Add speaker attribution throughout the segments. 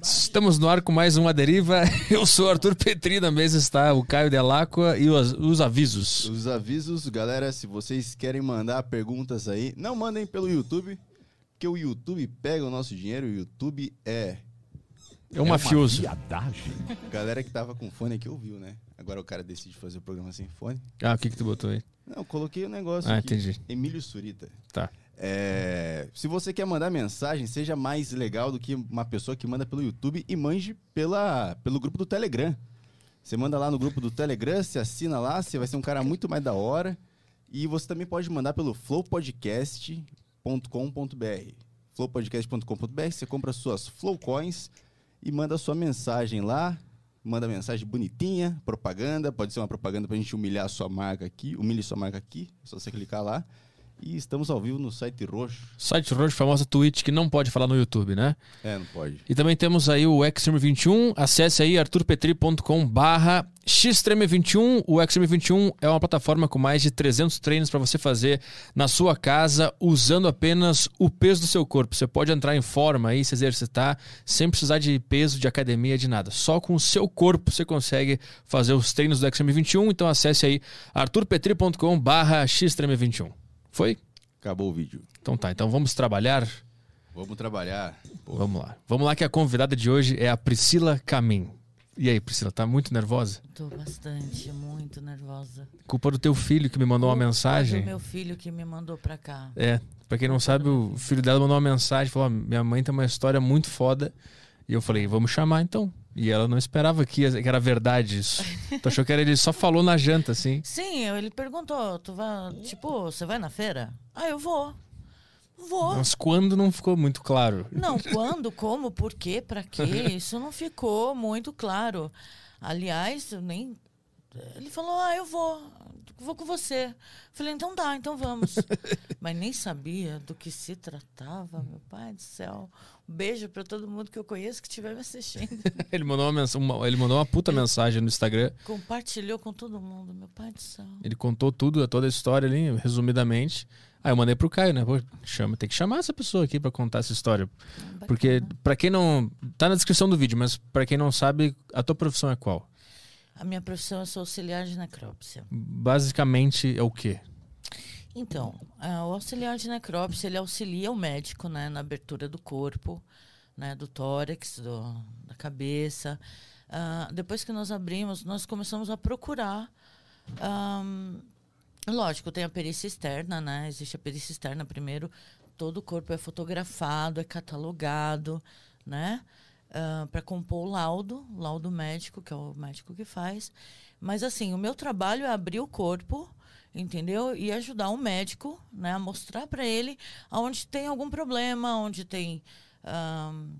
Speaker 1: Estamos no ar com mais uma deriva. Eu sou Arthur Petri, na mesa está o Caio Delacqua e os, os avisos.
Speaker 2: Os avisos, galera, se vocês querem mandar perguntas aí, não mandem pelo YouTube, porque o YouTube pega o nosso dinheiro, o YouTube é...
Speaker 1: É um mafioso.
Speaker 2: Galera que tava com fone aqui ouviu, né? Agora o cara decide fazer o programa sem fone.
Speaker 1: Ah, o que que tu botou aí?
Speaker 2: Não, eu coloquei o negócio
Speaker 1: Ah,
Speaker 2: aqui.
Speaker 1: entendi.
Speaker 2: Emílio Surita.
Speaker 1: Tá.
Speaker 2: É, se você quer mandar mensagem, seja mais legal do que uma pessoa que manda pelo YouTube e mande pela, pelo grupo do Telegram. Você manda lá no grupo do Telegram, se assina lá, você vai ser um cara muito mais da hora. E você também pode mandar pelo flowpodcast.com.br. flowpodcast.com.br, você compra suas Flowcoins e manda sua mensagem lá. Manda mensagem bonitinha, propaganda, pode ser uma propaganda pra gente humilhar a sua marca aqui, humilhe sua marca aqui, é só você clicar lá. E estamos ao vivo no site roxo.
Speaker 1: Site Roxo, famosa Twitch que não pode falar no YouTube, né?
Speaker 2: É, não pode.
Speaker 1: E também temos aí o Xtreme21. Acesse aí arturpetri.com barra Xtreme21. O Xtreme21 é uma plataforma com mais de 300 treinos para você fazer na sua casa usando apenas o peso do seu corpo. Você pode entrar em forma aí, se exercitar, sem precisar de peso, de academia, de nada. Só com o seu corpo você consegue fazer os treinos do Xtreme21. Então acesse aí arturpetri.com barra Xtreme21. Foi?
Speaker 2: Acabou o vídeo.
Speaker 1: Então tá, então vamos trabalhar.
Speaker 2: Vamos trabalhar. Pô,
Speaker 1: Vamos lá. Vamos lá que a convidada de hoje é a Priscila Camin. E aí, Priscila, tá muito nervosa?
Speaker 3: Tô bastante, muito nervosa.
Speaker 1: Culpa do teu filho que me mandou uma
Speaker 3: Culpa
Speaker 1: mensagem.
Speaker 3: do meu filho que me mandou pra cá.
Speaker 1: É, pra quem não sabe, o filho dela mandou uma mensagem, falou: "Ó, minha mãe tem uma história muito foda. E eu falei, vamos chamar então. E ela não esperava que, que era verdade isso. Tu achou que era ele só falou na janta, assim.
Speaker 3: Sim, ele perguntou, tu vai, tipo, você vai na feira? Ah, eu vou. Vou.
Speaker 1: Mas quando não ficou muito claro.
Speaker 3: Não, quando, como, por quê, pra quê? Isso não ficou muito claro. Aliás, eu nem. Ele falou, ah, eu vou, vou com você. Falei, então tá, então vamos. Mas nem sabia do que se tratava, meu pai do céu. Beijo pra todo mundo que eu conheço que estiver me assistindo.
Speaker 1: Ele mandou uma, uma- ele mandou uma puta mensagem no Instagram.
Speaker 3: Compartilhou com todo mundo, meu pai do céu.
Speaker 1: Ele contou tudo, toda a história ali, resumidamente. Aí eu mandei pro Caio, né? Pô, chama, tem que chamar essa pessoa aqui pra contar essa história. Porque,
Speaker 3: Bacana.
Speaker 1: pra quem não. Tá na descrição do vídeo, mas pra quem não sabe, a tua profissão é qual?
Speaker 3: A minha profissão é sou auxiliar de necrópsia.
Speaker 1: Basicamente é o quê?
Speaker 3: Então, ah, o auxiliar de necrópsia, ele auxilia o médico, né, na abertura do corpo, né, do tórax, do, da cabeça. Ah, depois que nós abrimos, nós começamos a procurar. ahm, lógico, tem a perícia externa, né? Existe a perícia externa primeiro. Todo o corpo é fotografado, é catalogado, né? para compor o laudo, laudo médico, que é o médico que faz. Mas assim, o meu trabalho é abrir o corpo, entendeu? E ajudar o médico, né, a mostrar para ele aonde tem algum problema, onde tem ahn,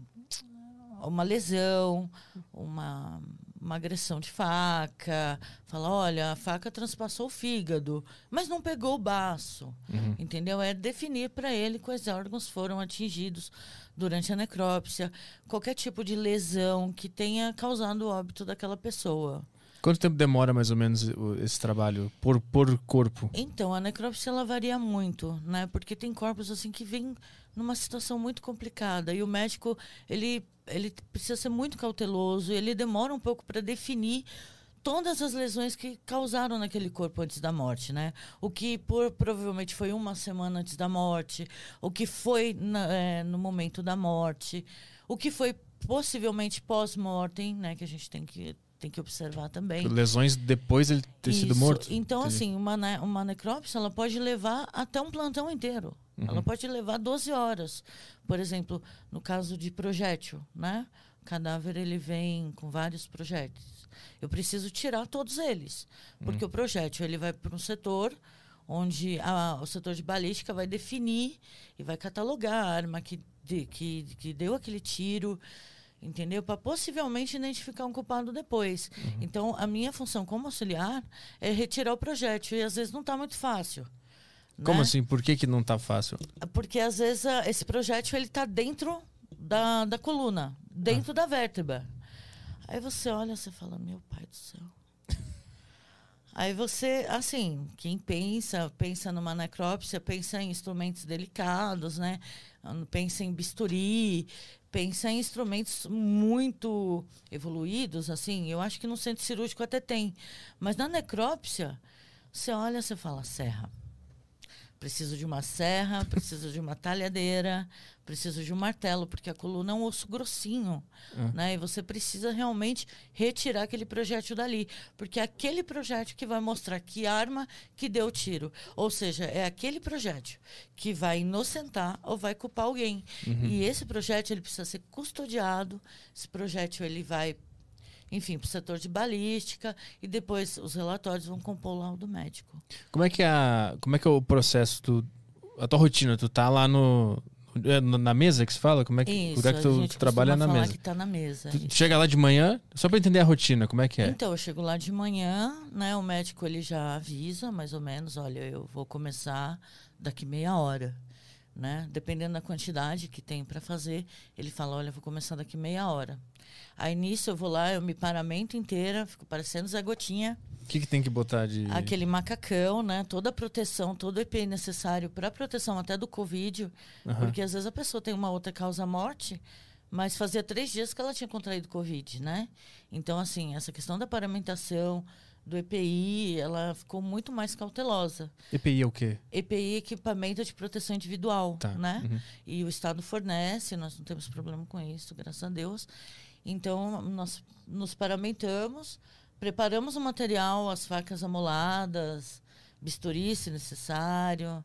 Speaker 3: uma lesão, uma, uma agressão de faca. Fala, olha, a faca transpassou o fígado, mas não pegou o baço. Entendeu? É definir para ele quais órgãos foram atingidos durante a necrópsia, qualquer tipo de lesão que tenha causado o óbito daquela pessoa.
Speaker 1: Quanto tempo demora mais ou menos esse trabalho por, por corpo?
Speaker 3: Então, a necrópsia ela varia muito, né? Porque tem corpos assim que vêm numa situação muito complicada e o médico ele ele precisa ser muito cauteloso, ele demora um pouco para definir todas as lesões que causaram naquele corpo antes da morte, né? O que por, provavelmente foi uma semana antes da morte, o que foi na- é, no momento da morte, o que foi possivelmente pós-mortem, né? Que a gente tem que tem que observar também.
Speaker 1: Lesões depois ele ter sido
Speaker 3: Isso.
Speaker 1: morto?
Speaker 3: Então,
Speaker 1: Entendi.
Speaker 3: assim, uma, ne uma necrópsia ela pode levar até um plantão inteiro.
Speaker 1: Uhum.
Speaker 3: Ela pode levar 12 horas. Por exemplo, no caso de projétil, né? O cadáver ele vem com vários projéteis. Eu preciso tirar todos eles,
Speaker 1: Uhum.
Speaker 3: porque o projétil ele vai para um setor onde a- o setor de balística vai definir e vai catalogar a arma que, de- que, que deu aquele tiro, entendeu? Para possivelmente identificar um culpado depois.
Speaker 1: Uhum.
Speaker 3: Então, a minha função como auxiliar é retirar o projétil e às vezes não está muito fácil.
Speaker 1: Como
Speaker 3: né?
Speaker 1: assim? Por que, que não tá fácil?
Speaker 3: Porque às vezes a- esse projétil ele está dentro da, da coluna, dentro da vértebra. Aí você olha, você fala, meu pai do céu. Aí você, assim, quem pensa, pensa numa necrópsia, pensa em instrumentos delicados, né? Pensa em bisturi, pensa em instrumentos muito evoluídos, assim. Eu acho que no centro cirúrgico até tem. Mas na necrópsia, você olha, você fala serra. Preciso de uma serra, preciso de uma talhadeira, preciso de um martelo, porque a coluna é um osso grossinho, né? E você precisa realmente retirar aquele projétil dali, porque é aquele projétil que vai mostrar que arma que deu o tiro. Ou seja, é aquele projétil que vai inocentar ou vai culpar alguém. E esse projétil ele precisa ser custodiado. Esse projétil ele vai enfim, para o setor de balística e depois os relatórios vão compor o laudo médico.
Speaker 1: Como é que é, a, como é, que é o processo, tu, a tua rotina? Tu tá lá no, é, no- na mesa que se fala? Como é que,
Speaker 3: Isso,
Speaker 1: onde é que tu, tu trabalha na mesa?
Speaker 3: que está na mesa.
Speaker 1: Tu chega lá de manhã, só pra entender a rotina, como é que é?
Speaker 3: Então, eu chego lá de manhã, né? O médico ele já avisa, mais ou menos, olha, eu vou começar daqui meia hora, né? Dependendo da quantidade que tem para fazer, ele fala, olha, vou começar daqui meia hora. Aí nisso eu vou lá, eu me paramento inteira, fico parecendo Zé Gotinha,
Speaker 1: O que, que tem que botar de.
Speaker 3: aquele macacão, né? Toda a proteção, todo o EPI necessário para proteção até do Covid, porque às vezes a pessoa tem uma outra causa morte, mas fazia três dias que ela tinha contraído Covid, né? Então, assim, essa questão da paramentação, do EPI, ela ficou muito mais cautelosa.
Speaker 1: EPI é o quê?
Speaker 3: EPI, equipamento de proteção individual,
Speaker 1: Tá.
Speaker 3: né?
Speaker 1: Uhum.
Speaker 3: E o Estado fornece, nós não temos problema com isso, graças a Deus. Então, nós nos paramentamos, preparamos o material, as facas amoladas, bisturi, se necessário,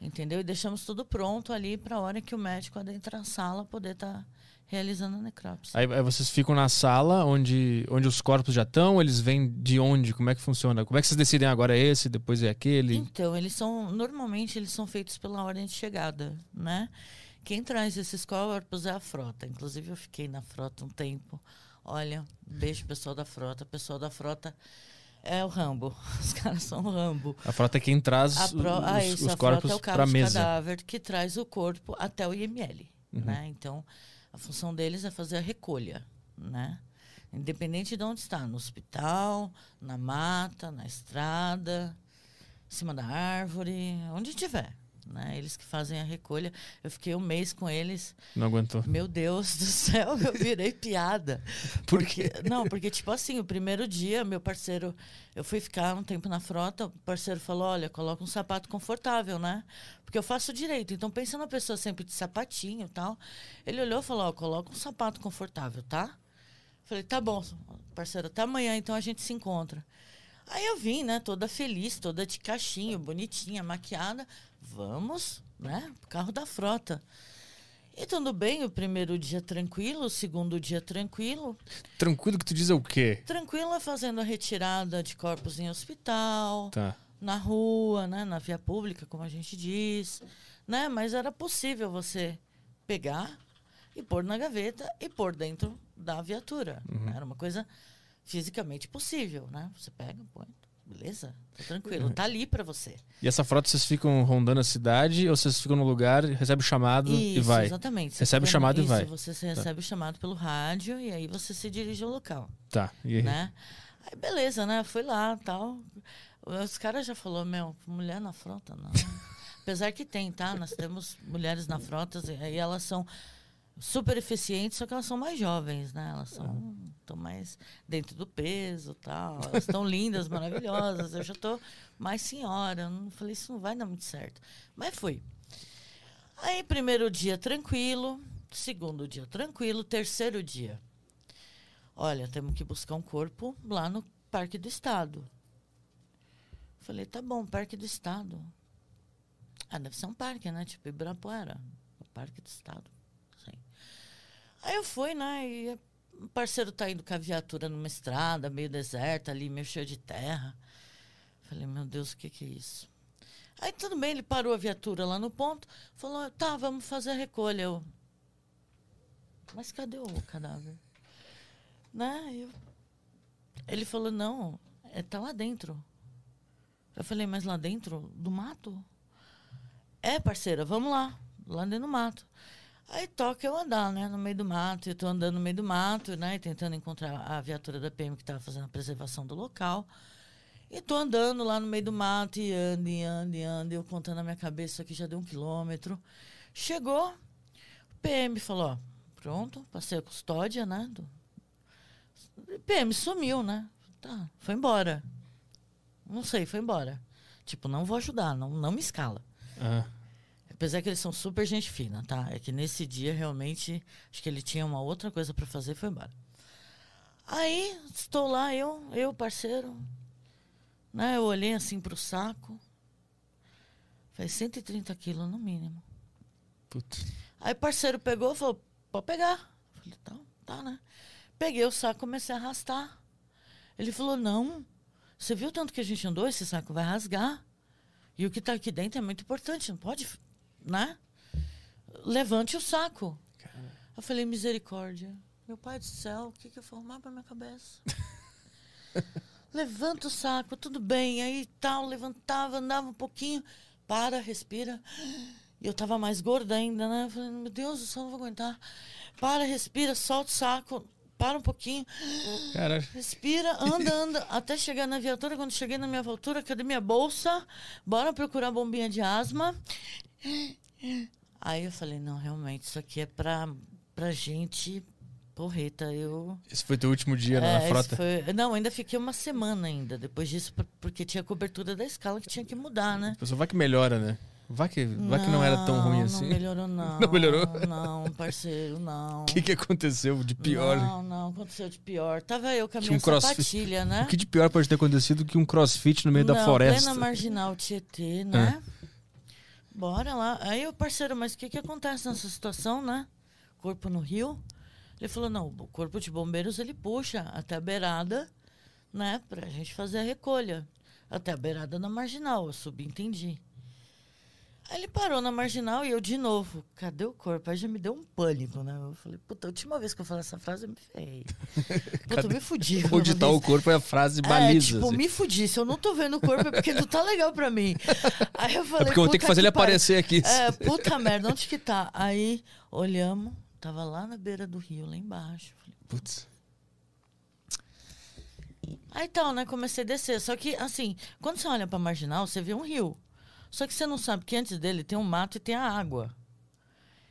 Speaker 3: entendeu? E deixamos tudo pronto ali para a hora que o médico adentra a sala poder estar realizando a necrópsia.
Speaker 1: Aí, aí vocês ficam na sala onde, onde os corpos já estão, eles vêm de onde? Como é que funciona? Como é que vocês decidem agora é esse, depois é aquele?
Speaker 3: Então, eles são, normalmente, eles são feitos pela ordem de chegada, né? Quem traz esses corpos é a frota. Inclusive, eu fiquei na frota um tempo. Olha, beijo pessoal da frota. Pessoal da frota é o Rambo. Os caras são o Rambo.
Speaker 1: A frota é quem traz
Speaker 3: A
Speaker 1: os,
Speaker 3: pro... ah,
Speaker 1: os-
Speaker 3: isso,
Speaker 1: os
Speaker 3: a
Speaker 1: corpos
Speaker 3: frota é o
Speaker 1: pra
Speaker 3: carro de
Speaker 1: mesa.
Speaker 3: cadáver que traz o corpo até o IML, né? Então, a função deles é fazer a recolha, né? Independente de onde está, no hospital, na mata, na estrada, em cima da árvore, onde tiver. Né? Eles que fazem a recolha. Eu fiquei um mês com eles.
Speaker 1: Não aguentou.
Speaker 3: Meu Deus do céu, eu virei piada.
Speaker 1: Por
Speaker 3: Porque, não, porque, tipo assim, o primeiro dia, meu parceiro, eu fui ficar um tempo na frota, o parceiro falou: olha, coloca um sapato confortável, né? Porque eu faço direito. Então, pensa na pessoa sempre de sapatinho e tal. Ele olhou e falou: ó, coloca um sapato confortável, tá? Falei: tá bom, parceiro, até amanhã, então a gente se encontra. Aí eu vim, né, toda feliz, toda de caixinho, bonitinha, maquiada. Vamos, né, carro da frota. E tudo bem, o primeiro dia tranquilo, o segundo dia tranquilo.
Speaker 1: Tranquilo que tu diz é o quê?
Speaker 3: Tranquila fazendo a retirada de corpos em hospital,
Speaker 1: Tá.
Speaker 3: na rua, né, na via pública, como a gente diz, né? Mas era possível você pegar e pôr na gaveta e pôr dentro da viatura. Era uma coisa fisicamente possível, né? Você pega, põe, beleza? Tá tranquilo, tá ali para você.
Speaker 1: E essa frota vocês ficam rondando a cidade ou vocês ficam no lugar, recebe o chamado e
Speaker 3: Isso,
Speaker 1: vai?
Speaker 3: exatamente. Você
Speaker 1: Recebe o chamado e
Speaker 3: isso,
Speaker 1: vai.
Speaker 3: Você se recebe o chamado pelo rádio e aí você se dirige ao local.
Speaker 1: Tá. E aí?
Speaker 3: né? Aí beleza, né? Fui lá tal. Os caras já falou, meu, mulher na frota, não. Apesar que tem, tá? Nós temos mulheres na frota e aí elas são super eficientes, só que elas são mais jovens, né? Elas são tão mais dentro do peso tal. Elas estão lindas, maravilhosas. Eu já tô mais senhora. Eu não falei, isso não vai dar muito certo. Mas fui. Aí, primeiro dia tranquilo, segundo dia tranquilo, terceiro dia. Olha, temos que buscar um corpo lá no Parque do Estado. Falei, tá bom, Parque do Estado. Ah, deve ser um parque, né? Tipo Ibirapuera. O Parque do Estado. Aí eu fui, né? E o parceiro tá indo com a viatura numa estrada, meio deserta ali, meio cheio de terra. Falei, meu Deus, o que, que é isso? Aí tudo bem, ele parou a viatura lá no ponto, falou, tá, vamos fazer a recolha. Eu, mas cadê o cadáver? Né? Eu- ele falou, não, é, tá lá dentro. Eu falei, mas lá dentro do mato? É, parceira, vamos lá, lá dentro do mato. Aí toca eu andar, né, no meio do mato. Eu tô andando no meio do mato, né, e tentando encontrar a viatura da PM que estava fazendo a preservação do local. E tô andando lá no meio do mato, e ando, e ando, e ando. Eu contando na minha cabeça, aqui já deu um quilômetro. Chegou, o PM falou, ó, Pronto, passei a custódia, né? Do... PM sumiu, né? Tá, foi embora. Não sei, foi embora. Tipo, não vou ajudar, não, não me escala.
Speaker 1: Ah,
Speaker 3: Apesar que eles são super gente fina, tá? É que nesse dia realmente acho que ele tinha uma outra coisa pra fazer e foi embora. Aí estou lá, eu, eu, parceiro, né? Eu olhei assim pro saco. Faz 130 quilos no mínimo.
Speaker 1: putz.
Speaker 3: Aí o parceiro pegou e falou, pode pegar. Eu falei, tá, tá, né? Peguei o saco comecei a arrastar. Ele falou, não, você viu tanto que a gente andou? Esse saco vai rasgar. E o que tá aqui dentro é muito importante, não pode, né? Levante o saco. Eu falei, misericórdia. Meu pai do céu, o que, que eu vou arrumar pra minha cabeça? Levanta o saco, tudo bem. Aí tal, levantava, andava um pouquinho. Para, respira. E eu tava mais gorda ainda, né? Eu falei, meu Deus do céu, não vou aguentar. Para, respira, solta o saco. Para um pouquinho.
Speaker 1: Caralho.
Speaker 3: Respira, anda, anda, até chegar na viatura. Quando cheguei na minha viatura, cadê minha bolsa? Bora procurar bombinha de asma. Aí eu falei, não, realmente, isso aqui é pra, pra gente porreta. Eu.
Speaker 1: Esse foi teu último dia né,
Speaker 3: É,
Speaker 1: na
Speaker 3: esse
Speaker 1: frota?
Speaker 3: foi- Não, ainda fiquei uma semana ainda depois disso, por- porque tinha cobertura da escala que tinha que mudar, né?
Speaker 1: Pessoal, vai que melhora, né? Vai que, vai que não era tão ruim
Speaker 3: Não,
Speaker 1: assim.
Speaker 3: Não melhorou, não.
Speaker 1: Não melhorou?
Speaker 3: Não, parceiro, não.
Speaker 1: O que, que aconteceu de pior?
Speaker 3: Não, não, aconteceu de pior. Tava eu com a minha
Speaker 1: um crossfit.
Speaker 3: sapatilha, né?
Speaker 1: O que de pior pode ter acontecido que um crossfit no meio da
Speaker 3: Não,
Speaker 1: floresta?
Speaker 3: Plena marginal Tietê, né? Bora lá. Aí o parceiro, mas o que, que acontece nessa situação, né? Corpo no rio. Ele falou, não, o corpo de bombeiros ele puxa até a beirada, né? Pra gente fazer a recolha. Até a beirada da marginal, eu subentendi. Aí ele parou na marginal e eu de novo, cadê o corpo? Aí já me deu um pânico, né? Eu falei, puta, a última vez que eu falei essa frase eu me ferrei. Puta, eu me fudi.
Speaker 1: Onde tá o corpo é a frase
Speaker 3: É,
Speaker 1: baliza.
Speaker 3: tipo,
Speaker 1: assim.
Speaker 3: me fudi. Se eu não tô vendo o corpo é porque não tá legal pra mim. Aí eu falei,
Speaker 1: É porque eu vou ter que fazer ele aparecer aqui.
Speaker 3: É, puta merda, onde que tá? Aí olhamos, tava lá na beira do rio, lá embaixo. Falei,
Speaker 1: Putz.
Speaker 3: Aí tal, né? Comecei a descer. Só que, assim, quando você olha pra marginal, você vê um rio. Só que você não sabe que antes dele tem um mato e tem a água.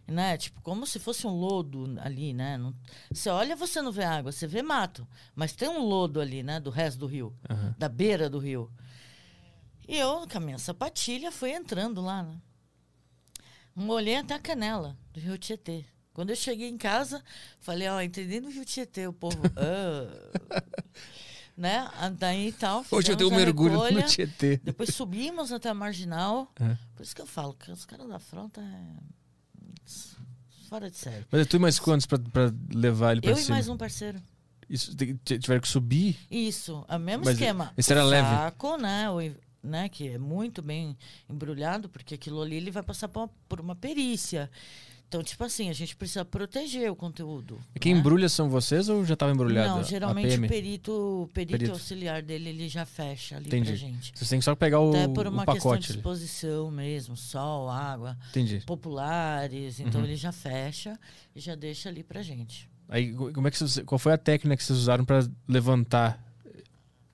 Speaker 3: Né? Tipo, como se fosse um lodo ali, né? Não- Você olha, você não vê água, você vê mato. Mas tem um lodo ali, né? Do resto do rio.
Speaker 1: Aham.
Speaker 3: Da beira do rio. E eu, com a minha sapatilha, fui entrando lá, né? Molhei até a canela do Rio Tietê. Quando eu cheguei em casa, falei, ó, entrei no Rio Tietê, o povo. "Ah." Né? Daí e tal.
Speaker 1: Hoje eu dei um mergulho
Speaker 3: recolha,
Speaker 1: no Tietê.
Speaker 3: Depois subimos até a marginal.
Speaker 1: É.
Speaker 3: Por isso que eu falo que os caras da frota é. Fora de sério.
Speaker 1: Mas é tu e mais quantos pra, pra levar ele pra
Speaker 3: Eu e
Speaker 1: cima?
Speaker 3: mais um parceiro.
Speaker 1: Isso, tiveram que subir?
Speaker 3: Isso, é o mesmo
Speaker 1: Mas
Speaker 3: esquema.
Speaker 1: esse era
Speaker 3: o
Speaker 1: leve?
Speaker 3: saco, né? O, né? Que é muito bem embrulhado, porque aquilo ali ele vai passar por uma, por uma perícia. Então, tipo assim, a gente precisa proteger o conteúdo.
Speaker 1: Quem
Speaker 3: né?
Speaker 1: embrulha são vocês ou já tava embrulhado?
Speaker 3: Não, geralmente o perito, perito,
Speaker 1: Perito.
Speaker 3: auxiliar dele, ele já fecha ali
Speaker 1: Entendi.
Speaker 3: pra gente.
Speaker 1: Vocês têm que só pegar o,
Speaker 3: Até por uma questão de
Speaker 1: pacote ali.
Speaker 3: exposição mesmo, sol, água,
Speaker 1: Entendi.
Speaker 3: populares. Então
Speaker 1: Uhum.
Speaker 3: ele já fecha e já deixa ali pra gente.
Speaker 1: Aí, co- como é que vocês, qual foi a técnica que vocês usaram pra levantar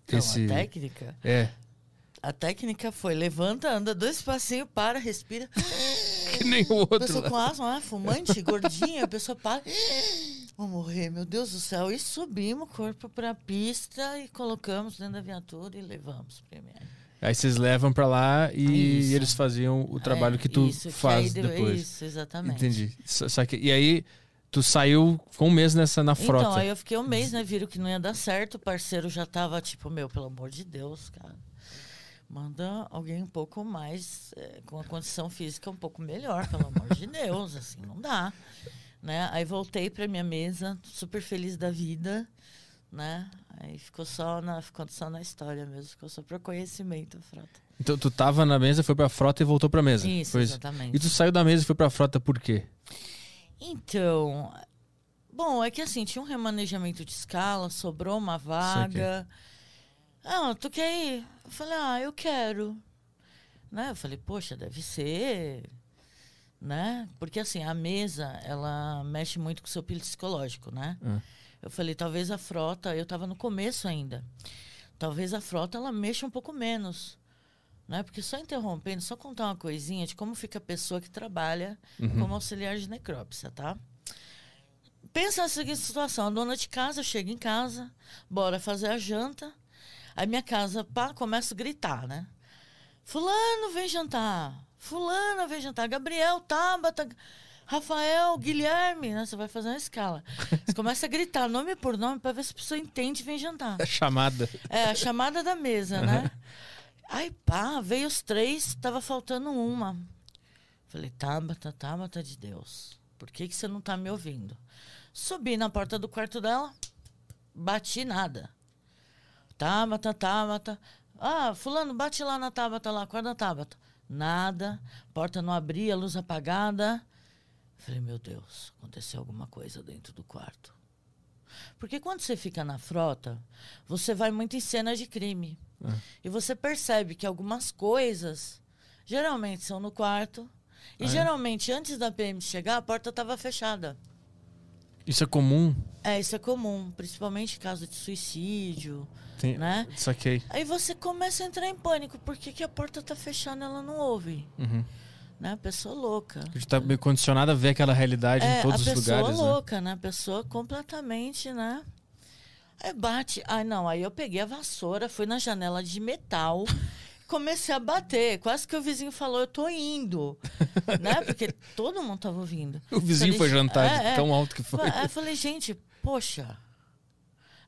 Speaker 3: Então,
Speaker 1: esse...
Speaker 3: a técnica,
Speaker 1: É.
Speaker 3: a técnica foi levanta, anda dois passinhos, para, respira.
Speaker 1: Que nem o outro.
Speaker 3: pessoa com asma, né? fumante, gordinha, a pessoa para. Vou morrer, meu Deus do céu. E subimos o corpo pra pista e colocamos dentro da viatura e levamos pra MR.
Speaker 1: Aí vocês levam pra lá e
Speaker 3: Isso.
Speaker 1: eles faziam o trabalho
Speaker 3: É,
Speaker 1: que tu
Speaker 3: isso, que
Speaker 1: faz
Speaker 3: aí deu-
Speaker 1: depois.
Speaker 3: Isso, exatamente.
Speaker 1: Entendi. Só, que, e aí, tu saiu, ficou um mês nessa, na frota.
Speaker 3: Então, aí eu fiquei um mês, né? Viram que não ia dar certo. O parceiro já tava tipo, meu, pelo amor de Deus, cara. Manda alguém um pouco mais, eh, com a condição física um pouco melhor, pelo amor de Deus, assim, não dá. Né? Aí voltei pra minha mesa, super feliz da vida, né? Aí ficou só na, ficou só na história mesmo, ficou só para conhecimento, a frota.
Speaker 1: Então tu tava na mesa, foi pra frota e voltou pra mesa.
Speaker 3: Isso,
Speaker 1: Foi
Speaker 3: exatamente.
Speaker 1: E tu saiu da mesa e foi pra frota por quê?
Speaker 3: Então, bom, é que assim, tinha um remanejamento de escala, sobrou uma vaga. Ah, tu quer ir? Eu falei, ah, eu quero. Né? Eu falei, poxa, deve ser. Né? Porque assim, a mesa, ela mexe muito com o seu psicológico, né?
Speaker 1: Ah.
Speaker 3: Eu falei, talvez a frota, eu estava no começo ainda. Talvez a frota ela mexa um pouco menos. Né? Porque só interrompendo, só contar uma coisinha de como fica a pessoa que trabalha
Speaker 1: Uhum.
Speaker 3: como auxiliar de necrópsia, tá? pensa na seguinte situação: a dona de casa chega em casa, bora fazer a janta. Aí minha casa, pá, começa a gritar, né? Fulano vem jantar. Fulano vem jantar. Gabriel, Tabata, Rafael, Guilherme. Né? Você vai fazer uma escala. Você começa a gritar nome por nome para ver se a pessoa entende e vem jantar.
Speaker 1: É chamada.
Speaker 3: É, a chamada da mesa, né? Aí, pá, veio os três, tava faltando uma. Falei, Tabata, Tabata de Deus. Por que, que você não tá me ouvindo? Subi na porta do quarto dela, bati nada. Tabata, Tabata. Ah, fulano, bate lá na Tabata lá, acorda a Tabata. Nada, porta não abria, luz apagada. Falei, meu Deus, aconteceu alguma coisa dentro do quarto. Porque quando você fica na frota, você vai muito em cenas de crime.
Speaker 1: É.
Speaker 3: E você percebe que algumas coisas geralmente são no quarto. E
Speaker 1: Ah, é?
Speaker 3: geralmente, antes da PM chegar, a porta estava fechada.
Speaker 1: Isso é comum?
Speaker 3: É, isso é comum, principalmente em caso de suicídio,
Speaker 1: Tem...
Speaker 3: né?
Speaker 1: Saquei.
Speaker 3: Aí você começa a entrar em pânico, porque que a porta tá fechada e ela não ouve,
Speaker 1: Uhum.
Speaker 3: né? Pessoa louca.
Speaker 1: A gente tá meio condicionado a ver aquela realidade
Speaker 3: É,
Speaker 1: em todos
Speaker 3: a
Speaker 1: os
Speaker 3: pessoa
Speaker 1: lugares. né?
Speaker 3: louca, né? A pessoa completamente, né? Aí bate. Ai, não, aí eu peguei a vassoura, fui na janela de metal, comecei a bater. Quase que o vizinho falou, eu tô indo. né? Porque todo mundo tava ouvindo.
Speaker 1: O vizinho
Speaker 3: Falei,
Speaker 1: foi jantar
Speaker 3: é, é.
Speaker 1: tão alto que foi.
Speaker 3: Eu falei, gente, poxa,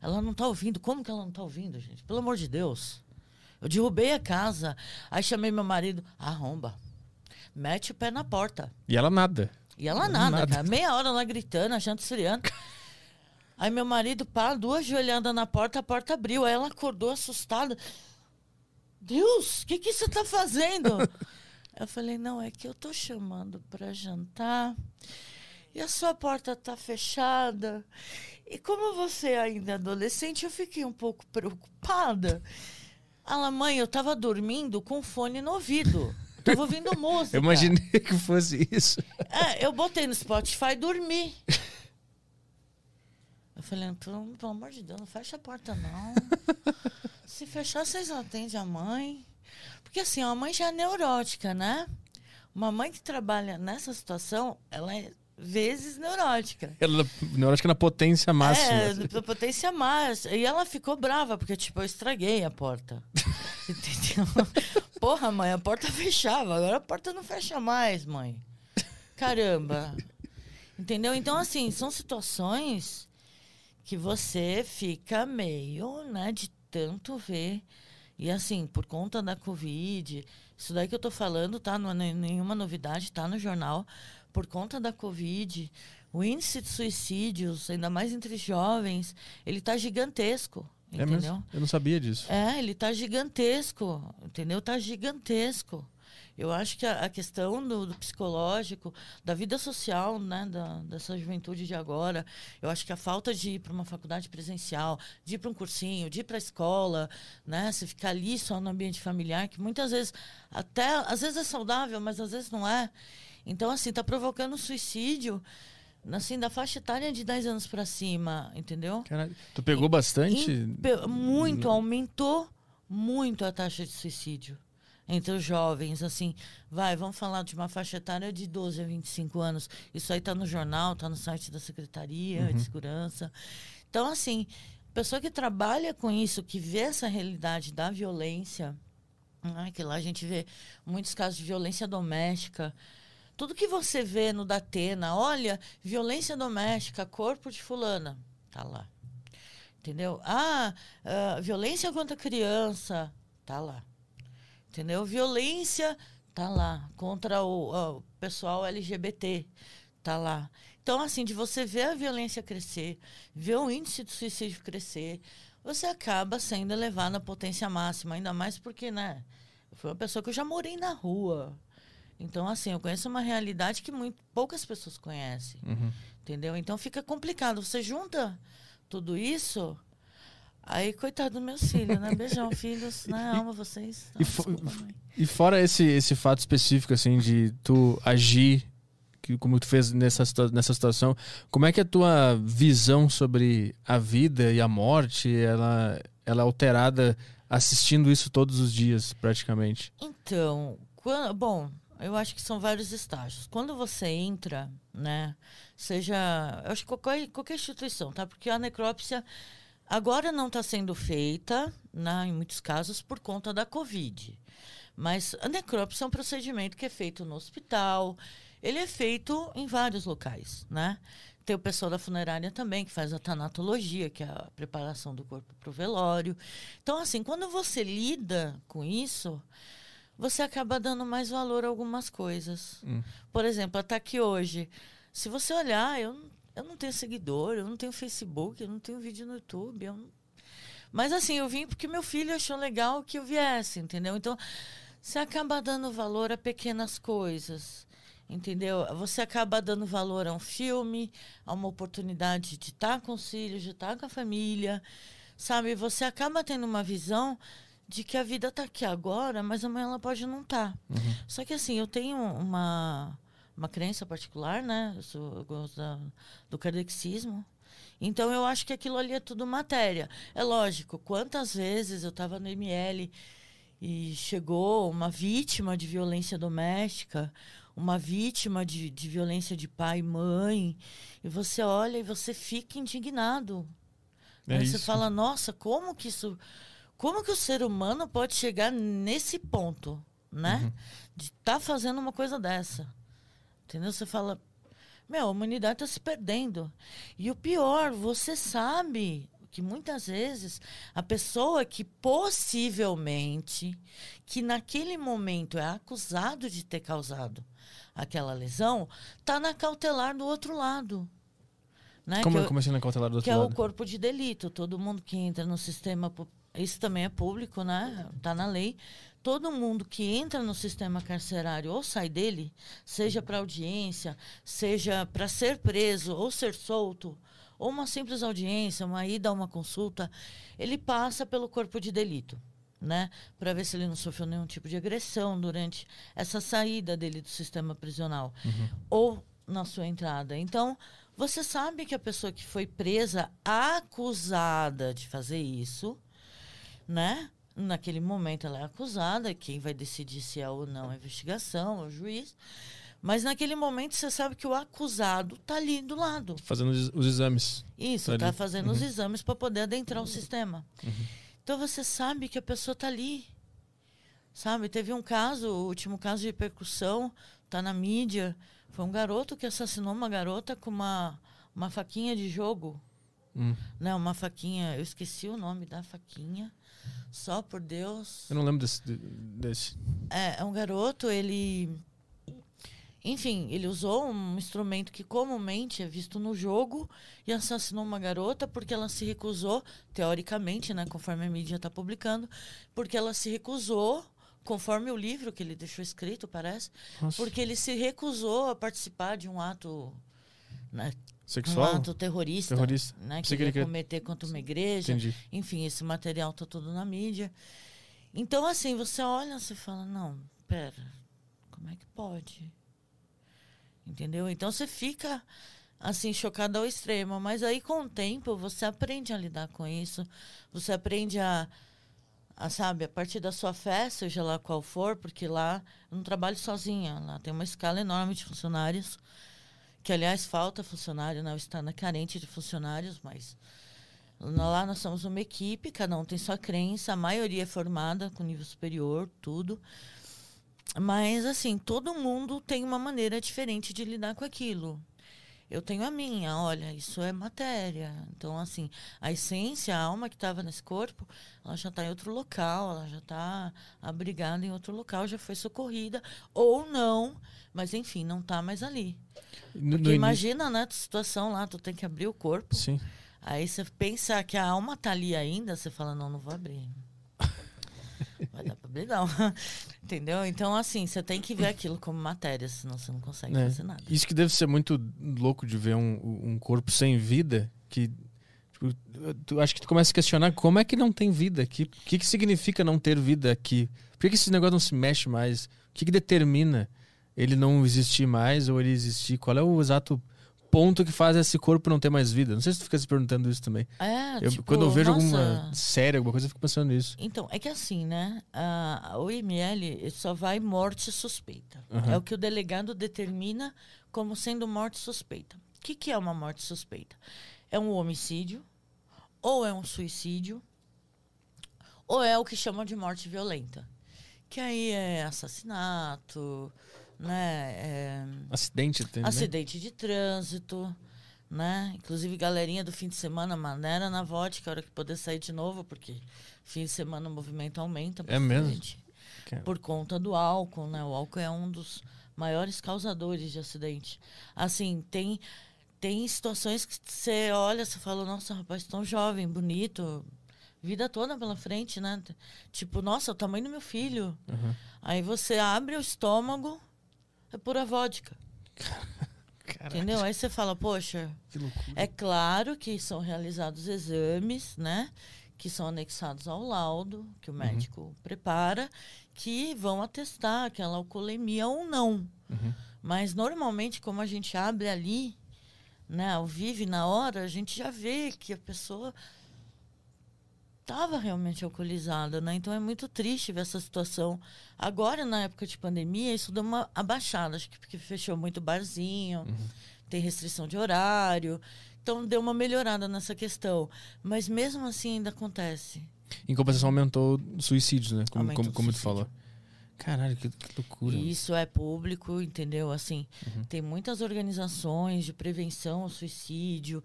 Speaker 3: ela não tá ouvindo. Como que ela não tá ouvindo, gente? Pelo amor de Deus. Eu derrubei a casa. Aí chamei meu marido, arromba. Mete o pé na porta.
Speaker 1: E ela nada.
Speaker 3: E ela nada,
Speaker 1: Nada.
Speaker 3: cara. Meia hora lá gritando, a janta esfriando. Aí meu marido, pá, duas joelhadas na porta, a porta abriu. Aí ela acordou assustada. Deus, o que, que você tá fazendo? eu falei, não, é que eu tô chamando pra jantar. E a sua porta tá fechada. E como você ainda é adolescente, eu fiquei um pouco preocupada. Ela, mãe, eu tava dormindo com fone no ouvido. Tava ouvindo música.
Speaker 1: Eu imaginei que fosse isso.
Speaker 3: É, eu botei no Spotify e dormi. Eu falei, pelo, pelo amor de Deus, não fecha a porta, não. Se fechar, vocês não atendem a mãe. Porque assim, a mãe já é neurótica, né? Uma mãe que trabalha nessa situação, ela é vezes neurótica.
Speaker 1: Ela, acho que na potência máxima.
Speaker 3: É, da potência máxima. E ela ficou brava, porque, tipo, eu estraguei a porta. Entendeu? Porra, mãe, a porta fechava, agora a porta não fecha mais, mãe. Caramba. Entendeu? Então, assim, são situações que você fica meio, né, de tanto ver. E assim, por conta da Covid, isso daí que eu tô falando, tá? Não é nenhuma novidade, tá no jornal. Por conta da Covid, o índice de suicídios, ainda mais entre jovens, ele tá gigantesco.
Speaker 1: É
Speaker 3: Entendeu?
Speaker 1: mesmo? Eu não sabia disso.
Speaker 3: É, ele tá gigantesco, entendeu? Tá gigantesco. Eu acho que a, a questão do, do psicológico, da vida social, né, da, dessa juventude de agora, eu acho que a falta de ir para uma faculdade presencial, de ir para um cursinho, de ir para a escola, né, você ficar ali só no ambiente familiar, que muitas vezes até às vezes é saudável, mas às vezes não é. Então assim, tá provocando suicídio assim da faixa etária de 10 anos para cima, entendeu?
Speaker 1: Caralho. Tu pegou bastante?
Speaker 3: Impe- Muito, aumentou muito a taxa de suicídio entre os jovens. Assim, vai, vamos falar de uma faixa etária de 12 a 25 anos. Isso aí está no jornal, está no site da Secretaria de Segurança. Então, assim, pessoa que trabalha com isso, que vê essa realidade da violência, né, que lá a gente vê muitos casos de violência doméstica. Tudo que você vê no Datena, olha, violência doméstica, corpo de fulana, tá lá. Entendeu? Ah, ah, violência contra criança, tá lá. Entendeu? Violência, tá lá. Contra o, o pessoal LGBT, tá lá. Então, assim, de você ver a violência crescer, ver o índice de suicídio crescer, você acaba sendo elevado à potência máxima, ainda mais porque, né? Eu fui uma pessoa que eu já morei na rua. Então, assim, eu conheço uma realidade que muito, poucas pessoas conhecem.
Speaker 1: Uhum.
Speaker 3: Entendeu? Então fica complicado. Você junta tudo isso. Aí, coitado dos meus filhos, né? Beijão, filhos. Né? Amo vocês.
Speaker 1: E
Speaker 3: Ah,
Speaker 1: fo-
Speaker 3: desculpa.
Speaker 1: E fora esse, esse fato específico, assim, de tu agir, que, como tu fez nessa, nessa situação, como é que a tua visão sobre a vida e a morte, ela, ela é alterada assistindo isso todos os dias, praticamente?
Speaker 3: Então, quando, bom, eu acho que são vários estágios. Quando você entra, né, seja, eu acho que qualquer, qualquer instituição, tá? Porque a necrópsia agora não está sendo feita, né, em muitos casos, por conta da Covid. Mas a necrópsia é um procedimento que é feito no hospital, ele é feito em vários locais, né? Tem o pessoal da funerária também, que faz a tanatologia, que é a preparação do corpo para o velório. Então, assim, quando você lida com isso, você acaba dando mais valor a algumas coisas.
Speaker 1: Hum.
Speaker 3: Por exemplo, até aqui hoje, se você olhar, eu, eu não tenho seguidor, eu não tenho Facebook, eu não tenho vídeo no YouTube. Eu não... Mas assim, eu vim porque meu filho achou legal que eu viesse, entendeu? Então, você acaba dando valor a pequenas coisas. Entendeu? Você acaba dando valor a um filme, a uma oportunidade de estar com os filhos, de estar com a família, sabe? Você acaba tendo uma visão de que a vida está aqui agora, mas amanhã ela pode não estar. Tá.
Speaker 1: Uhum.
Speaker 3: Só que assim, eu tenho uma, uma crença particular, né? Eu, sou, eu gosto da, do kardexismo. Então eu acho que aquilo ali é tudo matéria. É lógico, quantas vezes eu estava no ML e chegou uma vítima de violência doméstica uma vítima de, de violência de pai e mãe, e você olha e você fica indignado.
Speaker 1: É
Speaker 3: você fala, nossa, como que isso. Como que o ser humano pode chegar nesse ponto, né?
Speaker 1: Uhum.
Speaker 3: De estar tá fazendo uma coisa dessa. Entendeu? Você fala, meu, a humanidade está se perdendo. E o pior, você sabe que muitas vezes a pessoa que possivelmente, que naquele momento é acusado de ter causado aquela lesão, está na cautelar do outro lado. Né?
Speaker 1: Como,
Speaker 3: que,
Speaker 1: como assim na cautelar do outro
Speaker 3: que é
Speaker 1: lado?
Speaker 3: o corpo de delito. Todo mundo que entra no sistema, isso também é público, né? Está na lei. Todo mundo que entra no sistema carcerário ou sai dele, seja para audiência, seja para ser preso ou ser solto, ou uma simples audiência, uma ida a uma consulta, ele passa pelo corpo de delito né? Para ver se ele não sofreu nenhum tipo de agressão durante essa saída dele do sistema prisional
Speaker 1: uhum.
Speaker 3: ou na sua entrada. Então, você sabe que a pessoa que foi presa, acusada de fazer isso, né? Naquele momento ela é acusada, quem vai decidir se é ou não a investigação, o juiz. Mas naquele momento você sabe que o acusado está ali do lado.
Speaker 1: Fazendo os, exames.
Speaker 3: Isso, está tá fazendo uhum. os exames para poder adentrar o sistema.
Speaker 1: Uhum.
Speaker 3: Então você sabe que a pessoa está ali. Sabe? Teve um caso, o último caso de repercussão, está na mídia. Foi um garoto que assassinou uma garota com uma, uma faquinha de jogo.
Speaker 1: Hum.
Speaker 3: Né, uma faquinha, eu esqueci o nome da faquinha. Só por Deus.
Speaker 1: Eu não lembro desse. desse.
Speaker 3: É, é um garoto, ele enfim, ele usou um instrumento que comumente é visto no jogo e assassinou uma garota porque ela se recusou, teoricamente, né, conforme a mídia está publicando, porque ela se recusou, conforme o livro que ele deixou escrito, parece,
Speaker 1: Nossa.
Speaker 3: porque ele se recusou a participar de um ato né,
Speaker 1: Sexual?
Speaker 3: um ato terrorista,
Speaker 1: terrorista.
Speaker 3: Né, que ele
Speaker 1: que
Speaker 3: ia
Speaker 1: ele
Speaker 3: cometer contra uma igreja.
Speaker 1: Entendi.
Speaker 3: Enfim, esse material está todo na mídia. Então, assim, você olha e fala, não, pera, como é que pode? Entendeu? Então você fica assim chocado ao extremo, mas aí com o tempo você aprende a lidar com isso, você aprende a, a sabe, a partir da sua fé, seja lá qual for, porque lá eu não trabalho sozinha, lá tem uma escala enorme de funcionários, que aliás falta funcionário, não está na carente de funcionários, mas lá nós somos uma equipe, cada um tem sua crença, a maioria é formada com nível superior, tudo. Mas, assim, todo mundo tem uma maneira diferente de lidar com aquilo. Eu tenho a minha, olha, isso é matéria. Então, assim, a essência, a alma que estava nesse corpo, ela já está em outro local, ela já está abrigada em outro local, já foi socorrida, ou não, mas enfim, não está mais ali.
Speaker 1: No,
Speaker 3: Porque
Speaker 1: no
Speaker 3: imagina, né, a situação lá, tu tem que abrir o corpo.
Speaker 1: Sim.
Speaker 3: Aí você pensa que a alma está ali ainda, você fala, não, não vou abrir. Vai dar problema, não. Entendeu? Então, assim, você tem que ver aquilo como matéria, senão você não consegue
Speaker 1: É.
Speaker 3: fazer nada.
Speaker 1: Isso que deve ser muito louco de ver um, um corpo sem vida, que tipo, tu, acho que tu começa a questionar como é que não tem vida aqui? O que, que significa não ter vida aqui? Por que, que esse negócio não se mexe mais? O que, que determina ele não existir mais ou ele existir? Qual é o exato ponto que faz esse corpo não ter mais vida? Não sei se tu fica se perguntando isso também.
Speaker 3: É,
Speaker 1: Eu-
Speaker 3: tipo,
Speaker 1: quando eu vejo
Speaker 3: nossa,
Speaker 1: alguma série, alguma coisa, eu fico pensando nisso.
Speaker 3: Então, é que assim, né? A, o IML só vai morte suspeita.
Speaker 1: Aham.
Speaker 3: É o que o delegado determina como sendo morte suspeita. O que, que é uma morte suspeita? É um homicídio, ou é um suicídio, ou é o que chamam de morte violenta. Que aí é assassinato, né? É
Speaker 1: Acidente, tem, né?
Speaker 3: acidente de trânsito, né? Inclusive, galerinha do fim de semana, maneira na vodka, a hora que poder sair de novo, porque fim de semana o movimento aumenta.
Speaker 1: É mesmo?
Speaker 3: Por conta do álcool, né? O álcool é um dos maiores causadores de acidente. Assim, tem, tem situações que você olha, você fala, nossa, rapaz, tão jovem, bonito, vida toda pela frente, né? Tipo, nossa, o tamanho do meu filho.
Speaker 1: Uhum.
Speaker 3: Aí você abre o estômago, é pura vodka.
Speaker 1: Caraca,
Speaker 3: Entendeu? Aí você fala, poxa,
Speaker 1: que loucura.
Speaker 3: é claro que são realizados exames, né? Que são anexados ao laudo que o médico prepara, que vão atestar aquela alcoolemia ou não.
Speaker 1: Uhum.
Speaker 3: Mas normalmente, como a gente abre ali, né, ao vivo na hora, a gente já vê que a pessoa estava realmente alcoolizada, né? Então é muito triste ver essa situação. Agora, na época de pandemia, isso deu uma abaixada, acho que porque fechou muito barzinho, tem restrição de horário. Então deu uma melhorada nessa questão. Mas mesmo assim ainda acontece.
Speaker 1: Em compensação, aumentou suicídios, né? Como,
Speaker 3: Aumentou
Speaker 1: como, como tu falou. Caralho, que, que loucura.
Speaker 3: Isso é público, entendeu? Assim,
Speaker 1: Uhum.
Speaker 3: tem muitas organizações de prevenção ao suicídio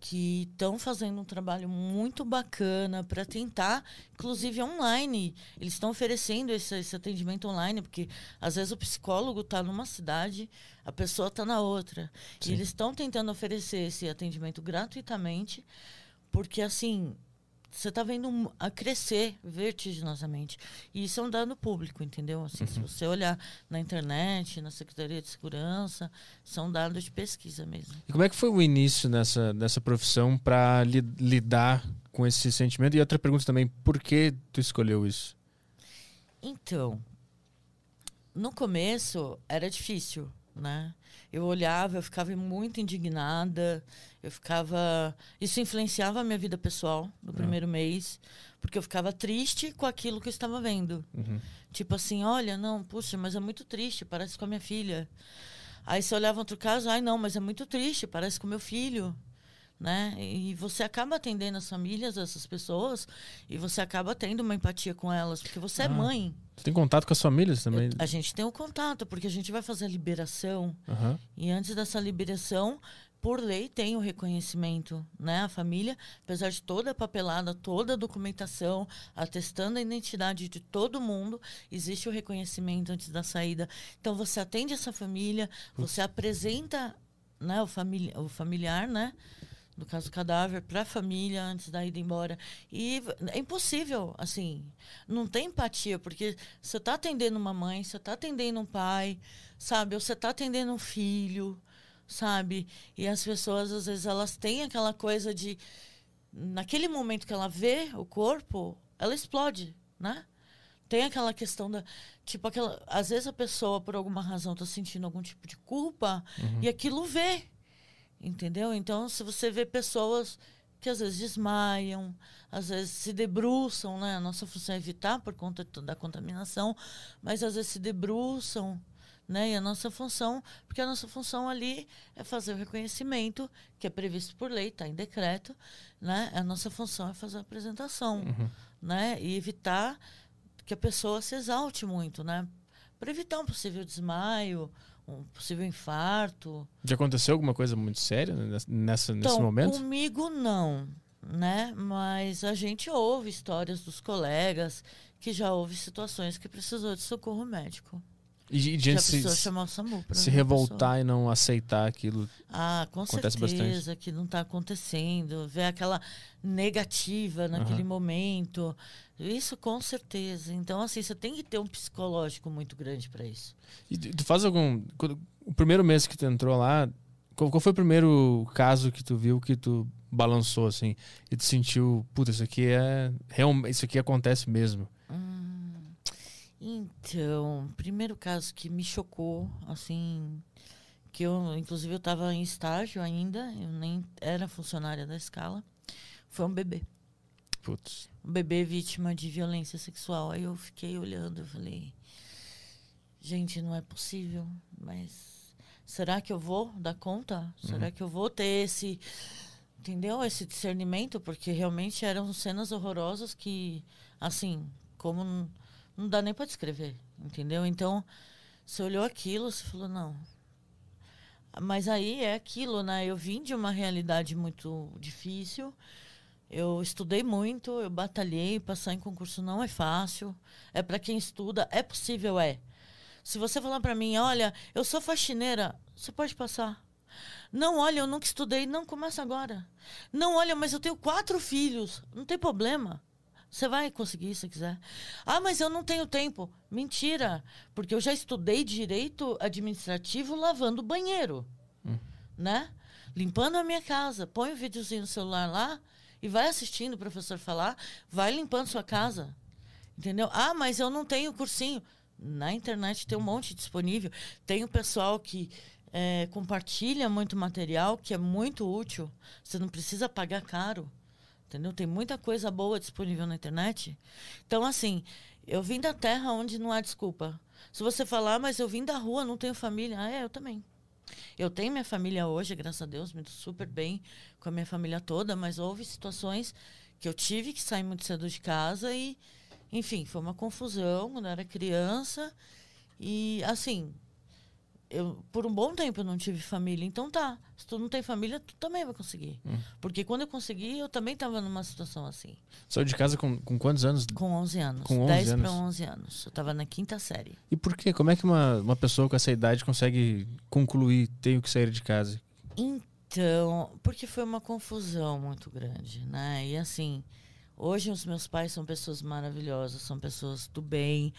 Speaker 3: que estão fazendo um trabalho muito bacana para tentar, inclusive online. Eles estão oferecendo esse, esse atendimento online, porque às vezes o psicólogo está numa cidade, a pessoa está na outra.
Speaker 1: Sim.
Speaker 3: E eles estão tentando oferecer esse atendimento gratuitamente, porque assim. Você está vendo a crescer vertiginosamente. E isso é um dado público, entendeu? Assim, Se você olhar na internet, na Secretaria de Segurança, são dados de pesquisa mesmo.
Speaker 1: E como é que foi o início dessa, dessa profissão para lidar com esse sentimento? E outra pergunta também, por que tu escolheu isso?
Speaker 3: Então, no começo era difícil, né? Eu olhava, eu ficava muito indignada, eu ficava. Isso influenciava a minha vida pessoal no primeiro mês, porque eu ficava triste com aquilo que eu estava vendo.
Speaker 1: Uhum.
Speaker 3: Tipo assim, olha, não, puxa, mas é muito triste, parece com a minha filha. Aí você olhava outro caso, ai não, mas é muito triste, parece com o meu filho. Né? E você acaba atendendo as famílias dessas pessoas e você acaba tendo uma empatia com elas, porque você é
Speaker 1: Ah.
Speaker 3: mãe.
Speaker 1: Tu tem contato com as famílias também?
Speaker 3: A gente tem o contato, porque a gente vai fazer a liberação.
Speaker 1: Aham.
Speaker 3: E antes dessa liberação, por lei, tem o reconhecimento, né? A família, apesar de toda a papelada, toda a documentação, atestando a identidade de todo mundo, existe o reconhecimento antes da saída. Então, você atende essa família, você apresenta né, o, famili o familiar, né? No caso, cadáver, para a família antes da ida embora. E é impossível, assim, não tem empatia, porque você está atendendo uma mãe, você está atendendo um pai, sabe? Ou você está atendendo um filho, sabe? E as pessoas, às vezes, elas têm aquela coisa de. Naquele momento que ela vê o corpo, ela explode, né? Tem aquela questão da. Tipo, aquela. Às vezes a pessoa, por alguma razão, está sentindo algum tipo de culpa e aquilo vê. Entendeu? Então, se você vê pessoas que às vezes desmaiam, às vezes se debruçam, né? A nossa função é evitar por conta da contaminação, mas às vezes se debruçam, né? E a nossa função, porque a nossa função ali é fazer o reconhecimento, que é previsto por lei, está em decreto, né? A nossa função é fazer a apresentação, né? E evitar que a pessoa se exalte muito, né? Para evitar um possível desmaio, um possível infarto.
Speaker 1: Já aconteceu alguma coisa muito séria nessa, nesse
Speaker 3: Então,
Speaker 1: momento?
Speaker 3: comigo não, né? Mas a gente ouve histórias dos colegas que já houve situações que precisou de socorro médico.
Speaker 1: E, e gente se,
Speaker 3: chamar o SAMU
Speaker 1: se revoltar e não aceitar aquilo.
Speaker 3: Ah, com
Speaker 1: Acontece
Speaker 3: certeza que não está acontecendo. Ver aquela negativa naquele momento. Isso com certeza. Então, assim, você tem que ter um psicológico muito grande para isso.
Speaker 1: E tu faz algum. quando- o primeiro mês que tu entrou lá, qual, foi o primeiro caso que tu viu que tu balançou assim e tu sentiu, puta, isso aqui é. Realmente, isso aqui acontece mesmo.
Speaker 3: Então, primeiro caso que me chocou, assim, que eu, inclusive, eu estava em estágio ainda, eu nem era funcionária da escala, foi um bebê.
Speaker 1: Putz.
Speaker 3: Um bebê vítima de violência sexual. Aí eu fiquei olhando, eu falei, gente, não é possível, mas será que eu vou dar conta? Será que eu vou ter esse, entendeu? Esse discernimento? Porque realmente eram cenas horrorosas que, assim, como não, não dá nem para descrever, entendeu? Então, você olhou aquilo, você falou, não. Mas aí é aquilo, né? Eu vim de uma realidade muito difícil. Eu estudei muito, eu batalhei, passar em concurso não é fácil. É para quem estuda, é possível, é. Se você falar para mim, olha, eu sou faxineira, você pode passar. Não, olha, eu nunca estudei, não começa agora. Não, olha, mas eu tenho quatro filhos, não tem problema. Você vai conseguir se quiser. Ah, mas eu não tenho tempo. Mentira, porque eu já estudei direito administrativo lavando banheiro, né? Limpando a minha casa. Põe o videozinho no celular lá e vai assistindo o professor falar, vai limpando sua casa. Entendeu? Ah, mas eu não tenho cursinho. Na internet tem um monte disponível. Tem o pessoal que é, compartilha muito material que é muito útil. Você não precisa pagar caro. Entendeu? Tem muita coisa boa disponível na internet. Então, assim, eu vim da terra onde não há desculpa. Se você falar, mas eu vim da rua, não tenho família. Ah, é, eu também. Eu tenho minha família hoje, graças a Deus, dou super bem com a minha família toda, mas houve situações que eu tive que sair muito cedo de casa e, enfim, foi uma confusão quando eu era criança. E, assim, eu por um bom tempo eu não tive família. Então tá, se tu não tem família, tu também vai conseguir. Porque quando eu consegui, eu também estava numa situação assim.
Speaker 1: Saiu de casa com, com quantos anos?
Speaker 3: Com 11 anos.
Speaker 1: Com 11
Speaker 3: 10 para
Speaker 1: anos.
Speaker 3: 11 anos. Eu estava na quinta série.
Speaker 1: E por quê? Como é que uma, uma pessoa com essa idade consegue concluir, tenho que sair de casa?
Speaker 3: Então, porque foi uma confusão muito grande, né? E assim, hoje os meus pais são pessoas maravilhosas, são pessoas do bem,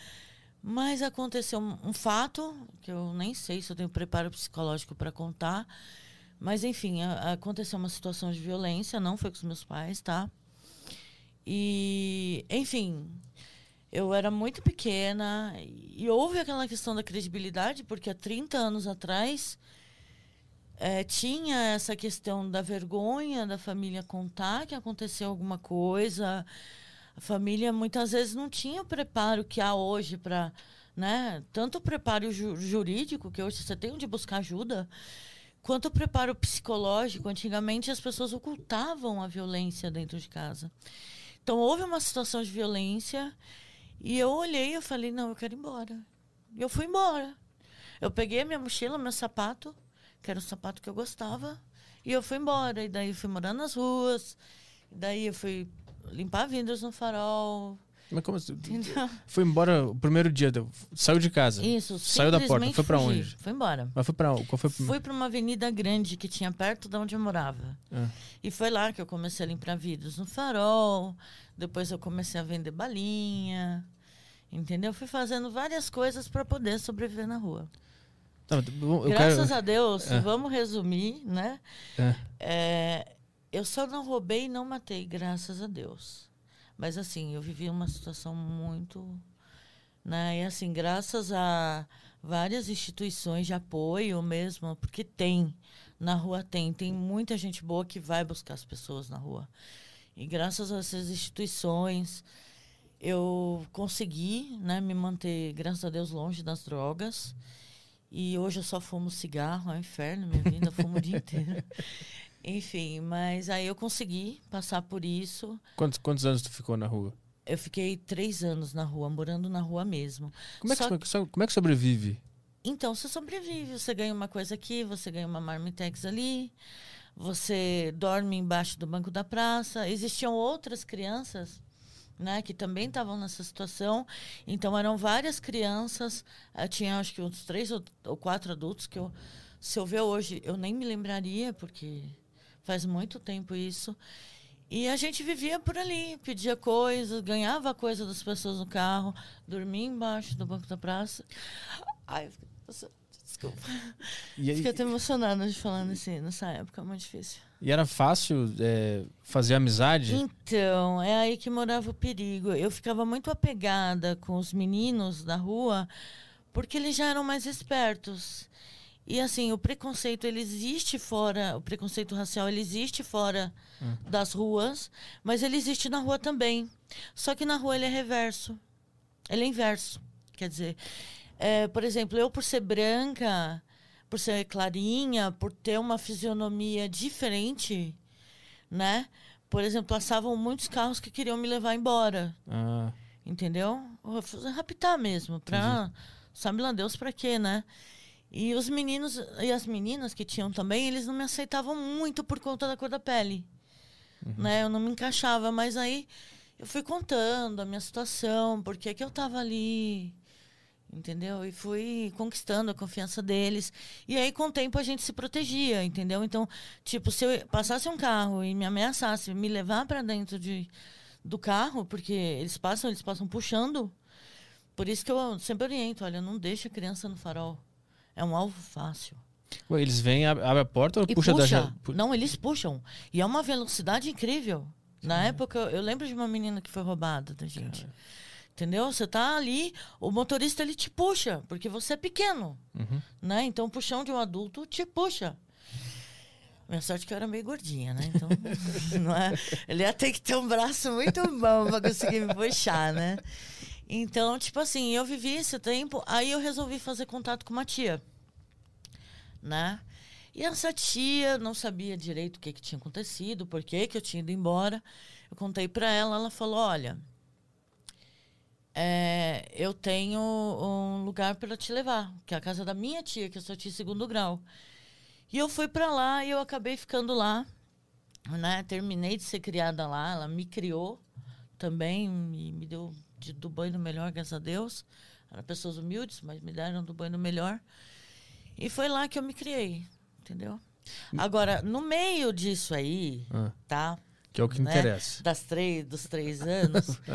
Speaker 3: mas aconteceu um, um fato que eu nem sei se eu tenho preparo psicológico para contar, mas enfim, a- aconteceu uma situação de violência, não foi com os meus pais, tá? E, enfim, eu era muito pequena e houve aquela questão da credibilidade, porque há 30 anos atrás eh, tinha essa questão da vergonha da família contar que aconteceu alguma coisa. Família muitas vezes não tinha o preparo que há hoje para. Né? Tanto o preparo ju- jurídico, que hoje você tem onde buscar ajuda, quanto o preparo psicológico. Antigamente as pessoas ocultavam a violência dentro de casa. Então houve uma situação de violência e eu olhei e falei, não, eu quero ir embora. E eu fui embora. Eu peguei a minha mochila, meu sapato, que era o sapato que eu gostava, e eu fui embora. E daí fui morar nas ruas, daí eu fui limpar vidros no farol.
Speaker 1: Mas como assim? Foi embora o primeiro dia, saiu de casa.
Speaker 3: Isso,
Speaker 1: Saiu da porta, foi pra
Speaker 3: fugi.
Speaker 1: onde?
Speaker 3: Fui embora.
Speaker 1: Mas foi pra qual foi?
Speaker 3: Fui para uma avenida grande que tinha perto de onde eu morava.
Speaker 1: Ah.
Speaker 3: E foi lá que eu comecei a limpar vidros no farol. Depois eu comecei a vender balinha. Entendeu? Fui fazendo várias coisas para poder sobreviver na rua.
Speaker 1: Não,
Speaker 3: Graças
Speaker 1: quero...
Speaker 3: a Deus,
Speaker 1: É.
Speaker 3: vamos resumir, né?
Speaker 1: É.
Speaker 3: É, eu só não roubei e não matei, graças a Deus. Mas assim, eu vivi uma situação muito. Né? E assim, graças a várias instituições de apoio mesmo, porque tem, na rua tem, tem muita gente boa que vai buscar as pessoas na rua. E graças a essas instituições, eu consegui né, me manter, graças a Deus, longe das drogas. E hoje eu só fumo cigarro, é um inferno minha vida, fumo o dia inteiro. Enfim, mas aí eu consegui passar por isso.
Speaker 1: Quantos, quantos anos tu ficou na rua?
Speaker 3: Eu fiquei três anos na rua, morando na rua mesmo.
Speaker 1: Como é que, so- como é que sobrevive?
Speaker 3: Então, você sobrevive. Você ganha uma coisa aqui, você ganha uma marmitex ali, você dorme embaixo do banco da praça. Existiam outras crianças né, que também estavam nessa situação. Então, eram várias crianças. eh, tinha, acho que, uns três ou, ou quatro adultos que eu, se eu ver hoje, eu nem me lembraria, porque faz muito tempo isso. E a gente vivia por ali, pedia coisas, ganhava coisa das pessoas no carro, dormia embaixo do banco da praça. Ai, eu fiquei- nossa, desculpa.
Speaker 1: E, aí-
Speaker 3: Fiquei até emocionada de falando assim, nessa época, muito difícil.
Speaker 1: e era fácil é, fazer amizade?
Speaker 3: Então, é aí que morava o perigo. Eu ficava muito apegada com os meninos da rua, porque eles já eram mais espertos. E assim, o preconceito ele existe fora, o preconceito racial ele existe fora das ruas, mas ele existe na rua também. Só que na rua ele é reverso. Ele é inverso. Quer dizer, é, por exemplo, eu por ser branca, por ser clarinha, por ter uma fisionomia diferente, né? Por exemplo, passavam muitos carros que queriam me levar embora.
Speaker 1: Ah,
Speaker 3: Entendeu? Raptar mesmo, pra. Sabe lá Deus pra quê, né? E os meninos e as meninas que tinham também, eles não me aceitavam muito por conta da cor da pele. Né? Eu não me encaixava, mas aí eu fui contando a minha situação, por que que eu tava ali, entendeu? E fui conquistando a confiança deles. E aí, com o tempo, a gente se protegia, entendeu? Então, tipo, se eu passasse um carro e me ameaçasse me levar para dentro de, do carro, porque eles passam, eles passam puxando. Por isso que eu sempre oriento, olha, não deixa a criança no farol. É um alvo fácil.
Speaker 1: Ué, eles vêm, ab- abre a porta ou
Speaker 3: E
Speaker 1: puxa,
Speaker 3: puxa.
Speaker 1: da ja- pu-
Speaker 3: Não, eles puxam. E é uma velocidade incrível. Na época, eu- eu lembro de uma menina que foi roubada da gente. Entendeu? Você tá ali, o motorista ele te puxa, porque você é pequeno.
Speaker 1: Uhum.
Speaker 3: Né? Então, o puxão de um adulto te puxa. Minha sorte que eu era meio gordinha, né? Então, não é? ele ia ter que ter um braço muito bom para conseguir me puxar, né? Então, tipo assim, eu vivi esse tempo, aí eu resolvi fazer contato com uma tia, né? E essa tia não sabia direito o que, que tinha acontecido, por que, que eu tinha ido embora. Eu contei para ela, ela falou: Olha, é, eu tenho um lugar para te levar, que é a casa da minha tia, que eu sou tia segundo grau. E eu fui para lá e eu acabei ficando lá, né? Terminei de ser criada lá, ela me criou também, me, me deu de, do banho melhor, graças a Deus. Eram pessoas humildes, mas me deram do banho melhor. E foi lá que eu me criei, entendeu? Agora, no meio disso aí,
Speaker 1: Ah,
Speaker 3: tá?
Speaker 1: que é o que
Speaker 3: né,
Speaker 1: interessa.
Speaker 3: Das três, dos três anos,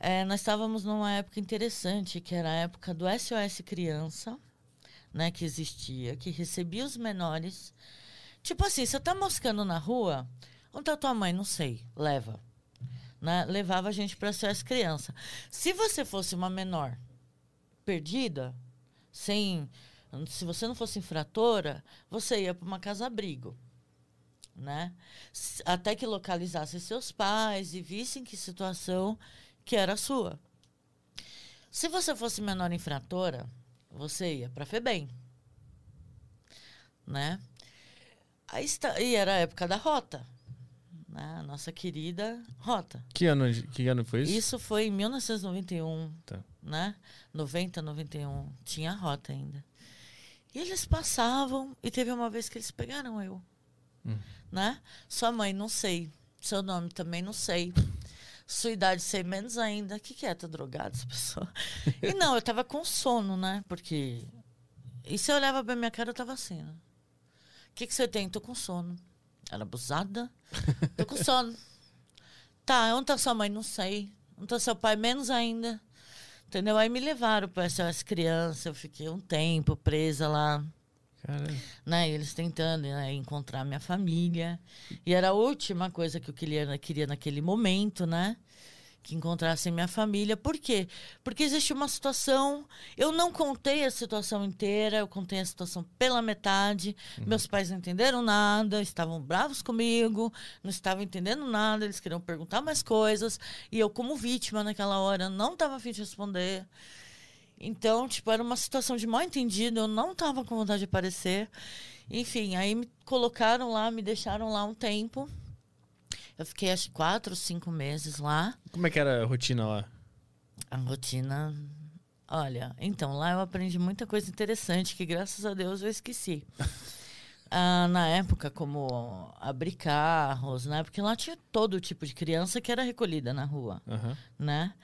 Speaker 1: É.
Speaker 3: é, nós estávamos numa época interessante, que era a época do SOS Criança, né, que existia, que recebia os menores. Tipo assim, você tá moscando na rua, onde tá tua mãe? Não sei, leva. Né? Levava a gente para SOS Criança. Se você fosse uma menor perdida, sem. Se você não fosse infratora, você ia para uma casa-abrigo. Né? Até que localizasse seus pais e vissem que situação que era sua. Se você fosse menor infratora, você ia para FEBEM. Né? Aí está, e era a época da rota. Né? A nossa querida rota.
Speaker 1: Que ano, que ano foi isso?
Speaker 3: Isso foi em 1991,
Speaker 1: Tá.
Speaker 3: né? 90, 91. Tinha a rota ainda. E eles passavam, e teve uma vez que eles pegaram eu.
Speaker 1: Hum.
Speaker 3: Né? Sua mãe, não sei. Seu nome também não sei. Sua idade, sei menos ainda. O que, que é? Tá drogada essa pessoa? E não, eu tava com sono, né? Porque. E se eu olhava pra minha cara, eu tava assim, né? O que, que você tem? Tô com sono. Ela abusada. Tô com sono. Tá, onde tá sua mãe? Não sei. Onde tá seu pai? Menos ainda. Entendeu? Aí me levaram para essas crianças. Eu fiquei um tempo presa lá, né? Eles tentando né, encontrar minha família. E era a última coisa que eu queria, queria naquele momento, né? Que encontrassem minha família. Por quê? Porque existe uma situação. Eu não contei a situação inteira, eu contei a situação pela metade. Meus pais não entenderam nada, estavam bravos comigo, não estavam entendendo nada, eles queriam perguntar mais coisas. E eu, como vítima naquela hora, não estava afim de responder. Então, tipo, era uma situação de mal entendido, eu não estava com vontade de aparecer. Enfim, aí me colocaram lá, me deixaram lá um tempo. Eu fiquei acho que quatro, cinco meses lá.
Speaker 1: Como é que era a rotina lá?
Speaker 3: A rotina. Olha, então, lá eu aprendi muita coisa interessante que, graças a Deus, eu esqueci. Ah, na época, como abrir carros, né? Porque lá tinha todo tipo de criança que era recolhida na rua,
Speaker 1: Aham.
Speaker 3: né?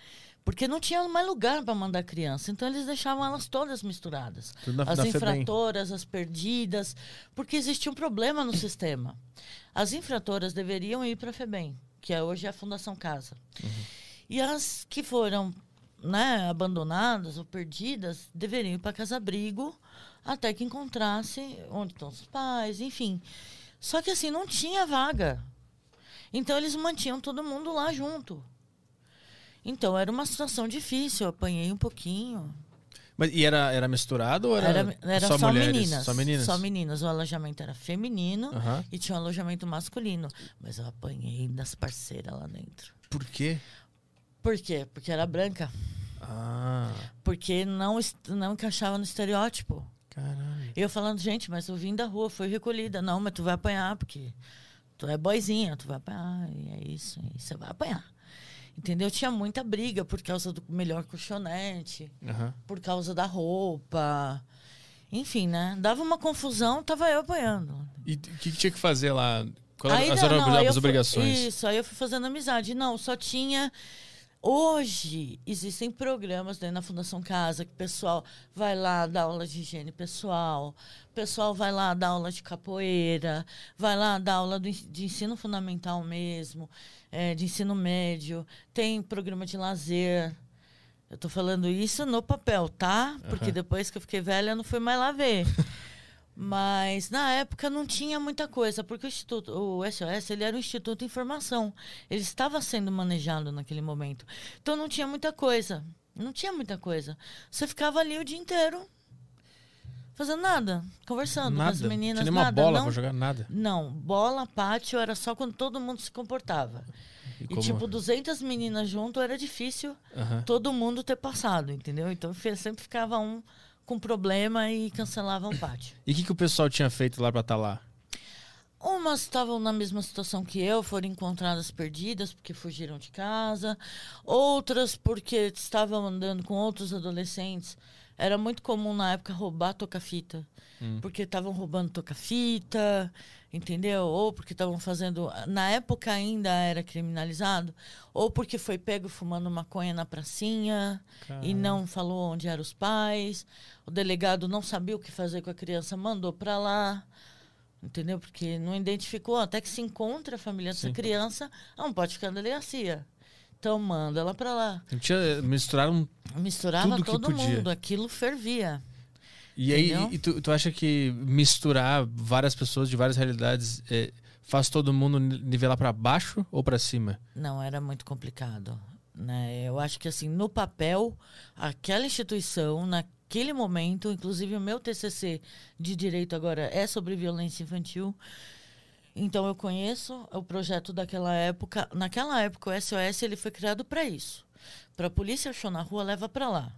Speaker 3: Porque não tinha mais lugar para mandar criança. Então, eles deixavam elas todas misturadas.
Speaker 1: Na,
Speaker 3: as
Speaker 1: na FEBEM.
Speaker 3: infratoras, as perdidas, porque existia um problema no sistema. As infratoras deveriam ir para a FEBEM, que é hoje a Fundação Casa. E as que foram né, abandonadas ou perdidas deveriam ir para Casa Abrigo até que encontrasse onde estão os pais, enfim. Só que assim, não tinha vaga. Então eles mantinham todo mundo lá junto. Então era uma situação difícil, eu apanhei um pouquinho.
Speaker 1: Mas, e era, era misturado ou era,
Speaker 3: Era, era
Speaker 1: só,
Speaker 3: só,
Speaker 1: mulheres?
Speaker 3: meninas.
Speaker 1: Só meninas?
Speaker 3: Só meninas. O alojamento era feminino
Speaker 1: Aham.
Speaker 3: e tinha um alojamento masculino. Mas eu apanhei das parceiras lá dentro.
Speaker 1: Por quê?
Speaker 3: Por quê? Porque era branca.
Speaker 1: Ah,
Speaker 3: Porque não, não encaixava no estereótipo.
Speaker 1: caralho.
Speaker 3: Eu falando, gente, mas eu vim da rua, fui recolhida. Não, mas tu vai apanhar, porque tu é boizinha, tu vai apanhar. E é isso, e você vai apanhar. Entendeu? Tinha muita briga por causa do melhor colchonete,
Speaker 1: Aham.
Speaker 3: por causa da roupa. Enfim, né? Dava uma confusão, tava eu apanhando.
Speaker 1: E o que, que tinha que fazer lá? Qual era
Speaker 3: Aí
Speaker 1: as,
Speaker 3: não, não,
Speaker 1: as
Speaker 3: fui-
Speaker 1: obrigações?
Speaker 3: Isso, aí eu fui fazendo amizade. Não, só tinha. Hoje existem programas né, na Fundação Casa que o pessoal vai lá dar aula de higiene pessoal, o pessoal vai lá dar aula de capoeira, vai lá dar aula do de ensino fundamental mesmo, eh, de ensino médio, tem programa de lazer. Eu tô falando isso no papel, tá? Porque
Speaker 1: Aham.
Speaker 3: depois que eu fiquei velha, eu não fui mais lá ver. Mas na época não tinha muita coisa, porque o Instituto, o SOS, ele era um instituto de informação. Ele estava sendo manejado naquele momento. Então não tinha muita coisa. Não tinha muita coisa. Você ficava ali o dia inteiro fazendo nada, conversando
Speaker 1: nada.
Speaker 3: com as meninas,
Speaker 1: tinha nenhuma
Speaker 3: nada.
Speaker 1: bola
Speaker 3: não,
Speaker 1: pra jogar, nada.
Speaker 3: não, bola, pátio era só quando todo mundo se comportava.
Speaker 1: E
Speaker 3: E, tipo, 200 meninas junto era difícil todo mundo ter passado, entendeu? Então sempre ficava um com problema e cancelava o pátio.
Speaker 1: E o que, que o pessoal tinha feito lá pra estar lá?
Speaker 3: Umas estavam na mesma situação que eu, foram encontradas perdidas porque fugiram de casa. Outras porque estavam andando com outros adolescentes. Era muito comum na época roubar toca-fita. Porque estavam roubando toca-fita, entendeu? Ou porque estavam fazendo. Na época ainda era criminalizado. Ou porque foi pego fumando maconha na pracinha e não falou onde eram os pais. O delegado não sabia o que fazer com a criança, mandou para lá. Entendeu? Porque não identificou, até que se encontra a família dessa
Speaker 1: Sim.
Speaker 3: criança, não pode ficar na delegacia. Então manda ela para lá.
Speaker 1: Tinha, misturaram.
Speaker 3: Misturava
Speaker 1: Tudo que
Speaker 3: todo
Speaker 1: podia.
Speaker 3: mundo, aquilo fervia.
Speaker 1: E aí,
Speaker 3: Entendeu?
Speaker 1: e tu, tu acha que misturar várias pessoas de várias realidades é, faz todo mundo ni- nivelar pra baixo ou pra cima?
Speaker 3: Não, era muito complicado. Né? Eu acho que, assim, no papel, aquela instituição, naquele momento, inclusive o meu TCC de direito agora é sobre violência infantil. Então, eu conheço o projeto daquela época. Naquela época, o SOS ele foi criado para isso. Para a polícia achou na rua, leva para lá.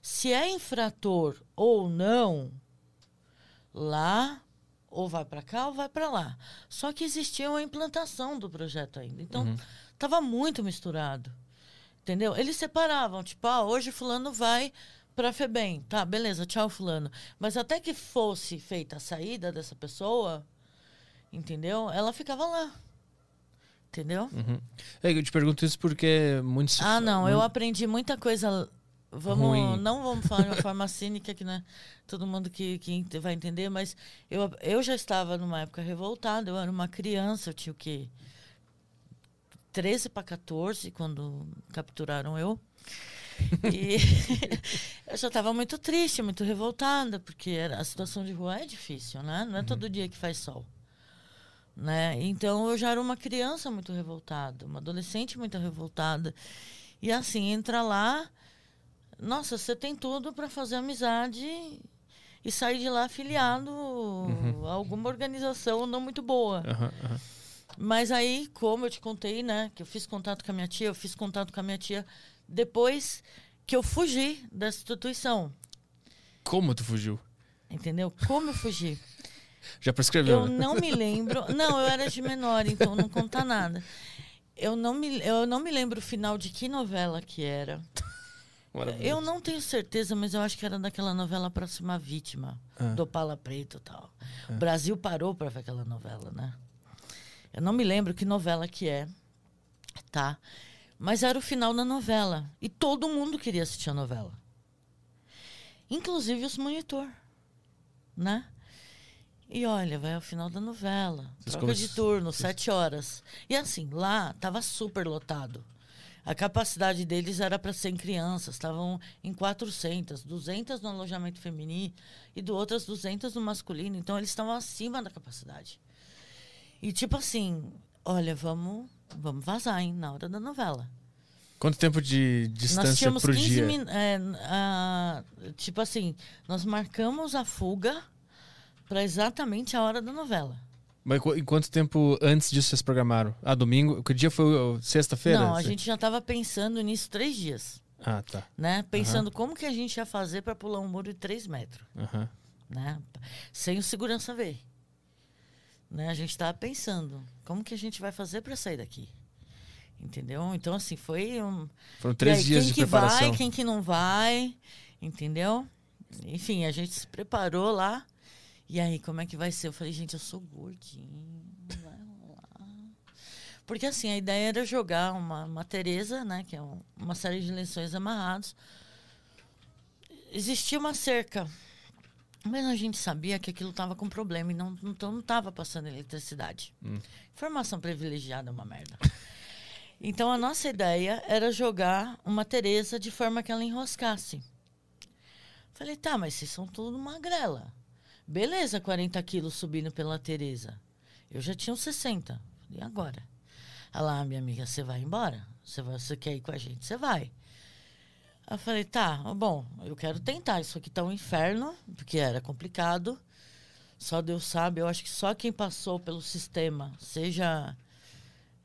Speaker 3: Se é infrator ou não, lá ou vai para cá ou vai para lá. Só que existia uma implantação do projeto ainda. Então, estava muito misturado. Entendeu? Eles separavam, tipo, ah, hoje fulano vai para FEBEM. Tá, beleza, tchau fulano. Mas até que fosse feita a saída dessa pessoa, entendeu? Ela ficava lá. Entendeu?
Speaker 1: Uhum. É, eu te pergunto isso porque muitos.
Speaker 3: Ah, não,
Speaker 1: mu-
Speaker 3: eu aprendi muita coisa. Vamos,
Speaker 1: Ruim.
Speaker 3: não vamos falar de uma forma cínica que não é todo mundo que, que vai entender, mas eu, eu já estava numa época revoltada, eu era uma criança, eu tinha o quê? 13 para 14 quando capturaram eu. E eu já estava muito triste, muito revoltada, porque a situação de rua é difícil, né? Não é todo dia que faz sol. Né? Então eu já era uma criança muito revoltada, uma adolescente muito revoltada. E assim, entra lá, nossa, você tem tudo para fazer amizade e sair de lá afiliado a alguma organização não muito boa.
Speaker 1: Aham, aham.
Speaker 3: Mas aí, como eu te contei, né, que eu fiz contato com a minha tia, eu fiz contato com a minha tia depois que eu fugi da instituição.
Speaker 1: Como tu fugiu?
Speaker 3: Entendeu? Como eu fugi?
Speaker 1: Já prescreveu,
Speaker 3: Eu
Speaker 1: né?
Speaker 3: não me lembro. Não, eu era de menor, então não conta nada. Eu não me, eu não me lembro o final de que novela que era. Eu não tenho certeza, mas eu acho que era daquela novela Próxima Vítima,
Speaker 1: Ah.
Speaker 3: do Pala Preto e tal. O Brasil parou para ver aquela novela, né? Eu não me lembro que novela que é, tá? Mas era o final da novela. E todo mundo queria assistir a novela. Inclusive os monitor, né? E olha, vai ao final da novela.
Speaker 1: Vocês
Speaker 3: troca de turno, sete horas. E assim, lá tava super lotado. A capacidade deles era para 100 crianças, estavam em 400, 200 no alojamento feminino e do outras 200 no masculino. Então eles estavam acima da capacidade. E tipo assim, olha, vamos, vamos vazar, hein, na hora da novela.
Speaker 1: Quanto tempo de
Speaker 3: Nós
Speaker 1: distância
Speaker 3: tínhamos
Speaker 1: por
Speaker 3: 15
Speaker 1: dia?
Speaker 3: minutos. tipo assim, nós marcamos a fuga para exatamente a hora da novela.
Speaker 1: Mas em quanto tempo antes disso vocês programaram? Ah, domingo? Que dia foi? Sexta-feira?
Speaker 3: Não, a gente já estava pensando nisso três dias,
Speaker 1: Ah, tá.
Speaker 3: né? Pensando como que a gente ia fazer para pular um muro de três metros,
Speaker 1: Aham.
Speaker 3: né? Sem o segurança ver. Né? A gente estava pensando como que a gente vai fazer para sair daqui. Entendeu? Então, assim, foi um...
Speaker 1: Foram
Speaker 3: E
Speaker 1: três
Speaker 3: aí,
Speaker 1: dias
Speaker 3: quem
Speaker 1: de
Speaker 3: que
Speaker 1: preparação.
Speaker 3: vai, quem que não vai, entendeu? Enfim, a gente se preparou lá. E aí, como é que vai ser? Eu falei, gente, eu sou gordinho, vai rolar. Porque assim, a ideia era jogar uma, uma Tereza, né? Que é um- uma série de lençóis amarrados. Existia uma cerca. Mas a gente sabia que aquilo estava com problema e não, então não estava passando eletricidade. Informação privilegiada é uma merda. Então a nossa ideia era jogar uma Tereza de forma que ela enroscasse. Falei, tá, mas vocês são tudo magrela. Beleza, 40 quilos subindo pela Tereza. Eu já tinha uns 60. Falei, e agora? Ela, ah, minha amiga, você vai embora? Você, vai, você quer ir com a gente? Você vai. Eu falei, tá, bom, eu quero tentar. Isso aqui tá um inferno, porque era complicado. Só Deus sabe, eu acho que só quem passou pelo sistema, seja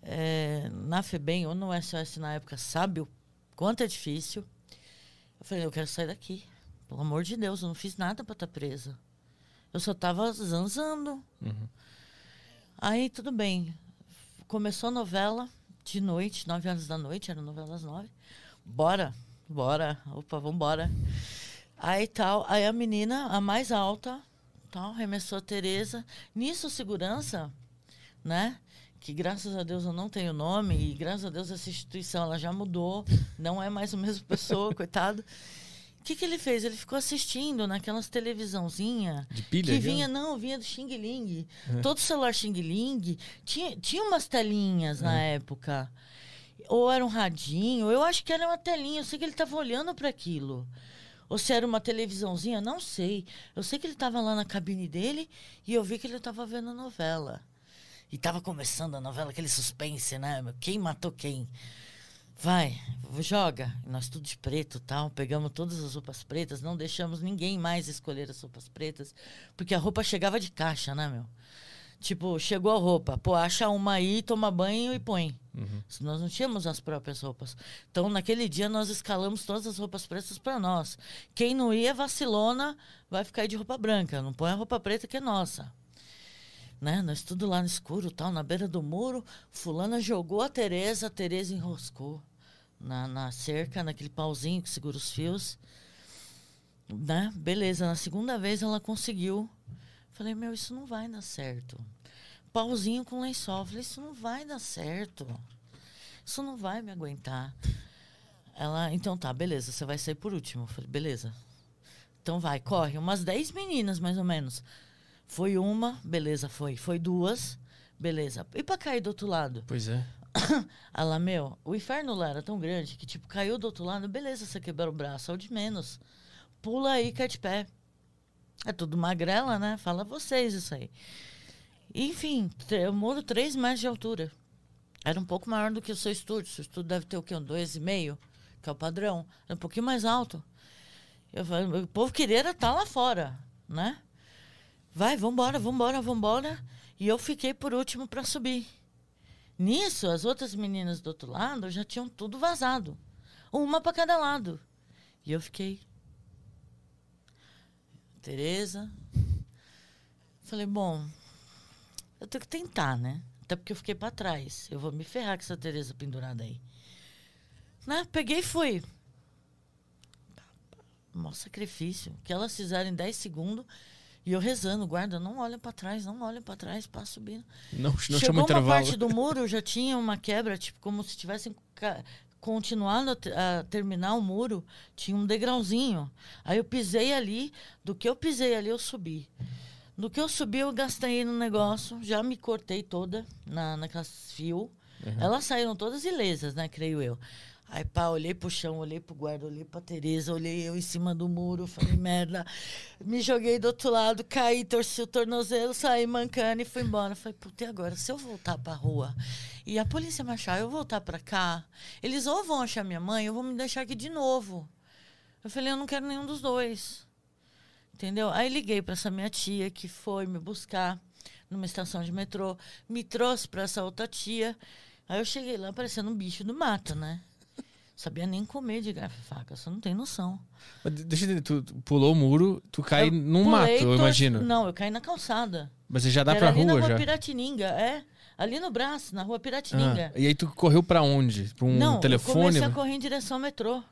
Speaker 3: é, na FEBEM ou no SOS na época, sabe o quanto é difícil. Eu falei, eu quero sair daqui. Pelo amor de Deus, eu não fiz nada para estar presa. Eu só tava zanzando. Aí, tudo bem. Começou a novela de noite, nove horas da noite, era novela às nove. Bora, bora. Opa, vambora. Aí tal, aí a menina, a mais alta, tal, arremessou a Tereza. Nisso, segurança, né? Que graças a Deus eu não tenho nome e graças a Deus essa instituição ela já mudou, não é mais a mesma pessoa, coitado. O que, que ele fez? Ele ficou assistindo naquelas televisãozinha
Speaker 1: De pilha?
Speaker 3: que vinha, não, vinha do Xing Ling. Todo celular Xing Ling tinha, tinha umas telinhas na época. Ou era um radinho, eu acho que era uma telinha, eu sei que ele estava olhando para aquilo. Ou se era uma televisãozinha, não sei. Eu sei que ele estava lá na cabine dele e eu vi que ele estava vendo a novela. E estava começando a novela, aquele suspense, né? Quem matou quem? Vai, joga. Nós tudo de preto tal. Pegamos todas as roupas pretas, não deixamos ninguém mais escolher as roupas pretas. Porque a roupa chegava de caixa, né, meu? Tipo, chegou a roupa. Pô, acha uma aí, toma banho e põe. Nós não tínhamos as próprias roupas. Então, naquele dia, nós escalamos todas as roupas pretas para nós. Quem não ia, vacilona, vai ficar aí de roupa branca. Não põe a roupa preta que é nossa. Né? Nós tudo lá no escuro, tal, na beira do muro. Fulana jogou a Tereza, a Tereza enroscou na, na cerca, naquele pauzinho que segura os fios. Né? Beleza, na segunda vez ela conseguiu. Falei, meu, isso não vai dar certo. Pauzinho com lençol. Falei, isso não vai dar certo. Isso não vai me aguentar. Ela, então tá, beleza, você vai sair por último. Falei, beleza. Então vai, corre. Umas 10 meninas, mais ou menos. Foi uma, beleza, foi. Foi duas, beleza. E pra cair do outro lado?
Speaker 1: Pois é.
Speaker 3: Ela, meu, o inferno lá era tão grande que, tipo, caiu do outro lado, beleza, você quebrou o braço, é o de menos. Pula aí, cai de pé. É tudo magrela, né? Fala vocês isso aí. Enfim, eu muro 3 metros de altura. Era um pouco maior do que o seu estúdio. Seu estúdio deve ter o quê? Um 2,5, que é o padrão. Era um pouquinho mais alto. Eu o povo queria estar lá fora, né? Vai, vambora, vambora, vambora. E eu fiquei por último para subir. Nisso, as outras meninas do outro lado já tinham tudo vazado. Uma para cada lado. E eu fiquei. Tereza. Falei, bom, eu tenho que tentar, né? Até porque eu fiquei para trás. Eu vou me ferrar com essa Tereza pendurada aí. Né? Peguei e fui. Mó sacrifício. Que elas fizeram em 10 segundos. E eu rezando, guarda, não olha para trás, não olha para trás, passa subindo.
Speaker 1: Não, não
Speaker 3: Chegou
Speaker 1: chama
Speaker 3: uma
Speaker 1: intervalo.
Speaker 3: parte do muro, já tinha uma quebra, tipo, como se tivessem continuado a, a terminar o muro, tinha um degrauzinho. Aí eu pisei ali, do que eu pisei ali, eu subi. No que eu subi, eu gastei no negócio, já me cortei toda na, naquelas fio. Elas saíram todas ilesas, né, creio eu. Aí, pá, olhei pro chão, olhei pro guarda, olhei pra Tereza, olhei eu em cima do muro, falei, merda. Me joguei do outro lado, caí, torci o tornozelo, saí mancando e fui embora. Falei, puta, e agora? Se eu voltar pra rua e a polícia me achar, eu voltar pra cá, eles ou vão achar minha mãe ou vão me deixar aqui de novo. Eu falei, eu não quero nenhum dos dois. Entendeu? Aí liguei pra essa minha tia que foi me buscar numa estação de metrô, me trouxe pra essa outra tia. Aí eu cheguei lá parecendo um bicho do mato, né? Sabia nem comer de garfo e faca, você não tem noção.
Speaker 1: Mas de- Deixa eu entender, tu, pulou o muro, tu cai
Speaker 3: Eu
Speaker 1: num mato, eu imagino.
Speaker 3: Não, eu caí na calçada.
Speaker 1: Mas você já dá
Speaker 3: Era
Speaker 1: pra
Speaker 3: ali na
Speaker 1: rua
Speaker 3: rua
Speaker 1: já.
Speaker 3: Piratininga, é. Ali no braço, na rua Piratininga.
Speaker 1: Ah, e aí tu correu pra onde? Pra um
Speaker 3: não, eu
Speaker 1: telefone?
Speaker 3: comecei a correr em direção ao metrô.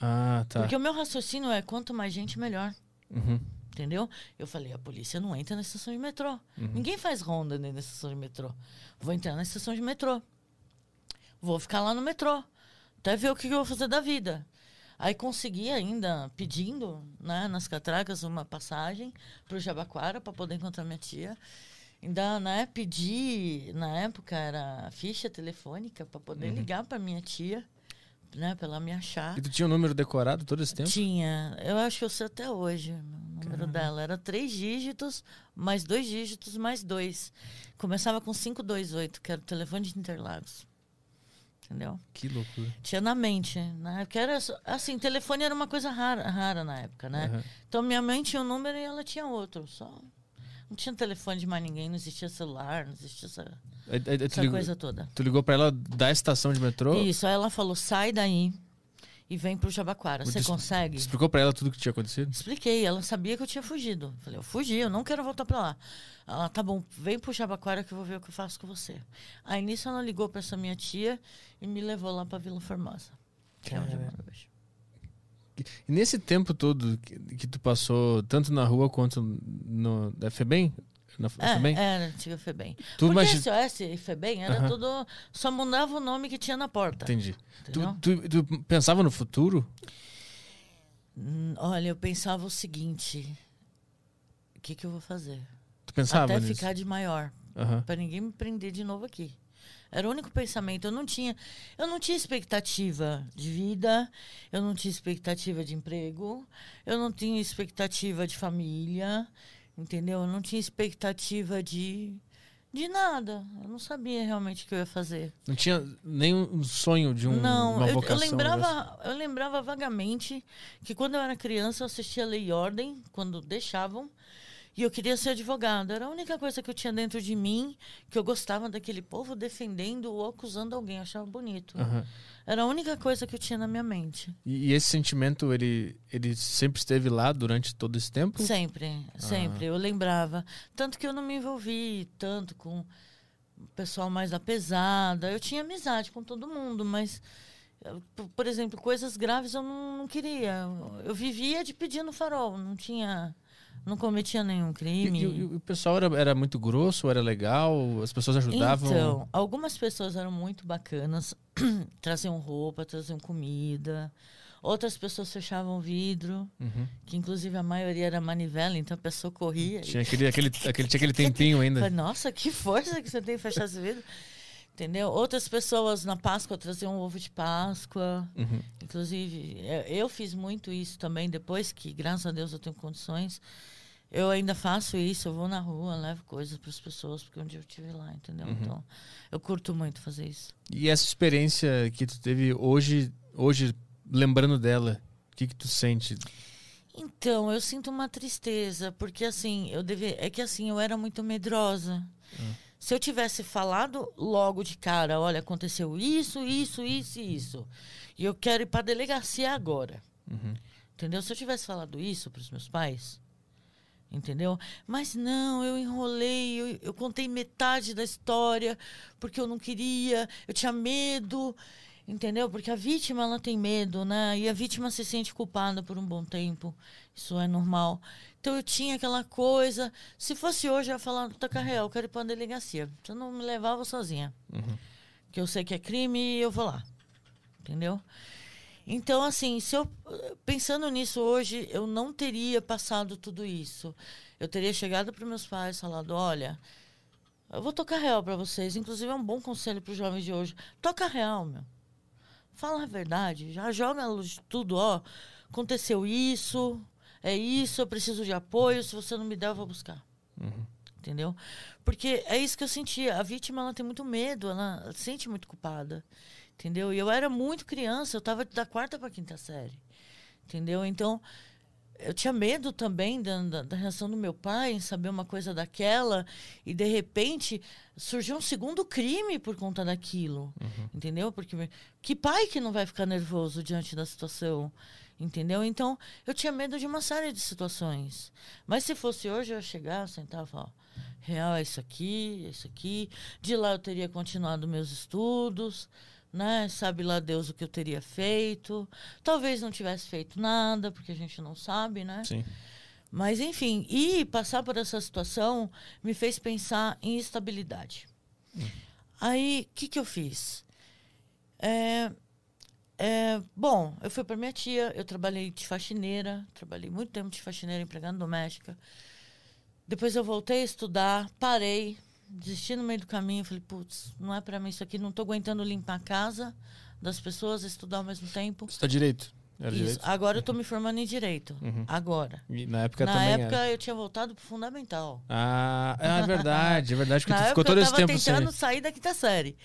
Speaker 1: Ah, tá.
Speaker 3: Porque o meu raciocínio é quanto mais gente, melhor.
Speaker 1: Uhum.
Speaker 3: Entendeu? Eu falei, a polícia não entra na estação de metrô.
Speaker 1: Uhum.
Speaker 3: Ninguém faz ronda da estação de metrô. Vou entrar na estação de metrô. Vou ficar lá no metrô. Até ver o que eu vou fazer da vida. Aí consegui ainda, pedindo, né, nas catracas, uma passagem para o Jabaquara para poder encontrar minha tia. Ainda, né, pedi, na época era ficha telefônica para poder ligar para minha tia, né, para ela me achar.
Speaker 1: Uhum. E tu tinha o número decorado todo esse tempo?
Speaker 3: Tinha. Eu acho que eu sei até hoje o número dela. Era três dígitos, mais dois dígitos, mais dois. Começava com 528, que era o telefone de Interlagos. Entendeu?
Speaker 1: Que loucura.
Speaker 3: Tinha na mente, né? Porque era assim, telefone era uma coisa rara, rara na época, né?
Speaker 1: Aham.
Speaker 3: Então minha mãe tinha um número e ela tinha outro. Só não tinha telefone de mais ninguém, não existia celular, não existia essa, essa
Speaker 1: ligou,
Speaker 3: coisa toda.
Speaker 1: tu ligou pra ela da estação de metrô?
Speaker 3: Isso, aí ela falou: sai daí e vem pro Jabaquara. Você consegue?
Speaker 1: Explicou pra ela tudo o que tinha acontecido?
Speaker 3: Expliquei, ela sabia que eu tinha fugido. Falei, eu fugi, eu não quero voltar pra lá. Ela, tá bom, vem pro Jabaquara que eu vou ver o que eu faço com você. Aí nisso ela ligou pra essa minha tia e me levou lá pra Vila Formosa. Que é onde eu moro hoje.
Speaker 1: E nesse tempo todo que, que tu passou, tanto na rua quanto no da FEBEM? Na
Speaker 3: É,
Speaker 1: FEBEM?
Speaker 3: era antiga FEBEM.
Speaker 1: Tu
Speaker 3: Porque SOS e FEBEM era tudo. Só mudava o nome que tinha na porta.
Speaker 1: Entendi. Tu, tu, tu pensava no futuro?
Speaker 3: Hum, Olha, eu pensava o seguinte: o que, que eu vou fazer?
Speaker 1: Tu pensava
Speaker 3: Até
Speaker 1: nisso?
Speaker 3: ficar de maior.
Speaker 1: Aham.
Speaker 3: Pra ninguém me prender de novo aqui. Era o único pensamento. Eu não tinha, eu não tinha expectativa de vida, eu não tinha expectativa de emprego, eu não tinha expectativa de família, entendeu? Eu não tinha expectativa de de nada. Eu não sabia realmente o que eu ia fazer.
Speaker 1: Não tinha nenhum sonho de um,
Speaker 3: não,
Speaker 1: uma
Speaker 3: eu, eu
Speaker 1: vocação? né?
Speaker 3: lembrava, eu lembrava vagamente que quando eu era criança eu assistia Lei e Ordem, quando deixavam, e eu queria ser advogada. Era a única coisa que eu tinha dentro de mim, que eu gostava daquele povo defendendo ou acusando alguém, eu achava bonito.
Speaker 1: Aham.
Speaker 3: Era a única coisa que eu tinha na minha mente.
Speaker 1: E, e esse sentimento, ele, ele sempre esteve lá durante todo esse tempo?
Speaker 3: Sempre, sempre. Eu lembrava. Tanto que eu não me envolvi tanto com o pessoal mais da pesada. Eu tinha amizade com todo mundo, mas, por exemplo, coisas graves eu não, não queria. Eu vivia de pedir no farol, não tinha. Não cometia nenhum
Speaker 1: E,
Speaker 3: crime.
Speaker 1: e- e o pessoal era, era muito grosso, era legal? As pessoas ajudavam?
Speaker 3: Então, algumas pessoas eram muito bacanas, traziam roupa, traziam comida. Outras pessoas fechavam vidro,
Speaker 1: Uhum.
Speaker 3: que inclusive a maioria era manivela, então a pessoa corria. e
Speaker 1: Tinha aquele, aquele, aquele, tinha aquele tempinho ainda.
Speaker 3: Nossa, que força que você tem em fechar esse vidro. Entendeu? Outras pessoas na Páscoa traziam ovo de Páscoa.
Speaker 1: Uhum.
Speaker 3: Inclusive, eu- eu fiz muito isso também, depois que, graças a Deus, eu tenho condições. Eu ainda faço isso, eu vou na rua, levo coisas para as pessoas, porque um dia eu estive lá, entendeu?
Speaker 1: Uhum.
Speaker 3: Então, eu curto muito fazer isso.
Speaker 1: E essa experiência que tu teve hoje, hoje lembrando dela, o que que tu sente?
Speaker 3: Então, eu sinto uma tristeza, porque assim, eu deve... é que assim, eu era muito medrosa. Se eu tivesse falado logo de cara, olha, aconteceu isso, isso, isso e isso, e eu quero ir para delegacia agora.
Speaker 1: Uhum.
Speaker 3: Entendeu? Se eu tivesse falado isso para os meus pais, entendeu? Mas não, eu enrolei, eu, eu contei metade da história porque eu não queria, eu tinha medo, entendeu? Porque a vítima ela tem medo, né? E a vítima se sente culpada por um bom tempo. Isso é normal. Então eu tinha aquela coisa. Se fosse hoje, eu ia falar, real, eu quero ir para a delegacia. Você não me levava sozinha.
Speaker 1: Uhum.
Speaker 3: Que eu sei que é crime e eu vou lá. Entendeu? Então, assim, se eu pensando nisso hoje, eu não teria passado tudo isso. Eu teria chegado para meus pais e falado: olha, eu vou tocar real para vocês. Inclusive, é um bom conselho para os jovens de hoje. Toca real, meu. Fala a verdade, já joga a luz de tudo, ó. Aconteceu isso, é isso, eu preciso de apoio, se você não me der, eu vou buscar. Entendeu? Porque é isso que eu sentia. A vítima, ela tem muito medo, ela se sente muito culpada. Entendeu? E eu era muito criança, eu estava da quarta para quinta série. Entendeu? Então, eu tinha medo também da, da, da reação do meu pai em saber uma coisa daquela e de repente surgiu um segundo crime por conta daquilo, entendeu? Porque que pai que não vai ficar nervoso diante da situação, entendeu? Então eu tinha medo de uma série de situações, mas se fosse hoje eu ia chegar, sentar e falar, real é isso aqui, é isso aqui, de lá eu teria continuado meus estudos, né? Sabe lá Deus o que eu teria feito. Talvez não tivesse feito nada, porque a gente não sabe, né?
Speaker 1: Sim.
Speaker 3: Mas, enfim, e passar por essa situação me fez pensar em estabilidade. Aí, o que, que eu fiz? É, é, bom, eu fui para minha tia, eu trabalhei de faxineira, trabalhei muito tempo de faxineira, empregada doméstica. Depois eu voltei a estudar, parei, desisti no meio do caminho, falei, putz, não é para mim isso aqui, não estou aguentando limpar a casa das pessoas, estudar ao mesmo tempo.
Speaker 1: Você tá direito? Era
Speaker 3: Isso.
Speaker 1: direito?
Speaker 3: Agora eu estou me formando em direito.
Speaker 1: Uhum.
Speaker 3: Agora.
Speaker 1: E na época
Speaker 3: Na
Speaker 1: também
Speaker 3: época
Speaker 1: era.
Speaker 3: eu tinha voltado pro fundamental.
Speaker 1: Ah, é verdade, é verdade que
Speaker 3: Na
Speaker 1: tu ficou todo
Speaker 3: eu
Speaker 1: esse tempo sem.
Speaker 3: tentando sair da quinta série.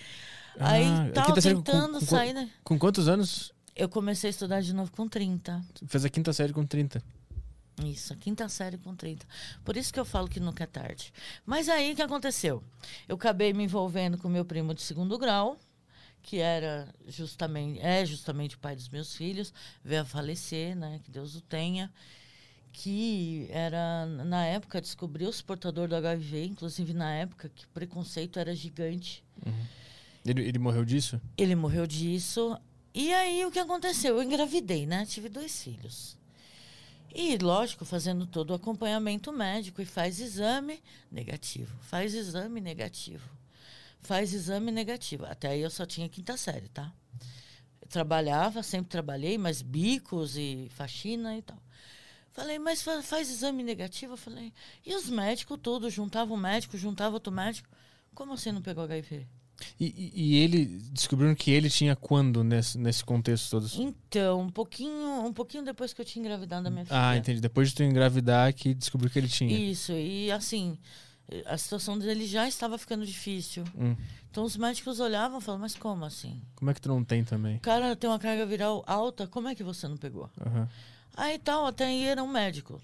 Speaker 1: Ah,
Speaker 3: Aí
Speaker 1: a
Speaker 3: tava
Speaker 1: quinta série com-
Speaker 3: tentando
Speaker 1: com-
Speaker 3: sair, né?
Speaker 1: Com quantos anos?
Speaker 3: Eu comecei a estudar de novo com 30.
Speaker 1: Fez a quinta série com 30.
Speaker 3: Isso, a quinta série com 30. Por isso que eu falo que nunca é tarde. Mas aí o que aconteceu? Eu acabei me envolvendo com meu primo de segundo grau, que era justamente, é justamente o pai dos meus filhos, veio a falecer, né? Que Deus o tenha. Que era, na época, descobriu-se portador do HIV, inclusive na época que o preconceito era gigante.
Speaker 1: Ele, ele morreu disso?
Speaker 3: Ele morreu disso. E aí o que aconteceu? Eu engravidei, né? Tive dois filhos. E, lógico, fazendo todo o acompanhamento médico e faz exame negativo. Faz exame negativo. Faz exame negativo. Até aí eu só tinha quinta série, tá? Eu trabalhava, sempre trabalhei, mas bicos e faxina e tal. Falei, mas fa- faz exame negativo? Eu falei, e os médicos todos? Juntava um médico, juntava outro médico. Como assim não pegou HIV?
Speaker 1: E, e- ele descobriram que ele tinha quando nesse, nesse contexto todo?
Speaker 3: Então, um pouquinho, um pouquinho depois que eu tinha engravidado da minha filha.
Speaker 1: Ah, entendi. Depois de tu engravidar que descobriu que ele tinha.
Speaker 3: Isso, e assim, a situação dele já estava ficando difícil.
Speaker 1: Hum.
Speaker 3: Então os médicos olhavam e falavam, mas como assim?
Speaker 1: Como é que tu não tem também?
Speaker 3: O cara tem uma carga viral alta, como é que você não pegou?
Speaker 1: Aham.
Speaker 3: Aí tal, até aí era um médico.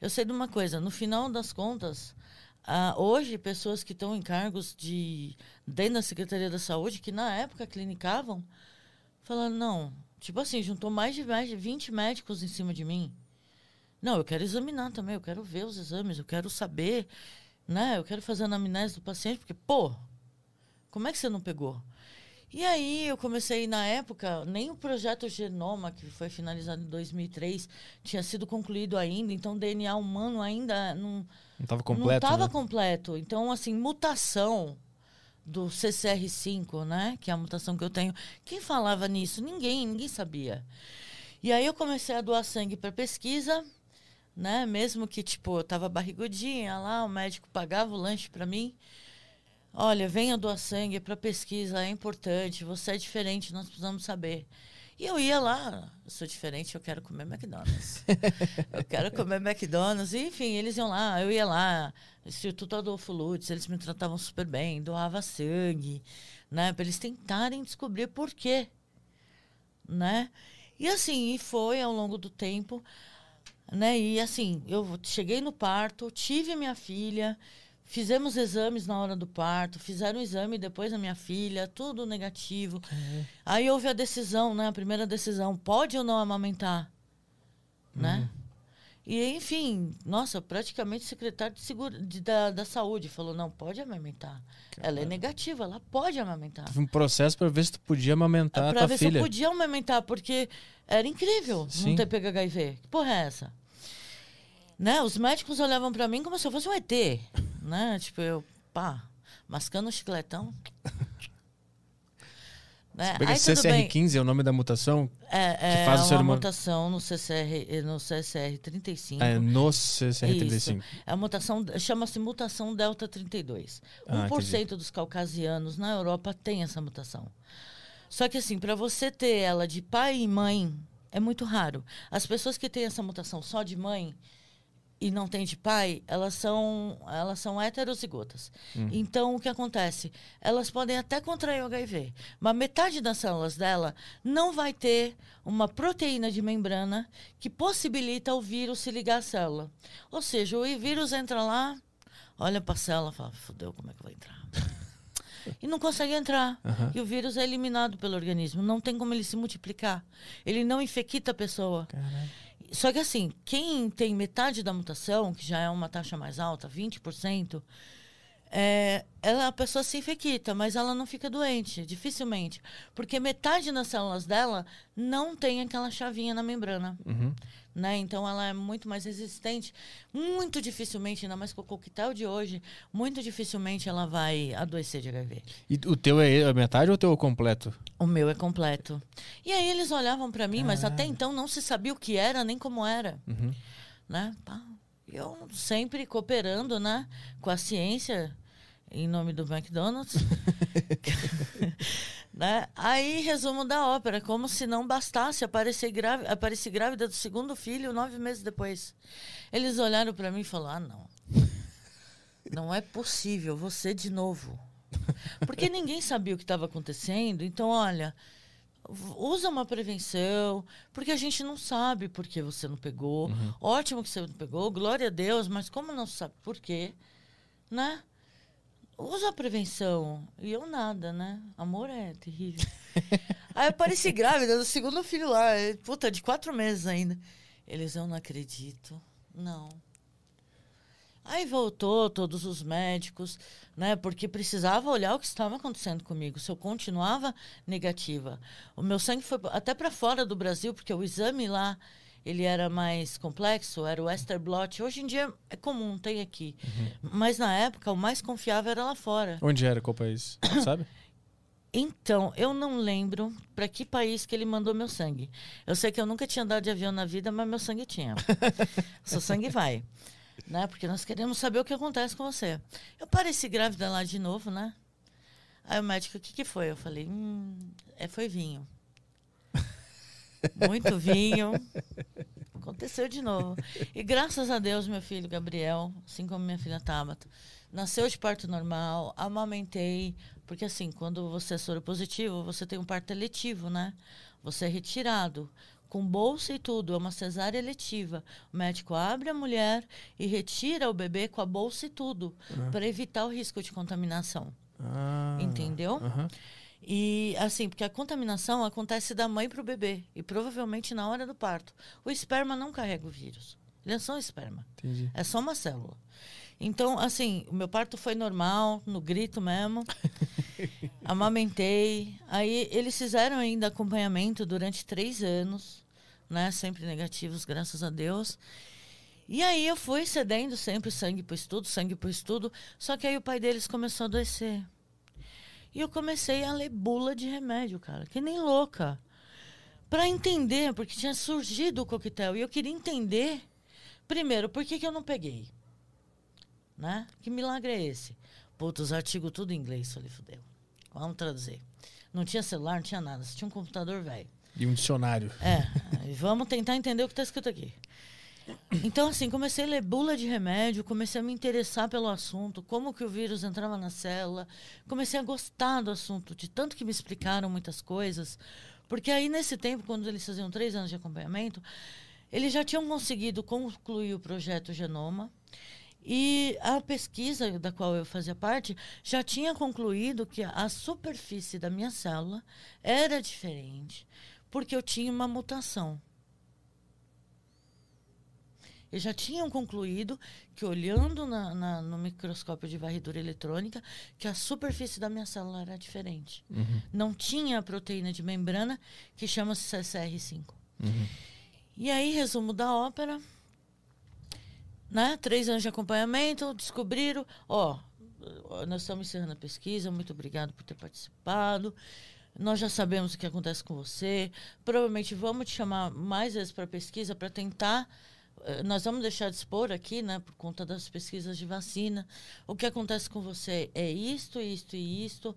Speaker 3: Eu sei de uma coisa, no final das contas, ah, hoje pessoas que estão em cargos de dentro da Secretaria da Saúde, que na época clinicavam, falaram, não, tipo assim, juntou mais de, mais de 20 médicos em cima de mim. Não, eu quero examinar também, eu quero ver os exames, eu quero saber, né? Eu quero fazer anamnese do paciente, porque, pô, como é que você não pegou? E aí eu comecei, na época, nem o projeto Genoma, que foi finalizado em 2003, tinha sido concluído ainda, então o DNA humano ainda não
Speaker 1: Não estava
Speaker 3: não
Speaker 1: completo,
Speaker 3: estava
Speaker 1: né?
Speaker 3: completo. Então, assim, mutação do CCR5, né? Que é a mutação que eu tenho. Quem falava nisso? Ninguém, ninguém sabia. E aí eu comecei a doar sangue para pesquisa, né? Mesmo que, tipo, eu tava barrigudinha lá, o médico pagava o lanche para mim. Olha, venha doar sangue para pesquisa, é importante, você é diferente, nós precisamos saber. E eu ia lá, eu sou diferente, eu quero comer McDonald's. eu quero comer McDonald's. E, enfim, eles iam lá, eu ia lá, Instituto Adolfo Lutz, eles me tratavam super bem, doava sangue, né? Para eles tentarem descobrir por quê, né? E assim, e foi ao longo do tempo, né? E assim, eu cheguei no parto, tive minha filha, fizemos exames na hora do parto, fizeram o exame depois da minha filha, tudo negativo. Aí houve a decisão, né? A primeira decisão, pode ou não amamentar, né? E enfim, nossa, praticamente o secretário de de- da, da saúde falou, não, pode amamentar. Ela é negativa, ela pode amamentar.
Speaker 1: Teve um processo pra ver se tu podia amamentar a
Speaker 3: Pra
Speaker 1: tua
Speaker 3: ver
Speaker 1: filha.
Speaker 3: se eu podia amamentar, porque era incrível
Speaker 1: Sim.
Speaker 3: não ter pego HIV. Que porra é essa? Né? Os médicos olhavam pra mim como se eu fosse um ET. Né? Tipo, eu, pá, mascando um chicletão. né? Aí tudo bem.
Speaker 1: CCR15 é o nome da mutação?
Speaker 3: É, é
Speaker 1: faz o ser
Speaker 3: uma
Speaker 1: humano-
Speaker 3: mutação no CCR, no CCR 35.
Speaker 1: É no CCR35.
Speaker 3: Isso. É a mutação, chama-se mutação delta 32.
Speaker 1: Ah,
Speaker 3: 1% dos caucasianos na Europa tem essa mutação. Só que assim, para você ter ela de pai e mãe, é muito raro. As pessoas que têm essa mutação só de mãe e não tem de pai, elas são elas são heterozigotas. Então o que acontece? Elas podem até contrair o HIV, mas metade das células dela não vai ter uma proteína de membrana que possibilita o vírus se ligar à célula. Ou seja, o vírus entra lá, olha para a célula, e fala: "Fudeu, como é que vai entrar?" e não consegue entrar.
Speaker 1: Aham.
Speaker 3: E o vírus é eliminado pelo organismo, não tem como ele se multiplicar. Ele não infecta a pessoa. Só que assim, quem tem metade da mutação, que já é uma taxa mais alta, 20%, é, ela, a pessoa se infecta, mas ela não fica doente, dificilmente. Porque metade das células dela não tem aquela chavinha na membrana.
Speaker 1: Uhum.
Speaker 3: Né? Então ela é muito mais resistente. Muito dificilmente, ainda mais com o coquetel de hoje, muito dificilmente ela vai adoecer de HIV.
Speaker 1: E o teu é a metade ou o teu é o completo?
Speaker 3: O meu é completo. E aí eles olhavam para mim, mas até então não se sabia o que era nem como era,
Speaker 1: Uhum.
Speaker 3: né? Eu sempre cooperando, né, com a ciência em nome do McDonald's. né? Aí, resumo da ópera, como se não bastasse aparecer grávida, apareci grávida do segundo filho nove meses depois. Eles olharam para mim e falaram: ah, não. Não é possível, você de novo. Porque ninguém sabia o que estava acontecendo. Então, olha, usa uma prevenção, porque a gente não sabe por que você não pegou. Ótimo que você não pegou, glória a Deus, mas como não sabe por quê, né? Usa a prevenção. E eu nada, né? Amor é terrível. Aí eu pareci grávida do segundo filho lá, eh, puta, de quatro meses ainda. Eles, eu não acredito. Não. Aí voltou todos os médicos, né? Porque precisava olhar o que estava acontecendo comigo. Se eu continuava negativa, o meu sangue foi até para fora do Brasil, porque o exame lá ele era mais complexo, era o Ester Blot. Hoje em dia é comum, tem aqui. Mas na época o mais confiável era lá fora.
Speaker 1: Onde era? Qual país? Sabe?
Speaker 3: Então, eu não lembro para que país que ele mandou meu sangue. Eu sei que eu nunca tinha andado de avião na vida, mas meu sangue tinha. Seu sangue vai. Né? Porque nós queremos saber o que acontece com você. Eu pareci grávida lá de novo, né? Aí o médico, o que, que foi? Eu falei, hum, é, foi vinho. Muito vinho. Aconteceu de novo. E graças a Deus, meu filho Gabriel, assim como minha filha Tabata, nasceu de parto normal, amamentei, porque assim, quando você é soro positivo, você tem um parto eletivo, né? Você é retirado com bolsa e tudo, é uma cesárea eletiva. O médico abre a mulher e retira o bebê com a bolsa e tudo, para evitar o risco de contaminação.
Speaker 1: Ah,
Speaker 3: Entendeu?
Speaker 1: aham.
Speaker 3: E assim, porque a contaminação acontece da mãe para o bebê e provavelmente na hora do parto. O esperma não carrega o vírus. Ele é só um esperma.
Speaker 1: Entendi.
Speaker 3: É só uma célula. Então, assim, o meu parto foi normal, no grito mesmo. Amamentei. Aí eles fizeram ainda acompanhamento durante três anos, né? Sempre negativos, graças a Deus. E aí eu fui cedendo sempre sangue para estudo, sangue para estudo. Só que aí o pai deles começou a adoecer. E eu comecei a ler bula de remédio, cara, que nem louca. Para entender, porque tinha surgido o coquetel. E eu queria entender, primeiro, por que, que eu não peguei? Né? Que milagre é esse? Puta, os artigos tudo em inglês. Falei, fudeu. Vamos traduzir. Não tinha celular, não tinha nada. Só tinha um computador velho.
Speaker 1: E um dicionário.
Speaker 3: É, vamos tentar entender o que está escrito aqui. Então, assim, comecei a ler bula de remédio, comecei a me interessar pelo assunto, como que o vírus entrava na célula, comecei a gostar do assunto, de tanto que me explicaram muitas coisas. Porque aí, nesse tempo, quando eles faziam três anos de acompanhamento, eles já tinham conseguido concluir o projeto Genoma. E a pesquisa da qual eu fazia parte já tinha concluído que a superfície da minha célula era diferente, porque eu tinha uma mutação. Eles já tinham concluído que, olhando na- na- no microscópio de varredura eletrônica, que a superfície da minha célula era diferente.
Speaker 1: Uhum.
Speaker 3: Não tinha a proteína de membrana, que chama-se CCR5.
Speaker 1: Uhum.
Speaker 3: E aí, resumo da ópera. Né? Três anos de acompanhamento, descobriram, ó, nós estamos encerrando a pesquisa, muito obrigado por ter participado. Nós já sabemos o que acontece com você. Provavelmente vamos te chamar mais vezes para pesquisa para tentar. Eh, Nós vamos deixar de expor aqui, né, por conta das pesquisas de vacina. O que acontece com você é isto, isto e isto.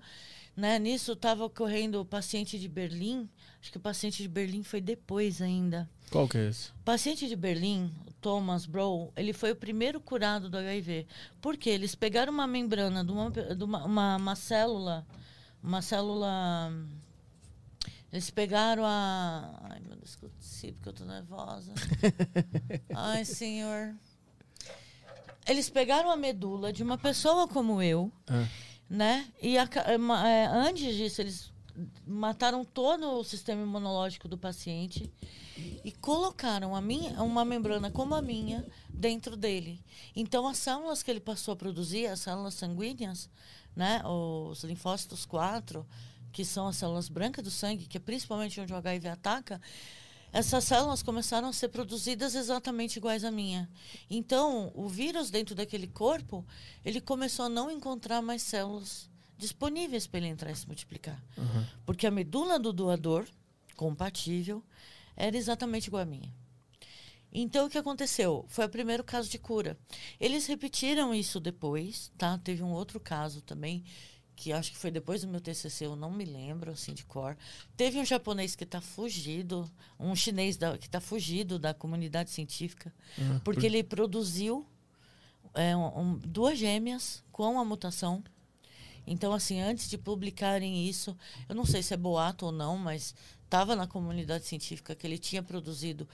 Speaker 3: Né? Nisso estava ocorrendo o paciente de Berlim. Acho que o paciente de Berlim foi depois ainda.
Speaker 1: Qual que é esse?
Speaker 3: O paciente de Berlim, o Thomas Brown, ele foi o primeiro curado do HIV. Por quê? Eles pegaram uma membrana de uma, de uma, uma, uma célula, uma célula. Eles pegaram a. Ai, meu Deus, que esqueci porque eu tô nervosa. Ai, senhor. Eles pegaram a medula de uma pessoa como eu,
Speaker 1: Ah.
Speaker 3: né? E a ma- eh, antes disso, eles mataram todo o sistema imunológico do paciente e colocaram a minha, uma membrana como a minha dentro dele. Então, as células que ele passou a produzir, as células sanguíneas, né, os linfócitos 4, que são as células brancas do sangue, que é principalmente onde o HIV ataca, essas células começaram a ser produzidas exatamente iguais à minha. Então, o vírus dentro daquele corpo, ele começou a não encontrar mais células disponíveis para ele entrar e se multiplicar. Porque a medula do doador, compatível, era exatamente igual à minha. Então, o que aconteceu? Foi o primeiro caso de cura. Eles repetiram isso depois, tá? Teve um outro caso também, que acho que foi depois do meu TCC, eu não me lembro, assim, de cor. Teve um japonês que está fugido, um chinês da- que está fugido da comunidade científica,
Speaker 1: Ah,
Speaker 3: porque ele produziu é, um- duas gêmeas com a mutação. Então, assim, antes de publicarem isso, eu não sei se é boato ou não, mas estava na comunidade científica que ele tinha produzido,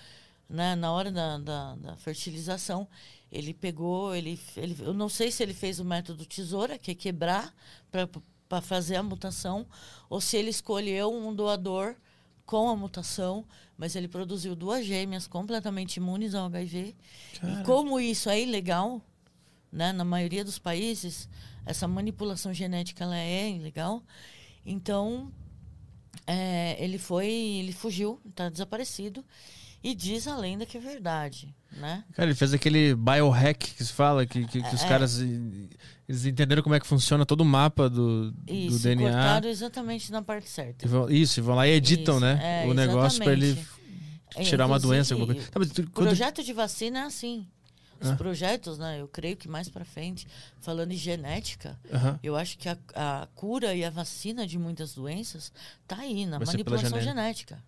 Speaker 3: né, na hora da, da, da fertilização, ele pegou, ele, ele, eu não sei se ele fez o método tesoura, que é quebrar para fazer a mutação, ou se ele escolheu um doador com a mutação, mas ele produziu duas gêmeas completamente imunes ao HIV. E como isso é ilegal, né, na maioria dos países, essa manipulação genética ela é ilegal. Então, é, ele foi, ele fugiu, está desaparecido. E diz a lenda que é verdade, né?
Speaker 1: Cara, ele fez aquele biohack que se fala, que, que, que os
Speaker 3: É.
Speaker 1: caras eh, eles entenderam como é que funciona todo o mapa do, do
Speaker 3: Isso,
Speaker 1: DNA.
Speaker 3: cortaram exatamente na parte certa.
Speaker 1: Vão, isso, e vão lá e editam,
Speaker 3: Isso,
Speaker 1: né?
Speaker 3: é,
Speaker 1: o negócio pra ele.
Speaker 3: É,
Speaker 1: tirar uma doença, alguma coisa. Tá, tu-
Speaker 3: O
Speaker 1: quando-
Speaker 3: projeto de vacina é assim. Os
Speaker 1: Ah.
Speaker 3: projetos, né? Eu creio que mais para frente, falando em genética,
Speaker 1: Aham.
Speaker 3: eu acho que a, a cura e a vacina de muitas doenças tá aí na
Speaker 1: Vai
Speaker 3: manipulação
Speaker 1: genética.
Speaker 3: genética.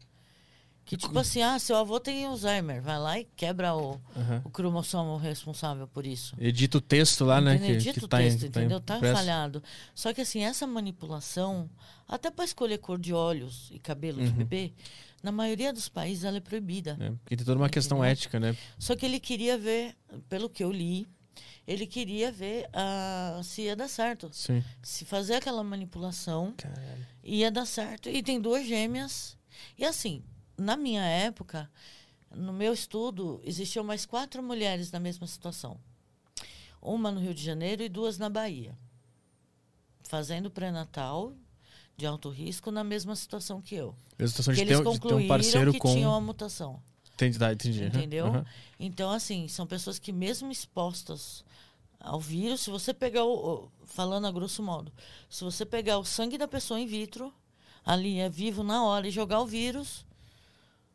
Speaker 3: Que tipo assim, ah, seu avô tem Alzheimer, vai lá e quebra o,
Speaker 1: Aham.
Speaker 3: o cromossomo responsável por isso.
Speaker 1: Edita o texto lá, né?
Speaker 3: Entendeu?
Speaker 1: Que,
Speaker 3: Dito
Speaker 1: que
Speaker 3: o
Speaker 1: tá em-
Speaker 3: texto,
Speaker 1: tá
Speaker 3: entendeu? Tá
Speaker 1: impresso.
Speaker 3: falhado. Só que assim, essa manipulação, até para escolher cor de olhos e cabelo de
Speaker 1: Uhum.
Speaker 3: bebê, na maioria dos países ela é proibida.
Speaker 1: É, porque tem toda uma questão
Speaker 3: Entendeu?
Speaker 1: ética, né?
Speaker 3: Só que ele queria ver, pelo que eu li, ele queria ver ah, se ia dar certo.
Speaker 1: Sim.
Speaker 3: Se fazer aquela manipulação
Speaker 1: Caralho.
Speaker 3: ia dar certo. E tem duas gêmeas. E assim, na minha época, no meu estudo, existiam mais quatro mulheres na mesma situação. Uma no Rio de Janeiro e duas na Bahia. Fazendo pré-natal de alto risco na mesma situação que eu.
Speaker 1: Mesma situação
Speaker 3: Que
Speaker 1: de ter,
Speaker 3: eles
Speaker 1: de ter
Speaker 3: concluíram
Speaker 1: um parceiro
Speaker 3: que
Speaker 1: com.
Speaker 3: tinham a mutação.
Speaker 1: Entendi, tá, entendi.
Speaker 3: Entendeu?
Speaker 1: aham.
Speaker 3: Então, assim, são pessoas que mesmo expostas ao vírus, se você pegar o, o- falando a grosso modo, se você pegar o sangue da pessoa in vitro, ali é vivo na hora e jogar o vírus,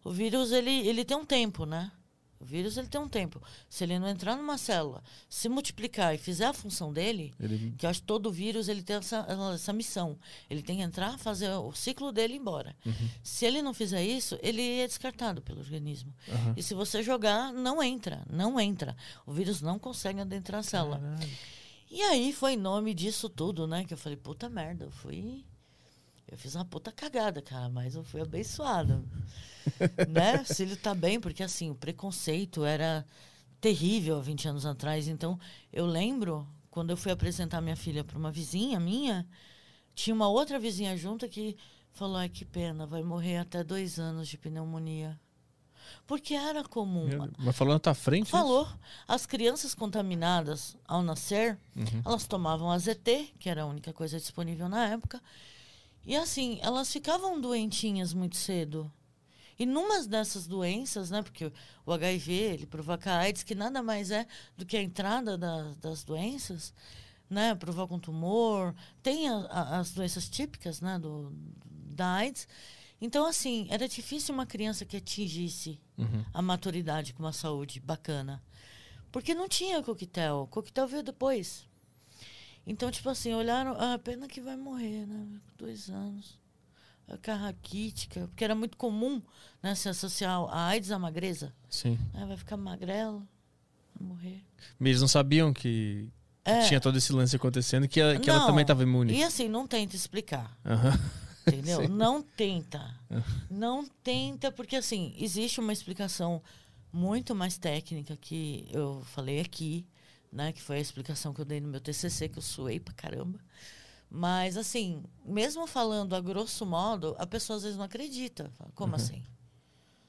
Speaker 3: o vírus ele, ele tem um tempo, né? O vírus ele tem um tempo. Se ele não entrar numa célula, se multiplicar e fizer a função dele,
Speaker 1: Ele
Speaker 3: que eu acho que todo vírus ele tem essa, essa missão. Ele tem que entrar, fazer o ciclo dele e ir embora. Se ele não fizer isso, ele é descartado pelo organismo.
Speaker 1: Aham.
Speaker 3: E se você jogar, não entra, não entra. O vírus não consegue adentrar a célula.
Speaker 1: Caralho.
Speaker 3: E aí foi em nome disso tudo, né? Que eu falei, puta merda, eu fui. Eu fiz uma puta cagada, cara, mas eu fui abençoada. né? Se ele tá bem, porque assim, o preconceito era terrível há 20 anos atrás. Então, eu lembro, quando eu fui apresentar minha filha para uma vizinha minha, tinha uma outra vizinha junto que falou: ai, que pena, vai morrer até dois anos de pneumonia. Porque era comum.
Speaker 1: Meu. Mas falou na tua frente? isso?
Speaker 3: Falou. As crianças contaminadas ao nascer,
Speaker 1: Uhum.
Speaker 3: elas tomavam AZT, que era a única coisa disponível na época. E assim, elas ficavam doentinhas muito cedo. E numa dessas doenças, né, porque o HIV, ele provoca AIDS, que nada mais é do que a entrada da- das doenças, né, provoca um tumor, tem a- a- as doenças típicas, né, do, da AIDS. Então, assim, era difícil uma criança que atingisse
Speaker 1: Uhum.
Speaker 3: a maturidade com uma saúde bacana. Porque não tinha coquetel. O coquetel veio depois. Então, tipo assim, olharam, ah, pena que vai morrer, né? Dois anos. A raquítica, porque era muito comum né, se associar a AIDS à magreza.
Speaker 1: Sim.
Speaker 3: Ah, vai ficar magrelo, vai morrer.
Speaker 1: Mas eles não sabiam que,
Speaker 3: É.
Speaker 1: tinha todo esse lance acontecendo, que, ela- que ela também estava imune.
Speaker 3: E assim, não tenta explicar. Entendeu?
Speaker 1: Sim.
Speaker 3: Não tenta. Não tenta, porque assim, existe uma explicação muito mais técnica que eu falei aqui, né? Que foi a explicação que eu dei no meu TCC, que eu suei pra caramba. Mas assim, mesmo falando a grosso modo, a pessoa às vezes não acredita. Fala, Como assim?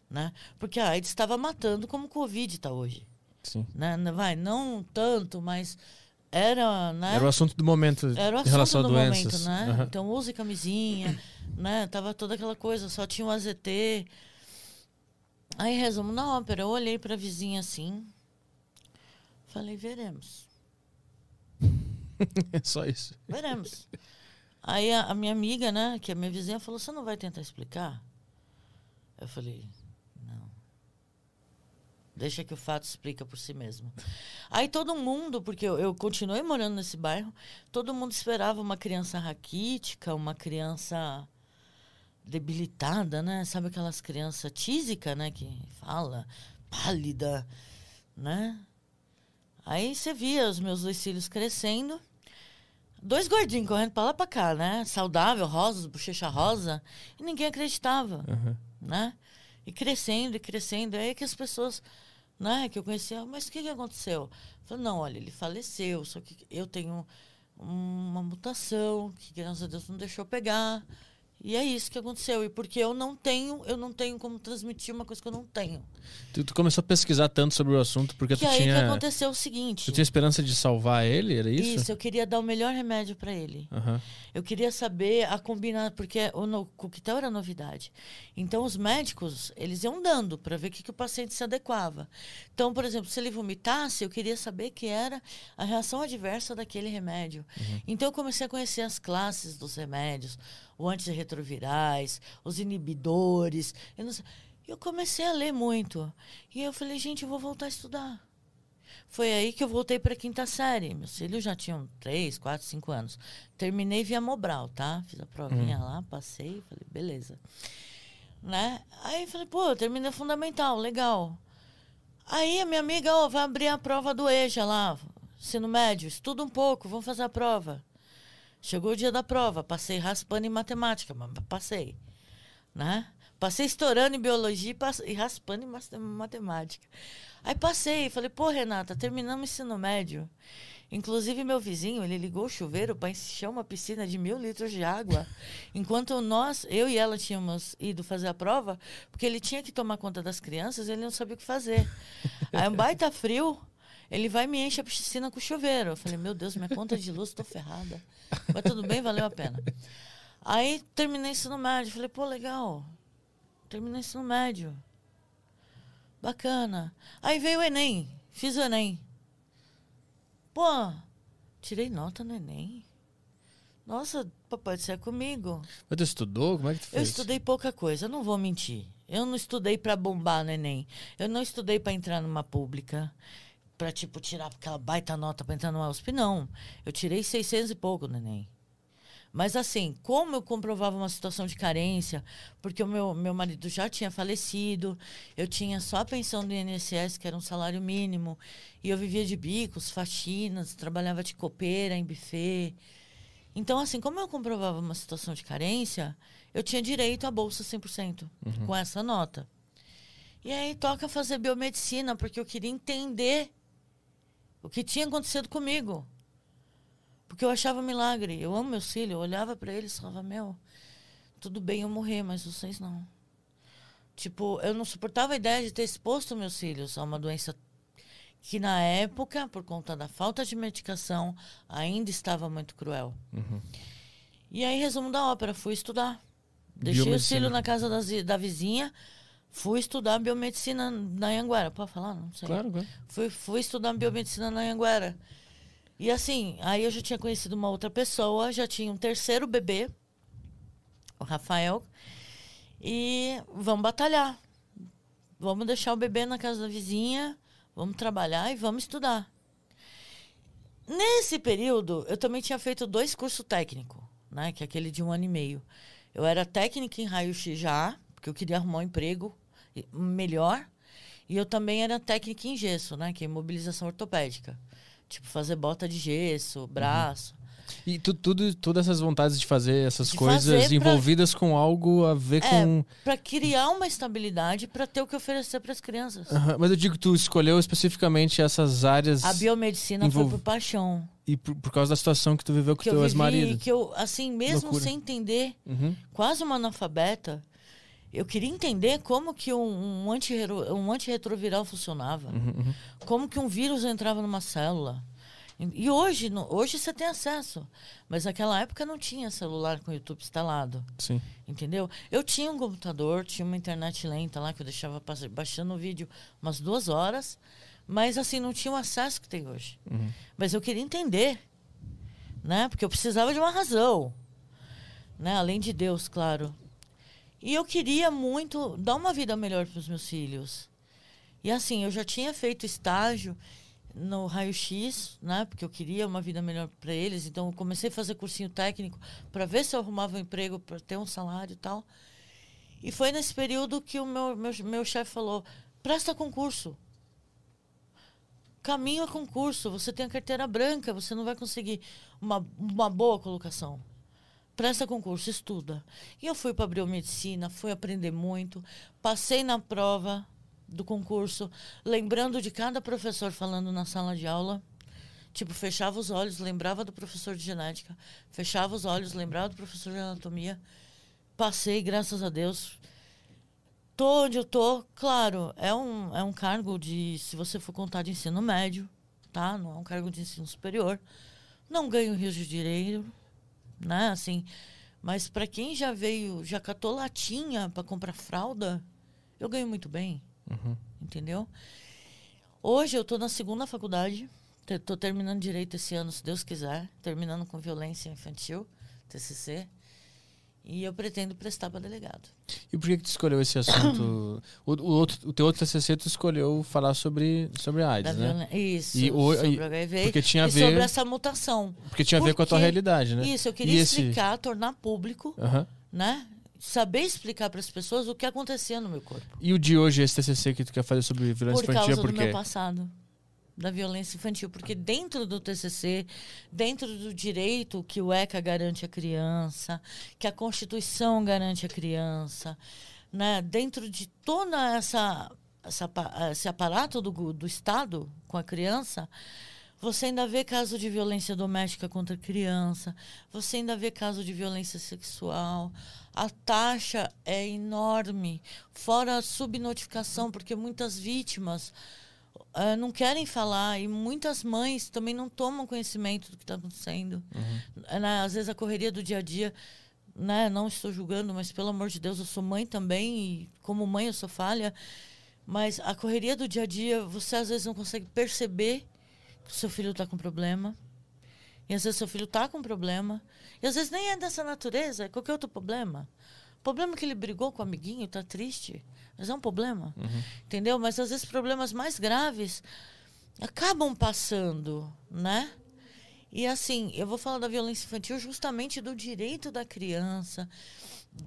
Speaker 3: Né? Porque a AIDS estava matando como o Covid está hoje.
Speaker 1: Sim.
Speaker 3: Né? Vai, não tanto, mas era, né?
Speaker 1: Era o assunto do momento
Speaker 3: Era o
Speaker 1: em relação
Speaker 3: assunto
Speaker 1: a
Speaker 3: do
Speaker 1: doenças.
Speaker 3: momento, né?
Speaker 1: Aham.
Speaker 3: Então use camisinha, né? Tava toda aquela coisa, só tinha o AZT. Aí, resumo na ópera, eu olhei pra vizinha assim, falei, veremos,
Speaker 1: É só isso.
Speaker 3: veremos. Aí a, a minha amiga, né, que é minha vizinha, falou, você não vai tentar explicar? Eu falei, não. Deixa que o fato explica por si mesmo. Aí todo mundo, porque eu, eu continuei morando nesse bairro, todo mundo esperava uma criança raquítica, uma criança debilitada, né? Sabe aquelas crianças tísica, né? Que fala, pálida, né? Aí você via os meus dois filhos crescendo, dois gordinhos correndo pra lá pra cá, né? Saudável, rosas, bochecha rosa, e ninguém acreditava
Speaker 1: Aham.
Speaker 3: né? E crescendo e crescendo. Aí que as pessoas, né, que eu conhecia, mas o que, que aconteceu? Eu falei, não, olha, ele faleceu, só que eu tenho uma mutação que graças a Deus não deixou pegar. E é isso que aconteceu. E porque eu não tenho, eu não tenho como transmitir uma coisa que eu não tenho.
Speaker 1: Tu, tu começou a pesquisar tanto sobre o assunto porque
Speaker 3: que
Speaker 1: tu
Speaker 3: aí que
Speaker 1: tinha,
Speaker 3: aconteceu o seguinte.
Speaker 1: tu tinha esperança de salvar ele, era isso?
Speaker 3: eu queria dar o melhor remédio para ele.
Speaker 1: Aham.
Speaker 3: Eu queria saber a combinar, porque o no- coquetel era novidade. Então, os médicos, eles iam dando para ver o que, que o paciente se adequava. Então, por exemplo, se ele vomitasse, eu queria saber que era a reação adversa daquele remédio. Então, eu comecei a conhecer as classes dos remédios, os antirretrovirais, os inibidores. Eu, não sei. eu comecei a ler muito. E eu falei, gente, eu vou voltar a estudar. Foi aí que eu voltei para a quinta série. Meus filhos já tinham três, quatro, cinco anos. Terminei via Mobral, tá? Fiz a provinha lá, passei, falei, beleza. Né? Aí falei, pô, eu terminei o fundamental, legal. Aí a minha amiga, ó, vai abrir a prova do EJA lá, ensino médio, estuda um pouco, vamos fazer a prova. Chegou o dia da prova, passei raspando em matemática, mas passei. Né? Passei estourando em biologia e, raspando em matemática. Aí passei, falei, pô, Renata, terminamos o ensino médio. Inclusive, meu vizinho, ele ligou o chuveiro para encher uma piscina de mil litros de água. enquanto nós, eu e ela, tínhamos ido fazer a prova, porque ele tinha que tomar conta das crianças, ele não sabia o que fazer. Aí um baita frio, ele vai e me enche a piscina com chuveiro. Eu falei, meu Deus, minha conta de luz, tô ferrada. Mas tudo bem, valeu a pena. Aí terminei o ensino médio. Falei, pô, legal. Terminei ensino médio. Bacana. Aí veio o Enem. Fiz o Enem. Pô, tirei nota no Enem. Nossa, papai, isso é comigo.
Speaker 1: Mas tu estudou? Como é que tu
Speaker 3: Eu
Speaker 1: fez?
Speaker 3: estudei pouca coisa, eu não vou mentir. Eu não estudei para bombar no Enem. Eu não estudei para entrar numa pública, para tipo tirar aquela baita nota para entrar numa USP, não. Eu tirei 600 e pouco no Enem. Mas assim, como eu comprovava uma situação de carência, porque o meu, meu marido já tinha falecido, eu tinha só a pensão do INSS, que era um salário mínimo, e eu vivia de bicos, faxinas, trabalhava de copeira em buffet. Então, assim, como eu comprovava uma situação de carência, eu tinha direito à bolsa 100% com essa nota. E aí toca fazer biomedicina, porque eu queria entender o que tinha acontecido comigo. Porque eu achava milagre. Eu amo meus filhos. Eu olhava para eles e falava, meu, tudo bem eu morrer, mas vocês não. Tipo, eu não suportava a ideia de ter exposto meus filhos a uma doença que na época, por conta da falta de medicação, ainda estava muito cruel. E aí, resumo da ópera, fui estudar. Deixei o
Speaker 1: Biomedicina.
Speaker 3: filho na casa das da vizinha, fui estudar biomedicina na Anhanguera. Pode falar? Não sei.
Speaker 1: Claro, claro.
Speaker 3: Fui, fui estudar biomedicina na Anhanguera. E assim, aí eu já tinha conhecido uma outra pessoa, já tinha um terceiro bebê, o Rafael, e vamos batalhar. Vamos deixar o bebê na casa da vizinha, vamos trabalhar e vamos estudar. Nesse período, eu também tinha feito dois cursos técnicos, né? Que é aquele de um ano e meio. Eu era técnica em raio-x já, porque eu queria arrumar um emprego melhor. E eu também era técnica em gesso, né? Que é imobilização ortopédica. Tipo, fazer bota de gesso, braço.
Speaker 1: E tu, tudo, todas essas vontades de fazer essas
Speaker 3: De
Speaker 1: coisas
Speaker 3: fazer pra-
Speaker 1: envolvidas com algo a ver
Speaker 3: É,
Speaker 1: com.
Speaker 3: para criar uma estabilidade, para ter o que oferecer para as crianças.
Speaker 1: Aham, Mas eu digo que tu escolheu especificamente essas áreas
Speaker 3: A biomedicina
Speaker 1: Envolve-
Speaker 3: foi por paixão.
Speaker 1: e por, por causa da situação que tu viveu com
Speaker 3: Que
Speaker 1: teu ex-marido.
Speaker 3: que eu, assim, mesmo
Speaker 1: Loucura.
Speaker 3: sem entender,
Speaker 1: Uhum.
Speaker 3: quase uma analfabeta, eu queria entender como que um, um, um antirretroviral funcionava.
Speaker 1: Uhum, uhum.
Speaker 3: Como que um vírus entrava numa célula. E hoje, no- hoje você tem acesso. Mas naquela época não tinha celular com YouTube instalado.
Speaker 1: Sim.
Speaker 3: Entendeu? Eu tinha um computador, tinha uma internet lenta lá que eu deixava baixando o vídeo umas duas horas, mas assim, não tinha o acesso que tem hoje.
Speaker 1: Uhum.
Speaker 3: Mas eu queria entender, né? Porque eu precisava de uma razão, né? Além de Deus, claro. E eu queria muito dar uma vida melhor para os meus filhos. E assim, eu já tinha feito estágio no raio-x, né? Porque eu queria uma vida melhor para eles. Então, eu comecei a fazer cursinho técnico para ver se eu arrumava um emprego para ter um salário e tal. E foi nesse período que o meu, meu, meu chefe falou: presta concurso. Caminho a concurso. Você tem a carteira branca, você não vai conseguir uma, uma boa colocação. Presta concurso, estuda. E eu fui para biomedicina, fui aprender muito. Passei na prova do concurso, lembrando de cada professor falando na sala de aula. Tipo, fechava os olhos, lembrava do professor de genética. Fechava os olhos, lembrava do professor de anatomia. Passei, graças a Deus. Tô onde eu tô, claro, é um, é um cargo de, se você for contar de ensino médio, tá? Não é um cargo de ensino superior. Não ganho Rio de Janeiro, né? Assim, mas para quem já veio, já catou latinha para comprar fralda, eu ganho muito bem,
Speaker 1: Uhum.
Speaker 3: entendeu? Hoje eu tô na segunda faculdade, tô terminando direito esse ano, se Deus quiser, terminando com violência infantil, TCC. E eu pretendo prestar para delegado.
Speaker 1: E por que, que tu escolheu esse assunto? o, o, outro, o teu outro TCC tu escolheu falar sobre, sobre a AIDS,
Speaker 3: Da
Speaker 1: né?
Speaker 3: Isso,
Speaker 1: E o-
Speaker 3: sobre
Speaker 1: e-
Speaker 3: HIV
Speaker 1: porque tinha a
Speaker 3: e
Speaker 1: ver-
Speaker 3: sobre essa mutação.
Speaker 1: Porque tinha a ver com a tua
Speaker 3: Porque-
Speaker 1: realidade, né?
Speaker 3: Isso, eu queria
Speaker 1: E esse-
Speaker 3: explicar, tornar público, né? Saber explicar para as pessoas o que acontecia no meu corpo.
Speaker 1: E o de hoje, esse TCC que tu quer fazer sobre violência
Speaker 3: por
Speaker 1: infantil,
Speaker 3: causa
Speaker 1: é por
Speaker 3: do
Speaker 1: quê?
Speaker 3: meu passado da violência infantil, porque dentro do TCC, dentro do direito que o ECA garante à criança, que a Constituição garante à criança, né, dentro de toda essa, essa esse aparato do, do Estado com a criança, você ainda vê caso de violência doméstica contra criança, você ainda vê caso de violência sexual. A taxa é enorme, fora a subnotificação, porque muitas vítimas ah, não querem falar e muitas mães também não tomam conhecimento do que está acontecendo.
Speaker 1: Uhum.
Speaker 3: Né, Às vezes a correria do dia a dia, né? não estou julgando, mas pelo amor de Deus, eu sou mãe também e como mãe eu sou falha. Mas a correria do dia a dia, você às vezes não consegue perceber que o seu filho está com problema. E às vezes seu filho está com problema. E às vezes nem é dessa natureza, é qualquer outro problema. O problema é que ele brigou com o amiguinho, está triste. Mas é um problema. Entendeu? Mas às vezes problemas mais graves acabam passando, né? E assim, eu vou falar da violência infantil justamente do direito da criança,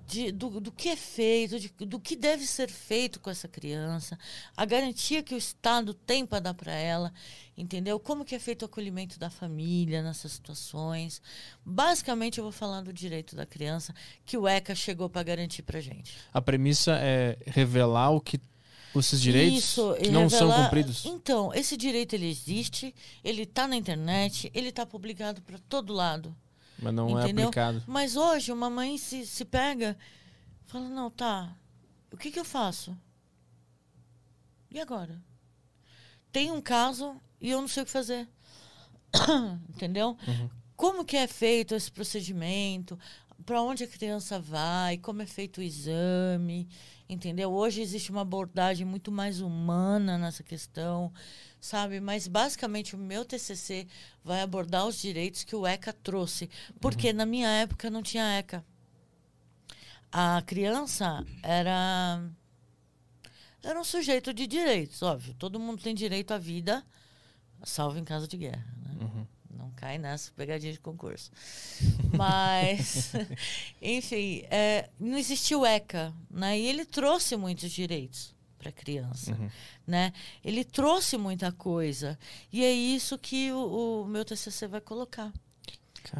Speaker 3: de- do, do que é feito, de- do que deve ser feito com essa criança, a garantia que o Estado tem para dar para ela, entendeu? Como que é feito o acolhimento da família nessas situações. Basicamente, eu vou falar do direito da criança que o ECA chegou para garantir para gente.
Speaker 1: A premissa é revelar o que esses direitos
Speaker 3: Isso,
Speaker 1: que não são
Speaker 3: revelar-
Speaker 1: cumpridos.
Speaker 3: Então, esse direito ele existe, ele está na internet, ele está publicado para todo lado.
Speaker 1: Mas não é
Speaker 3: entendeu?
Speaker 1: aplicado.
Speaker 3: Mas hoje uma mãe se, se pega, fala, não, tá, o que, que eu faço? E agora? Tem um caso e eu não sei o que fazer. Entendeu? Como que é feito esse procedimento? Para onde a criança vai? Como é feito o exame? Entendeu? Hoje existe uma abordagem muito mais humana nessa questão, sabe? Mas basicamente o meu TCC vai abordar os direitos que o ECA trouxe, porque na minha época não tinha ECA. A criança era era um sujeito de direitos, óbvio. Todo mundo tem direito à vida, salvo em caso de guerra. Né? cai nessa pegadinha de concurso. Mas, enfim, é, não existia o ECA, né? E ele trouxe muitos direitos para a criança,
Speaker 1: Uhum.
Speaker 3: né? Ele trouxe muita coisa e é isso que o, o meu TCC vai colocar,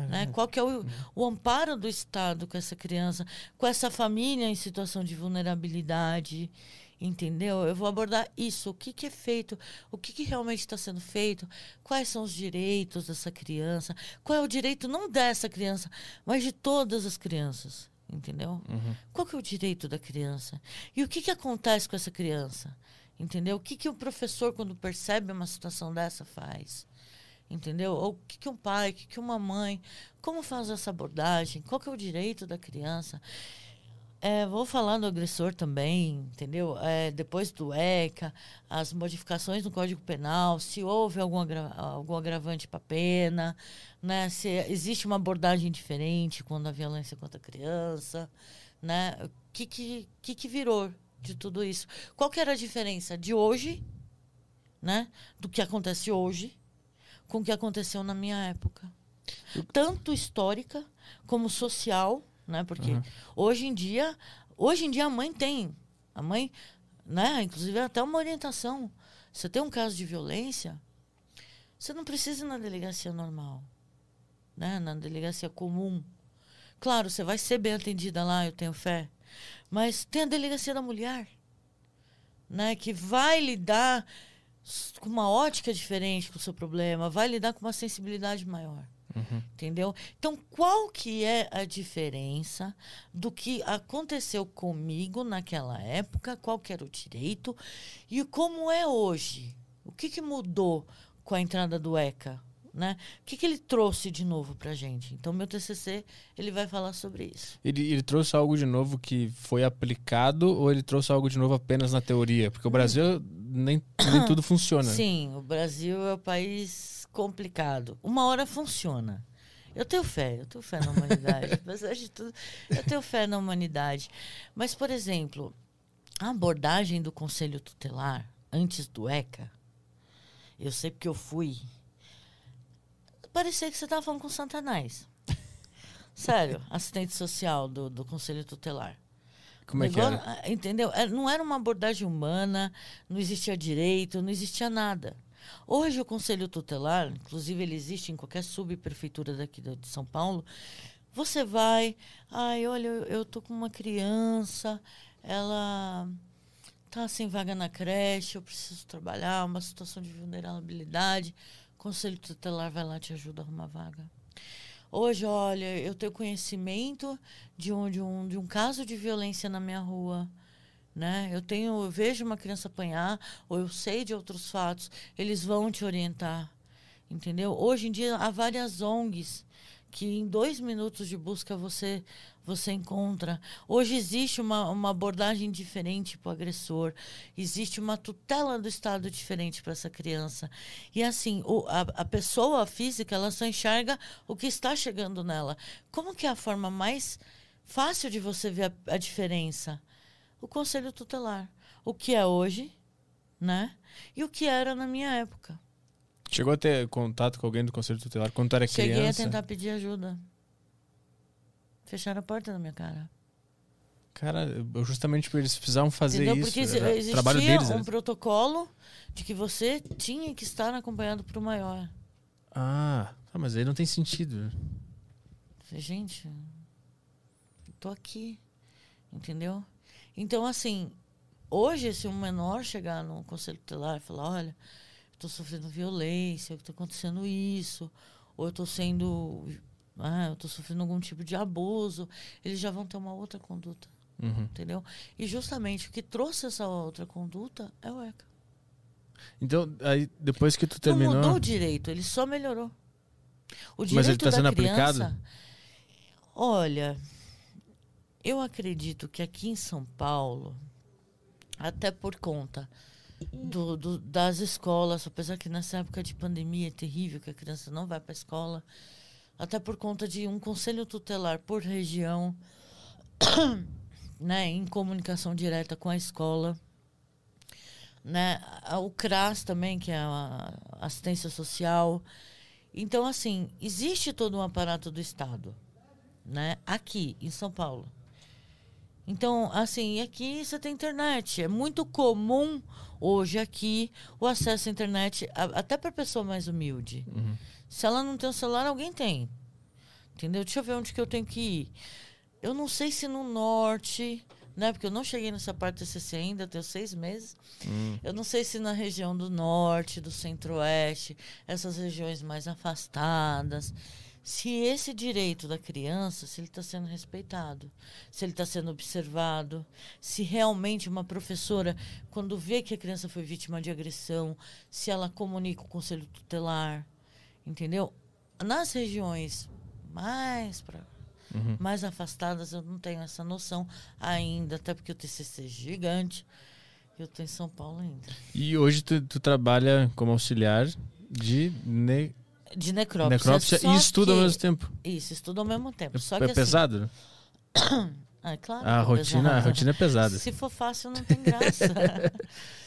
Speaker 3: né? Qual que é o, o amparo do Estado com essa criança, com essa família em situação de vulnerabilidade, entendeu? Eu vou abordar isso, o que, que é feito, o que, que realmente está sendo feito, quais são os direitos dessa criança, qual é o direito não dessa criança, mas de todas as crianças, entendeu? Qual que é o direito da criança? E o que, que acontece com essa criança? Entendeu? O que, que o professor, quando percebe uma situação dessa, faz? Entendeu? Ou o que, que um pai, o que, que uma mãe, como faz essa abordagem? Qual que é o direito da criança? É, vou falar do agressor também, entendeu? É, depois do ECA, as modificações no Código Penal, se houve algum, agra algum agravante para pena, né? se existe uma abordagem diferente quando a violência contra a criança, né? O que, que, que, que virou de tudo isso? Qual que era a diferença de hoje, né? Do que acontece hoje com o que aconteceu na minha época? Tanto histórica como social, né? Porque
Speaker 1: Uhum.
Speaker 3: hoje em dia, hoje em dia a mãe tem, a mãe, né? Inclusive até uma orientação. Você tem um caso de violência, você não precisa ir na delegacia normal, né? Na delegacia comum. Claro, você vai ser bem atendida lá, eu tenho fé. Mas tem a delegacia da mulher, né? Que vai lidar com uma ótica diferente com o seu problema, vai lidar com uma sensibilidade maior. Entendeu? Então, qual que é a diferença do que aconteceu comigo naquela época, qual que era o direito e como é hoje? O que, que mudou com a entrada do ECA? Né? O que, que ele trouxe de novo para gente? Então, meu TCC ele vai falar sobre isso.
Speaker 1: Ele, ele trouxe algo de novo que foi aplicado ou ele trouxe algo de novo apenas na teoria? Porque o Brasil nem, nem tudo funciona.
Speaker 3: Sim, o Brasil é um país complicado. Uma hora funciona. Eu tenho fé, eu tenho fé na humanidade. Apesar de tudo, eu tenho fé na humanidade. Mas, por exemplo, a abordagem do Conselho Tutelar antes do ECA, eu sei porque eu fui. Parecia que você estava falando com Satanás. Sério, assistente social do, do Conselho Tutelar.
Speaker 1: Como é que era?
Speaker 3: ah, Entendeu? É, Não era uma abordagem humana, não existia direito, não existia nada. Hoje o Conselho Tutelar, inclusive ele existe em qualquer subprefeitura daqui de São Paulo, você vai, ai, olha, eu, tô com uma criança, ela tá sem vaga na creche, eu preciso trabalhar, uma situação de vulnerabilidade. O Conselho Tutelar vai lá te ajuda a arrumar vaga. Hoje, olha, eu tenho conhecimento de um, de um, de um caso de violência na minha rua. Né? Eu tenho, eu vejo uma criança apanhar, ou eu sei de outros fatos, eles vão te orientar. Entendeu? Hoje em dia há várias ONGs que em dois minutos de busca você você encontra. Hoje existe uma, uma abordagem diferente para o agressor, existe uma tutela do Estado diferente para essa criança. E assim, o, a, a pessoa física ela só enxerga o que está chegando nela. Como que é a forma mais fácil de você ver a, a diferença? O conselho tutelar. O que é hoje, né? E o que era na minha época.
Speaker 1: Chegou a ter contato com alguém do Conselho Tutelar quando tu era
Speaker 3: Cheguei
Speaker 1: criança?
Speaker 3: a tentar pedir ajuda. Fecharam a porta na minha cara.
Speaker 1: Cara, justamente por eles precisavam fazer
Speaker 3: Entendeu?
Speaker 1: isso.
Speaker 3: Porque existia
Speaker 1: trabalho deles.
Speaker 3: um
Speaker 1: né?
Speaker 3: protocolo de que você tinha que estar acompanhado por um maior.
Speaker 1: Ah, tá, mas aí não tem sentido.
Speaker 3: Gente, eu tô aqui. Entendeu? Então, assim, hoje, se um menor chegar no conselho tutelar e falar, olha, tô sofrendo violência, está acontecendo isso, ou eu tô sendo. Ah, eu tô sofrendo algum tipo de abuso, eles já vão ter uma outra conduta.
Speaker 1: Uhum.
Speaker 3: Entendeu? E justamente o que trouxe essa outra conduta é o ECA.
Speaker 1: Então, aí depois que tu
Speaker 3: Não
Speaker 1: terminou.
Speaker 3: mudou o direito, ele só melhorou. O
Speaker 1: Mas ele
Speaker 3: direito
Speaker 1: tá
Speaker 3: da
Speaker 1: sendo
Speaker 3: criança,
Speaker 1: aplicado?
Speaker 3: Olha, eu acredito que aqui em São Paulo, até por conta do, do- das escolas, apesar que nessa época de pandemia é terrível, que a criança não vai para a escola, até por conta de um conselho tutelar por região, né, em comunicação direta com a escola. Né, o CRAS também, que é a assistência social. Então, assim, existe todo um aparato do Estado, né? Aqui, em São Paulo. Então, assim, aqui você tem internet. É muito comum hoje aqui o acesso à internet, a- até para pessoa mais humilde. Se ela não tem um celular, alguém tem. Entendeu? Deixa eu ver onde que eu tenho que ir. Eu não sei se no norte, né? Porque eu não cheguei nessa parte do CC ainda, tenho seis meses. Eu não sei se na região do norte, do centro-oeste, essas regiões mais afastadas, se esse direito da criança, se ele está sendo respeitado, se ele está sendo observado, se realmente uma professora, quando vê que a criança foi vítima de agressão, se ela comunica o conselho tutelar, entendeu? Nas regiões mais para mais afastadas, eu não tenho essa noção ainda, até porque o TCC é gigante. Eu estou em São Paulo ainda.
Speaker 1: E hoje tu, tu trabalha como auxiliar de ne-
Speaker 3: De necrópsia.
Speaker 1: necrópsia e estuda ao
Speaker 3: que-
Speaker 1: mesmo tempo.
Speaker 3: Isso, estuda ao mesmo tempo.
Speaker 1: É,
Speaker 3: Só
Speaker 1: é
Speaker 3: que assim,
Speaker 1: pesado?
Speaker 3: Ah, é claro.
Speaker 1: A
Speaker 3: é
Speaker 1: rotina, a rotina é pesada.
Speaker 3: Se for fácil, não tem graça.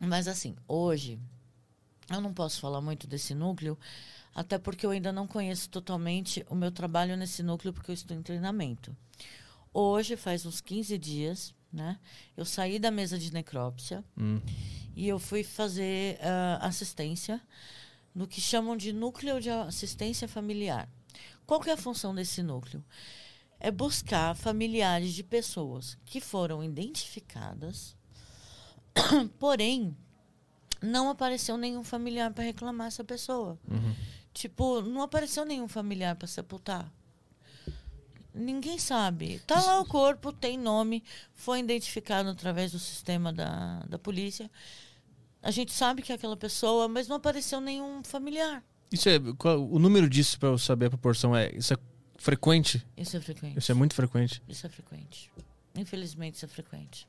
Speaker 3: Mas assim, hoje, eu não posso falar muito desse núcleo, até porque eu ainda não conheço totalmente o meu trabalho nesse núcleo, porque eu estou em treinamento. Hoje, faz uns 15 dias, né? Eu saí da mesa de necrópsia
Speaker 1: Hum.
Speaker 3: e eu fui fazer ah, assistência no que chamam de núcleo de assistência familiar. Qual que é a função desse núcleo? É buscar familiares de pessoas que foram identificadas, porém não apareceu nenhum familiar para reclamar essa pessoa. Tipo, não apareceu nenhum familiar para sepultar. Ninguém sabe. Tá lá o corpo, tem nome, foi identificado através do sistema da, da polícia. A gente sabe que é aquela pessoa, mas não apareceu nenhum familiar.
Speaker 1: Isso é, qual- o número disso para eu saber a proporção é isso é frequente?
Speaker 3: Isso é frequente.
Speaker 1: Isso é muito frequente.
Speaker 3: Isso é frequente. Infelizmente, isso é frequente.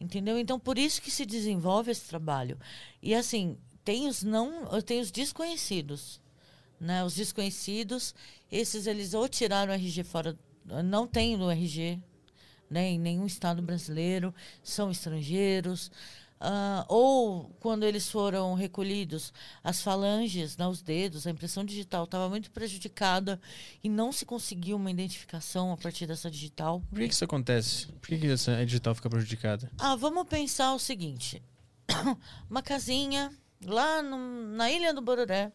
Speaker 3: Entendeu? Então, por isso que se desenvolve esse trabalho. E assim, tem os não, tem os desconhecidos, né? Os desconhecidos, esses eles ou tiraram o RG fora, não tem no RG, né? Em nenhum estado brasileiro, são estrangeiros. Ah, ou quando eles foram recolhidos, as falanges, né, os dedos, a impressão digital estava muito prejudicada e não se conseguiu uma identificação a partir dessa digital.
Speaker 1: Por que, que isso acontece? Por que, que essa digital fica prejudicada?
Speaker 3: Ah, vamos pensar o seguinte: uma casinha lá no- na Ilha do Bororé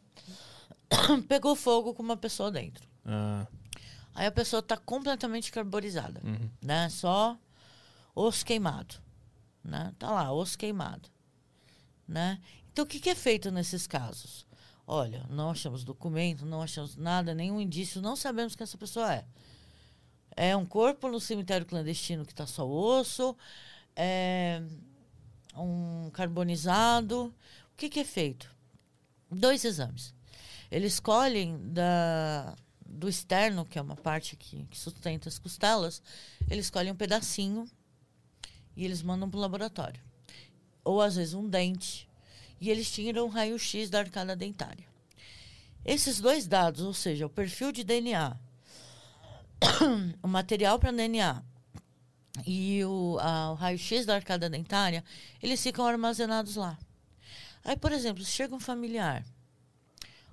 Speaker 3: pegou fogo com uma pessoa dentro.
Speaker 1: Ah,
Speaker 3: Aí a pessoa está completamente carburizada,
Speaker 1: uhum.
Speaker 3: né? Só osso queimado, né? Tá lá, osso queimado, né? Então o que, que é feito nesses casos? Olha, não achamos documento, não achamos nada, nenhum indício, não sabemos quem essa pessoa é. É um corpo no cemitério clandestino que está só osso, é um carbonizado. O que, que é feito? Dois exames. Eles escolhem da, do externo, que é uma parte que, que sustenta as costelas, eles escolhem um pedacinho e eles mandam para o laboratório. Ou às vezes um dente. E eles tiram um raio-x da arcada dentária. Esses dois dados, ou seja, o perfil de DNA, o material para DNA e o, a- o raio-x da arcada dentária, eles ficam armazenados lá. Aí, por exemplo, chega um familiar,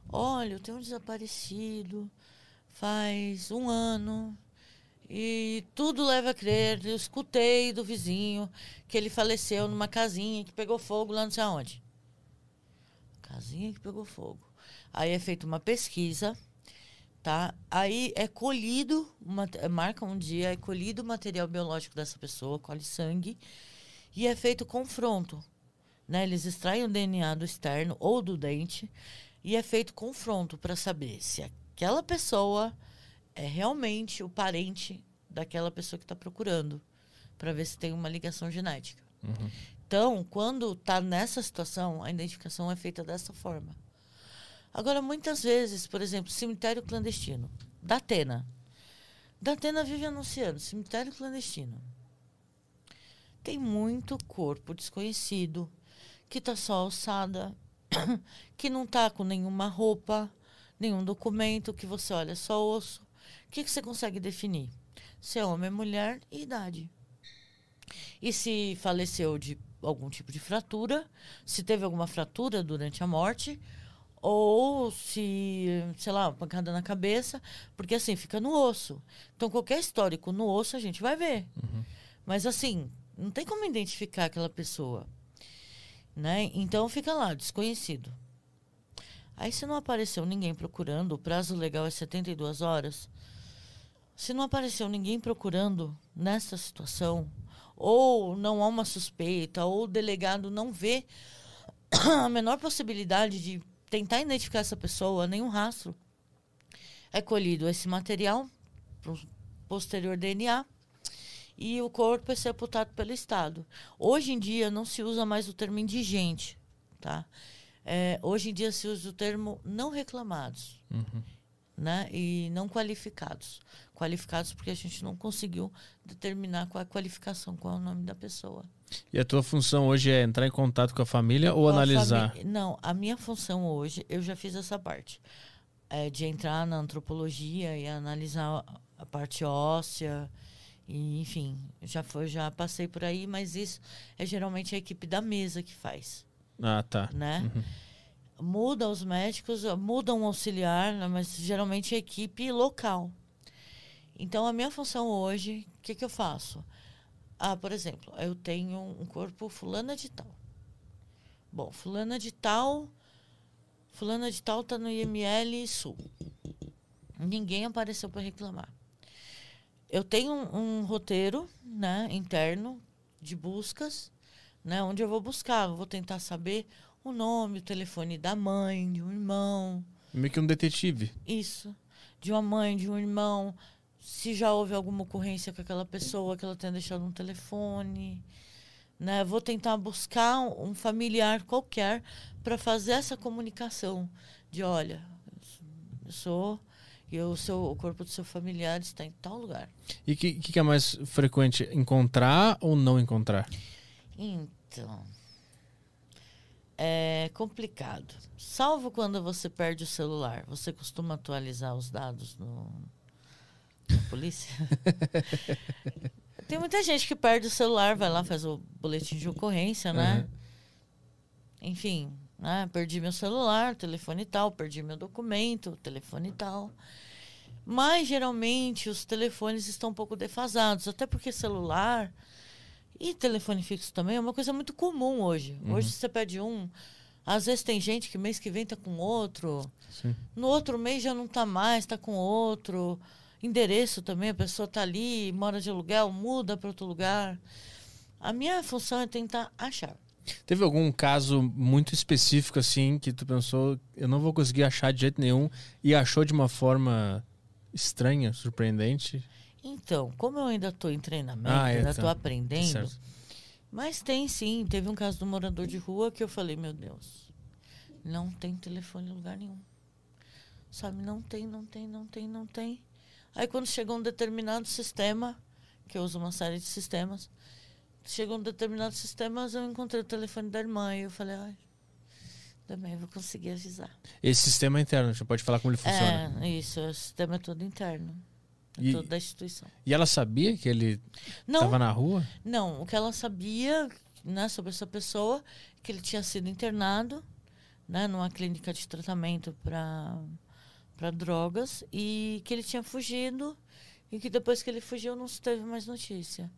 Speaker 3: olha, eu tenho um desaparecido faz um ano e tudo leva a crer, eu escutei do vizinho que ele faleceu numa casinha que pegou fogo lá não sei aonde. Casinha que pegou fogo. Aí é feita uma pesquisa, tá? Aí é colhido, marca um dia, é colhido o material biológico dessa pessoa, colhe sangue, e é feito confronto. Né? Eles extraem o DNA do externo ou do dente e é feito confronto para saber se aquela pessoa é realmente o parente daquela pessoa que está procurando, para ver se tem uma ligação genética. Então, quando está nessa situação, a identificação é feita dessa forma. Agora, muitas vezes, por exemplo, cemitério clandestino, da Atena. Da Atena vive anunciando cemitério clandestino. Tem muito corpo desconhecido, que está só alçada, que não está com nenhuma roupa, nenhum documento, que você olha só osso. O que, que você consegue definir? Se é homem, mulher e idade. E se faleceu de algum tipo de fratura, se teve alguma fratura durante a morte, ou se, sei lá, pancada na cabeça, porque assim, fica no osso. Então, qualquer histórico no osso a gente vai ver. Mas assim, não tem como identificar aquela pessoa. Né? Então, fica lá, desconhecido. Aí, se não apareceu ninguém procurando, o prazo legal é 72 horas. Se não apareceu ninguém procurando nessa situação, ou não há uma suspeita, ou o delegado não vê a menor possibilidade de tentar identificar essa pessoa, nenhum rastro, é colhido esse material pro posterior DNA e o corpo é sepultado pelo Estado. Hoje em dia não se usa mais o termo indigente, tá? É, hoje em dia se usa o termo não reclamados, né? E não qualificados. Qualificados porque a gente não conseguiu determinar qual é a qualificação, qual é o nome da pessoa.
Speaker 1: E a tua função hoje é entrar em contato com a família ou
Speaker 3: Com a
Speaker 1: analisar?
Speaker 3: Não, a minha função hoje, eu já fiz essa parte. É de entrar na antropologia e analisar a- parte óssea. E, enfim, já foi, já passei por aí, mas isso é geralmente a equipe da mesa que faz,
Speaker 1: Ah, tá.
Speaker 3: né? Muda os médicos, muda um auxiliar, né, mas geralmente é a equipe local. Então, a minha função hoje, o que, que eu faço? Ah, por exemplo, eu tenho um corpo fulana de tal. Bom, fulana de tal, fulana de tal tá no IML Sul. Ninguém apareceu para reclamar. Eu tenho um, um roteiro, né, interno de buscas, né, onde eu vou buscar, eu vou tentar saber o nome, o telefone da mãe, de um irmão,
Speaker 1: Meio que um detetive.
Speaker 3: isso, de uma mãe, de um irmão, se já houve alguma ocorrência com aquela pessoa que ela tenha deixado um telefone, né? Vou tentar buscar um familiar qualquer para fazer essa comunicação de, olha, eu sou e o seu o corpo do seu familiar está em tal lugar.
Speaker 1: E o que, que é mais frequente? Encontrar ou não encontrar?
Speaker 3: Então, é complicado. Salvo quando você perde o celular. Você costuma atualizar os dados no, polícia? Tem muita gente que perde o celular, vai lá, faz o boletim de ocorrência, né? Enfim, né? Perdi meu celular, telefone tal, perdi meu documento, telefone tal. Mas geralmente os telefones estão um pouco defasados, até porque celular e telefone fixo também é uma coisa muito comum hoje. Hoje você pede um, às vezes tem gente que mês que vem tá com outro,
Speaker 1: Sim.
Speaker 3: no outro mês já não tá mais, tá com outro. Endereço também, a pessoa tá ali, mora de aluguel, muda para outro lugar. A minha função é tentar achar.
Speaker 1: Teve algum caso muito específico assim que tu pensou, eu não vou conseguir achar de jeito nenhum e achou de uma forma estranha, surpreendente?
Speaker 3: Então, como eu ainda estou em treinamento,
Speaker 1: Ah, é,
Speaker 3: ainda
Speaker 1: tá.
Speaker 3: estou aprendendo, mas tem sim. Teve um caso do morador de rua que eu falei, meu Deus, não tem telefone em lugar nenhum. Sabe, não tem, não tem, não tem, não tem. Aí quando chegou um determinado sistema, que eu uso uma série de sistemas, chegou um determinado sistema, eu encontrei o telefone da irmã e eu falei, ai, também vou conseguir avisar.
Speaker 1: Esse sistema é interno, você pode falar como ele funciona.
Speaker 3: É, isso, o sistema é todo interno. É
Speaker 1: E-
Speaker 3: todo da instituição.
Speaker 1: E ela sabia que ele estava na rua?
Speaker 3: Não, o que ela sabia né, sobre essa pessoa, que ele tinha sido internado né, numa clínica de tratamento para drogas e que ele tinha fugido e que depois que ele fugiu não se teve mais notícia.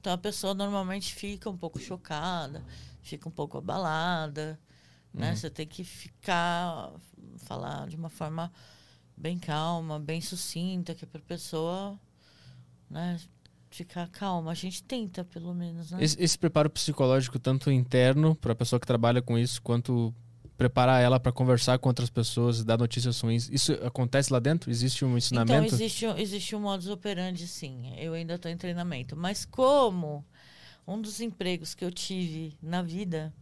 Speaker 3: Então a pessoa normalmente fica um pouco chocada, fica um pouco abalada, né? Você tem que ficar, falar de uma forma bem calma, bem sucinta, que é para a pessoa né, ficar calma. A gente tenta, pelo menos, né?
Speaker 1: Esse, esse preparo psicológico, tanto interno para a pessoa que trabalha com isso, quanto preparar ela para conversar com outras pessoas, dar notícias ruins, isso acontece lá dentro? Existe um
Speaker 3: Então,
Speaker 1: ensinamento?
Speaker 3: existe, um- existe um modus operandi, sim. Eu ainda estou em treinamento. Mas como um dos empregos que eu tive na vida...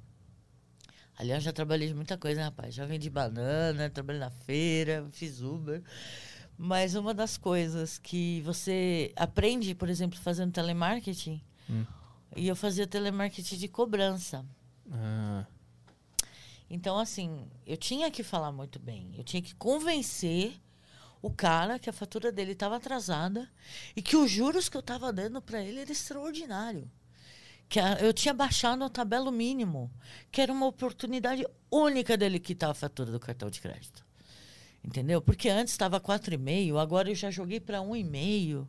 Speaker 3: Aliás, já trabalhei de muita coisa, né, rapaz? Já vendi banana, trabalhei na feira, fiz Uber. Mas uma das coisas que você aprende, por exemplo, fazendo telemarketing...
Speaker 1: Hum.
Speaker 3: E eu fazia telemarketing de cobrança.
Speaker 1: Ah,
Speaker 3: Então, assim, eu tinha que falar muito bem. Eu tinha que convencer o cara que a fatura dele estava atrasada e que os juros que eu estava dando para ele era extraordinário. Que a- eu tinha baixado a tabela mínimo, que era uma oportunidade única dele quitar a fatura do cartão de crédito. Entendeu? Porque antes estava 4,5, agora eu já joguei para 1,5.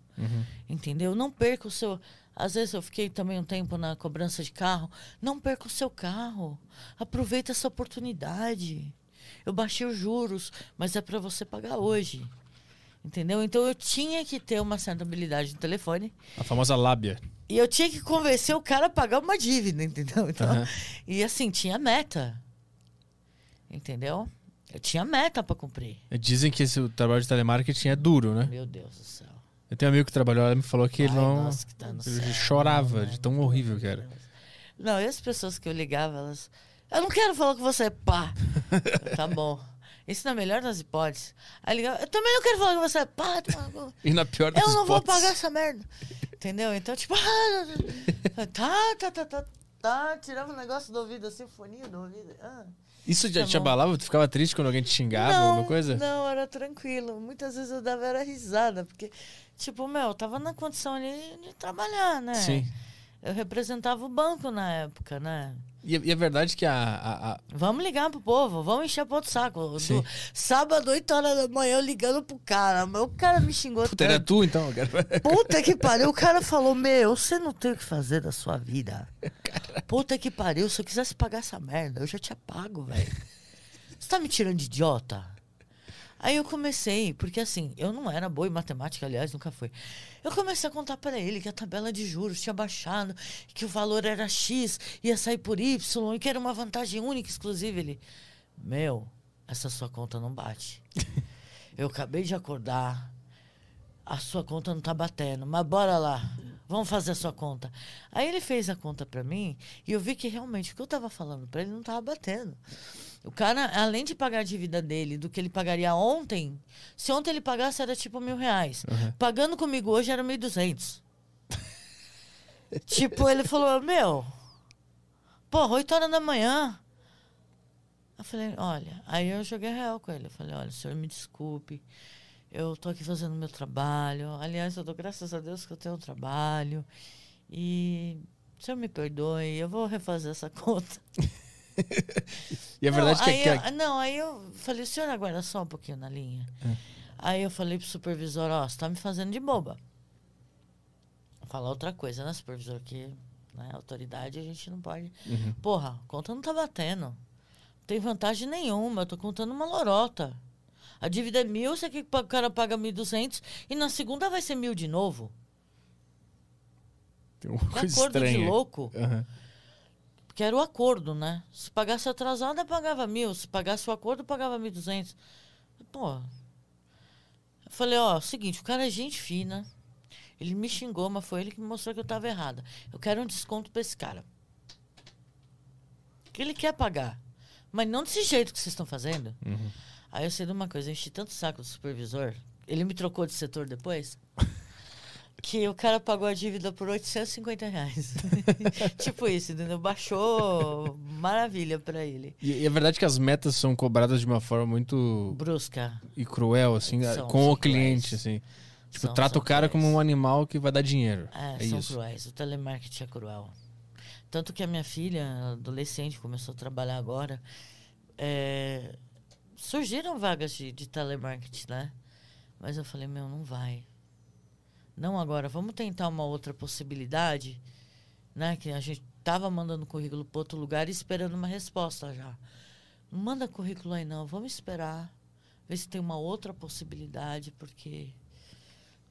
Speaker 3: Entendeu? Não perca o seu. Às vezes eu fiquei também um tempo na cobrança de carro. Não perca o seu carro. Aproveita essa oportunidade. Eu baixei os juros, mas é para você pagar hoje. Entendeu? Então eu tinha que ter uma certa habilidade no telefone.
Speaker 1: A famosa lábia.
Speaker 3: E eu tinha que convencer o cara a pagar uma dívida, entendeu? Então,
Speaker 1: Aham.
Speaker 3: E assim, tinha meta. Entendeu? Eu tinha meta para cumprir.
Speaker 1: Dizem que esse o trabalho de telemarketing é duro, né?
Speaker 3: Meu Deus do céu.
Speaker 1: Eu tenho um amigo que trabalhou lá e me falou que ele
Speaker 3: Ai,
Speaker 1: não.
Speaker 3: nossa, que tá
Speaker 1: ele
Speaker 3: céu,
Speaker 1: chorava
Speaker 3: não,
Speaker 1: de tão horrível que era.
Speaker 3: Não, e as pessoas que eu ligava, elas. Eu não quero falar com você, pá. Eu, tá bom. Isso na melhor das hipóteses. Aí ligava, eu também não quero falar com você, pá. cu."
Speaker 1: E na pior das
Speaker 3: Eu não vou
Speaker 1: hipóteses-
Speaker 3: pagar essa merda. Entendeu? Então, tipo, ah, tá, tá, tá, tá, tá. Tirava o negócio do ouvido, assim, foninho do ouvido. Ah.
Speaker 1: Isso já
Speaker 3: Tá
Speaker 1: te abalava? Tu ficava triste quando alguém te xingava, alguma coisa?
Speaker 3: Não, era tranquilo. Muitas vezes eu dava era risada, porque, tipo, meu, eu tava na condição ali de trabalhar, né?
Speaker 1: Sim.
Speaker 3: Eu representava o banco na época, né?
Speaker 1: E, e é verdade que a, a- a-
Speaker 3: Vamos ligar pro povo, vamos encher pro outro saco. Do-
Speaker 1: Sim.
Speaker 3: sábado, 8 horas da manhã, eu ligando pro cara. Mas o cara me xingou
Speaker 1: Puta, era
Speaker 3: tanto.
Speaker 1: tu então? cara?
Speaker 3: Puta que pariu. O cara falou: Meu, você não tem o que fazer da sua vida. Puta que pariu. Se eu quisesse pagar essa merda, eu já tinha pago, velho. Você tá me tirando de idiota? Aí eu comecei, porque assim, eu não era boa em matemática, aliás, nunca fui. Eu comecei a contar para ele que a tabela de juros tinha baixado, que o valor era X, ia sair por Y, e que era uma vantagem única, exclusiva. Ele, meu, essa sua conta não bate. Eu acabei de acordar, a sua conta não tá batendo, mas bora lá. Vamos fazer a sua conta. Aí ele fez a conta para mim e eu vi que realmente o que eu tava falando para ele não tava batendo. O cara, além de pagar a dívida dele do que ele pagaria ontem, se ontem ele pagasse era tipo mil reais. Pagando comigo hoje era mil duzentos. tipo, ele falou, meu, porra, oito horas da manhã. Eu falei, olha, aí eu joguei real com ele. Eu falei, olha, senhor, me desculpe. Eu tô aqui fazendo meu trabalho. Aliás, eu dou graças a Deus que eu tenho um trabalho. E o senhor me perdoe, eu vou refazer essa conta.
Speaker 1: E a verdade
Speaker 3: não,
Speaker 1: que,
Speaker 3: eu, Não, aí eu falei, o senhor aguarda só um pouquinho na linha. Aí eu falei pro supervisor, ó, você tá me fazendo de boba. Vou falar outra coisa, né, supervisor? Que, né, autoridade a gente não pode. Porra, a conta não tá batendo. Não tem vantagem nenhuma, eu tô contando uma lorota. A dívida é mil, você quer que o cara paga mil e duzentos e na segunda vai ser mil de novo.
Speaker 1: tem uma coisa
Speaker 3: acordo
Speaker 1: estranha.
Speaker 3: de louco.
Speaker 1: Aham.
Speaker 3: Porque era o acordo, né? Se pagasse atrasado, eu pagava mil. Se pagasse o acordo, eu pagava mil duzentos. Pô. Eu falei, ó, seguinte, o cara é gente fina. Ele me xingou, mas foi ele que me mostrou que eu tava errada. Eu quero um desconto pra esse cara. Que ele quer pagar. Mas não desse jeito que vocês estão fazendo. Aí eu sei de uma coisa, eu enchi tanto saco do supervisor. Ele me trocou de setor depois. que o cara pagou a dívida por 850 reais. tipo isso, entendeu? Baixou maravilha pra ele.
Speaker 1: E, e é verdade que as metas são cobradas de uma forma muito
Speaker 3: Brusca.
Speaker 1: e cruel, assim,
Speaker 3: São-
Speaker 1: com
Speaker 3: são
Speaker 1: o cliente,
Speaker 3: cruéis.
Speaker 1: assim. Tipo,
Speaker 3: São-
Speaker 1: trata o cara
Speaker 3: cruéis.
Speaker 1: como um animal que vai dar dinheiro.
Speaker 3: É,
Speaker 1: É,
Speaker 3: são
Speaker 1: isso.
Speaker 3: cruéis. O telemarketing é cruel. Tanto que a minha filha, adolescente, começou a trabalhar agora. é, surgiram vagas de, de telemarketing, né? Mas eu falei, meu, não vai. Não agora, vamos tentar uma outra possibilidade, né? Que a gente tava mandando currículo para outro lugar e esperando uma resposta já. Não manda currículo aí não, vamos esperar, ver se tem uma outra possibilidade, porque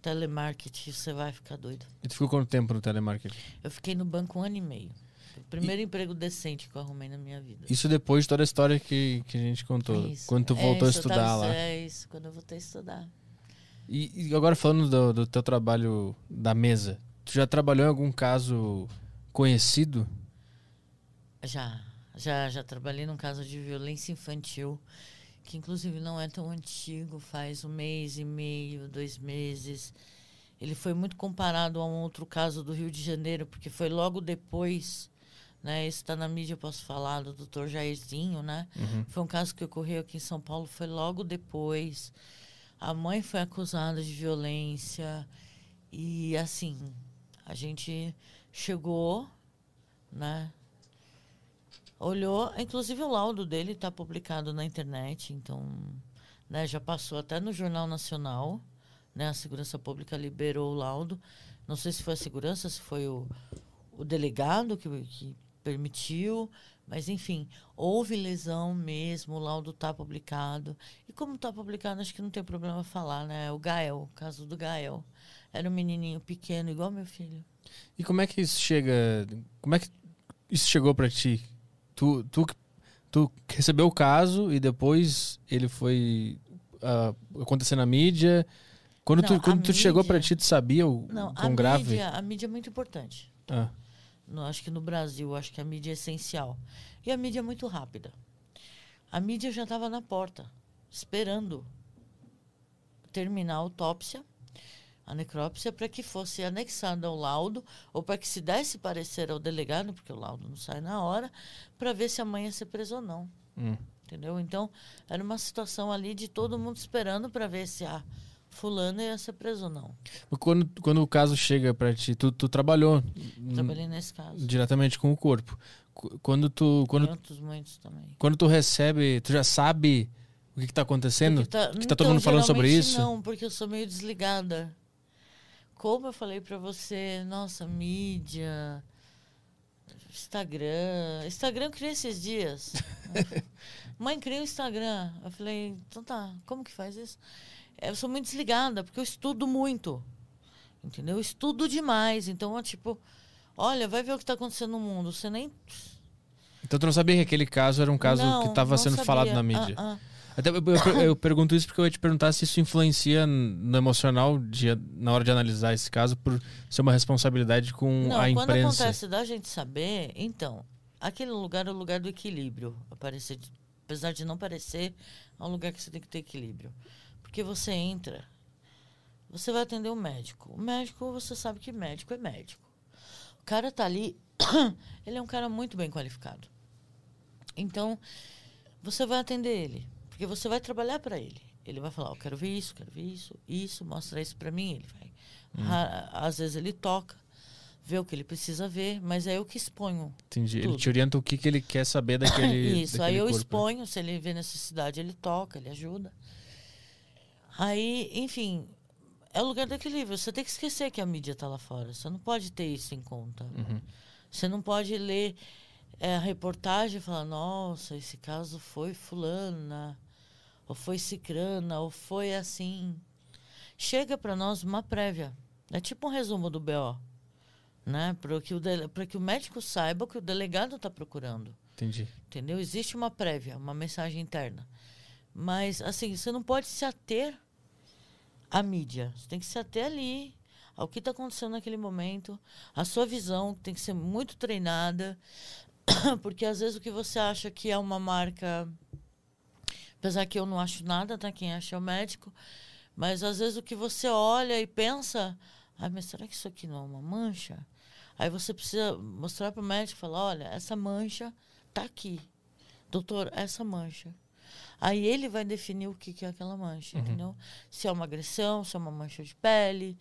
Speaker 3: telemarketing você vai ficar doido.
Speaker 1: E tu ficou quanto tempo no telemarketing?
Speaker 3: Eu fiquei no banco um ano e meio. O primeiro emprego decente que eu arrumei na minha vida.
Speaker 1: Isso depois de toda a história que, que a gente contou.
Speaker 3: Isso.
Speaker 1: Quando tu
Speaker 3: É,
Speaker 1: voltou
Speaker 3: isso,
Speaker 1: a estudar
Speaker 3: tava-
Speaker 1: lá.
Speaker 3: É isso, quando eu voltei a estudar.
Speaker 1: E, e agora falando do, do teu trabalho da mesa, tu já trabalhou em algum caso conhecido?
Speaker 3: Já, já, já trabalhei num caso de violência infantil, que inclusive não é tão antigo, faz um mês e meio, dois meses. Ele foi muito comparado a um outro caso do Rio de Janeiro, porque foi logo depois, né? Esse está na mídia, eu posso falar, do doutor Jairzinho, né? Foi um caso que ocorreu aqui em São Paulo, foi logo depois. A mãe foi acusada de violência e assim, a gente chegou Olhou, inclusive o laudo dele está publicado na internet, então né, já passou até no Jornal Nacional, né, a Segurança Pública liberou o laudo. Não sei se foi a segurança, se foi o, o delegado que, que permitiu, mas enfim, houve lesão mesmo, o laudo está publicado. E como está publicado, acho que não tem problema falar, né? O Gael, o caso do Gael. Era um menininho pequeno, igual meu filho.
Speaker 1: E como é que isso chega? Como é que isso chegou para ti? Tu, tu, tu recebeu o caso e depois ele foi uh, acontecer na mídia. Quando
Speaker 3: Não,
Speaker 1: tu, quando tu chegou
Speaker 3: mídia-
Speaker 1: para ti, tu sabia o
Speaker 3: Não,
Speaker 1: quão
Speaker 3: a
Speaker 1: grave?
Speaker 3: mídia, a mídia é muito importante.
Speaker 1: Ah,
Speaker 3: No, acho que no Brasil, acho que a mídia é essencial. E a mídia é muito rápida. A mídia já estava na porta, esperando terminar a autópsia, a necrópsia, para que fosse anexada ao laudo, ou para que se desse parecer ao delegado, porque o laudo não sai na hora, para ver se a mãe ia ser presa ou não.
Speaker 1: hum.
Speaker 3: Entendeu? Então, era uma situação ali de todo mundo esperando para ver se a fulana ia ser presa ou não.
Speaker 1: Quando, quando o caso chega para ti, tu, tu trabalhou
Speaker 3: Trabalhei nesse caso.
Speaker 1: diretamente com o corpo. Qu- Quando tu, quando,
Speaker 3: Muitos, muitos também.
Speaker 1: quando tu recebe, tu já sabe o que, que tá acontecendo?
Speaker 3: Porque tá,
Speaker 1: que tá todo mundo falando sobre isso?
Speaker 3: Não, porque eu sou meio desligada. Como eu falei pra você, nossa, mídia, Instagram. Instagram eu criei esses dias. Mãe, criei o Instagram. Eu falei, então tá, como que faz isso? Eu sou muito desligada, porque eu estudo muito. Entendeu? Eu estudo demais. Então, é tipo, olha, vai ver o que tá acontecendo no mundo. Você nem.
Speaker 1: Então tu não sabia que aquele caso era um caso
Speaker 3: Não,
Speaker 1: que estava sendo
Speaker 3: sabia.
Speaker 1: falado na mídia.
Speaker 3: Ah, ah.
Speaker 1: Até eu, eu- eu pergunto isso porque eu ia te perguntar se isso influencia no emocional de, na hora de analisar esse caso por ser uma responsabilidade com
Speaker 3: Não,
Speaker 1: a
Speaker 3: quando
Speaker 1: imprensa.
Speaker 3: acontece da gente saber, então, aquele lugar é o lugar do equilíbrio. Aparecer, apesar de não parecer, é um lugar que você tem que ter equilíbrio. Porque você entra, você vai atender o médico. O médico, você sabe que médico é médico. O cara tá ali, ele é um cara muito bem qualificado. Então, você vai atender ele, porque você vai trabalhar para ele. Ele vai falar, eu quero ver isso, quero ver isso, isso, mostra isso para mim. Ele vai. Ra- Às vezes ele toca, vê o que ele precisa ver, mas é eu que exponho.
Speaker 1: Entendi. Ele
Speaker 3: tudo.
Speaker 1: te orienta o que, que ele quer saber daquele.
Speaker 3: Isso,
Speaker 1: daquele
Speaker 3: aí eu
Speaker 1: corpo.
Speaker 3: exponho, se ele vê necessidade, ele toca, ele ajuda. Aí, enfim, é o lugar do equilíbrio. Você tem que esquecer que a mídia está lá fora. Você não pode ter isso em conta.
Speaker 1: Uhum.
Speaker 3: Você não pode ler é, a reportagem e falar, nossa, esse caso foi fulana, ou foi cicrana, ou foi assim. Chega para nós uma prévia. É tipo um resumo do BO. Né? Para que, o dele- que o médico saiba o que o delegado está procurando.
Speaker 1: Entendi.
Speaker 3: Entendeu? Existe uma prévia, uma mensagem interna. Mas, assim, você não pode se ater à mídia. Você tem que se ater ali, ao que está acontecendo naquele momento. A sua visão tem que ser muito treinada. Porque, às vezes, o que você acha que é uma marca. Apesar que eu não acho nada, tá? Quem acha é o médico. Mas, às vezes, o que você olha e pensa. Ah, mas será que isso aqui não é uma mancha? Aí você precisa mostrar para o médico e falar: olha, essa mancha tá aqui. Doutor, essa mancha. Aí ele vai definir o que, que é aquela mancha, entendeu? Se é uma agressão, se é uma mancha de pele,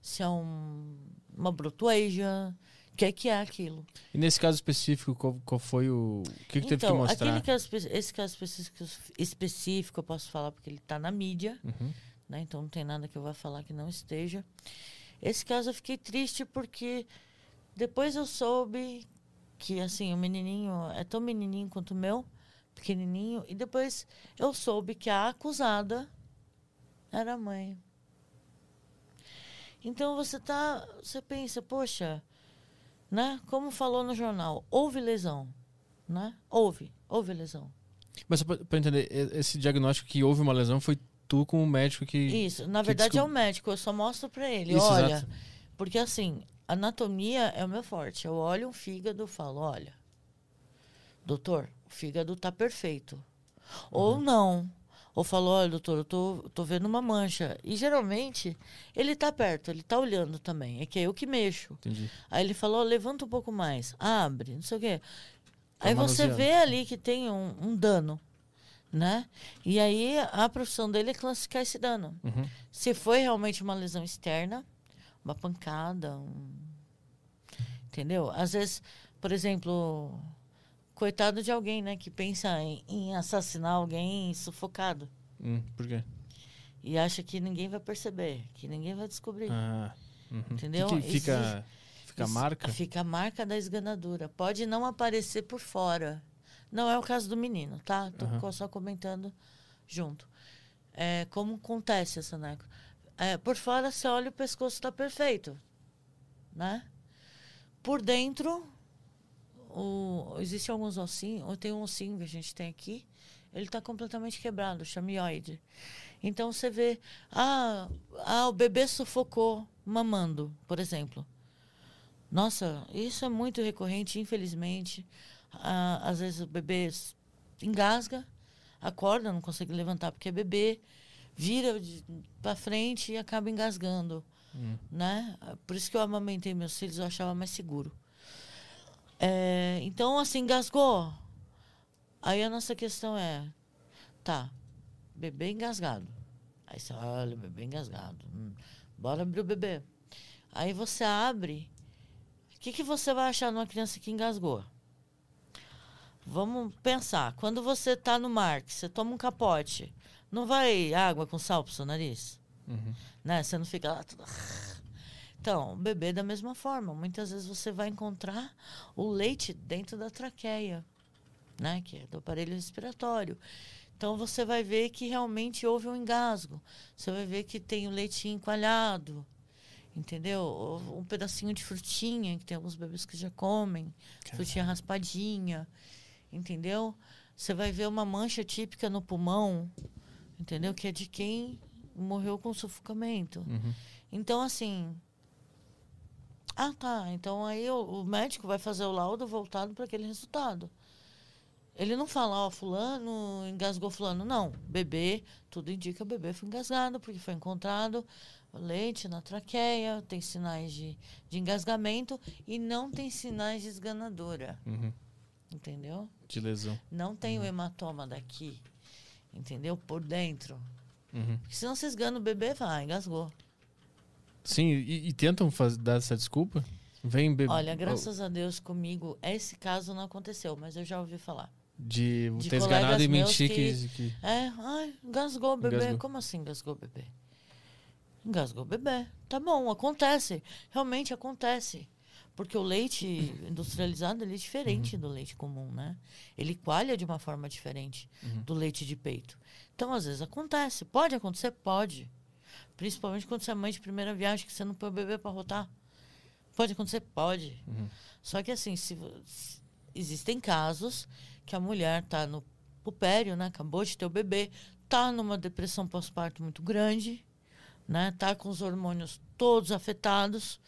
Speaker 3: se é um, uma brotueja, o que é que é aquilo.
Speaker 1: E nesse caso específico, qual, qual foi o. O que, que teve que
Speaker 3: então,
Speaker 1: mostrar?
Speaker 3: aquele caso, esse caso específico, específico eu posso falar porque ele está na mídia,
Speaker 1: Uhum.
Speaker 3: né? Então não tem nada que eu vá falar que não esteja. Esse caso eu fiquei triste porque depois eu soube que assim o menininho é tão menininho quanto o meu, pequenininho, e depois eu soube que a acusada era a mãe. Então você tá, você pensa, poxa, né? Como falou no jornal, houve lesão, né? Houve, houve lesão.
Speaker 1: Mas pra entender, esse diagnóstico que houve uma lesão foi tu como médico que.
Speaker 3: Isso, na
Speaker 1: que
Speaker 3: verdade é o médico, eu só mostro pra ele,
Speaker 1: Isso,
Speaker 3: olha,
Speaker 1: exato.
Speaker 3: porque assim, anatomia é o meu forte. Eu olho um fígado falo, olha, doutor, o fígado tá perfeito.
Speaker 1: Uhum.
Speaker 3: Ou não. Ou falo, olha, doutor, eu tô, tô vendo uma mancha. E geralmente ele tá perto, ele tá olhando também. É que é eu que mexo.
Speaker 1: Entendi.
Speaker 3: Aí ele falou, levanta um pouco mais, abre, não sei o quê.
Speaker 1: Tá
Speaker 3: Aí você vê ali que tem um, um dano, né? E aí a profissão dele é classificar esse dano.
Speaker 1: Uhum.
Speaker 3: Se foi realmente uma lesão externa, uma pancada, um... entendeu? Às vezes, por exemplo, coitado de alguém, né? Que pensa em, em assassinar alguém sufocado.
Speaker 1: Hum, por quê?
Speaker 3: E acha que ninguém vai perceber, que ninguém vai descobrir.
Speaker 1: Ah, uhum.
Speaker 3: Entendeu?
Speaker 1: Que que fica, fica a
Speaker 3: Isso-
Speaker 1: marca?
Speaker 3: Fica a marca da esganadura. Pode não aparecer por fora. Não é o caso do menino, tá? Tô co- só comentando junto. É, como acontece essa necro? É, por fora, você olha o pescoço está perfeito, né? Por dentro, o, existem alguns ossinhos. Tem um ossinho que a gente tem aqui. Ele está completamente quebrado, chamioide. Então você vê, ah, ah, o bebê sufocou mamando, por exemplo. Nossa, isso é muito recorrente, infelizmente. Ah, às vezes o bebê engasga, acorda, não consegue levantar porque é bebê, vira para frente e acaba engasgando,
Speaker 1: Hum.
Speaker 3: né? Por isso que eu amamentei meus filhos, eu achava mais seguro. É, então, assim, engasgou. Aí a nossa questão é, tá, bebê engasgado. Aí você olha, bebê engasgado. Hum, bora abrir o bebê. Aí você abre. O que, que você vai achar numa criança que engasgou? Vamos pensar. Quando você está no mar, que você toma um capote, não vai água com sal pro seu nariz?
Speaker 1: Uhum.
Speaker 3: né? Você não fica lá tudo... Então, bebê da mesma forma. Muitas vezes você vai encontrar o leite dentro da traqueia, né? Que é do aparelho respiratório. Então, você vai ver que realmente houve um engasgo. Você vai ver que tem o leitinho coalhado, entendeu? Um pedacinho de frutinha, que tem alguns bebês que já comem. Frutinha raspadinha, entendeu? Você vai ver uma mancha típica no pulmão, entendeu? Que é de quem morreu com sufocamento.
Speaker 1: Uhum.
Speaker 3: Então, assim. Ah, tá. Então aí o, o médico vai fazer o laudo voltado para aquele resultado. Ele não fala, ó, fulano engasgou fulano. Não. Bebê, tudo indica que o bebê foi engasgado, porque foi encontrado leite na traqueia, tem sinais de, de engasgamento e não tem sinais de esganadura.
Speaker 1: Uhum.
Speaker 3: Entendeu?
Speaker 1: De lesão.
Speaker 3: Não tem o hematoma daqui. Entendeu? Por dentro.
Speaker 1: Uhum.
Speaker 3: Porque senão você esgana o bebê, vai, engasgou.
Speaker 1: Sim, e, e tentam faz, dar essa desculpa? Vem bebê.
Speaker 3: Olha, graças a Deus comigo, esse caso não aconteceu, mas eu já ouvi falar.
Speaker 1: De,
Speaker 3: de
Speaker 1: ter esganado e mentir que.
Speaker 3: que-. É, ai, engasgou o bebê.
Speaker 1: Engasgou.
Speaker 3: Como assim engasgou o bebê? Engasgou o bebê. Tá bom, acontece. Realmente acontece. Porque o leite industrializado ele é diferente do leite comum, né? Ele coalha de uma forma diferente do leite de peito. Então, às vezes acontece. Pode acontecer? Pode. Principalmente quando você é mãe de primeira viagem, que você não põe o bebê para rotar. Pode acontecer? Pode. Só que assim, se, se- existem casos que a mulher está no pupério, né? Acabou de ter o bebê, tá numa depressão pós-parto muito grande, né? Tá com os hormônios todos afetados,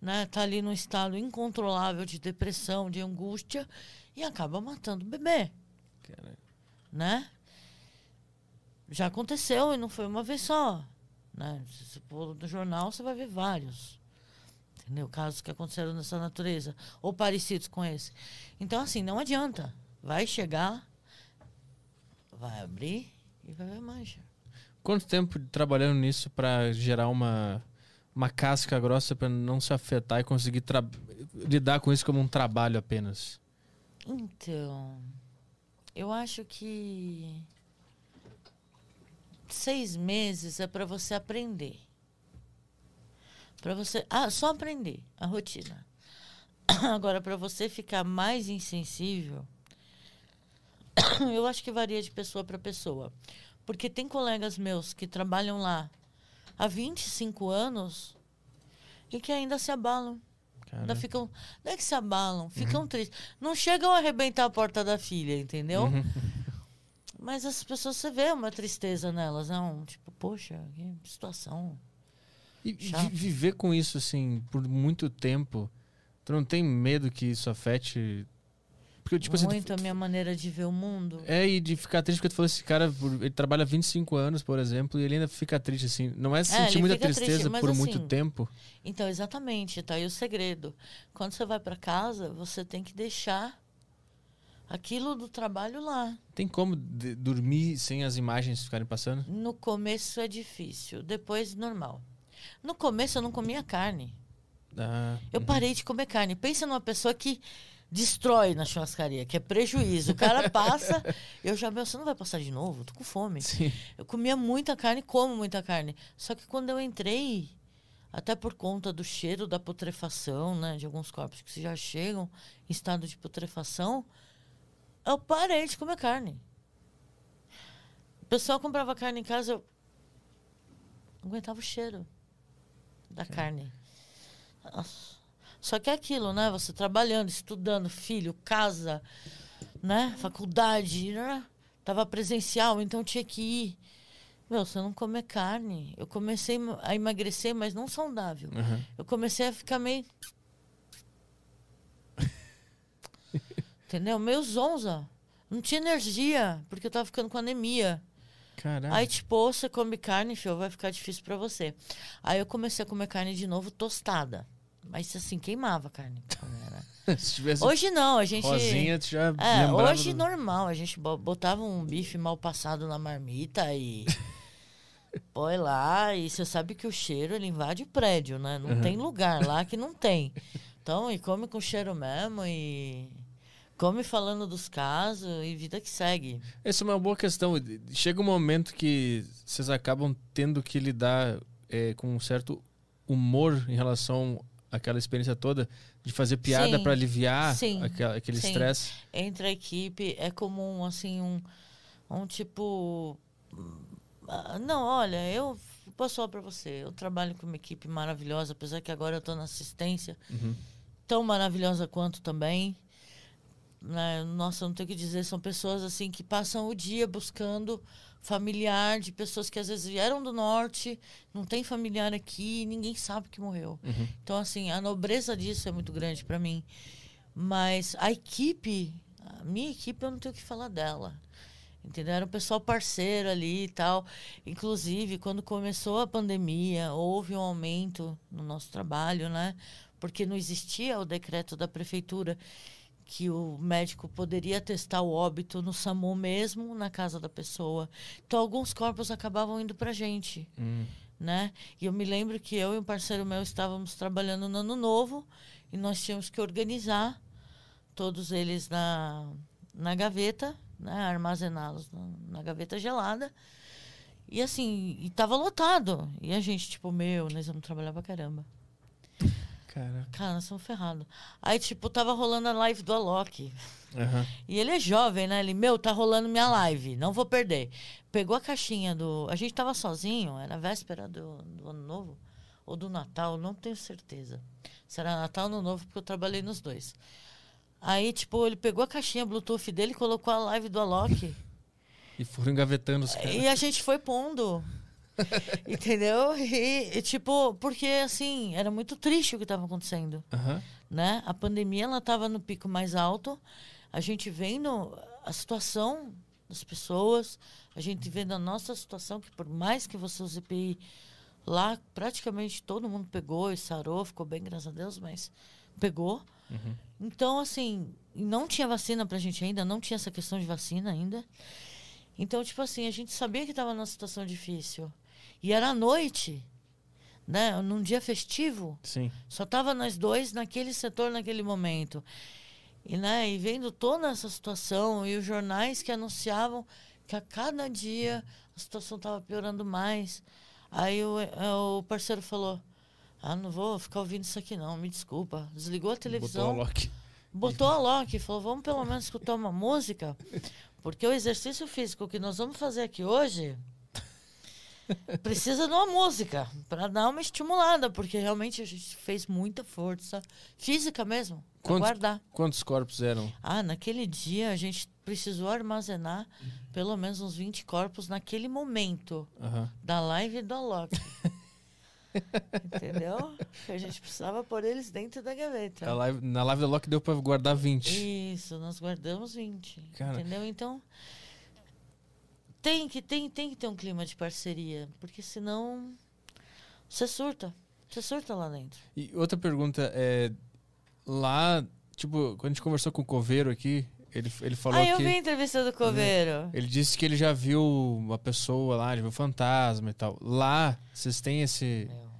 Speaker 3: né? Tá ali num estado incontrolável de depressão, de angústia e acaba matando o bebê,
Speaker 1: Cara,
Speaker 3: né? Já aconteceu e não foi uma vez só, né? Se você for no jornal, você vai ver vários. Entendeu? Casos que aconteceram nessa natureza, ou parecidos com esse. Então, assim, não adianta. Vai chegar, vai abrir e vai ver mancha.
Speaker 1: Quanto tempo trabalhando nisso pra gerar uma, uma casca grossa pra não se afetar e conseguir lidar com isso como um trabalho apenas?
Speaker 3: Então, eu acho que seis meses é para você aprender. Para você, ah, só aprender a rotina. Agora, para você ficar mais insensível, eu acho que varia de pessoa para pessoa. Porque tem colegas meus que trabalham lá há 25 anos e que ainda se abalam.
Speaker 1: Cara,
Speaker 3: Ainda ficam. Não é que se abalam, ficam tristes. Não chegam a arrebentar a porta da filha, entendeu? Mas as pessoas, você vê uma tristeza nelas, não? Tipo, poxa, que situação.
Speaker 1: E
Speaker 3: Chato.
Speaker 1: viver com isso, assim, por muito tempo, tu não tem medo que isso afete. Porque, tipo assim, tu-
Speaker 3: Muito a minha maneira de ver o mundo.
Speaker 1: É, e de ficar triste porque tu falou esse cara, ele trabalha 25 anos, por exemplo, e ele ainda fica triste, assim. Não é sentir
Speaker 3: ele
Speaker 1: muita
Speaker 3: triste,
Speaker 1: tristeza
Speaker 3: mas
Speaker 1: por muito
Speaker 3: assim,
Speaker 1: tempo.
Speaker 3: Então, exatamente, tá aí o segredo. Quando você vai para casa, você tem que deixar aquilo do trabalho lá.
Speaker 1: Tem como dormir sem as imagens ficarem passando?
Speaker 3: No começo é difícil, depois normal. No começo eu não comia carne.
Speaker 1: Ah,
Speaker 3: Eu parei de comer carne. Pensa numa pessoa que destrói na churrascaria, que é prejuízo. O cara passa, eu já, meu, você não vai passar de novo? Tô com fome.
Speaker 1: Sim.
Speaker 3: Eu comia muita carne, como muita carne. Só que quando eu entrei, até por conta do cheiro da putrefação, né, de alguns corpos que já chegam em estado de putrefação, eu parei de comer carne. O pessoal comprava carne em casa, eu não aguentava o cheiro da carne. Nossa. Só que é aquilo, né? Você trabalhando, estudando, filho, casa, né? Faculdade, né? Tava presencial, então tinha que ir. Meu, você não comer carne. Eu comecei a emagrecer, mas não saudável.
Speaker 1: Uhum.
Speaker 3: Eu comecei a ficar meio. Entendeu? Meio zonza. Não tinha energia, porque eu tava ficando com anemia.
Speaker 1: Caralho.
Speaker 3: Aí, tipo, você come carne, filho, vai ficar difícil pra você. Aí eu comecei a comer carne de novo tostada. Mas assim, queimava a carne. Hoje não, a gente.
Speaker 1: rosinha, tu já
Speaker 3: É, hoje
Speaker 1: do-
Speaker 3: normal. A gente bo- botava um bife mal passado na marmita e. põe lá. E você sabe que o cheiro ele invade o prédio, né? Não tem lugar lá que não tem. Então, e come com cheiro mesmo e. Come falando dos casos e vida que segue.
Speaker 1: Essa é uma boa questão. Chega um momento que vocês acabam tendo que lidar é, com um certo humor em relação àquela experiência toda, de fazer piada para aliviar
Speaker 3: Sim.
Speaker 1: aquela- aquele estresse.
Speaker 3: entre a equipe é comum assim um, um tipo não olha eu posso falar para você eu trabalho com uma equipe maravilhosa apesar que agora eu estou na assistência
Speaker 1: Uhum.
Speaker 3: tão maravilhosa quanto também né? nossa não tenho o que dizer são pessoas assim que passam o dia buscando familiar de pessoas que às vezes vieram do norte não tem familiar aqui ninguém sabe que morreu
Speaker 1: Uhum.
Speaker 3: então assim a nobreza disso é muito grande para mim mas a equipe, a minha equipe, eu não tenho o que falar dela. Entendeu? Era um pessoal parceiro ali e tal. Inclusive, quando começou a pandemia, houve um aumento no nosso trabalho, né? Porque não existia o decreto da prefeitura que o médico poderia testar o óbito no SAMU mesmo, na casa da pessoa. Então, alguns corpos acabavam indo para gente
Speaker 1: Hum.
Speaker 3: né? E eu me lembro que eu e um parceiro meu estávamos trabalhando no ano novo e nós tínhamos que organizar todos eles na, na gaveta, né? Armazená-los na, na gaveta gelada. E assim, e tava lotado. E a gente, tipo, meu, nós vamos trabalhar pra caramba.
Speaker 1: Caraca.
Speaker 3: Cara, nós somos ferrados. Aí, tipo, tava rolando a live do Alok.
Speaker 1: Aham.
Speaker 3: E ele é jovem, né? Ele, meu, tá rolando minha live, não vou perder. Pegou a caixinha do. A gente tava sozinho, era véspera do, do Ano Novo, ou do Natal, não tenho certeza. Se era Natal ou Ano Novo, porque eu trabalhei nos dois. Aí, tipo, ele pegou a caixinha Bluetooth dele, colocou a live do Alok.
Speaker 1: E foram engavetando os caras.
Speaker 3: e a gente foi pondo. Entendeu? E, e, tipo, porque assim, era muito triste o que estava acontecendo
Speaker 1: Aham.
Speaker 3: né? A pandemia ela estava no pico mais alto. A gente vendo a situação das pessoas, a gente vendo a nossa situação que por mais que você use EPI lá praticamente todo mundo pegou e sarou, ficou bem, graças a Deus, mas pegou.
Speaker 1: Uhum.
Speaker 3: Então assim, não tinha vacina pra gente ainda, não tinha essa questão de vacina ainda. Então, tipo assim, a gente sabia que estava numa situação difícil. E era à noite, né? Num dia festivo.
Speaker 1: Sim.
Speaker 3: Só tava nós dois naquele setor naquele momento. E, né, e vendo toda essa situação e os jornais que anunciavam que a cada dia a situação estava piorando mais. Aí o, eh, o parceiro falou: Ah, não vou ficar ouvindo isso aqui não, me desculpa. Desligou a televisão,
Speaker 1: Botou o Loki.
Speaker 3: botou a Loki e falou: Vamos pelo menos escutar uma música, porque o exercício físico que nós vamos fazer aqui hoje precisa de uma música para dar uma estimulada, porque realmente a gente fez muita força física mesmo, para
Speaker 1: Quantos-
Speaker 3: guardar.
Speaker 1: Quantos corpos eram?
Speaker 3: Ah, naquele dia a gente precisou armazenar pelo menos uns 20 corpos naquele momento da live do Alok. Entendeu? Que a gente precisava pôr eles dentro da gaveta.
Speaker 1: Live- na live da Loki deu pra guardar 20.
Speaker 3: Isso, nós guardamos 20.
Speaker 1: Cara.
Speaker 3: Entendeu? Então, tem que, tem, tem que ter um clima de parceria, porque senão você surta. Você surta lá dentro.
Speaker 1: E outra pergunta é. Lá, tipo, quando a gente conversou com o Coveiro aqui, ele, ele falou
Speaker 3: ah, eu
Speaker 1: que.
Speaker 3: vi a entrevista do Coveiro.
Speaker 1: Ele disse que ele já viu uma pessoa lá, já viu fantasma e tal. Lá, vocês têm esse,
Speaker 3: Meu,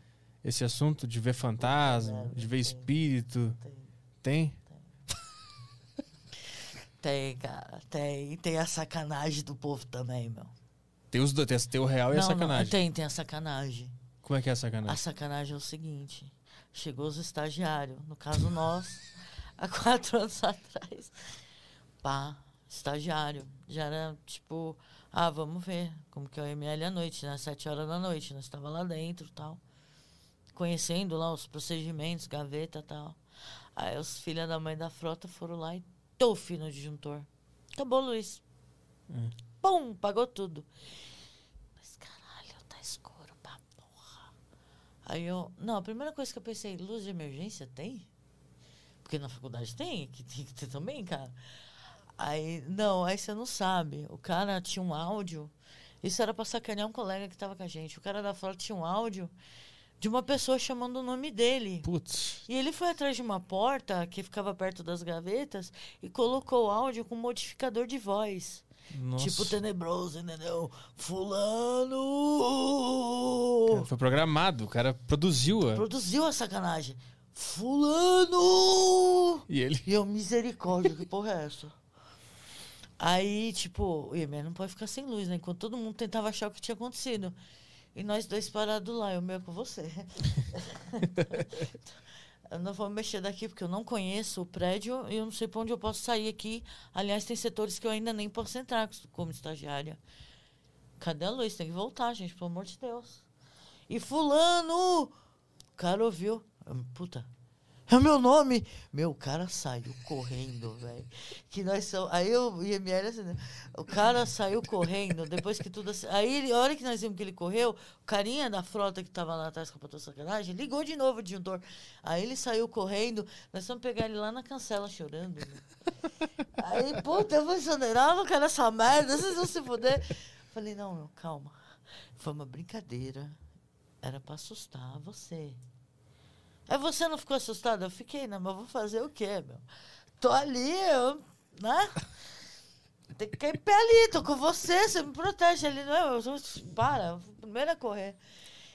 Speaker 1: esse assunto de ver fantasma,
Speaker 3: Não,
Speaker 1: de ver espírito?
Speaker 3: tem.
Speaker 1: Tem?
Speaker 3: Tem, cara, tem. E tem a sacanagem do povo também, meu.
Speaker 1: Tem os dois, tem, tem o real e a
Speaker 3: Não, não,
Speaker 1: sacanagem.
Speaker 3: tem, tem a sacanagem.
Speaker 1: Como é que é a
Speaker 3: A
Speaker 1: sacanagem?
Speaker 3: sacanagem é o seguinte: chegou os estagiários, no caso nós, há quatro anos atrás. Pá, estagiário. Já era tipo, ah, vamos ver como que é o ML à noite, né? Sete horas da noite, nós estava lá dentro e tal. Conhecendo lá os procedimentos, gaveta e tal. Aí os filhos da mãe da frota foram lá e tofi no disjuntor. Acabou, Luiz.
Speaker 1: Hum.
Speaker 3: Pum, pagou tudo. Mas caralho, tá escuro pra porra. Aí eu. Não, a primeira coisa que eu pensei, luz de emergência tem? Porque na faculdade tem, que tem que ter também, cara. Aí, não, aí você não sabe. O cara tinha um áudio. Isso era pra sacanear um colega que tava com a gente. O cara da frota tinha um áudio de uma pessoa chamando o nome dele.
Speaker 1: Putz.
Speaker 3: E ele foi atrás de uma porta que ficava perto das gavetas e colocou o áudio com modificador de voz.
Speaker 1: Nossa.
Speaker 3: Tipo tenebroso, entendeu? Fulano!
Speaker 1: Foi programado, o cara produziu a...
Speaker 3: Produziu a sacanagem. Fulano!
Speaker 1: E ele...
Speaker 3: E eu, misericórdia, que porra é essa? Aí, tipo, o IME não pode ficar sem luz, né? Enquanto todo mundo tentava achar o que tinha acontecido. E nós dois parados lá, eu meio com você. eu não vou mexer daqui porque eu não conheço o prédio e eu não sei para onde eu posso sair aqui. Aliás, tem setores que eu ainda nem posso entrar como estagiária. Cadê a luz? Tem que voltar, gente, pelo amor de Deus. E fulano! O cara ouviu. Puta, é o meu nome! Meu, o cara saiu correndo, velho. Que nós somos. Aí eu e a ML assim, né? O cara saiu correndo, depois que tudo assim. Aí, ele- a hora que nós vimos que ele correu, o carinha da frota que tava lá atrás com a patroa sacanagem, ligou de novo o disjuntor. Aí ele saiu correndo, nós fomos pegar ele lá na cancela chorando. né? Aí, puta, eu exonerar, não quero essa merda, vocês vão se fuder. Falei, não, meu, calma. Foi uma brincadeira. Era pra assustar você. Aí você não ficou assustado? Eu fiquei, né? Mas vou fazer o quê, meu? Tô ali, eu, né? Tem que cair pé ali, tô com você, você me protege ali, não é? Eu, para, primeiro a correr.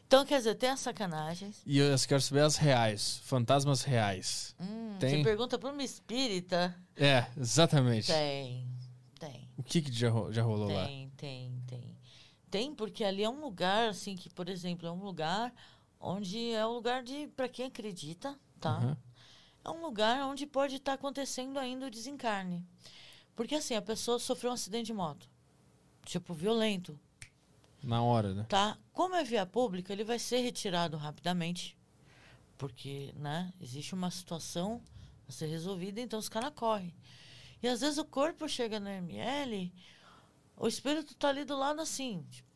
Speaker 3: Então, quer dizer, tem as sacanagens.
Speaker 1: E eu quero saber as reais, fantasmas reais.
Speaker 3: Hum,
Speaker 1: Tem.
Speaker 3: Você pergunta pra uma espírita.
Speaker 1: É, exatamente.
Speaker 3: Tem, tem.
Speaker 1: O que, que já, já rolou lá?
Speaker 3: Tem, tem, tem. Tem, porque ali é um lugar, assim, que, por exemplo, é um lugar onde é um lugar de, para quem acredita, tá?
Speaker 1: Uhum.
Speaker 3: É um lugar onde pode estar acontecendo ainda o desencarne. Porque, assim, a pessoa sofreu um acidente de moto. Tipo, violento,
Speaker 1: Na hora, né?
Speaker 3: tá? Como é via pública, ele vai ser retirado rapidamente. Porque, né, existe uma situação a ser resolvida, então os caras correm. E às vezes o corpo chega no ML, o espírito tá ali do lado assim, tipo,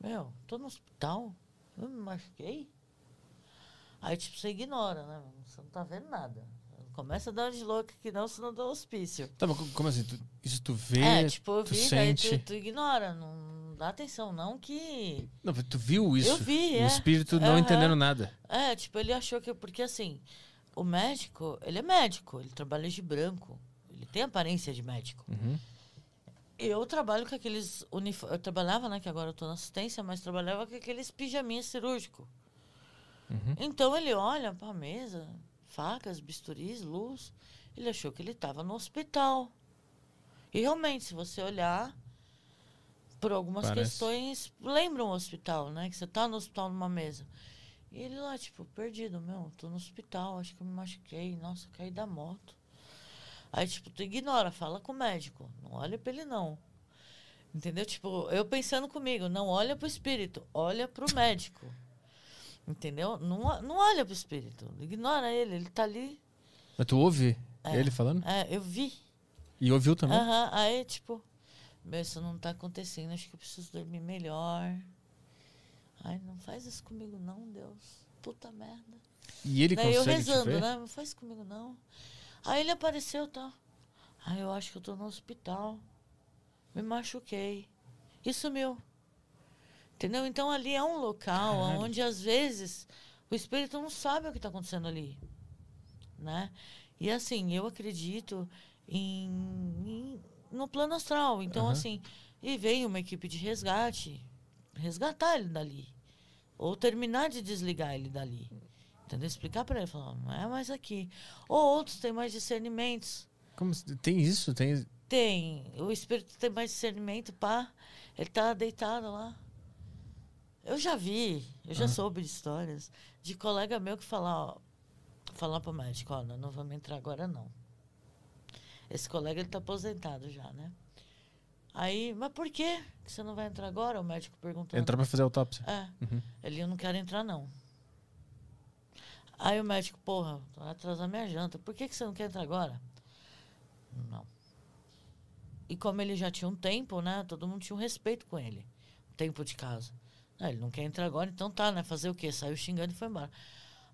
Speaker 3: meu, tô no hospital, eu me machuquei. Aí, tipo, você ignora, né? Você não tá vendo nada. Começa a dar de louca que não, senão dá hospício.
Speaker 1: Tá, mas co- como assim? Tu- isso tu vê,
Speaker 3: é, tipo, eu
Speaker 1: tu
Speaker 3: vi, daí
Speaker 1: sente...
Speaker 3: tu, tu ignora, não dá atenção, não que...
Speaker 1: Não, tu viu isso?
Speaker 3: Eu vi,
Speaker 1: O
Speaker 3: é.
Speaker 1: espírito não
Speaker 3: Aham.
Speaker 1: entendendo nada.
Speaker 3: É, tipo, ele achou que. Porque assim, o médico, ele é médico, ele trabalha de branco. Ele tem aparência de médico.
Speaker 1: Uhum.
Speaker 3: Eu trabalho com aqueles. Unif... Eu trabalhava, né? Que agora eu tô na assistência, mas trabalhava com aqueles pijaminhas cirúrgicos.
Speaker 1: Uhum.
Speaker 3: Então ele olha pra mesa, facas, bisturis, luz. Ele achou que ele estava no hospital. E realmente, se você olhar por algumas
Speaker 1: Parece.
Speaker 3: questões, lembra um hospital, né? Que você tá no hospital numa mesa. E ele lá, tipo, perdido, meu, tô no hospital, acho que eu me machuquei, nossa, caí da moto. Aí, tipo, tu ignora, fala com o médico. Não olha pra ele, não. Entendeu? Tipo, eu pensando comigo, não olha pro espírito, olha pro médico. Entendeu? Não, não olha pro espírito, ignora ele, ele tá ali.
Speaker 1: Mas tu ouve
Speaker 3: É.
Speaker 1: ele falando?
Speaker 3: É, eu vi.
Speaker 1: E ouviu também?
Speaker 3: Aham, aí, tipo, meu, isso não tá acontecendo, acho que eu preciso dormir melhor. Ai, não faz isso comigo não, Deus. Puta merda.
Speaker 1: E ele
Speaker 3: Daí eu
Speaker 1: consegue te
Speaker 3: rezando, né? Não faz comigo não. Aí ele apareceu, tá? Aí eu acho que eu tô no hospital. Me machuquei. E sumiu. Entendeu? Então ali é um local
Speaker 1: Caralho.
Speaker 3: onde às vezes o espírito não sabe o que está acontecendo ali. Né? E assim, eu acredito em, em- no plano astral. Então,
Speaker 1: Aham.
Speaker 3: assim, e veio uma equipe de resgate resgatar ele dali. Ou terminar de desligar ele dali. Entendeu? Explicar para ele, falar, não é mais aqui. Ou outros têm mais discernimentos.
Speaker 1: Como, tem isso? Tem.
Speaker 3: Tem. O espírito tem mais discernimento, pá. Ele tá deitado lá. Eu já vi, eu já soube de histórias de colega meu que falar, ó, falar pro médico, ó, não vamos entrar agora não. Esse colega ele tá aposentado já, né? Aí, mas por quê que você não vai entrar agora? O médico perguntou.
Speaker 1: Entrar pra fazer autópsia.
Speaker 3: É.
Speaker 1: Uhum.
Speaker 3: Ele, eu não quero entrar, não. Aí o médico, porra, vai atrasar minha janta. Por que, que você não quer entrar agora? Não. E como ele já tinha um tempo, né? Todo mundo tinha um respeito com ele. Tempo de casa. Não, ele não quer entrar agora, então tá, né? Fazer o quê? Saiu xingando e foi embora.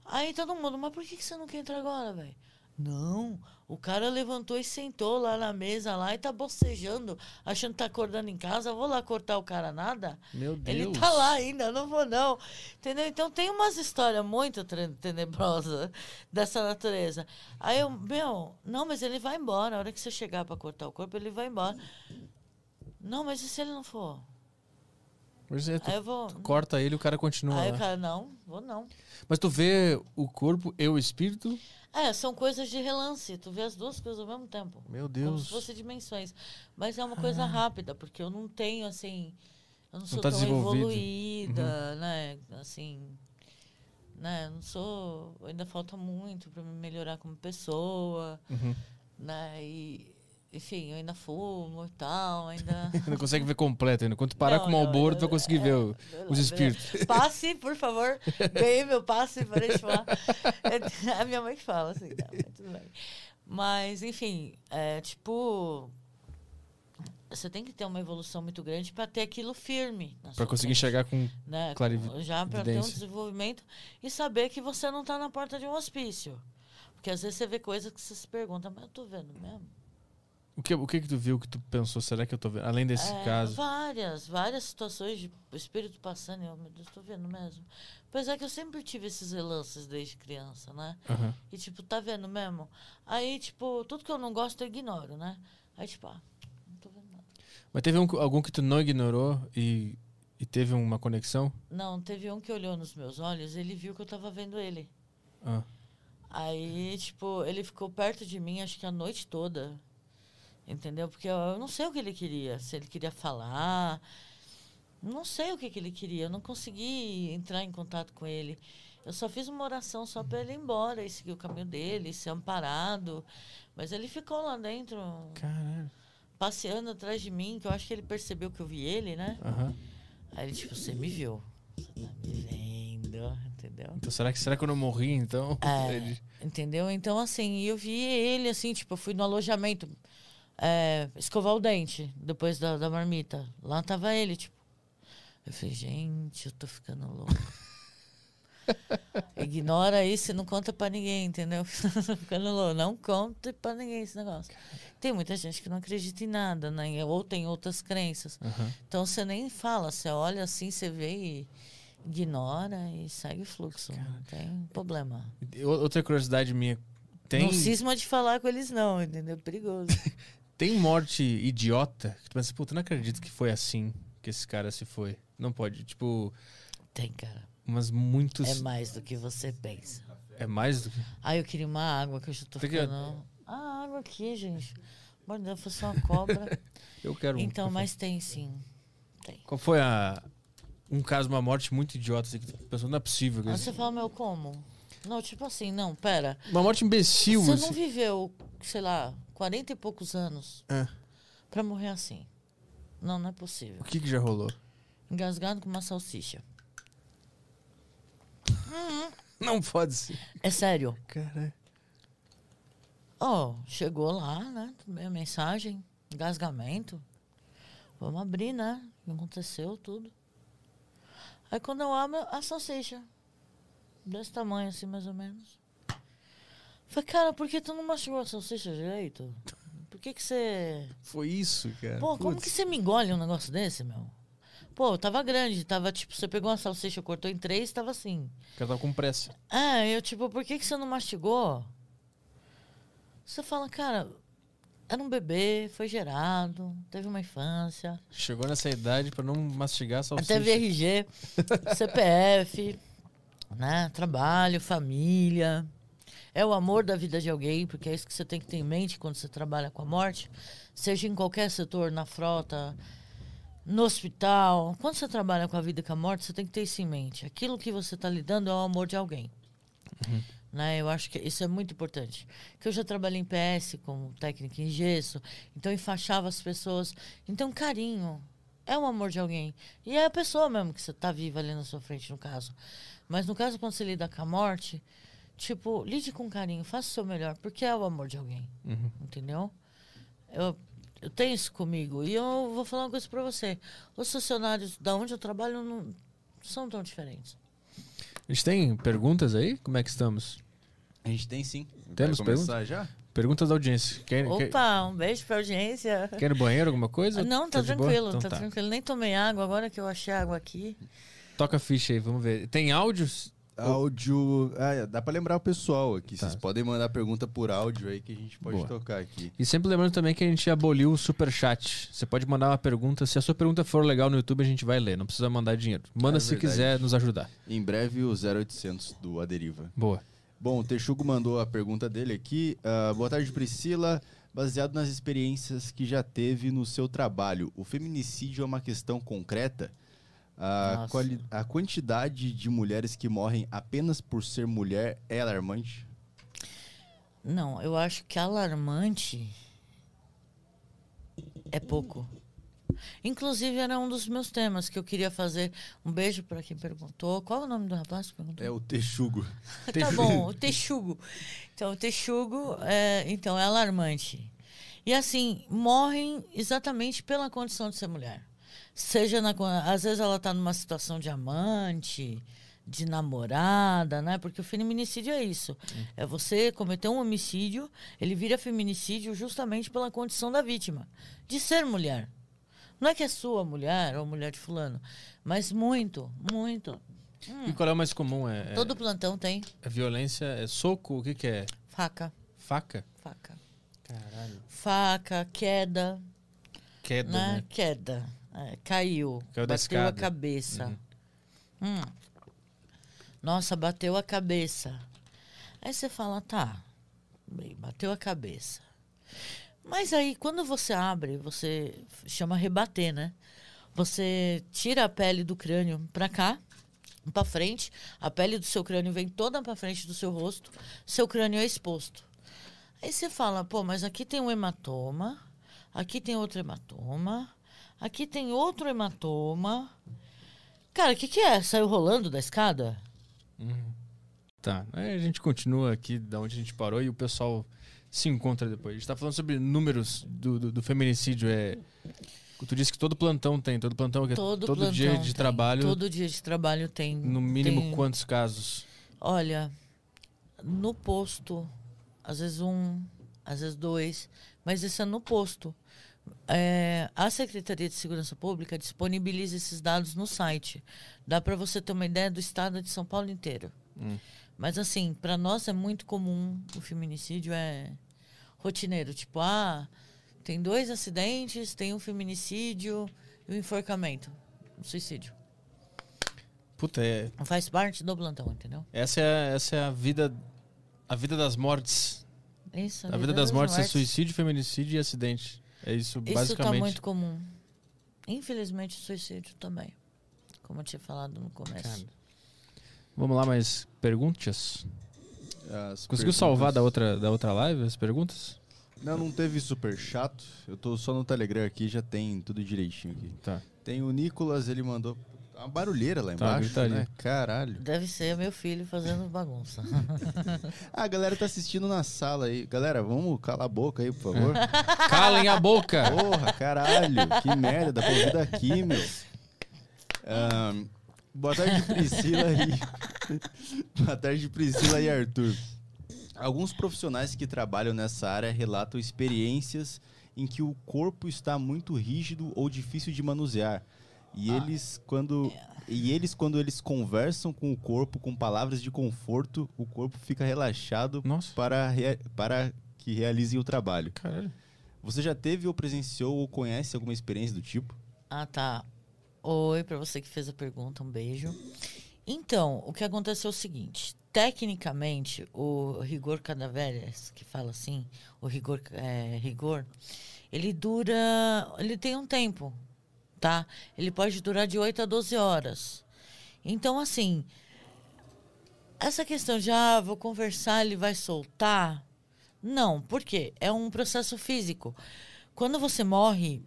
Speaker 3: Aí todo mundo, mas por que, que você não quer entrar agora, velho? Não, o cara levantou e sentou lá na mesa lá e tá bocejando, achando que tá acordando em casa. Vou lá cortar o cara nada?
Speaker 1: Meu Deus.
Speaker 3: Ele tá lá ainda, não vou não. Entendeu? Então tem umas histórias muito tenebrosas dessa natureza. Aí eu, meu, não, mas ele vai embora. A hora que você chegar pra cortar o corpo, ele vai embora. Não, mas e se ele não for?
Speaker 1: É, tu,
Speaker 3: Aí eu vou.
Speaker 1: corta ele e o cara continua
Speaker 3: Aí o cara, não, vou não.
Speaker 1: Mas tu vê o corpo e o espírito?
Speaker 3: É, são coisas de relance. Tu vê as duas coisas ao mesmo tempo.
Speaker 1: Meu
Speaker 3: Como
Speaker 1: Deus.
Speaker 3: se fossem dimensões. Mas é uma coisa rápida, porque eu não tenho, assim. Eu não sou
Speaker 1: tá
Speaker 3: tão evoluída, né? Assim. Né? Eu Não sou. Ainda falta muito para me melhorar como pessoa,
Speaker 1: Uhum.
Speaker 3: né? E. Enfim, eu ainda fumo e tal, ainda.
Speaker 1: Não consegue ver completo ainda. Quando parar
Speaker 3: Não,
Speaker 1: com o Malboro,
Speaker 3: eu-
Speaker 1: tu vai conseguir ver o-
Speaker 3: Beleza,
Speaker 1: os espíritos.
Speaker 3: Passe, por favor. Ganhei meu passe para de falar. É a minha mãe fala assim, tá, mas tudo bem. Mas, enfim, é tipo. Você tem que ter uma evolução muito grande para ter aquilo firme. sua
Speaker 1: conseguir
Speaker 3: frente,
Speaker 1: chegar com.
Speaker 3: Né? Já para ter um desenvolvimento e saber que você não está na porta de um hospício. Porque às vezes você vê coisas que você se pergunta, mas eu tô vendo mesmo?
Speaker 1: O que, o que que tu viu que tu pensou? Será que eu tô vendo? Além desse
Speaker 3: É,
Speaker 1: caso.
Speaker 3: Várias, várias situações de espírito passando, eu, meu Deus, tô vendo mesmo. Apesar que eu sempre tive esses relances desde criança, né?
Speaker 1: Aham.
Speaker 3: E tipo, tá vendo mesmo? Aí, tipo, tudo que eu não gosto eu ignoro, né? Aí, tipo, ah, não tô vendo nada.
Speaker 1: Mas teve um- algum que tu não ignorou e, e teve uma conexão?
Speaker 3: Não, teve um que olhou nos meus olhos, ele viu que eu tava vendo ele.
Speaker 1: Ah.
Speaker 3: Aí, tipo, ele ficou perto de mim, acho que a noite toda. Entendeu? Porque eu, não sei o que ele queria. Se ele queria falar. Não sei o que, que ele queria. Eu não consegui entrar em contato com ele. Eu só fiz uma oração só para ele ir embora e seguir o caminho dele, ser amparado. Mas ele ficou lá dentro,
Speaker 1: Caralho.
Speaker 3: passeando atrás de mim, que eu acho que ele percebeu que eu vi ele, né?
Speaker 1: Aham.
Speaker 3: Aí ele, tipo, você me viu. Você tá me vendo, entendeu?
Speaker 1: Então será que, será que eu não morri então?
Speaker 3: É,
Speaker 1: Ele-
Speaker 3: entendeu? Então, assim, eu vi ele, assim, tipo, eu fui no alojamento é, escovar o dente depois da, da marmita. Lá tava ele, tipo. Eu falei, gente, eu tô ficando louco. Ignora isso e não conta pra ninguém, entendeu? ficando louco. Não conta pra ninguém esse negócio. Tem muita gente que não acredita em nada, né? Ou tem outras crenças.
Speaker 1: Aham.
Speaker 3: Então você nem fala, você olha assim, você vê e ignora e segue o fluxo. Não tem problema.
Speaker 1: Outra curiosidade minha. Tem,
Speaker 3: Não cisma de falar com eles, não, entendeu? Perigoso.
Speaker 1: tem morte idiota que tu pensa, puta, não acredito que foi assim que esse cara se foi. Não pode. Tipo,
Speaker 3: Tem, cara.
Speaker 1: umas muitos.
Speaker 3: É mais do que você pensa.
Speaker 1: É mais do que.
Speaker 3: Ah, eu queria uma água que eu já tô
Speaker 1: Tem que-
Speaker 3: ficando. Ah, água aqui, gente. Amor de Deus, fosse uma cobra.
Speaker 1: Eu quero
Speaker 3: então, mas tem sim. Tem.
Speaker 1: Qual foi a. Um caso, uma morte muito idiota, assim, que tu pensou, não é possível. que isso-
Speaker 3: você fala, meu, como? Não, tipo assim, não, pera.
Speaker 1: Uma morte imbecil,
Speaker 3: Você
Speaker 1: assim.
Speaker 3: não viveu, sei lá, 40 e poucos anos
Speaker 1: É.
Speaker 3: pra morrer assim. Não, não é possível.
Speaker 1: O que que já rolou?
Speaker 3: Engasgado com uma salsicha.
Speaker 1: Não pode ser.
Speaker 3: É sério.
Speaker 1: Caralho.
Speaker 3: Ó, chegou lá, né? Minha mensagem, engasgamento. Vamos abrir, né? O que aconteceu, tudo. Aí quando eu abro, a salsicha. Desse tamanho, assim, mais ou menos. Falei, cara, por que tu não mastigou a salsicha direito? Por que que você...
Speaker 1: Foi isso, cara.
Speaker 3: Pô, como
Speaker 1: Putz.
Speaker 3: que você me engole um negócio desse, meu? Pô, tava grande, tava tipo, você pegou uma salsicha, cortou em três, tava assim.
Speaker 1: Cara tava com pressa.
Speaker 3: É, eu tipo, por que, que você não mastigou? Você fala, cara, era um bebê, foi gerado, teve uma infância,
Speaker 1: Chegou nessa idade pra não mastigar a salsicha.
Speaker 3: teve RG, CPF, né? Trabalho, família. É o amor da vida de alguém, porque é isso que você tem que ter em mente quando você trabalha com a morte, seja em qualquer setor, na frota, no hospital. Quando você trabalha com a vida e com a morte, você tem que ter isso em mente. Aquilo que você está lidando é o amor de alguém. Né? Eu acho que isso é muito importante. Que eu já trabalhei em PS como técnica em gesso, então enfaixava as pessoas. Então, carinho é o amor de alguém. E é a pessoa mesmo que você está viva ali na sua frente, no caso. Mas no caso, quando você lida com a morte, tipo, lide com carinho, faça o seu melhor, porque é o amor de alguém. Entendeu? Eu, eu tenho isso comigo. E eu vou falar uma coisa pra você. Os funcionários da onde eu trabalho não são tão diferentes.
Speaker 1: A gente tem perguntas aí? Como é que estamos?
Speaker 2: A gente tem sim.
Speaker 1: Temos
Speaker 2: começar já?
Speaker 1: Perguntas da audiência. Quer, quer,
Speaker 3: Opa, um beijo pra audiência.
Speaker 1: quer ir no banheiro, alguma coisa?
Speaker 3: Não, tá,
Speaker 1: boa?
Speaker 3: tranquilo,
Speaker 1: Então
Speaker 3: tá,
Speaker 1: tá.
Speaker 3: tranquilo. Nem tomei água, agora que eu achei água aqui.
Speaker 1: Toca a ficha aí, vamos ver. Tem áudios?
Speaker 2: Áudio. Ah, é, dá pra lembrar o pessoal aqui.
Speaker 1: Tá.
Speaker 2: Vocês podem mandar pergunta por áudio aí que a gente pode
Speaker 1: Boa.
Speaker 2: tocar aqui.
Speaker 1: E sempre lembrando também que a gente aboliu o superchat. Você pode mandar uma pergunta. Se a sua pergunta for legal no YouTube, a gente vai ler. Não precisa mandar dinheiro. Manda
Speaker 2: É
Speaker 1: se
Speaker 2: verdade.
Speaker 1: quiser nos ajudar.
Speaker 2: Em breve o 0800 do Aderiva.
Speaker 1: Boa.
Speaker 2: Bom, o Texugo mandou a pergunta dele aqui. Ah, boa tarde, Priscila. Baseado nas experiências que já teve no seu trabalho, o feminicídio é uma questão concreta? A, a quantidade de mulheres que morrem apenas por ser mulher é alarmante?
Speaker 3: Não, eu acho que alarmante é pouco. Inclusive, era um dos meus temas que eu queria fazer. Um beijo para quem perguntou. Qual é o nome do rapaz que perguntou?
Speaker 2: É o Texugo.
Speaker 3: Tá bom, o texugo. Então, o texugo é, então, é alarmante. E assim, morrem exatamente pela condição de ser mulher. Seja na. Às vezes ela está numa situação de amante, de namorada, né? Porque o feminicídio é isso. É você cometer um homicídio, ele vira feminicídio justamente pela condição da vítima, de ser mulher. Não é que é sua mulher ou mulher de fulano, mas muito, muito.
Speaker 1: E qual é o mais comum? É, é-
Speaker 3: Todo plantão tem
Speaker 1: é violência? É soco? O que, que é?
Speaker 3: faca.
Speaker 1: Faca?
Speaker 3: Faca.
Speaker 1: Caralho.
Speaker 3: Faca, queda,
Speaker 1: Queda,
Speaker 3: né?
Speaker 1: né?
Speaker 3: Queda. É, caiu.
Speaker 1: Caiu
Speaker 3: bateu a cabeça.
Speaker 1: Uhum.
Speaker 3: Hum. Nossa, bateu a cabeça. Aí você fala, tá, bem, bateu a cabeça. Mas aí, quando você abre, você chama rebater, né? Você tira a pele do crânio pra cá, pra frente, a pele do seu crânio vem toda pra frente do seu rosto, seu crânio é exposto. Aí você fala, pô, mas aqui tem um hematoma, aqui tem outro hematoma, aqui tem outro hematoma. Cara, o que, que é? Saiu rolando da escada?
Speaker 1: Tá. Aí a gente continua aqui da onde a gente parou e o pessoal se encontra depois. A gente tá falando sobre números do, do, do feminicídio. É... Tu disse que todo plantão tem, todo plantão que é
Speaker 3: Todo,
Speaker 1: todo
Speaker 3: plantão
Speaker 1: dia de
Speaker 3: tem.
Speaker 1: trabalho,
Speaker 3: Todo dia de trabalho tem.
Speaker 1: no mínimo
Speaker 3: tem-
Speaker 1: quantos casos?
Speaker 3: Olha, no posto, às vezes um, às vezes dois, mas isso é no posto. É, a Secretaria de Segurança Pública disponibiliza esses dados no site. Dá para você ter uma ideia do estado de São Paulo inteiro.
Speaker 1: Hum.
Speaker 3: Mas assim, para nós é muito comum o feminicídio é rotineiro, tipo, ah, tem dois acidentes, tem um feminicídio e um enforcamento, um suicídio.
Speaker 1: Puta, é,
Speaker 3: Faz parte do plantão, entendeu?
Speaker 1: essa, é, essa é a vida a vida das mortes.
Speaker 3: Isso,
Speaker 1: A vida das mortes é suicídio, feminicídio e acidente. É isso,
Speaker 3: Isso
Speaker 1: basicamente.
Speaker 3: tá muito comum. Infelizmente, suicídio também. Como eu tinha falado no começo.
Speaker 1: Cara. Vamos lá, mais perguntas?
Speaker 2: As
Speaker 1: Conseguiu
Speaker 2: perguntas-
Speaker 1: salvar da outra, da outra live as perguntas?
Speaker 2: Não, não teve super chato. Eu tô só no Telegram aqui, já tem tudo direitinho aqui.
Speaker 1: Tá.
Speaker 2: Tem o Nicolas, ele mandou uma barulheira lá
Speaker 1: Tá,
Speaker 2: embaixo,
Speaker 1: gritaria.
Speaker 2: né? Caralho.
Speaker 3: Deve ser meu filho fazendo bagunça.
Speaker 2: Ah, a galera tá assistindo na sala aí. Galera, vamos calar a boca aí, por favor.
Speaker 1: Calem a boca!
Speaker 2: Porra, caralho. Que merda, dá pra ouvir daqui, meu. Ahn, boa tarde, Priscila e... boa tarde, Priscila e Arthur. Alguns profissionais que trabalham nessa área relatam experiências em que o corpo está muito rígido ou difícil de manusear. E eles, quando, e eles, quando eles conversam com o corpo com palavras de conforto, o corpo fica relaxado
Speaker 1: Nossa,
Speaker 2: para, rea- para que realizem o trabalho.
Speaker 1: caralho.
Speaker 2: Você já teve ou presenciou ou conhece alguma experiência do tipo?
Speaker 3: ah, tá. Oi, pra você que fez a pergunta, um beijo. Então, o que aconteceu é o seguinte: tecnicamente, o rigor cadaveres, que fala assim, o rigor, é, rigor, ele dura, ele tem um tempo, tá? Ele pode durar de 8 a 12 horas. Então, assim, essa questão de, ah, vou conversar, ele vai soltar, não, por quê? É um processo físico. Quando você morre,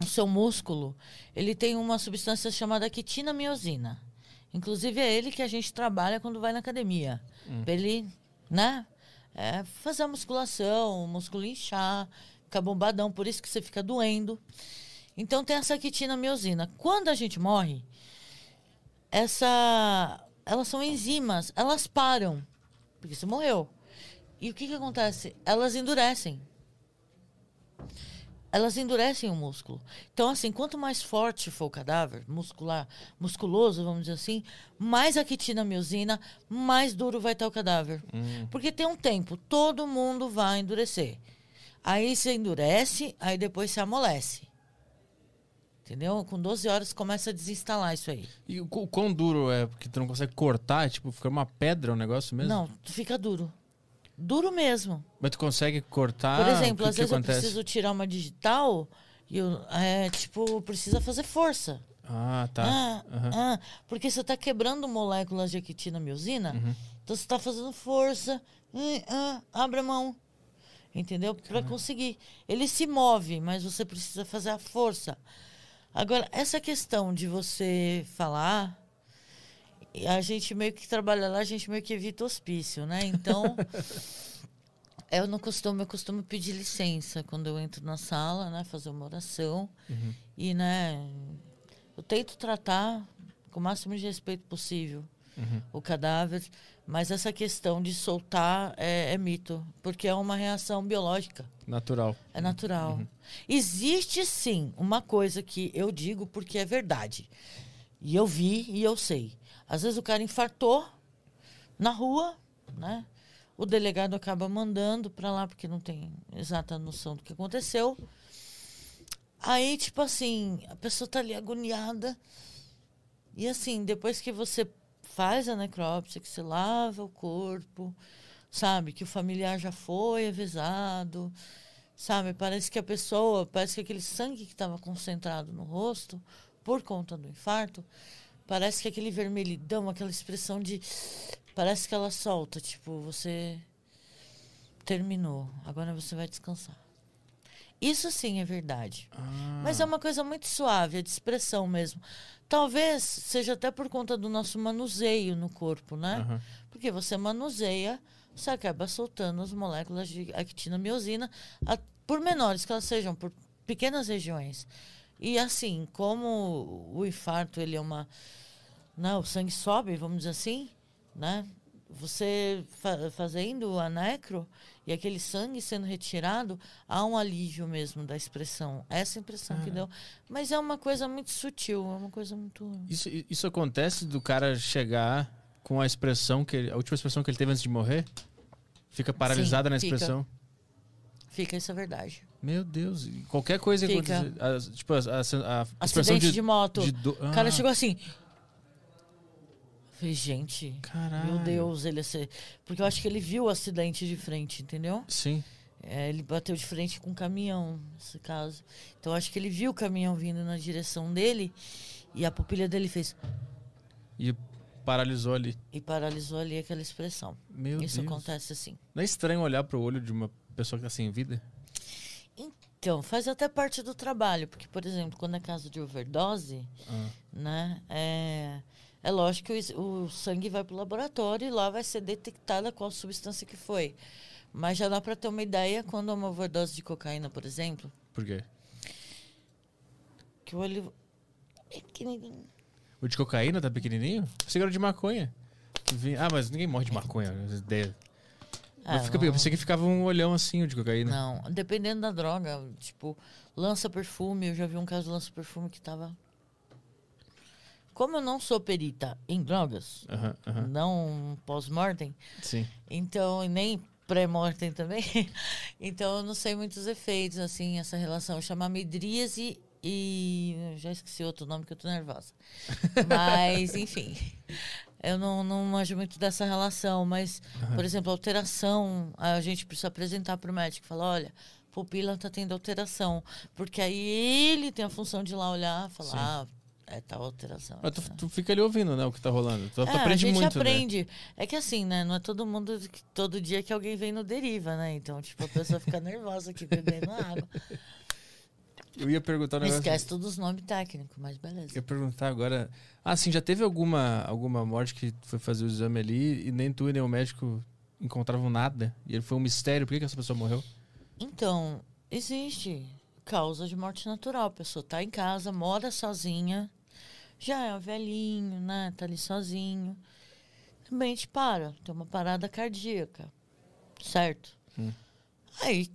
Speaker 3: o seu músculo, ele tem uma substância chamada quitinamiosina. Inclusive é ele que a gente trabalha quando vai na academia. Hum. Pra ele, né? É, fazer a musculação, o músculo inchar, ficar bombadão, por isso que você fica doendo. Então tem essa quitinamiosina. Quando a gente morre, essa elas são enzimas, elas param, porque você morreu. E o que, que acontece? Elas endurecem elas endurecem o músculo. Então, assim, quanto mais forte for o cadáver, muscular, musculoso, vamos dizer assim, mais a quitinamiosina, mais duro vai estar o cadáver. Hum. Porque tem um tempo, todo mundo vai endurecer. Aí você endurece, aí depois se amolece. Entendeu? Com 12 horas começa a desinstalar isso aí.
Speaker 1: E o quão duro é? Porque tu não consegue cortar, tipo, fica uma pedra o negócio mesmo?
Speaker 3: Não, fica duro. Duro mesmo.
Speaker 1: Mas tu consegue cortar?
Speaker 3: Por exemplo,
Speaker 1: que
Speaker 3: às
Speaker 1: que
Speaker 3: vezes
Speaker 1: acontece?
Speaker 3: eu preciso tirar uma digital e eu, é, tipo, precisa fazer força.
Speaker 1: Ah, tá.
Speaker 3: Ah,
Speaker 1: uhum.
Speaker 3: ah, porque você está quebrando moléculas de actina-miosina, uhum. então você está fazendo força. Ah, abre a mão. Entendeu? Para conseguir. Ele se move, mas você precisa fazer a força. Agora, essa questão de você falar a gente meio que trabalha lá, a gente meio que evita hospício, né? Então, eu não costumo, eu costumo pedir licença quando eu entro na sala, né? Fazer uma oração. Uhum. E, né? Eu tento tratar com o máximo de respeito possível uhum. o cadáver, mas essa questão de soltar é, é, mito, porque é uma reação biológica.
Speaker 1: Natural.
Speaker 3: É natural. Uhum. Existe sim uma coisa que eu digo porque é verdade. E eu vi e eu sei. Às vezes o cara infartou na rua, né? O delegado acaba mandando para lá porque não tem exata noção do que aconteceu. Aí, tipo assim, a pessoa tá ali agoniada. E assim, depois que você faz a necrópsia, que você lava o corpo, sabe, que o familiar já foi avisado, sabe, parece que a pessoa, parece que aquele sangue que estava concentrado no rosto por conta do infarto, Parece que aquele vermelhidão, aquela expressão de. Parece que ela solta, tipo, você terminou, agora você vai descansar. Isso sim é verdade. Ah. Mas é uma coisa muito suave, é de expressão mesmo. Talvez seja até por conta do nosso manuseio no corpo, né? Uhum. Porque você manuseia, você acaba soltando as moléculas de actina-miosina, por menores que elas sejam, por pequenas regiões. E assim, como o infarto ele é uma. Né, o sangue sobe, vamos dizer assim, né? Você fa fazendo a necro e aquele sangue sendo retirado, há um alívio mesmo da expressão. Essa impressão ah. que deu. Mas é uma coisa muito sutil, é uma coisa muito.
Speaker 1: Isso, isso acontece do cara chegar com a expressão que ele, a última expressão que ele teve antes de morrer? Fica paralisada Sim, na expressão?
Speaker 3: Fica. Fica, isso é verdade.
Speaker 1: Meu Deus, qualquer coisa que tipo, a, a, a expressão
Speaker 3: de,
Speaker 1: de
Speaker 3: moto.
Speaker 1: De do...
Speaker 3: ah. O cara chegou assim. Falei, gente,
Speaker 1: Caralho.
Speaker 3: meu Deus, ele ia ser. Porque eu acho que ele viu o acidente de frente, entendeu?
Speaker 1: Sim.
Speaker 3: É, ele bateu de frente com um caminhão, nesse caso. Então eu acho que ele viu o caminhão vindo na direção dele e a pupilha dele fez.
Speaker 1: E paralisou ali.
Speaker 3: E paralisou ali aquela expressão.
Speaker 1: Meu
Speaker 3: Isso
Speaker 1: Deus.
Speaker 3: acontece assim.
Speaker 1: Não é estranho olhar para o olho de uma pessoa que está sem vida?
Speaker 3: Então, faz até parte do trabalho, porque, por exemplo, quando é caso de overdose, ah. né, é, é lógico que o, o sangue vai para o laboratório e lá vai ser detectada qual substância que foi. Mas já dá para ter uma ideia quando é uma overdose de cocaína, por exemplo.
Speaker 1: Por quê?
Speaker 3: Que o olho é pequenininho.
Speaker 1: O de cocaína tá pequenininho? Você era de maconha. Ah, mas ninguém morre de maconha. Ideia. Ah, eu, pensei que ficava um olhão assim de cocaína.
Speaker 3: Não, dependendo da droga. Tipo, lança-perfume. Eu já vi um caso de lança-perfume que tava. Como eu não sou perita em drogas, não pós-mortem, então, nem pré-mortem também, então eu não sei muitos efeitos, assim, essa relação. Chama midríase e. Já esqueci outro nome que eu tô nervosa. Mas, enfim. Eu não, não manjo muito dessa relação, mas, por exemplo, alteração, a gente precisa apresentar para o médico. Falar, olha, pupila está tendo alteração. Porque aí ele tem a função de ir lá olhar e falar,
Speaker 1: Sim.
Speaker 3: ah, é tal alteração.
Speaker 1: Mas tu, tu fica ali ouvindo, né? O que tá rolando. Tu, tu
Speaker 3: É,
Speaker 1: aprende
Speaker 3: a gente
Speaker 1: muito, né?
Speaker 3: aprende. É que assim, né? Não é todo mundo, que- todo dia que alguém vem no deriva, né? Então, tipo, a pessoa fica nervosa aqui bebendo água.
Speaker 1: Eu ia perguntar um negócio.
Speaker 3: Esquece todos os nomes técnicos, mas beleza.
Speaker 1: Eu ia perguntar agora. Ah, sim, já teve alguma, alguma morte que tu foi fazer o exame ali e nem tu e nem o médico encontravam nada? E ele foi um mistério. Por que, que essa pessoa morreu?
Speaker 3: Então, existe causa de morte natural. A pessoa tá em casa, mora sozinha, já é um velhinho, né? Tá ali sozinho. Também te para, tem uma parada cardíaca, certo?
Speaker 1: Hum.
Speaker 3: Aí,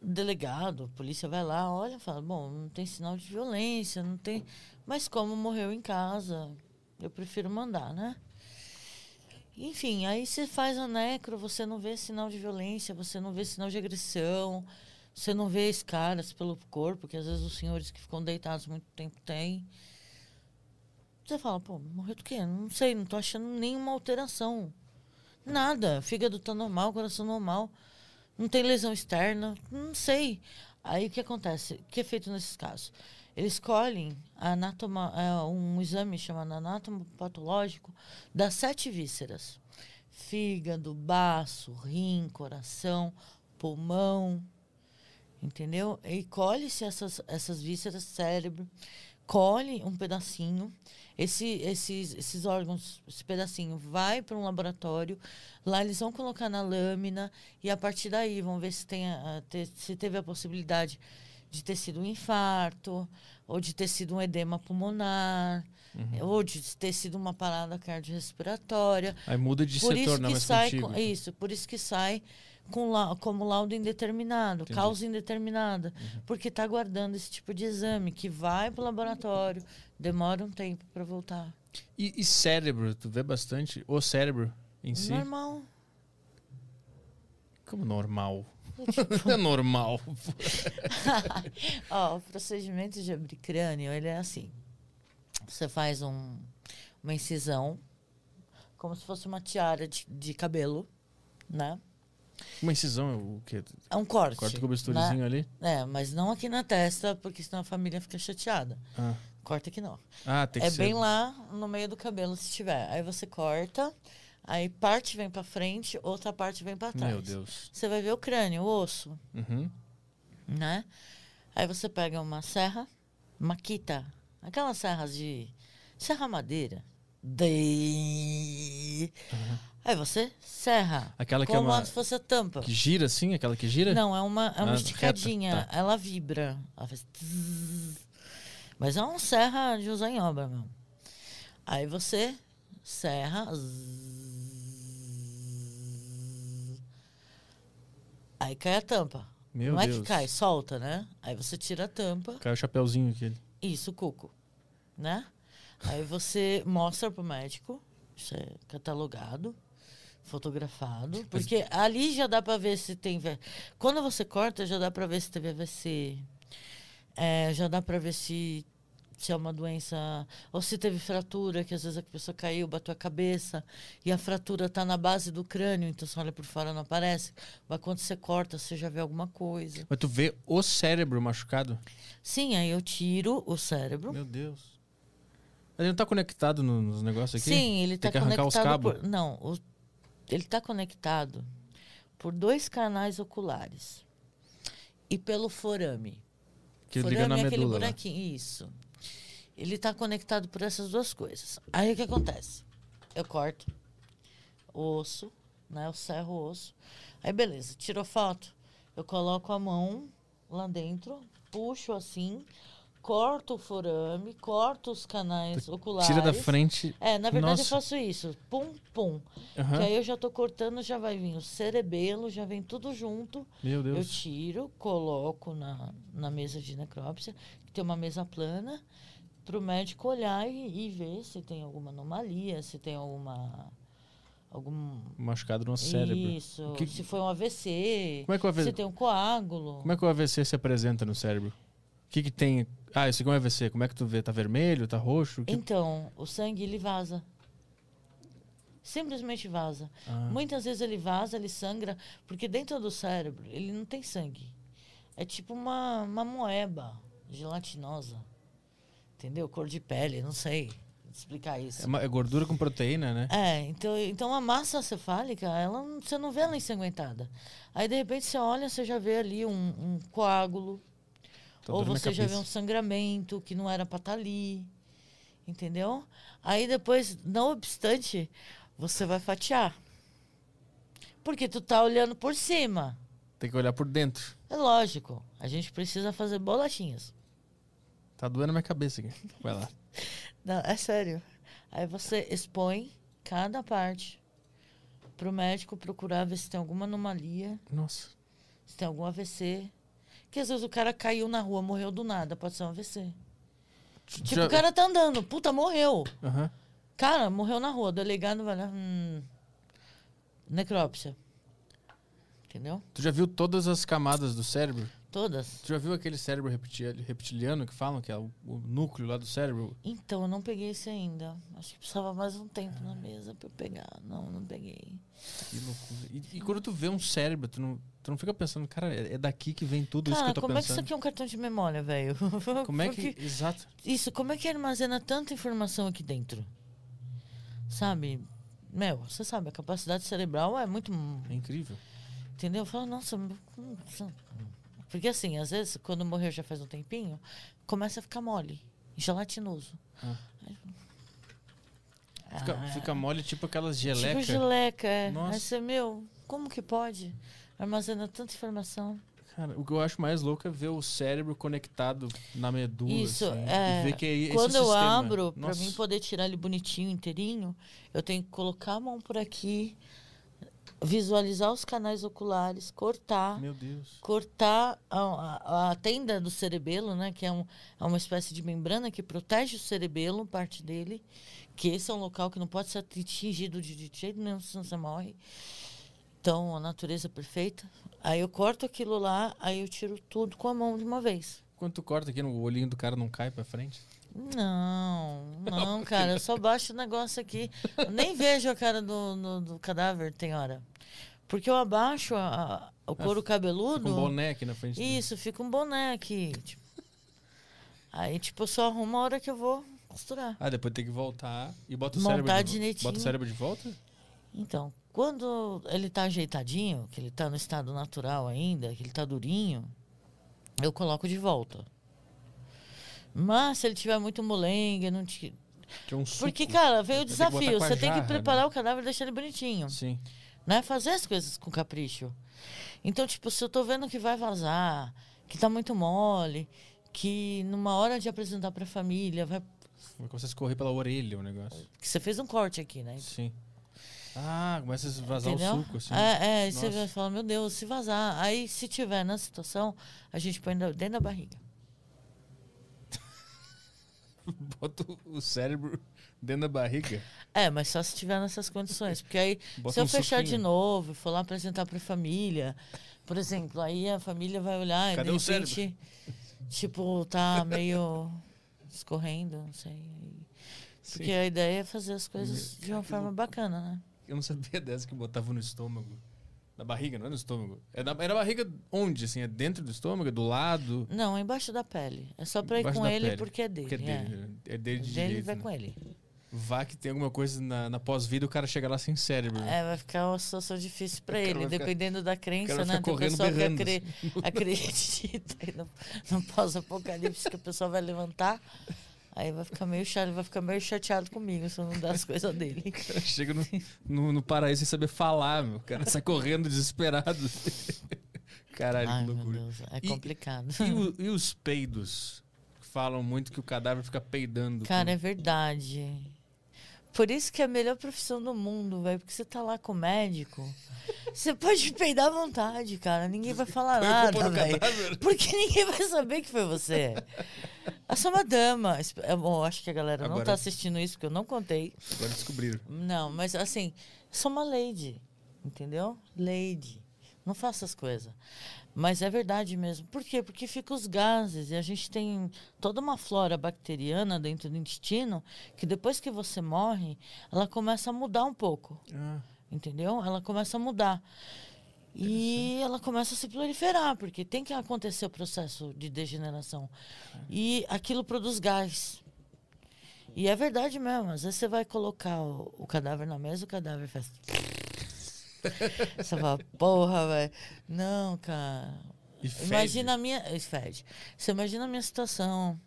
Speaker 3: o delegado, a polícia vai lá, olha, fala, bom, não tem sinal de violência, não tem... Mas como morreu em casa, eu prefiro mandar, né? Enfim, aí você faz a necro, você não vê sinal de violência, você não vê sinal de agressão, você não vê escaras pelo corpo, que às vezes os senhores que ficam deitados muito tempo têm. Você fala, pô, morreu do quê? Não sei, não tô achando nenhuma alteração. Nada. Fígado tá normal, coração normal. Não tem lesão externa. Não sei. Aí o que acontece? O que é feito nesses casos? Eles colhem anatoma, é, um exame chamado anátomo patológico das sete vísceras: fígado, baço, rim, coração, pulmão. Entendeu? E colhe-se essas, essas vísceras, cérebro, colhe um pedacinho. Esse, esses, esses órgãos, esse pedacinho vai para um laboratório. Lá eles vão colocar na lâmina e a partir daí vão ver se, tem a- se teve a possibilidade de ter sido um infarto, ou de ter sido um edema pulmonar, ou de ter sido uma parada cardiorrespiratória.
Speaker 1: Aí muda de
Speaker 3: Por
Speaker 1: setor, não
Speaker 3: que
Speaker 1: mais
Speaker 3: sai
Speaker 1: contigo.
Speaker 3: com, isso, por isso que sai com lau- como laudo indeterminado,
Speaker 1: Entendi.
Speaker 3: causa indeterminada, porque está guardando esse tipo de exame que vai para o laboratório, demora um tempo para voltar.
Speaker 1: E, e cérebro? Tu vê bastante o cérebro em si?
Speaker 3: Normal.
Speaker 1: Como normal?
Speaker 3: Tipo,
Speaker 1: é normal.
Speaker 3: Ó, o procedimento de abrir crânio, ele é assim. Você faz um, uma incisão, como se fosse uma tiara de, de cabelo, né?
Speaker 1: Uma incisão é o quê?
Speaker 3: É um corte.
Speaker 1: Corta com o
Speaker 3: né?
Speaker 1: bisturizinho ali?
Speaker 3: É, mas não aqui na testa, porque senão a família fica chateada.
Speaker 1: Ah,
Speaker 3: Corta aqui não.
Speaker 1: Ah, tem que
Speaker 3: é
Speaker 1: ser.
Speaker 3: bem lá no meio do cabelo, se tiver. Aí você corta, aí parte vem pra frente, outra parte vem pra trás.
Speaker 1: Meu Deus.
Speaker 3: Você vai ver o crânio, o osso,
Speaker 1: Uhum.
Speaker 3: né? Aí você pega uma serra, maquita, aquelas serras de serra madeira. Daí... Aí você serra.
Speaker 1: Aquela que é
Speaker 3: como
Speaker 1: uma-
Speaker 3: se fosse a tampa.
Speaker 1: Que gira assim? Aquela que gira?
Speaker 3: Não, é uma, é uma
Speaker 1: Ah,
Speaker 3: esticadinha.
Speaker 1: reta, tá.
Speaker 3: Ela vibra. Ela faz. Mas é uma serra de usar em obra mesmo. Aí você serra. Aí cai a tampa.
Speaker 1: Meu
Speaker 3: Não é
Speaker 1: Deus.
Speaker 3: que cai, solta, né? Aí você tira a tampa.
Speaker 1: Caiu o chapeuzinho aquele.
Speaker 3: Isso, o cuco. Né? Aí você mostra pro médico. Isso é catalogado, fotografado. Porque ali já dá pra ver se tem. Quando você corta, já dá pra ver se teve AVC. É, já dá pra ver se, se é uma doença. Ou se teve fratura, que às vezes a pessoa caiu, bateu a cabeça. E a fratura tá na base do crânio, então você olha por fora não aparece. Mas quando você corta, você já vê alguma coisa.
Speaker 1: Mas tu vê o cérebro machucado?
Speaker 3: Sim, aí eu tiro o cérebro.
Speaker 1: Meu Deus. Ele não tá conectado no- nos negócios aqui?
Speaker 3: Sim, ele
Speaker 1: Tem
Speaker 3: está
Speaker 1: que arrancar os
Speaker 3: conectado
Speaker 1: cabos?
Speaker 3: por. Não, o- ele está conectado por dois canais oculares e pelo forame.
Speaker 1: Que
Speaker 3: forame
Speaker 1: liga na
Speaker 3: é aquele
Speaker 1: lá.
Speaker 3: buraquinho. Isso. Ele está conectado por essas duas coisas. Aí o que acontece? Eu corto o osso, né? Eu serro o osso. Aí beleza, tirou foto. Eu coloco a mão lá dentro, puxo assim, corto o forame, corto os canais oculares.
Speaker 1: Tira da frente.
Speaker 3: É, na verdade
Speaker 1: Nossa.
Speaker 3: eu faço isso. Pum, pum.
Speaker 1: Aham.
Speaker 3: Que aí eu já tô cortando, já vai vir o cerebelo, já vem tudo junto.
Speaker 1: Meu
Speaker 3: Eu
Speaker 1: Deus.
Speaker 3: tiro, coloco na, na mesa de necrópsia, que tem uma mesa plana, para o médico olhar e, e ver se tem alguma anomalia, se tem alguma. algum.
Speaker 1: Machucado no cérebro.
Speaker 3: Isso.
Speaker 1: Que-
Speaker 3: Se foi um AVC.
Speaker 1: Como é que o AVC
Speaker 3: Se tem um coágulo.
Speaker 1: Como é que o AVC se apresenta no cérebro? O que que tem? Ah, isso aqui é um. Como é que tu vê? Tá vermelho? Tá roxo? Que-
Speaker 3: Então, o sangue ele vaza. Simplesmente vaza.
Speaker 1: Ah.
Speaker 3: Muitas vezes ele vaza, ele sangra, porque dentro do cérebro ele não tem sangue. É tipo uma, uma moeba gelatinosa. Entendeu? Cor de pele, não sei explicar isso.
Speaker 1: É, uma- é gordura com proteína, né?
Speaker 3: É, então, então a massa cefálica, ela, você não vê ela ensanguentada. Aí, de repente, você olha, você já vê ali um, um coágulo.
Speaker 1: Tá
Speaker 3: ou você já vê um sangramento que não era pra estar ali. Entendeu? Aí depois, não obstante, você vai fatiar. Porque tu tá olhando por cima.
Speaker 1: Tem que olhar por dentro.
Speaker 3: É lógico. A gente precisa fazer bolachinhas.
Speaker 1: Tá doendo minha cabeça aqui. Vai lá.
Speaker 3: Não, é sério. Aí você expõe cada parte pro médico procurar ver se tem alguma anomalia,
Speaker 1: Nossa.
Speaker 3: se tem algum AVC. Que às vezes o cara caiu na rua, morreu do nada, pode ser um AVC. Tipo,
Speaker 1: Já-
Speaker 3: o cara tá andando, puta, morreu.
Speaker 1: Aham.
Speaker 3: Cara, morreu na rua, o delegado vai lá, hum, necrópsia. Entendeu?
Speaker 1: Tu já viu todas as camadas do cérebro?
Speaker 3: Todas.
Speaker 1: Tu já viu aquele cérebro reptili- reptiliano que falam, que é o, o núcleo lá do cérebro?
Speaker 3: Então, eu não peguei esse ainda. Acho que precisava mais um tempo na mesa pra eu pegar. Não, não peguei.
Speaker 1: Que loucura. E, e quando tu vê um cérebro, tu não, tu não fica pensando, cara, é é daqui que vem tudo isso que
Speaker 3: Cara,
Speaker 1: eu tô
Speaker 3: como é que isso
Speaker 1: pensando.
Speaker 3: aqui é um cartão de memória, velho?
Speaker 1: Como é que.
Speaker 3: Porque-
Speaker 1: Exato.
Speaker 3: Isso, como é que armazena tanta informação aqui dentro? Sabe? Meu, você sabe, a capacidade cerebral é muito.
Speaker 1: É incrível.
Speaker 3: Entendeu? Eu falo, nossa. Porque assim, às vezes, quando morreu já faz um tempinho, começa a ficar mole, gelatinoso.
Speaker 1: Ah. Fica,
Speaker 3: Ah,
Speaker 1: fica mole tipo aquelas gelecas.
Speaker 3: Tipo geleca, é.
Speaker 1: Nossa.
Speaker 3: Aí você, meu, como que pode? Armazena tanta informação.
Speaker 1: Cara, o que eu acho mais louco é ver o cérebro conectado na medula.
Speaker 3: Isso,
Speaker 1: assim,
Speaker 3: é.
Speaker 1: Ver que é esse
Speaker 3: Quando eu
Speaker 1: sistema.
Speaker 3: abro, pra
Speaker 1: Nossa,
Speaker 3: mim poder tirar ele bonitinho, inteirinho, eu tenho que colocar a mão por aqui, visualizar os canais oculares, cortar, cortar a, a- a tenda do cerebelo, né, que é, um, é uma espécie de membrana que protege o cerebelo, parte dele, que esse é um local que não pode ser atingido de, de jeito nenhum, senão você morre. Então, a natureza é perfeita. Aí eu corto aquilo lá, aí eu tiro tudo com a mão de uma vez.
Speaker 1: Quando tu corta aqui, o olhinho do cara não cai pra frente?
Speaker 3: Não, não, cara, eu só baixo o negócio aqui. Eu nem vejo a cara do, no- do cadáver, tem hora. Porque eu abaixo a- a- o couro cabeludo.
Speaker 1: Fica um boné aqui na frente. dele.
Speaker 3: Isso, fica um boné aqui. tipo. Aí, tipo, eu só arrumo a hora que eu vou costurar.
Speaker 1: Ah, depois tem que voltar e bota o
Speaker 3: Montar
Speaker 1: cérebro de,
Speaker 3: direitinho.
Speaker 1: Bota o cérebro de volta?
Speaker 3: Então, quando ele tá ajeitadinho, que ele tá no estado natural ainda, que ele tá durinho, eu coloco de volta. Mas se ele tiver muito molenga, não te...
Speaker 1: É um suco.
Speaker 3: Porque, cara, veio o desafio. Você tem que
Speaker 1: jarra,
Speaker 3: preparar
Speaker 1: né?
Speaker 3: o cadáver e deixar ele bonitinho.
Speaker 1: Sim.
Speaker 3: Né? Fazer as coisas com capricho. Então, tipo, se eu tô vendo que vai vazar, que tá muito mole, que numa hora de apresentar pra família, vai...
Speaker 1: Vai começar a escorrer pela orelha o negócio.
Speaker 3: que você fez um corte aqui, né?
Speaker 1: Sim. Ah, começa a vazar
Speaker 3: Entendeu?
Speaker 1: o suco, assim.
Speaker 3: É, é, você vai falar, meu Deus, se vazar. Aí, se tiver na situação, a gente põe dentro da barriga.
Speaker 1: Bota o- cérebro dentro da barriga.
Speaker 3: É, mas só se tiver nessas condições. Porque aí,
Speaker 1: Bota
Speaker 3: se eu
Speaker 1: um
Speaker 3: fechar de
Speaker 1: suquinho.
Speaker 3: novo e for lá apresentar pra família, por exemplo, aí a família vai olhar
Speaker 1: Cadê
Speaker 3: e de repente, tipo, tá meio escorrendo, não sei. Porque
Speaker 1: Sim.
Speaker 3: a ideia é fazer as coisas de uma forma bacana, né?
Speaker 1: Eu não sabia dessa que botava no estômago. Na barriga, não é no estômago. É na, é na barriga onde, assim? É dentro do estômago? É do lado?
Speaker 3: Não, é embaixo da pele. É só pra ir
Speaker 1: Embaixo
Speaker 3: com
Speaker 1: da
Speaker 3: ele
Speaker 1: pele.
Speaker 3: porque é dele.
Speaker 1: Porque é
Speaker 3: é.
Speaker 1: dele. né? É dele de
Speaker 3: dele
Speaker 1: direito,
Speaker 3: vai
Speaker 1: né?
Speaker 3: com ele.
Speaker 1: Vá que tem alguma coisa na, na pós-vida, o cara chega lá sem cérebro.
Speaker 3: É, vai ficar uma situação difícil pra
Speaker 1: O cara
Speaker 3: ele,
Speaker 1: ficar-
Speaker 3: dependendo da crença, né? Tem pessoa que acre- acredita no, no pós-apocalipse que a pessoa vai levantar, aí vai ficar meio chato, vai ficar meio chateado comigo se eu não der as coisas dele.
Speaker 1: O cara chega no, no, no paraíso sem saber falar, meu. O cara sai correndo desesperado. Caralho,
Speaker 3: Ai,
Speaker 1: que
Speaker 3: meu
Speaker 1: loucura.
Speaker 3: Deus, é
Speaker 1: E-
Speaker 3: complicado.
Speaker 1: E, o- e os peidos? Falam muito que o cadáver fica peidando.
Speaker 3: Cara, é
Speaker 1: quando-
Speaker 3: verdade. Por isso que é a melhor profissão do mundo, velho. Porque você tá lá com o médico. Você pode peidar à vontade, cara. Ninguém vai falar
Speaker 1: a culpa
Speaker 3: nada, velho. Porque ninguém vai saber que foi você. Eu sou uma dama. Esp- é bom, acho que a galera não
Speaker 1: Agora-
Speaker 3: tá assistindo isso, porque eu não contei.
Speaker 1: Agora descobriram.
Speaker 3: Não, mas assim, sou uma lady. Entendeu? Lady. Não faço as coisas. Mas é verdade mesmo. Por quê? Porque fica os gases e a gente tem toda uma flora bacteriana dentro do intestino que depois que você morre, ela começa a mudar um pouco.
Speaker 1: Ah,
Speaker 3: Entendeu? Ela começa a mudar. E ela começa a se proliferar, porque tem que acontecer o processo de degeneração. E aquilo produz gás. E é verdade mesmo. Às vezes você vai colocar o, o cadáver na mesa, o cadáver faz. Você fala, porra, velho. Não, cara. Imagina a minha. Fede. Você imagina a minha situação.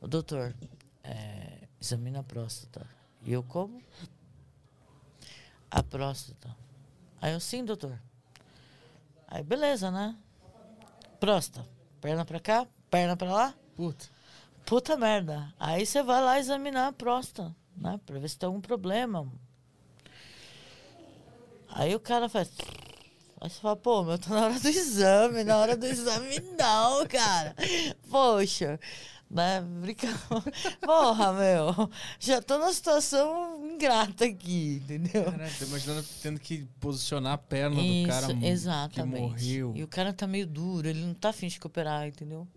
Speaker 3: O doutor, é, examina a próstata. E eu como? A próstata. Aí eu, sim, doutor. Aí, beleza, né? Próstata. Perna pra cá, perna pra lá.
Speaker 1: Puta.
Speaker 3: Puta merda. Aí você vai lá examinar a próstata, né? Pra ver se tem algum problema. Aí o cara faz. Aí você fala, pô, meu, tô na hora do exame, na hora do exame não, cara. Poxa, né? Brincando. Porra, meu. Já tô numa situação ingrata aqui, entendeu?
Speaker 1: Caraca, tô imaginando tendo que posicionar a perna do
Speaker 3: Isso,
Speaker 1: cara mo- que
Speaker 3: exatamente.
Speaker 1: morreu.
Speaker 3: E o cara tá meio duro, ele não tá afim de cooperar, entendeu?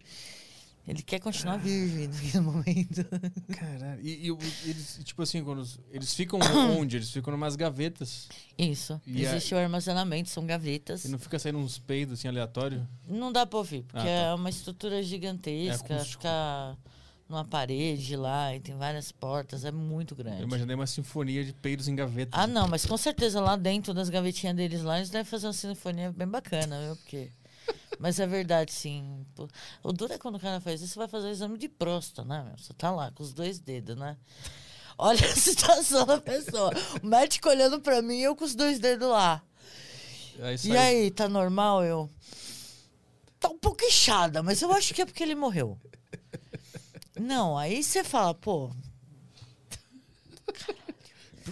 Speaker 3: Ele quer continuar virgem naquele momento.
Speaker 1: Caralho. E, e eles, tipo assim, quando eles ficam onde? Eles ficam numas gavetas.
Speaker 3: Isso.
Speaker 1: E a-
Speaker 3: Existe o armazenamento, são gavetas.
Speaker 1: E não fica saindo uns peidos assim aleatório?
Speaker 3: Não dá pra ouvir, porque
Speaker 1: Ah, tá.
Speaker 3: é uma estrutura gigantesca,
Speaker 1: acústico.
Speaker 3: fica numa parede lá e tem várias portas, é muito grande.
Speaker 1: Eu imaginei uma sinfonia de peidos em gavetas.
Speaker 3: Ah, não, mas com certeza lá dentro das gavetinhas deles lá, eles devem fazer uma sinfonia bem bacana, viu? Porque... Mas é verdade, sim. O duro é quando o cara faz isso, você vai fazer o exame de próstata, né? meu? Você tá lá com os dois dedos, né? Olha a situação da pessoa. O médico olhando pra mim e eu com os dois dedos lá.
Speaker 1: Aí
Speaker 3: E aí, tá normal? Eu. Tá um pouco inchada, mas eu acho que é porque ele morreu. Não, aí você fala, pô,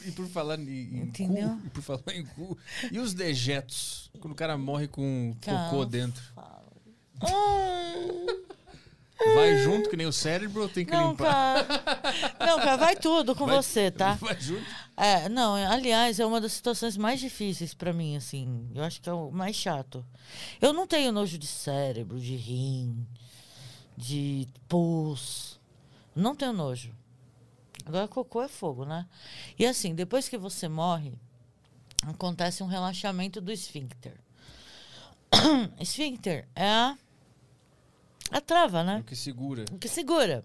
Speaker 1: E por falar em,
Speaker 3: Entendeu?
Speaker 1: cu, e por falar em cu, e os dejetos? Quando o cara morre com cocô dentro. Vai junto que nem o cérebro ou tem que
Speaker 3: não,
Speaker 1: limpar?
Speaker 3: cara. Não, cara, vai tudo com
Speaker 1: Vai-
Speaker 3: você, tá?
Speaker 1: Vai junto?
Speaker 3: É, não, aliás, é uma das situações mais difíceis pra mim, assim. Eu acho que é o mais chato. Eu não tenho nojo de cérebro, de rim, de pus. Não tenho nojo. Agora, cocô é fogo, né? E assim, depois que você morre, acontece um relaxamento do esfíncter. esfíncter é a, a trava, né?
Speaker 1: O que segura.
Speaker 3: O que segura.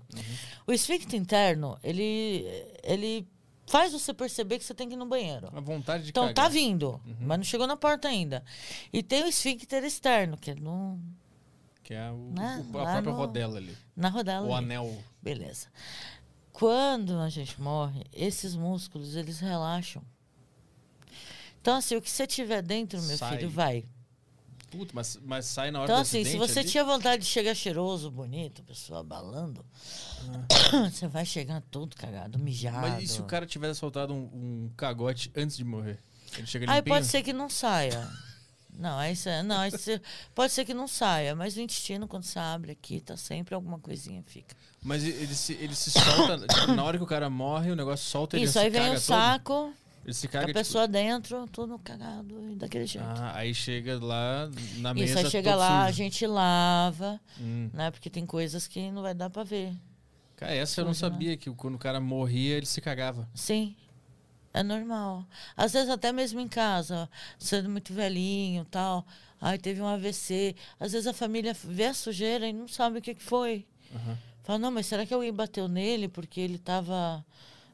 Speaker 3: O esfíncter interno, ele, ele faz você perceber que você tem que ir no banheiro.
Speaker 1: A vontade de
Speaker 3: Então
Speaker 1: cagar.
Speaker 3: tá vindo, mas não chegou na porta ainda. E tem o esfíncter externo, que é no,
Speaker 1: Que é o,
Speaker 3: Né?
Speaker 1: o- a
Speaker 3: Lá
Speaker 1: própria
Speaker 3: no-
Speaker 1: rodela ali.
Speaker 3: na rodela.
Speaker 1: O
Speaker 3: ali.
Speaker 1: anel.
Speaker 3: Beleza. Quando a gente morre, esses músculos, eles relaxam. Então, assim, o que você tiver dentro, meu
Speaker 1: Sai.
Speaker 3: filho, vai.
Speaker 1: Puta, mas, mas sai na hora
Speaker 3: Então, assim, se você
Speaker 1: ali?
Speaker 3: tinha vontade de chegar cheiroso, bonito, pessoa abalando, você vai chegar todo cagado, mijado.
Speaker 1: Ah. Mas e se o cara tivesse soltado um, um cagote antes de morrer? Ele chega
Speaker 3: Aí
Speaker 1: limpinho?
Speaker 3: pode ser que não saia. Não, aí cê- não, cê- pode ser que não saia, mas o intestino, quando você abre aqui, tá sempre alguma coisinha fica.
Speaker 1: Mas ele se, ele se solta... tipo, na hora que o cara morre, o negócio solta ele
Speaker 3: Isso, aí vem o
Speaker 1: todo?
Speaker 3: saco,
Speaker 1: Ele se caga,
Speaker 3: a
Speaker 1: tipo,
Speaker 3: pessoa dentro, tudo cagado e daquele jeito.
Speaker 1: Ah, aí chega lá na mesa
Speaker 3: Isso, aí chega lá, a
Speaker 1: sujo.
Speaker 3: gente lava,
Speaker 1: Hum.
Speaker 3: né? Porque tem coisas que não vai dar pra ver.
Speaker 1: Cara, essa eu não sabia, que quando o cara morria, ele se cagava.
Speaker 3: Sim, é normal. Às vezes até mesmo em casa, sendo muito velhinho tal. Aí teve um AVC. Às vezes a família vê a sujeira e não sabe o que, que foi.
Speaker 1: Aham.
Speaker 3: Fala, não, mas será que alguém bateu nele porque ele tava.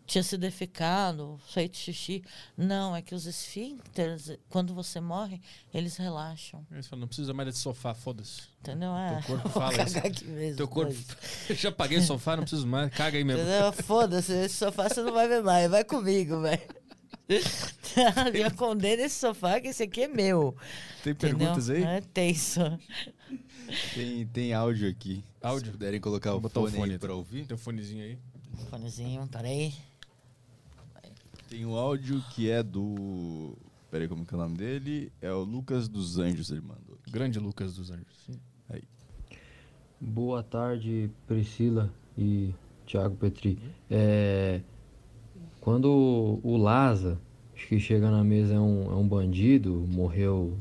Speaker 3: Tinha se defecado, feito xixi? Não, é que os esfíncteres, quando você morre, eles relaxam.
Speaker 1: Não precisa mais desse sofá, foda-se.
Speaker 3: Entendeu? É.
Speaker 1: Teu corpo
Speaker 3: Vou
Speaker 1: fala isso.
Speaker 3: cagar aqui mesmo,
Speaker 1: Teu corpo... já paguei o sofá, não preciso mais. Caga aí mesmo.
Speaker 3: Entendeu? Foda-se, esse sofá você não vai ver mais, vai comigo, velho. Já condena esse sofá que esse aqui é meu.
Speaker 2: Tem
Speaker 3: entendeu?
Speaker 2: perguntas aí?
Speaker 3: É tenso.
Speaker 2: Tem, tem áudio aqui.
Speaker 1: Áudio?
Speaker 2: Se puderem colocar
Speaker 1: Vou
Speaker 2: o
Speaker 1: botar o
Speaker 2: fone,
Speaker 1: fone
Speaker 2: aí
Speaker 1: aqui.
Speaker 2: pra ouvir.
Speaker 1: Teu fonezinho aí.
Speaker 3: Fonezinho, peraí.
Speaker 2: Tem um áudio que é do... Peraí, como que é o nome dele? É o Lucas dos Anjos, ele mandou.
Speaker 1: Grande Lucas dos Anjos.
Speaker 4: Boa tarde, Priscila e Thiago Petri. É, quando o Laza, acho que chega na mesa, é um, é um bandido, morreu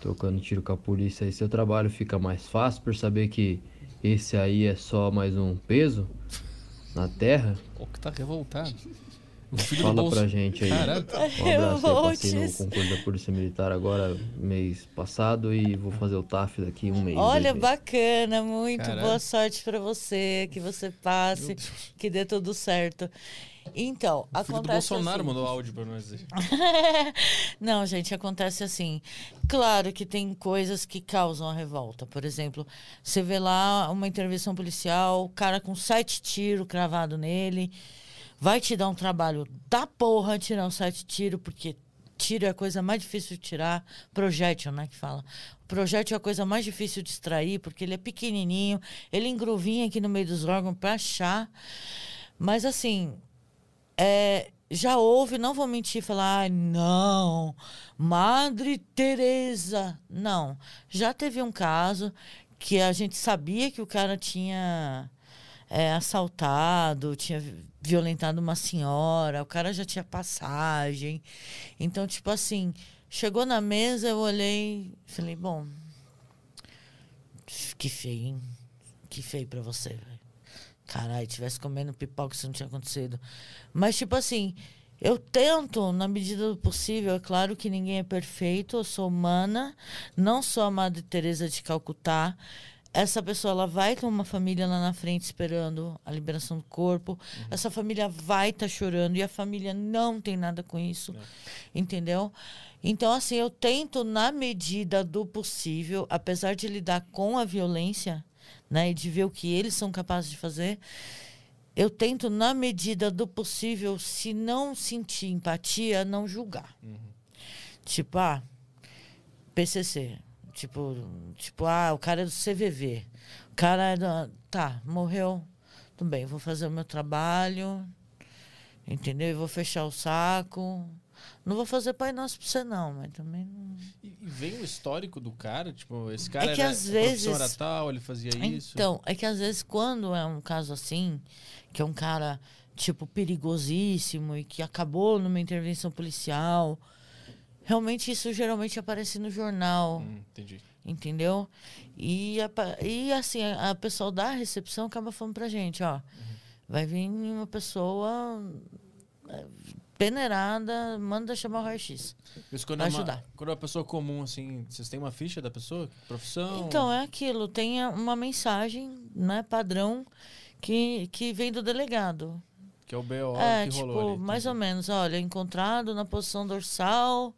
Speaker 4: trocando tiro com a polícia, aí seu trabalho fica mais fácil por saber que esse aí é só mais um peso na terra?
Speaker 1: O que tá revoltado. O filho
Speaker 4: Fala
Speaker 1: do bolso.
Speaker 4: pra gente aí.
Speaker 1: Caralho.
Speaker 4: Um abraço aí, passei no concurso da Polícia Militar agora, mês passado, e vou fazer o TAF daqui um mês.
Speaker 3: Olha, bacana, muito
Speaker 1: Caralho.
Speaker 3: boa sorte pra você, que você passe, que dê tudo certo. Então,
Speaker 1: O filho do
Speaker 3: acontece
Speaker 1: Bolsonaro
Speaker 3: assim.
Speaker 1: mandou áudio pra nós aí.
Speaker 3: Não, gente, acontece assim. Claro que tem coisas que causam a revolta. Por exemplo, você vê lá uma intervenção policial, o cara com sete tiros cravado nele. Vai te dar um trabalho da porra tirar um sete tiros, porque tiro é a coisa mais difícil de tirar. Projétil, né, que fala. Projétil é a coisa mais difícil de extrair, porque ele é pequenininho, ele engruvinha aqui no meio dos órgãos para achar. Mas assim, é, já houve, não vou mentir, falar, "Ai, não, Madre Teresa. Não, já teve um caso que a gente sabia que o cara tinha é, assaltado, tinha violentado uma senhora, o cara já tinha passagem. Então, tipo assim, chegou na mesa, eu olhei, falei, bom, que feio, hein? Que feio pra você, velho. Caralho, tivesse comendo pipoca, isso não tinha acontecido. Mas, tipo assim, eu tento, na medida do possível, é claro que ninguém é perfeito, eu sou humana, não sou a Madre Teresa de Calcutá. Essa pessoa ela vai ter uma família lá na frente esperando a liberação do corpo. Essa família vai estar chorando e a família não tem nada com isso. Entendeu? Então, assim, eu tento, na medida do possível, apesar de lidar com a violência, né, e de ver o que eles são capazes de fazer, eu tento, na medida do possível, se não sentir empatia, não julgar. Tipo, ah, PCC. Tipo, tipo, ah, o cara é do CVV. O cara é da. Tá, morreu. Tudo bem, vou fazer o meu trabalho. Entendeu? E vou fechar o saco. Não vou fazer Pai Nosso pra você, não, mas também não.
Speaker 1: E, e vem o histórico do cara, tipo, esse cara
Speaker 3: É que
Speaker 1: era,
Speaker 3: às vezes-
Speaker 1: tal, ele fazia isso.
Speaker 3: Então, é que às vezes quando é um caso assim, que é um cara, tipo, perigosíssimo e que acabou numa intervenção policial, realmente isso geralmente aparece no jornal,
Speaker 1: Hum, entendi.
Speaker 3: entendeu? E, e assim, a, a pessoa da recepção acaba falando pra gente, ó, vai vir uma pessoa é, peneirada, manda chamar o raio-x.
Speaker 1: Isso quando,
Speaker 3: Vai
Speaker 1: é uma,
Speaker 3: ajudar.
Speaker 1: quando é uma pessoa comum, assim, vocês têm uma ficha da pessoa? Profissão?
Speaker 3: Então, é aquilo, tem uma mensagem, né, padrão, que, que vem do delegado.
Speaker 1: Que é o BO
Speaker 3: é,
Speaker 1: que
Speaker 3: tipo,
Speaker 1: rolou ali.
Speaker 3: mais ou menos, olha, encontrado na posição dorsal,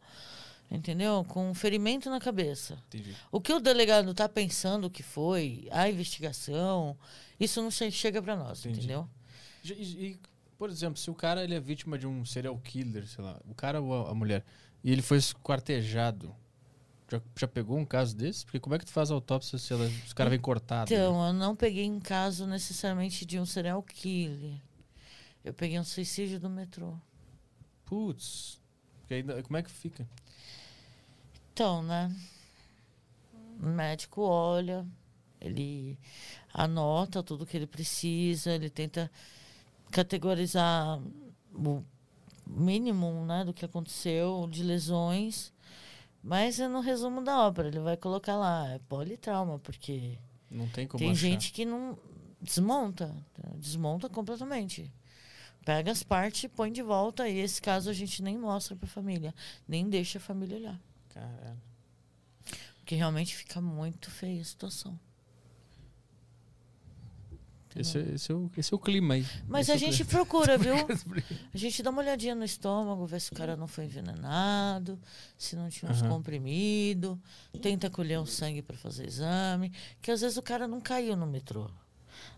Speaker 3: entendeu? Com um ferimento na cabeça.
Speaker 1: Entendi.
Speaker 3: O que o delegado tá pensando que foi, a investigação, isso não che- chega para nós,
Speaker 1: Entendi.
Speaker 3: entendeu?
Speaker 1: E, e, por exemplo, se o cara ele é vítima de um serial killer, sei lá, o cara ou a, mulher, e ele foi esquartejado, já, já pegou um caso desse? Porque como é que tu faz a autópsia se, ela, se o cara vem cortado? né?
Speaker 3: Então, eu não peguei um caso necessariamente de um serial killer. Eu peguei um suicídio do metrô.
Speaker 1: Putz. Como é que fica?
Speaker 3: Então, né? O médico olha, ele anota tudo que ele precisa, ele tenta categorizar o mínimo né, do que aconteceu, de lesões. Mas é no resumo da obra, ele vai colocar lá, é politrauma, porque
Speaker 1: Não tem como
Speaker 3: tem
Speaker 1: achar.
Speaker 3: gente que não desmonta, desmonta completamente. Pega as partes, põe de volta, e esse caso a gente nem mostra pra família, nem deixa a família olhar.
Speaker 1: Caralho.
Speaker 3: Porque realmente fica muito feia a situação.
Speaker 1: Esse, é- esse, é o, esse é o clima aí.
Speaker 3: Mas
Speaker 1: Esse
Speaker 3: a
Speaker 1: é
Speaker 3: gente
Speaker 1: clima.
Speaker 3: procura, viu? A gente dá uma olhadinha no estômago, vê se o cara não foi envenenado, se não tinha uns
Speaker 1: Aham.
Speaker 3: comprimidos, tenta colher o sangue para fazer exame, que às vezes o cara não caiu no metrô.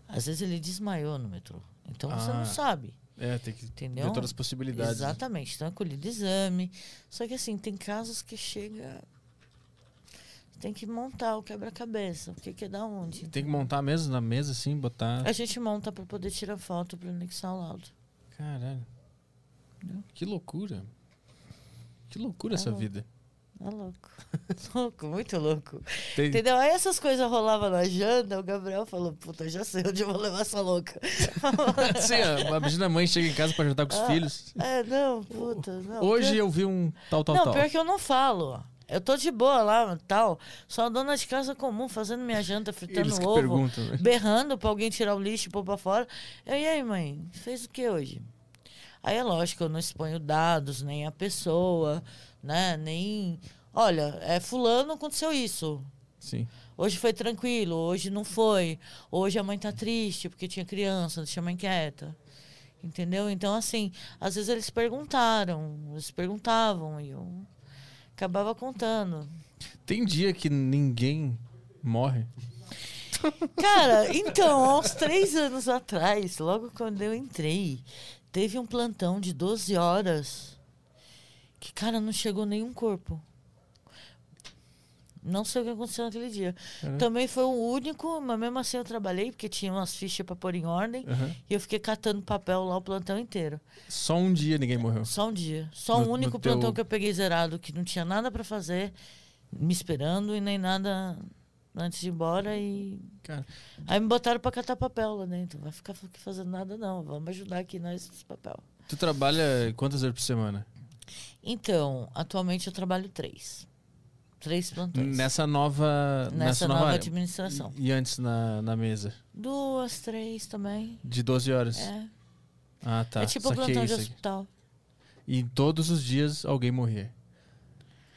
Speaker 3: Às vezes ele desmaiou no metrô. Então você
Speaker 1: Ah,
Speaker 3: não sabe.
Speaker 1: É, tem que
Speaker 3: Entendeu?
Speaker 1: ver todas as possibilidades.
Speaker 3: Exatamente. Então é colhido exame. Só que assim, tem casos que chega. Tem que montar o quebra-cabeça. O que, que é da onde?
Speaker 1: Tem que montar mesmo na mesa, assim, botar.
Speaker 3: A gente monta para poder tirar foto para anexar o laudo.
Speaker 1: Caralho. Que loucura. Que loucura
Speaker 3: É
Speaker 1: essa
Speaker 3: louco.
Speaker 1: vida.
Speaker 3: É louco. louco, muito louco.
Speaker 1: Tem-
Speaker 3: Entendeu? Aí essas coisas rolavam na janta, o Gabriel falou, puta, já sei onde eu vou levar essa louca.
Speaker 1: Sim, a- imagina a mãe chega em casa pra jantar com os
Speaker 3: Ah,
Speaker 1: filhos.
Speaker 3: É, não, puta, não.
Speaker 1: Hoje
Speaker 3: pior,
Speaker 1: eu vi um tal, tal,
Speaker 3: Não,
Speaker 1: tal.
Speaker 3: pior que eu não falo. Eu tô de boa lá, tal. Só dona de casa comum, fazendo minha janta, fritando
Speaker 1: Eles
Speaker 3: ovo,
Speaker 1: perguntam, né?
Speaker 3: berrando pra alguém tirar o lixo e pôr pra fora. Eu, e aí, mãe, fez o que hoje? Aí é lógico, eu não exponho dados, nem a pessoa, né? Nem. Olha, é fulano aconteceu isso.
Speaker 1: Sim.
Speaker 3: Hoje foi tranquilo, hoje não foi. Hoje a mãe tá triste porque tinha criança, deixa a mãe quieta. Entendeu? Então, assim, às vezes eles perguntaram, eles perguntavam e eu acabava contando.
Speaker 1: Tem dia que ninguém morre.
Speaker 3: Cara, então, há uns três anos atrás, logo quando eu entrei, teve um plantão de 12 horas que, cara, não chegou nenhum corpo. Não sei o que aconteceu naquele dia.
Speaker 1: Uhum.
Speaker 3: Também foi o único, mas mesmo assim eu trabalhei, porque tinha umas fichas para pôr em ordem,
Speaker 1: Uhum.
Speaker 3: e eu fiquei catando papel lá o plantão inteiro.
Speaker 1: Só um dia ninguém morreu.
Speaker 3: Só um dia. Só o único
Speaker 1: no teu-
Speaker 3: plantão que eu peguei zerado, que não tinha nada para fazer, me esperando e nem nada antes de ir embora e
Speaker 1: Cara,
Speaker 3: Aí me botaram pra catar papel lá dentro. Vai ficar fazendo nada, não. Vamos ajudar aqui nós esse papel.
Speaker 1: tu trabalha quantas vezes por semana?
Speaker 3: Então, atualmente eu trabalho três. Três plantões.
Speaker 1: Nessa nova.
Speaker 3: Nessa
Speaker 1: nova,
Speaker 3: nova
Speaker 1: área.
Speaker 3: administração.
Speaker 1: E antes na, na mesa?
Speaker 3: Duas, três também.
Speaker 1: De 12 horas.
Speaker 3: É,
Speaker 1: Ah, tá.
Speaker 3: é tipo
Speaker 1: Saquei
Speaker 3: plantão de hospital.
Speaker 1: E todos os dias alguém morrer.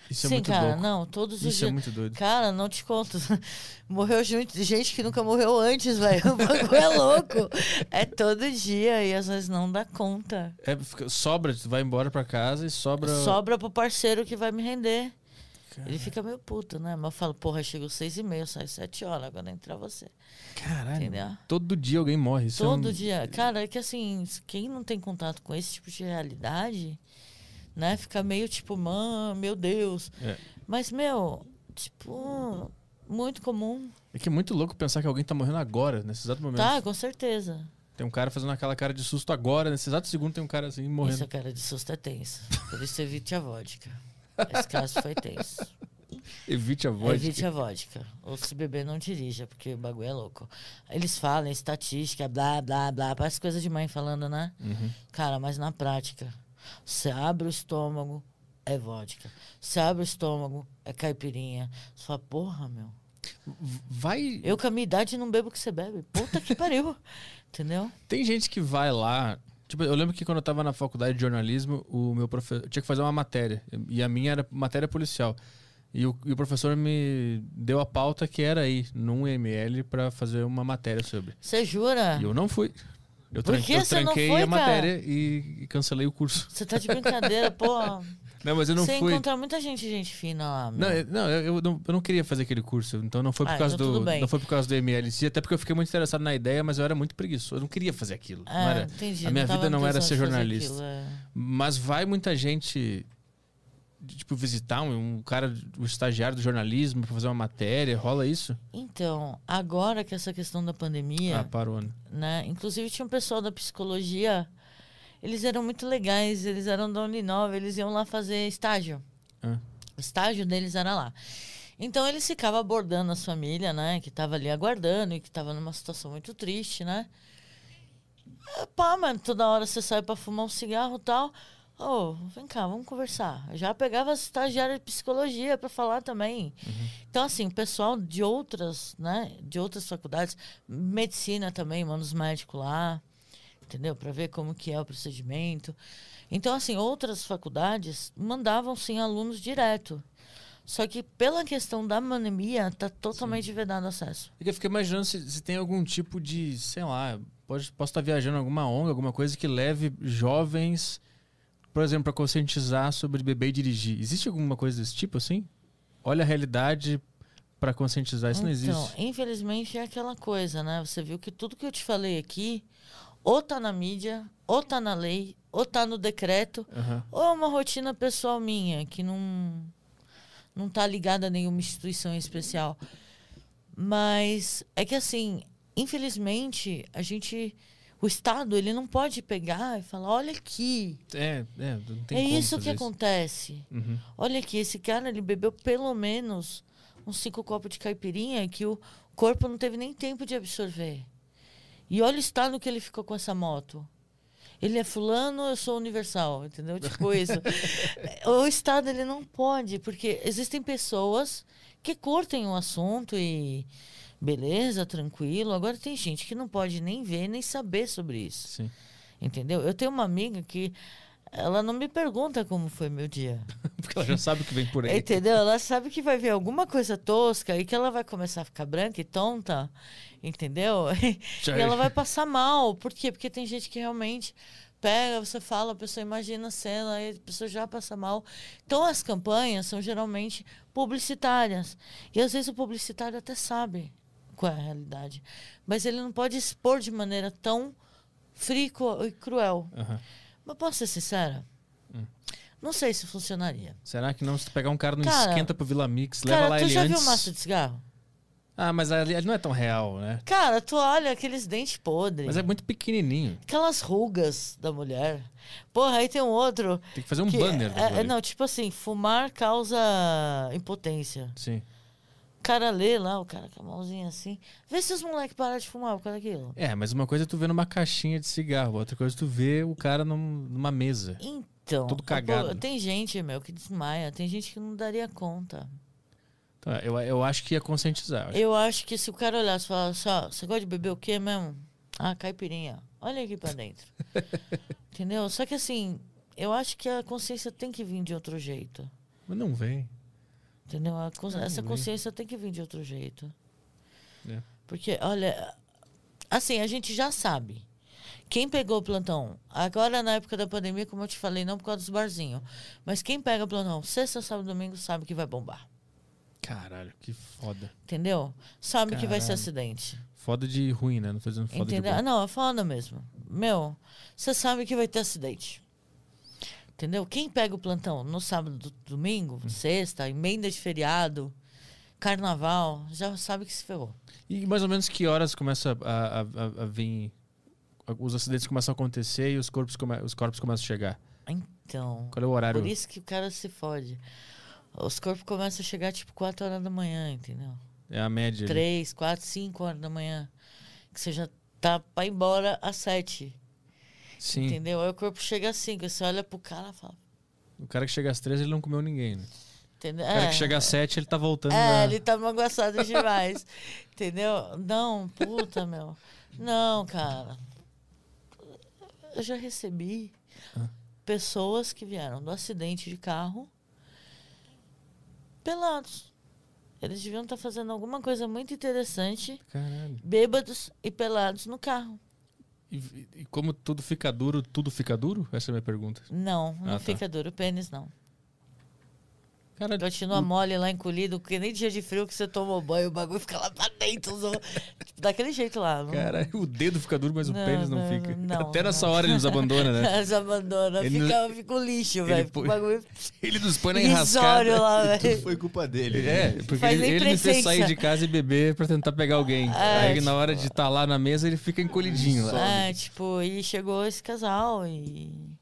Speaker 1: Isso é
Speaker 3: Sim,
Speaker 1: muito
Speaker 3: cara,
Speaker 1: louco.
Speaker 3: não, todos os
Speaker 1: Isso é muito doido.
Speaker 3: Cara, não te conto. Morreu gente, gente que nunca morreu antes, velho. O bagulho é louco. É todo dia e às vezes não dá conta.
Speaker 1: É, fica- sobra, tu vai embora pra casa e sobra.
Speaker 3: Sobra pro parceiro que vai me render. Ele fica meio puto, né? Mas eu falo, porra, chegou seis e meia, sai sete horas, agora entra você.
Speaker 1: Caralho.
Speaker 3: Entendeu?
Speaker 1: Todo dia alguém morre. Isso é um-
Speaker 3: Todo dia. Cara, é que assim, quem não tem contato com esse tipo de realidade, né? Fica meio tipo, mano, meu Deus.
Speaker 1: É.
Speaker 3: Mas, meu, tipo, muito comum.
Speaker 1: É que é muito louco pensar que alguém tá morrendo agora, nesse exato momento.
Speaker 3: Tá, com certeza.
Speaker 1: Tem um cara fazendo aquela cara de susto agora, nesse exato segundo tem um cara assim morrendo.
Speaker 3: Essa cara de susto é tensa. Por isso evite a vodka. Esse caso foi tenso.
Speaker 1: Evite a voz.
Speaker 3: Evite a vodka. Ou se beber, não dirija, porque o bagulho é louco. Eles falam estatística, blá, blá, blá. Parece coisa de mãe falando, né?
Speaker 1: Uhum.
Speaker 3: Cara, mas na prática, você abre o estômago, é vodka. Você abre o estômago, é caipirinha. Você fala, porra, meu.
Speaker 1: Vai.
Speaker 3: Eu com a minha idade não bebo o que você bebe. Puta que pariu. Entendeu?
Speaker 1: Tem gente que vai lá. Tipo, eu lembro que quando eu tava na faculdade de jornalismo, o meu professor. Eu tinha que fazer uma matéria. E a minha era matéria policial. E o, e o professor me deu a pauta que era aí, num ml, pra fazer uma matéria sobre.
Speaker 3: Você jura?
Speaker 1: E eu não fui. Eu,
Speaker 3: Por
Speaker 1: tran-
Speaker 3: que
Speaker 1: eu
Speaker 3: você não
Speaker 1: tranquei
Speaker 3: foi,
Speaker 1: a matéria e, e cancelei o curso.
Speaker 3: Você tá de brincadeira, pô.
Speaker 1: Não, mas eu não
Speaker 3: Você
Speaker 1: fui.
Speaker 3: encontra muita gente, gente fina lá. meu.
Speaker 1: Não, eu, não, eu, não, eu não queria fazer aquele curso, então não foi por
Speaker 3: Ah,
Speaker 1: causa
Speaker 3: então
Speaker 1: do não foi por causa do ML em si, até porque eu fiquei muito interessado na ideia, mas eu era muito preguiçoso, eu não queria fazer aquilo. não
Speaker 3: Ah,
Speaker 1: era,
Speaker 3: entendi.
Speaker 1: a minha vida não era ser jornalista.
Speaker 3: aquilo, é.
Speaker 1: Mas vai muita gente tipo visitar um, um cara, o estagiário do jornalismo pra fazer uma matéria, rola isso?
Speaker 3: Então, agora que essa questão da pandemia,
Speaker 1: Ah, parou. Né?
Speaker 3: né? Inclusive tinha um pessoal da psicologia, eles eram muito legais, eles eram da Uninova, eles iam lá fazer estágio.
Speaker 1: Ah.
Speaker 3: O estágio deles era lá. Então eles ficavam abordando as famílias, né? Que tava ali aguardando e que tava numa situação muito triste, né? Ah, Pá, mano, toda hora você sai pra fumar um cigarro e tal. Ô, vem cá, vamos conversar. Eu já pegava as estagiárias de psicologia pra falar também. Então, assim, o pessoal de outras, né? De outras faculdades, medicina também, manda os médicos lá, entendeu? Pra ver como que é o procedimento. Então, assim, outras faculdades mandavam, sim, alunos direto. Só que pela questão da pandemia, tá totalmente vedado acesso.
Speaker 1: É eu fiquei imaginando se, se tem algum tipo de, sei lá, pode, posso estar viajando em alguma ONG, alguma coisa que leve jovens, por exemplo, para conscientizar sobre beber e dirigir. Existe alguma coisa desse tipo assim? Olha a realidade para conscientizar, isso não
Speaker 3: Então,
Speaker 1: existe.
Speaker 3: infelizmente é aquela coisa, né? Você viu que tudo que eu te falei aqui, ou tá na mídia, ou tá na lei, ou tá no decreto,
Speaker 1: Aham.
Speaker 3: ou é uma rotina pessoal minha, que não, não tá ligada a nenhuma instituição especial. Mas é que assim, infelizmente, a gente. O Estado, ele não pode pegar e falar, olha aqui.
Speaker 1: É, é, não tem
Speaker 3: é isso que
Speaker 1: fazer
Speaker 3: acontece.
Speaker 1: Uhum.
Speaker 3: Olha aqui, esse cara ele bebeu pelo menos uns cinco copos de caipirinha que o corpo não teve nem tempo de absorver. E olha o estado que ele ficou com essa moto. Ele é fulano, eu sou universal, entendeu? Tipo isso. o Estado, ele não pode, porque existem pessoas que curtem o assunto e beleza, tranquilo. Agora tem gente que não pode nem ver, nem saber sobre isso.
Speaker 1: Sim.
Speaker 3: Entendeu? Eu tenho uma amiga que ela não me pergunta como foi meu dia.
Speaker 1: Porque ela já sabe o que vem por aí.
Speaker 3: Entendeu? Ela sabe que vai ver alguma coisa tosca e que ela vai começar a ficar branca e tonta. Entendeu?
Speaker 1: Já-
Speaker 3: e ela vai passar mal. Por quê? Porque tem gente que realmente pega, você fala, a pessoa imagina a cena e a pessoa já passa mal. Então as campanhas são geralmente publicitárias. E às vezes o publicitário até sabe é a realidade. Mas ele não pode expor de maneira tão fria e cru- cruel.
Speaker 1: Aham.
Speaker 3: Mas posso ser sincera?
Speaker 1: Hum.
Speaker 3: Não sei se funcionaria.
Speaker 1: Será que não? Se tu pegar um cara no
Speaker 3: Cara,
Speaker 1: esquenta pro Vila Mix, leva
Speaker 3: Cara,
Speaker 1: lá
Speaker 3: tu
Speaker 1: ele
Speaker 3: já
Speaker 1: antes.
Speaker 3: viu maço de cigarro?
Speaker 1: Ah, mas ali ele não é tão real, né?
Speaker 3: Cara, tu olha aqueles dentes podres.
Speaker 1: Mas é muito pequenininho.
Speaker 3: Aquelas rugas da mulher. Porra, aí tem um outro.
Speaker 1: Tem que fazer um
Speaker 3: que
Speaker 1: banner.
Speaker 3: é- é, não, tipo assim, fumar causa impotência.
Speaker 1: Sim.
Speaker 3: O cara lê lá, o cara com a mãozinha assim. Vê se os moleques param de fumar por causa daquilo.
Speaker 1: É, mas uma coisa é tu ver numa caixinha de cigarro, outra coisa é tu ver o cara num- numa mesa.
Speaker 3: Então.
Speaker 1: Tudo
Speaker 3: pô,
Speaker 1: cagado.
Speaker 3: tem gente, meu, que desmaia. Tem gente que não daria conta.
Speaker 1: Então, eu, eu acho que ia conscientizar.
Speaker 3: Eu acho que se o cara olhasse e falasse, ó, você gosta de beber o quê mesmo? Ah, caipirinha. Olha aqui pra dentro. Entendeu? Só que assim, eu acho que a consciência tem que vir de outro jeito.
Speaker 1: Mas não vem.
Speaker 3: Entendeu? A cons-
Speaker 1: Não,
Speaker 3: essa
Speaker 1: vem.
Speaker 3: consciência tem que vir de outro jeito.
Speaker 1: É.
Speaker 3: Porque, olha, assim, a gente já sabe. Quem pegou o plantão, agora na época da pandemia, como eu te falei, não por causa dos barzinhos, mas quem pega o plantão sexta, sábado, domingo, sabe que vai bombar.
Speaker 1: Caralho, que foda.
Speaker 3: Entendeu? Sabe que vai ser
Speaker 1: Caralho.
Speaker 3: acidente.
Speaker 1: Foda de ruim, né? Não tô dizendo foda
Speaker 3: Entendeu?
Speaker 1: de
Speaker 3: Ah,
Speaker 1: bom.
Speaker 3: não, é foda mesmo. Meu, você sabe que vai ter acidente. Entendeu? Quem pega o plantão no sábado, do- domingo,
Speaker 1: Hum.
Speaker 3: sexta, emenda de feriado, carnaval, já sabe que se ferrou.
Speaker 1: E mais ou menos que horas começa a, a, a- vir. Os acidentes começam a acontecer e os corpos, come, os corpos começam a chegar.
Speaker 3: Então,
Speaker 1: Qual é o horário?
Speaker 3: por isso que o cara se fode. Os corpos começam a chegar tipo 4 horas da manhã, entendeu?
Speaker 1: É a média. ali.
Speaker 3: 3, 4, 5 horas da manhã. Que você já tá pra ir embora às 7.
Speaker 1: Sim.
Speaker 3: Entendeu? Aí o corpo chega assim, que você olha pro cara e fala.
Speaker 1: O cara que chega às três, ele não comeu ninguém, né?
Speaker 3: Entendeu?
Speaker 1: O cara
Speaker 3: É.
Speaker 1: que chega às sete, ele tá voltando.
Speaker 3: É,
Speaker 1: a-
Speaker 3: ele tá magoaçado demais. entendeu? Não, puta, meu. Não, cara. Eu já recebi pessoas que vieram do acidente de carro pelados. Eles deviam estar fazendo alguma coisa muito interessante,
Speaker 1: Caralho.
Speaker 3: bêbados e pelados no carro.
Speaker 1: E, e como tudo fica duro, tudo fica duro? Essa é a minha pergunta.
Speaker 3: Não, não
Speaker 1: Ah, tá.
Speaker 3: fica duro o pênis, não.
Speaker 1: Cara,
Speaker 3: Continua mole lá, encolhido, porque nem dia de frio que você tomou banho, o bagulho fica lá pra dentro. zo- tipo, daquele jeito lá. não-
Speaker 1: cara, o dedo fica duro, mas o
Speaker 3: Não,
Speaker 1: pênis não,
Speaker 3: não,
Speaker 1: fica.
Speaker 3: não,
Speaker 1: Até nessa hora ele nos abandona, né?
Speaker 3: Eles abandonam,
Speaker 1: Ele
Speaker 3: fica, fica um lixo, velho. Bagulho
Speaker 1: Ele nos põe na enrascada.
Speaker 3: lá,
Speaker 2: Tudo
Speaker 3: velho.
Speaker 2: foi culpa dele.
Speaker 1: É,
Speaker 2: né?
Speaker 1: porque
Speaker 3: Faz
Speaker 1: ele,
Speaker 3: nem
Speaker 1: ele me fez sair de casa e beber pra tentar pegar alguém.
Speaker 3: É,
Speaker 1: Aí na
Speaker 3: tipo-
Speaker 1: hora de estar lá na mesa, ele fica encolhidinho lá.
Speaker 3: É, tipo, e chegou esse casal e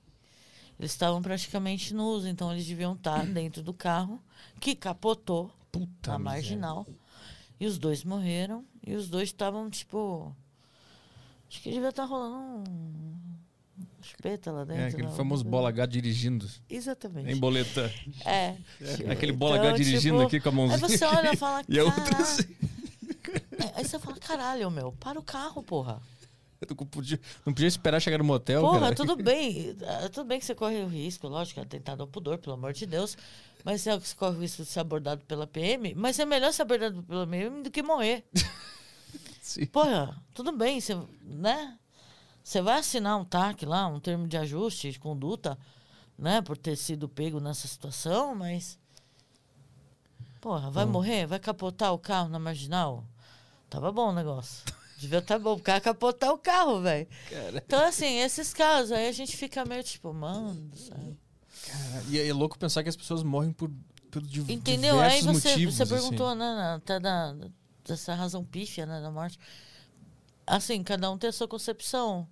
Speaker 3: eles estavam praticamente nus, então eles deviam estar dentro do carro, que capotou
Speaker 1: Puta
Speaker 3: na
Speaker 1: miséria.
Speaker 3: marginal. E os dois morreram. E os dois estavam, tipo. Acho que devia estar rolando um. Chupeta lá dentro.
Speaker 1: É, aquele
Speaker 3: né?
Speaker 1: famoso
Speaker 3: Alguma
Speaker 1: bola. H dirigindo.
Speaker 3: Exatamente.
Speaker 1: Em boleta.
Speaker 3: É.
Speaker 1: Aquele bola
Speaker 3: Então,
Speaker 1: H dirigindo
Speaker 3: tipo,
Speaker 1: aqui com a
Speaker 3: Aí
Speaker 1: mãozinha.
Speaker 3: você olha e fala,
Speaker 1: E a outra assim.
Speaker 3: É, Aí você fala, caralho, meu, para o carro, porra.
Speaker 1: Não podia, não podia esperar chegar no motel,
Speaker 3: Porra,
Speaker 1: cara.
Speaker 3: tudo bem. ah, Tudo bem que você corre o risco, lógico, é atentado ao pudor, pelo amor de Deus. Mas é que você corre o risco de ser abordado pela PM. Mas é melhor ser abordado pela PM do que morrer.
Speaker 1: Sim.
Speaker 3: Porra, tudo bem, você, né? Você vai assinar um TAC lá, um termo de ajuste de conduta, né? Por ter sido pego nessa situação, mas. Porra, vai morrer? Vai capotar o carro na marginal? Tava bom o negócio. Devia estar bom, o cara capotar o carro, velho. Então, assim, esses casos aí a gente fica meio tipo, mano céu.
Speaker 1: Cara, E é louco pensar que as pessoas morrem por, por div-
Speaker 3: Entendeu? Aí você,
Speaker 1: motivos.
Speaker 3: você
Speaker 1: assim.
Speaker 3: perguntou, né, até da, dessa razão pífia, né, da morte. Assim, cada um tem a sua concepção.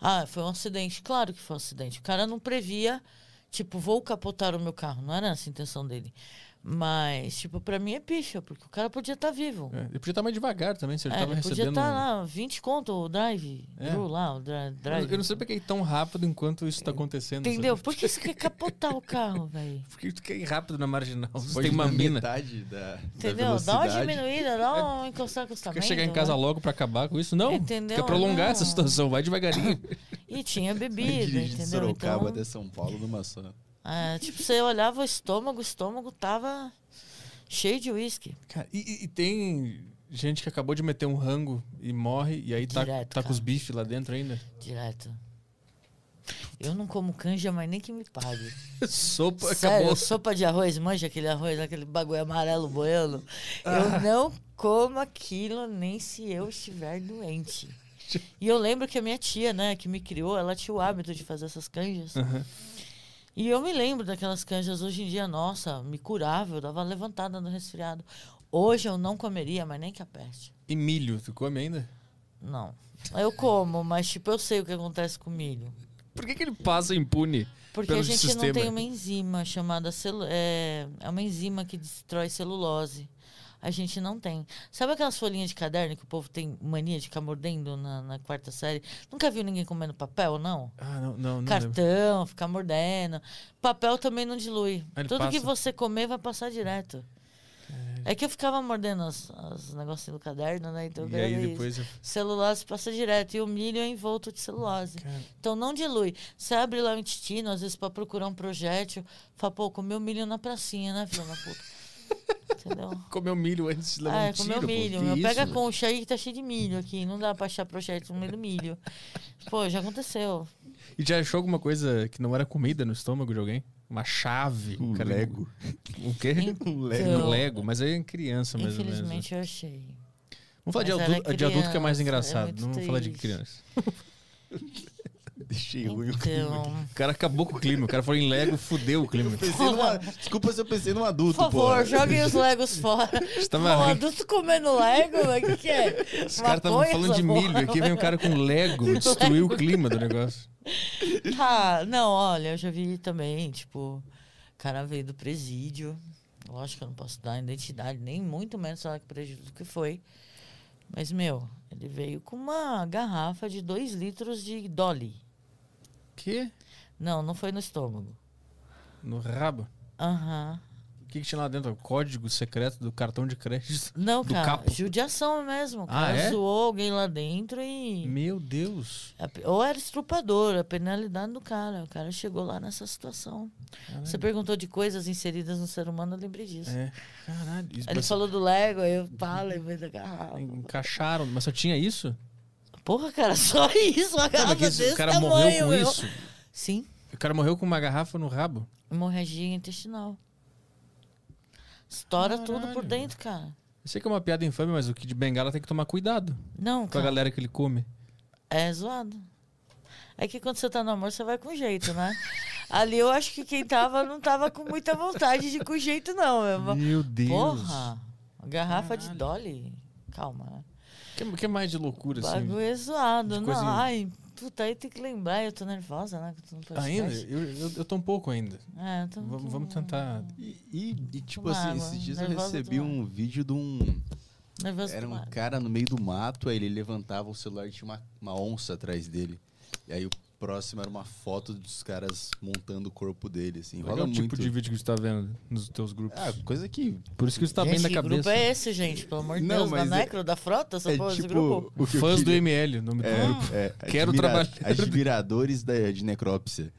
Speaker 3: Ah, foi um acidente. Claro que foi um acidente. O cara não previa, tipo, vou capotar o meu carro. Não era essa a intenção dele. Mas, tipo, pra mim é picha, porque o cara podia estar vivo.
Speaker 1: É, ele podia estar mais devagar também, se ele
Speaker 3: É,
Speaker 1: tava
Speaker 3: ele podia
Speaker 1: recebendo.
Speaker 3: estar lá, 20 conto o drive,
Speaker 1: É.
Speaker 3: Drew lá, o
Speaker 1: Eu-
Speaker 3: drive.
Speaker 1: Eu não sei porque é tão rápido enquanto isso tá acontecendo.
Speaker 3: Entendeu?
Speaker 1: sabe?
Speaker 3: Por que você quer capotar o carro, velho?
Speaker 1: Por que tu quer ir rápido na marginal? Você
Speaker 2: Pode
Speaker 1: tem uma mina.
Speaker 2: metade da,
Speaker 3: Entendeu?
Speaker 2: da
Speaker 3: Dá uma
Speaker 2: velocidade.
Speaker 3: diminuída, dá um encostar
Speaker 1: Quer
Speaker 3: acostamento.
Speaker 1: chegar em casa
Speaker 3: né?
Speaker 1: logo pra acabar com isso? Não.
Speaker 3: Entendeu?
Speaker 1: Quer prolongar essa
Speaker 3: Não.
Speaker 1: situação. Vai devagarinho.
Speaker 3: E tinha bebida, entendeu?
Speaker 2: Sorocaba
Speaker 3: Então,
Speaker 2: até São Paulo numa só.
Speaker 3: É, tipo, você olhava o estômago, o estômago tava cheio de uísque.
Speaker 1: E, e- tem gente que acabou de meter um rango e morre, e aí tá,
Speaker 3: Direto,
Speaker 1: tá com os bifes lá dentro ainda.
Speaker 3: Direto. Eu não como canja, mas nem que me pague.
Speaker 1: Sopa,
Speaker 3: Sério,
Speaker 1: acabou.
Speaker 3: sopa de arroz, manja aquele arroz, aquele bagulho amarelo boiando.
Speaker 1: Ah.
Speaker 3: Eu não como aquilo nem se eu estiver doente. E eu lembro que a minha tia, né, que me criou, ela tinha o hábito de fazer essas canjas.
Speaker 1: Aham.
Speaker 3: E eu me lembro daquelas canjas hoje em dia, nossa, me curava, eu dava levantada no resfriado. Hoje eu não comeria, mas nem que a peste.
Speaker 1: E milho, tu come ainda?
Speaker 3: Não. Eu como, mas tipo, eu sei o que acontece com milho.
Speaker 1: Por que, que ele passa impune?
Speaker 3: Porque a gente
Speaker 1: sistema.
Speaker 3: não tem uma enzima chamada celu é, é uma enzima que destrói celulose. A gente não tem. Sabe aquelas folhinhas de caderno que o povo tem mania de ficar mordendo na, na quarta série? Nunca viu ninguém comendo papel, não?
Speaker 1: Ah, não, não, não lembro.
Speaker 3: Cartão, ficar mordendo. Papel também não dilui.
Speaker 1: Ele
Speaker 3: Tudo que
Speaker 1: passa?
Speaker 3: você comer vai passar direto. É que eu ficava mordendo os, os negocinhos do caderno, né? Então,
Speaker 1: E aí depois... eu-
Speaker 3: Celulose passa direto. E o milho é envolto de celulose.
Speaker 1: Cara,
Speaker 3: Então não dilui. Você abre lá o intestino, às vezes pra procurar um projétil, fala, pô, comeu milho na pracinha, né, filha da puta? Entendeu?
Speaker 1: comeu milho antes de levar
Speaker 3: É,
Speaker 1: um tiro,
Speaker 3: comeu
Speaker 1: pô.
Speaker 3: milho. Meu, pega
Speaker 1: isso?
Speaker 3: concha aí que tá cheio de milho aqui. Não dá pra achar projétil no meio do milho. Pô, já aconteceu.
Speaker 1: E já achou alguma coisa que não era comida no estômago de alguém? Uma chave?
Speaker 2: Um
Speaker 1: cara,
Speaker 2: Lego.
Speaker 1: O quê?
Speaker 2: Um Lego.
Speaker 3: Então,
Speaker 1: Um Lego, mas aí é criança mesmo.
Speaker 3: Infelizmente eu achei.
Speaker 1: Vamos falar de adulto, de adulto que é mais
Speaker 3: é
Speaker 1: engraçado.
Speaker 3: muito
Speaker 1: não vamos falar de criança.
Speaker 2: Deixei ruim o clima.
Speaker 3: Então,
Speaker 1: O cara acabou com o clima. O cara falou em Lego, fudeu o clima.
Speaker 2: Pensei numa- Desculpa se eu pensei num
Speaker 3: por
Speaker 2: adulto,
Speaker 3: favor,
Speaker 2: pô.
Speaker 3: joguem os Legos fora.
Speaker 1: Você rindo.
Speaker 3: adulto comendo Lego, o que, que é?
Speaker 1: Os caras estavam
Speaker 3: Maconha,
Speaker 1: falando de
Speaker 3: essa
Speaker 1: milho.
Speaker 3: porra?
Speaker 1: Aqui vem um cara com Lego, destruiu o clima do negócio.
Speaker 3: Ah, não, olha, eu já vi também, tipo, o cara veio do presídio. Lógico que eu não posso dar identidade, nem muito menos falar que presídio do que foi. Mas, meu, ele veio com uma garrafa de 2 litros de Dolly.
Speaker 1: Que?
Speaker 3: Não, não foi no estômago.
Speaker 1: No rabo?
Speaker 3: Aham.
Speaker 1: O que, que tinha lá dentro? O código secreto do cartão de crédito.
Speaker 3: Não,
Speaker 1: Do
Speaker 3: cara,
Speaker 1: capo.
Speaker 3: judiação mesmo. O
Speaker 1: Ah,
Speaker 3: cara
Speaker 1: é?
Speaker 3: zoou alguém lá dentro e.
Speaker 1: Meu Deus.
Speaker 3: Ou era estrupador, a penalidade do cara. O cara chegou lá nessa situação. Você perguntou de coisas inseridas no ser humano, eu lembrei disso.
Speaker 1: É. Caralho. Isso,
Speaker 3: Ele
Speaker 1: mas
Speaker 3: falou do Lego, aí eu pá, lembrei da garrafa.
Speaker 1: Encaixaram, mas só tinha isso?
Speaker 3: Porra, cara, só isso, uma garrafa
Speaker 1: esse-
Speaker 3: desse
Speaker 1: o cara
Speaker 3: tamanho,
Speaker 1: morreu com
Speaker 3: meu.
Speaker 1: isso.
Speaker 3: Sim,
Speaker 1: O cara morreu com uma garrafa no rabo.
Speaker 3: hemorragia intestinal. Estoura tudo por
Speaker 1: Caralho.
Speaker 3: dentro, cara.
Speaker 1: Eu sei que é uma piada infame, mas o Kid Bengala tem que tomar cuidado
Speaker 3: Não,
Speaker 1: com a
Speaker 3: cara,
Speaker 1: galera que ele come.
Speaker 3: é zoado. É que quando você tá no amor, você vai com jeito, né? Ali eu acho que quem tava não tava com muita vontade de ir com jeito, não, meu.
Speaker 1: Meu Deus.
Speaker 3: Porra, garrafa de
Speaker 1: Caralho.
Speaker 3: Dolly. Calma, né?
Speaker 1: O que, que mais de loucura, assim?
Speaker 3: Bagulho é zoado. Não, ai, puta, aí tem que lembrar. Eu tô nervosa, né?
Speaker 1: Ainda? Eu, eu, eu tô um pouco ainda.
Speaker 3: É, eu tô...
Speaker 1: Vamos, vamos tentar.
Speaker 2: E, e- e, tipo
Speaker 3: Tomar
Speaker 2: assim,
Speaker 3: água.
Speaker 2: esses dias eu recebi um vídeo de um.
Speaker 3: Nervoso
Speaker 2: Era um cara no meio do mato, aí ele levantava o celular e tinha uma, uma onça atrás dele. E aí o próximo era uma foto dos caras montando o corpo dele, assim.
Speaker 1: Qual é o tipo
Speaker 2: muito.
Speaker 1: de vídeo que você tá vendo nos teus grupos?
Speaker 2: Ah, coisa que.
Speaker 1: Por isso que você tá
Speaker 3: gente,
Speaker 1: bem da
Speaker 3: que
Speaker 1: cabeça.
Speaker 3: grupo é esse, gente? Pelo amor de
Speaker 2: Não,
Speaker 3: Deus, da
Speaker 2: mas é-
Speaker 3: Necro, da Frota, essa
Speaker 2: É
Speaker 3: desse
Speaker 2: tipo.
Speaker 3: grupo?
Speaker 2: O que
Speaker 1: Fãs do
Speaker 2: queria-
Speaker 1: ML, o nome do
Speaker 2: É,
Speaker 1: grupo.
Speaker 2: é,
Speaker 1: Quero
Speaker 2: admira-
Speaker 1: trabalhar.
Speaker 2: Admiradores da, de necrópsia.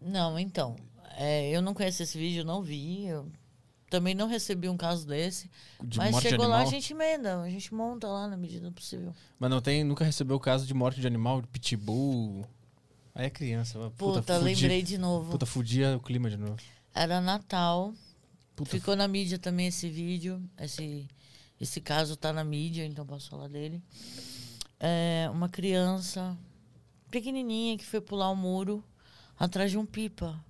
Speaker 3: Não, então. é, eu não conheço esse vídeo, não vi. Eu também não recebi um caso desse.
Speaker 1: De
Speaker 3: mas
Speaker 1: morte de
Speaker 3: chegou lá, a gente emenda. A gente monta lá na medida do possível.
Speaker 1: Mas não tem, nunca recebeu o caso de morte de animal, de pitbull. Aí é criança. Puta,
Speaker 3: Puta,
Speaker 1: fudi-
Speaker 3: lembrei de novo.
Speaker 1: Puta, fudia o clima de novo.
Speaker 3: Era Natal.
Speaker 1: Puta,
Speaker 3: Ficou na mídia também esse vídeo. Esse, esse caso tá na mídia, então posso falar dele. É, uma criança pequenininha que foi pular o muro atrás de um pipa.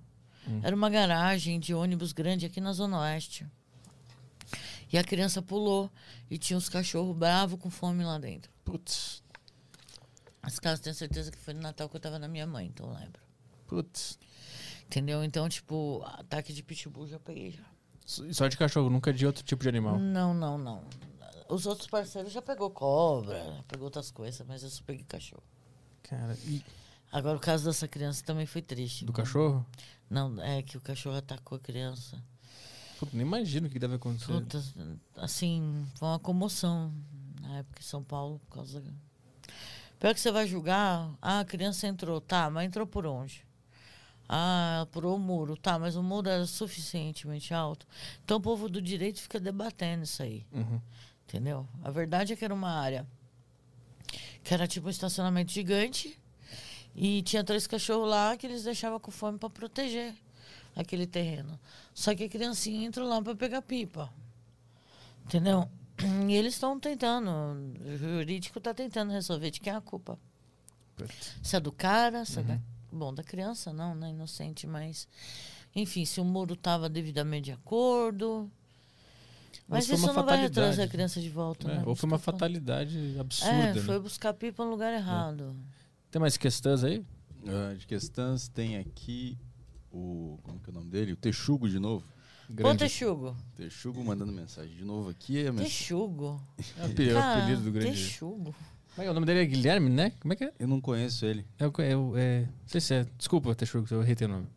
Speaker 1: Hum.
Speaker 3: Era uma garagem de ônibus grande aqui na Zona Oeste. E a criança pulou e tinha uns cachorros bravos com fome lá dentro.
Speaker 1: Putz,
Speaker 3: Esse caso tenho certeza que foi no Natal que eu tava na minha mãe, então eu lembro.
Speaker 1: putz.
Speaker 3: Entendeu? Então, tipo, ataque de pitbull já peguei já.
Speaker 1: Só de cachorro, nunca de outro tipo de animal.
Speaker 3: Não, não, não. Os outros parceiros já pegou cobra, já pegou outras coisas, mas eu só peguei cachorro.
Speaker 1: Cara, e
Speaker 3: Agora, o caso dessa criança também foi triste.
Speaker 1: do
Speaker 3: né?
Speaker 1: cachorro?
Speaker 3: Não, é que o cachorro atacou a criança.
Speaker 1: Puta, nem imagino o que deve acontecer.
Speaker 3: Puta, assim, foi uma comoção na época em São Paulo, por causa. Pior que você vai julgar, ah, a criança entrou, tá, mas entrou por onde? Ah, ela pulou o muro, tá, mas o muro era suficientemente alto. Então o povo do direito fica debatendo isso aí,
Speaker 1: Uhum.
Speaker 3: entendeu? A verdade é que era uma área que era tipo um estacionamento gigante e tinha três cachorros lá que eles deixavam com fome para proteger aquele terreno. Só que a criancinha entrou lá para pegar pipa. Entendeu? E eles estão tentando, o jurídico está tentando resolver de quem é a culpa. Se é do cara, se é da, bom, da criança, não, né? Inocente, mas. Enfim, se o muro estava devidamente de acordo.
Speaker 1: Mas
Speaker 3: Mas, isso não vai trazer a criança de volta,
Speaker 1: É,
Speaker 3: né?
Speaker 1: ou foi uma fatalidade absurda,
Speaker 3: É,
Speaker 1: né?
Speaker 3: foi buscar pipa no lugar errado.
Speaker 1: Tem mais questões aí?
Speaker 2: Ah, de questões tem aqui o. Como que é o nome dele? O Texugo de novo.
Speaker 1: Grande.
Speaker 3: Texugo.
Speaker 2: Texugo mandando mensagem de novo aqui. Mensagem...
Speaker 3: Texugo.
Speaker 1: É o apelido, é
Speaker 3: Cara,
Speaker 1: apelido do grande.
Speaker 3: Texugo.
Speaker 1: Como é é? O nome dele é Guilherme, né? Como é que é?
Speaker 2: Eu não conheço ele.
Speaker 1: É, o- é, é, não sei se é. Desculpa, Texugo, eu errei teu nome.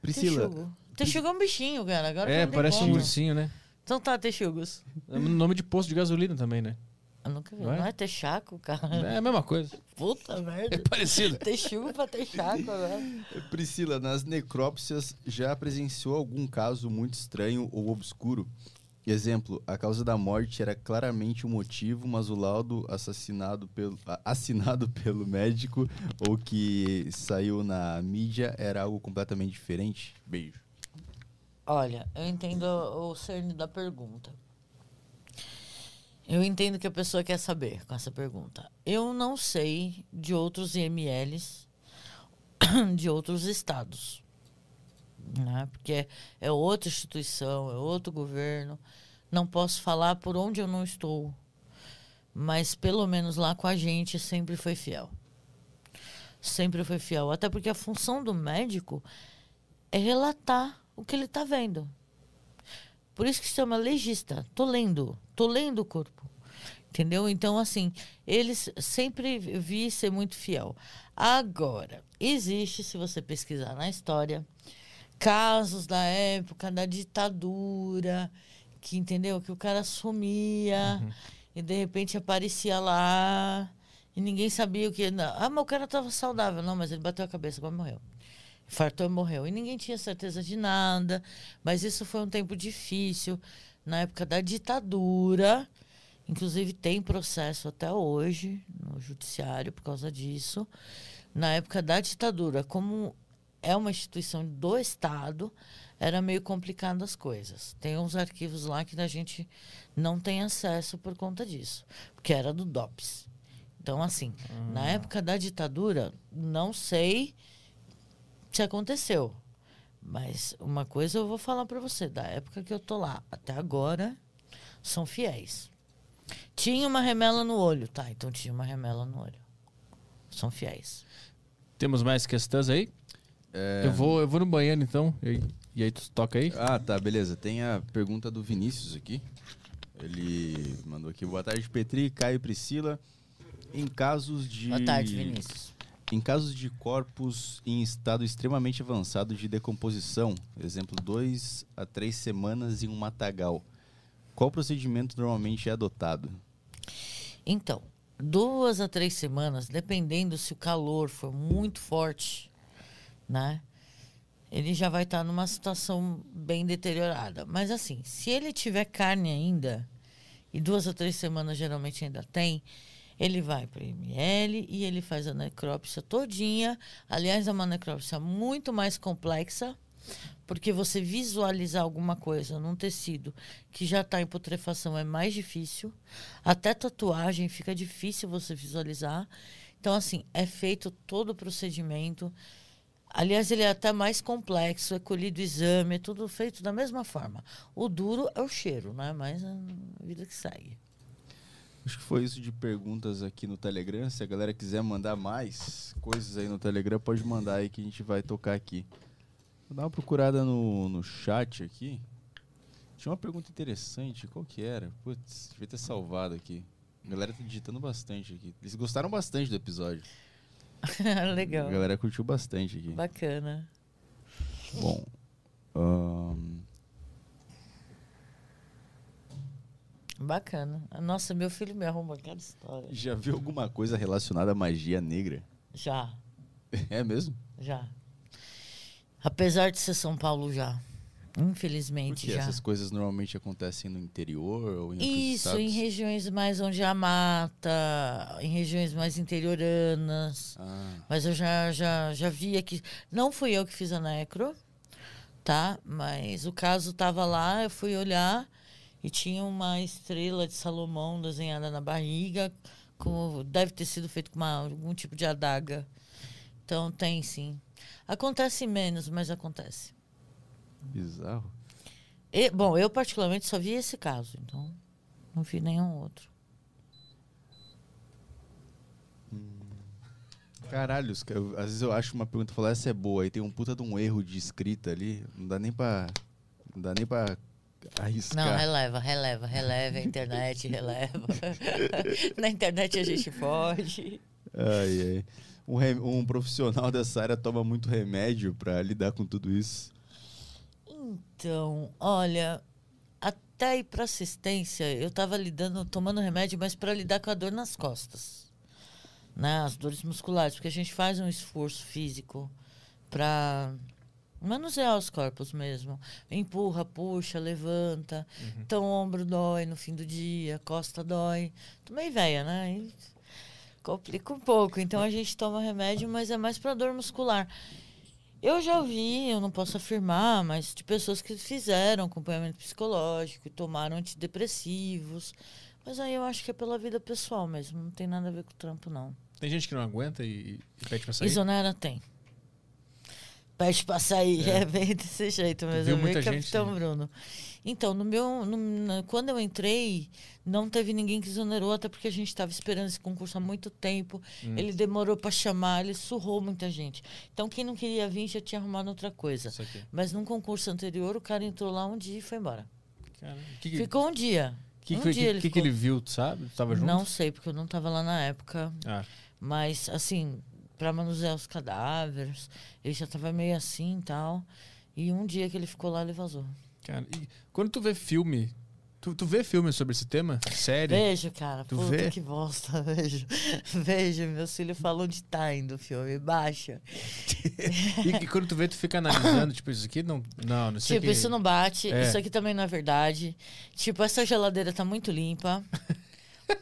Speaker 2: Priscila,
Speaker 3: Texugo. Texugo é um bichinho, cara. Agora
Speaker 1: É,
Speaker 3: eu
Speaker 1: parece um ursinho, né?
Speaker 3: Então tá, Texugos.
Speaker 1: É nome de posto de gasolina também, né?
Speaker 3: Eu nunca vi.
Speaker 1: Não é?
Speaker 3: Não é Texaco, cara?
Speaker 1: É a mesma coisa.
Speaker 3: Puta merda.
Speaker 1: É parecido.
Speaker 3: Texugo pra Texaco agora.
Speaker 2: Priscila, nas necrópsias já presenciou algum caso muito estranho ou obscuro? Exemplo, a causa da morte era claramente o motivo, mas o laudo assassinado pelo, assinado pelo médico ou que saiu na mídia era algo completamente diferente? Beijo.
Speaker 3: Olha, eu entendo o cerne da pergunta. Eu entendo que a pessoa quer saber com essa pergunta. Eu não sei de outros IMLs de outros estados. Né? Porque é, outra instituição, é outro governo. Não posso falar por onde eu não estou. Mas pelo menos lá com a gente sempre foi fiel. Sempre foi fiel. Até porque a função do médico é relatar o que ele está vendo. Por isso que se chama legista. Tô lendo, tô lendo o corpo. Entendeu? Então, assim, eles sempre vi ser muito fiel. Agora, existe, se você pesquisar na história, casos da época da ditadura, que entendeu? Que o cara sumia e de repente aparecia lá e ninguém sabia o que. Ah, mas o cara estava saudável. Não, mas ele bateu a cabeça, agora morreu. Infartou e morreu. E ninguém tinha certeza de nada. Mas isso foi um tempo difícil. Na época da ditadura. Inclusive, tem processo até hoje no judiciário por causa disso. Na época da ditadura, como é uma instituição do Estado, era meio complicado as coisas. Tem uns arquivos lá que a gente não tem acesso por conta disso, porque era do DOPS. Então, assim, na época da ditadura, não sei se aconteceu. Mas uma coisa eu vou falar para você, da época que eu tô lá até agora, são fiéis. Tinha uma remela no olho, tá? Então tinha uma remela no olho. São fiéis.
Speaker 1: Temos mais questões aí?
Speaker 2: É,
Speaker 1: Eu, vou, eu vou no banheiro então. E, e aí tu toca aí?
Speaker 2: Ah, tá, beleza. Tem a pergunta do Vinícius aqui. Ele mandou aqui. Boa tarde, Petri, Caio e Priscila. Em casos de.
Speaker 3: Boa tarde, Vinícius.
Speaker 2: Em casos de corpos em estado extremamente avançado de decomposição, exemplo, dois a três semanas em um matagal, qual procedimento normalmente é adotado?
Speaker 3: Então, duas a três semanas, dependendo se o calor for muito forte, né? Ele já vai estar numa situação bem deteriorada. Mas assim, se ele tiver carne ainda, e duas a três semanas geralmente ainda tem, ele vai para ML e ele faz a necrópsia todinha. Aliás, é uma necrópsia muito mais complexa, porque você visualizar alguma coisa num tecido que já está em putrefação é mais difícil. Até tatuagem fica difícil você visualizar. Então, assim, é feito todo o procedimento. Aliás, ele é até mais complexo, é colhido o exame, é tudo feito da mesma forma. O duro é o cheiro, né? Mas é a vida que segue.
Speaker 2: Acho que foi isso de perguntas aqui no Telegram. Se a galera quiser mandar mais coisas aí no Telegram, pode mandar aí que a gente vai tocar aqui. Vou dar uma procurada no, no chat aqui. Tinha uma pergunta interessante, qual que era? Putz, devia ter salvado aqui. A galera tá digitando bastante aqui. Eles gostaram bastante do episódio.
Speaker 3: Legal.
Speaker 2: A galera curtiu bastante aqui.
Speaker 3: Bacana.
Speaker 2: Bom. ahn,
Speaker 3: Bacana. Nossa, meu filho me arruma cada história.
Speaker 2: já viu alguma coisa relacionada à magia negra?
Speaker 3: Já,
Speaker 2: É mesmo?
Speaker 3: já. Apesar de ser São Paulo, já. Infelizmente,
Speaker 2: Porque
Speaker 3: já.
Speaker 2: essas coisas normalmente acontecem no interior ou em
Speaker 3: Isso, em regiões mais onde há mata, em regiões mais interioranas.
Speaker 2: Ah,
Speaker 3: Mas eu já, já, já vi aqui. Não fui eu que fiz a necro, tá? Mas o caso tava lá, eu fui olhar e tinha uma estrela de Salomão desenhada na barriga, com, deve ter sido feito com uma- algum tipo de adaga. Então tem sim. Acontece menos, mas acontece.
Speaker 2: bizarro.
Speaker 3: E, bom, eu particularmente só vi esse caso, então não vi nenhum outro.
Speaker 2: Caralho, os ca- eu- às vezes eu acho uma pergunta falo, essa é boa, e tem um puta de um erro de escrita ali, não dá nem pra. Não dá nem pra arriscar.
Speaker 3: Não, releva, releva, releva, a internet releva. Na internet a gente pode.
Speaker 2: Ai, ai. Um, um profissional dessa área toma muito remédio pra lidar com tudo isso.
Speaker 3: Então, olha, até ir para assistência, eu estava lidando, tomando remédio, mas para lidar com a dor nas costas, né? As dores musculares, porque a gente faz um esforço físico para manusear os corpos mesmo. Empurra, puxa, levanta. Então, o ombro dói no fim do dia, a costa dói. Tô meio velha, né? E complica um pouco. Então, a gente toma remédio, mas é mais para dor muscular. Eu já ouvi, eu não posso afirmar, mas de pessoas que fizeram acompanhamento psicológico e tomaram antidepressivos. Mas aí eu acho que é pela vida pessoal mesmo, não tem nada a ver com o trampo, não.
Speaker 1: Tem gente que não aguenta e, e pede pra sair.
Speaker 3: Isonera tem. Pede pra sair,
Speaker 1: É.
Speaker 3: é, bem desse jeito mesmo.
Speaker 1: Viu muita gente-
Speaker 3: Capitão Bruno. Então, no meu, no- na- quando eu entrei, não teve ninguém que exonerou, até porque a gente estava esperando esse concurso há muito tempo.
Speaker 1: Hum.
Speaker 3: Ele demorou para chamar, ele surrou muita gente. Então, quem não queria vir já tinha arrumado outra coisa. Mas num concurso anterior, o cara entrou lá um dia e foi embora.
Speaker 1: Caramba. Que, que,
Speaker 3: Ficou um dia.
Speaker 1: que,
Speaker 3: um
Speaker 1: que,
Speaker 3: dia
Speaker 1: que,
Speaker 3: ele
Speaker 1: que, que ele viu, sabe? Tava junto?
Speaker 3: Não sei, porque eu não estava lá na época.
Speaker 1: Ah,
Speaker 3: Mas, assim, para manusear os cadáveres, ele já estava meio assim e tal. E um dia que ele ficou lá, ele vazou.
Speaker 1: cara. E quando tu vê filme, tu, tu vê filme sobre esse tema? Série?
Speaker 3: Vejo, cara.
Speaker 1: Tu
Speaker 3: Puta
Speaker 1: vê?
Speaker 3: que bosta. Vejo. Vejo. Meus filhos falam de time do filme. Baixa.
Speaker 1: E, e quando tu vê, tu fica analisando, tipo, isso aqui não. Não, não sei
Speaker 3: Tipo, isso não bate.
Speaker 1: É.
Speaker 3: Isso aqui também não é verdade. Tipo, essa geladeira tá muito limpa.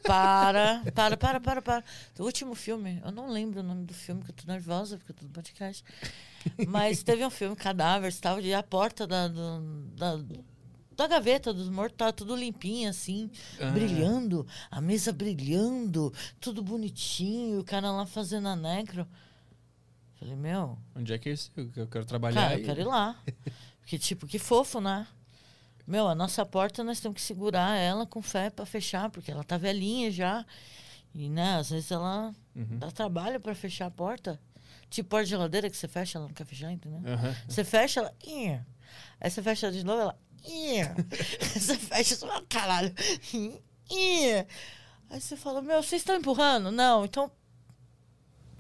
Speaker 3: Para, para, para, para, para. O último filme, eu não lembro o nome do filme, que eu tô nervosa, porque eu tô no podcast. Mas teve um filme, Cadáveres, tal, e a porta da, do- da, da gaveta dos mortos tava tudo limpinho, assim,
Speaker 1: Ah.
Speaker 3: brilhando, a mesa brilhando, tudo bonitinho, o cara lá fazendo a necro. Falei, meu,
Speaker 1: Onde é que é isso? Eu eu quero trabalhar.
Speaker 3: Cara, eu
Speaker 1: e-
Speaker 3: quero ir lá. Porque, tipo, que fofo, né? Meu, a nossa porta nós temos que segurar ela com fé pra fechar, porque ela tá velhinha já. E, né, às vezes ela
Speaker 1: Uhum.
Speaker 3: dá trabalho pra fechar a porta. Tipo porta de geladeira que você fecha, ela não quer fechar, entendeu?
Speaker 1: Aham.
Speaker 3: Você fecha, ela. "Ih". Aí você fecha de novo, ela. "Ih". você fecha, você fala, caralho. "Ih". Aí você fala, meu, vocês estão empurrando? Não, então.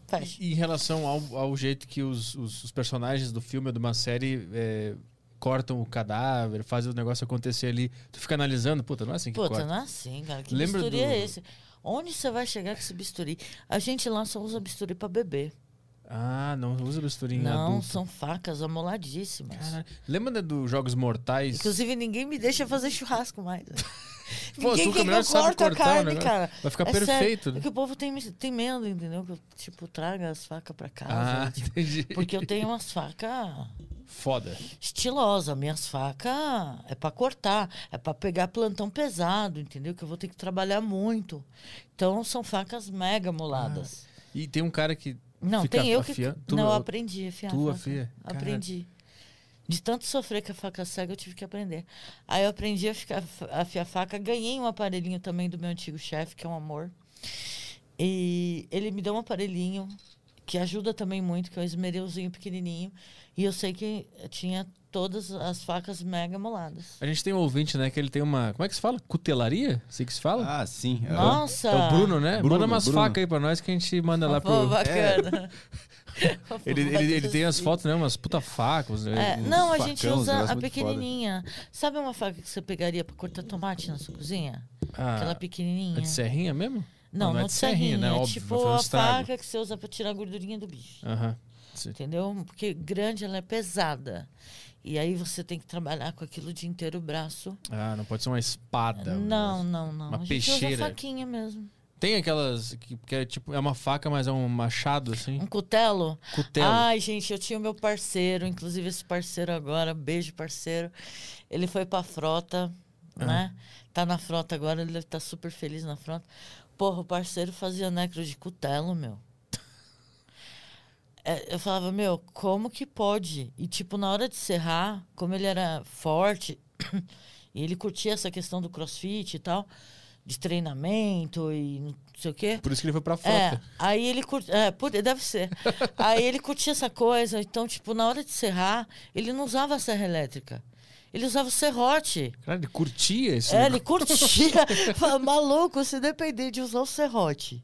Speaker 3: Fecha.
Speaker 1: E em relação ao, ao jeito que os, os, os personagens do filme ou de uma série é, cortam o cadáver, fazem o negócio acontecer ali, tu fica analisando, puta, não é assim que
Speaker 3: Puta,
Speaker 1: corta.
Speaker 3: não é assim, cara. Que
Speaker 1: Lembra
Speaker 3: bisturi
Speaker 1: do-
Speaker 3: é esse? Onde você vai chegar com esse bisturi? A gente lá só usa bisturi pra beber.
Speaker 1: Ah, não usa bisturi em
Speaker 3: não,
Speaker 1: adulto.
Speaker 3: são facas amoladíssimas.
Speaker 1: Caralho. Lembra né, dos Jogos Mortais?
Speaker 3: Inclusive, ninguém me deixa fazer churrasco mais.
Speaker 1: Pô,
Speaker 3: ninguém
Speaker 1: tu que
Speaker 3: quer
Speaker 1: é melhor
Speaker 3: eu corte a carne,
Speaker 1: negócio.
Speaker 3: cara.
Speaker 1: Vai ficar
Speaker 3: É
Speaker 1: perfeito.
Speaker 3: Sério,
Speaker 1: né?
Speaker 3: é que o povo tem, tem medo, entendeu? Que eu, tipo, traga as facas pra casa.
Speaker 1: Ah,
Speaker 3: tipo,
Speaker 1: entendi.
Speaker 3: porque eu tenho umas facas
Speaker 1: Foda.
Speaker 3: estilosas. Minhas facas é pra cortar, é pra pegar plantão pesado, entendeu? Que eu vou ter que trabalhar muito. Então, são facas mega moladas.
Speaker 1: E tem um cara que
Speaker 3: Não, tem eu que.
Speaker 1: tu
Speaker 3: não, eu aprendi a afiar.
Speaker 1: tu afia?
Speaker 3: Aprendi. De tanto sofrer com a faca cega, eu tive que aprender. Aí eu aprendi a, ficar, a afiar faca. Ganhei um aparelhinho também do meu antigo chefe, que é um amor. E ele me deu um aparelhinho que ajuda também muito, que é o esmereuzinho pequenininho. E eu sei que tinha todas as facas mega moladas.
Speaker 1: A gente tem um ouvinte, né, que ele tem uma. Como é que se fala? Cutelaria? Assim que se fala?
Speaker 2: Ah, sim. É.
Speaker 3: Nossa!
Speaker 1: É o Bruno, né?
Speaker 2: Bruno,
Speaker 1: manda umas
Speaker 2: Bruno.
Speaker 1: facas aí pra nós que a gente manda lá
Speaker 3: Pô,
Speaker 1: pro.
Speaker 3: bacana.
Speaker 1: Ele, ele, ele tem as fotos, né? Umas puta facas.
Speaker 3: É,
Speaker 1: né?
Speaker 3: não, a
Speaker 2: facão,
Speaker 3: gente
Speaker 2: uns
Speaker 3: usa a pequenininha. Sabe uma faca que você pegaria pra cortar tomate na sua cozinha?
Speaker 1: Ah,
Speaker 3: Aquela pequenininha.
Speaker 1: É de serrinha mesmo?
Speaker 3: Não,
Speaker 1: não é
Speaker 3: não
Speaker 1: de
Speaker 3: de
Speaker 1: serrinha,
Speaker 3: serrinha.
Speaker 1: né?
Speaker 3: É
Speaker 1: Óbvio,
Speaker 3: tipo a faca que você usa pra tirar a gordurinha do bicho.
Speaker 1: Aham. Sim.
Speaker 3: Entendeu? Porque grande ela é pesada. E aí você tem que trabalhar com aquilo o dia inteiro o braço.
Speaker 1: Ah, não pode ser uma espada.
Speaker 3: Não, não, não.
Speaker 1: Uma
Speaker 3: a gente
Speaker 1: peixeira.
Speaker 3: usa faquinha mesmo.
Speaker 1: Tem aquelas que, que é tipo, é uma faca, mas é um machado, assim.
Speaker 3: Um cutelo.
Speaker 1: Cutelo.
Speaker 3: Ai, gente, eu tinha o meu parceiro, inclusive esse parceiro agora, beijo parceiro. Ele foi pra frota,
Speaker 1: Ah.
Speaker 3: né? Tá na frota agora, ele deve estar super feliz na frota. Porra, o parceiro fazia necro de cutelo, meu. É, eu falava, meu, como que pode? E, tipo, na hora de serrar, como ele era forte, e ele curtia essa questão do crossfit e tal, de treinamento e não sei o quê.
Speaker 1: Por isso que ele foi pra
Speaker 3: É,
Speaker 1: frota.
Speaker 3: aí ele curtia. É, deve ser. aí ele curtia essa coisa. Então, tipo, na hora de serrar, ele não usava a serra elétrica. Ele usava o serrote.
Speaker 1: Cara, ele curtia isso.
Speaker 3: É, ele curtia. Maluco, se depender de usar o serrote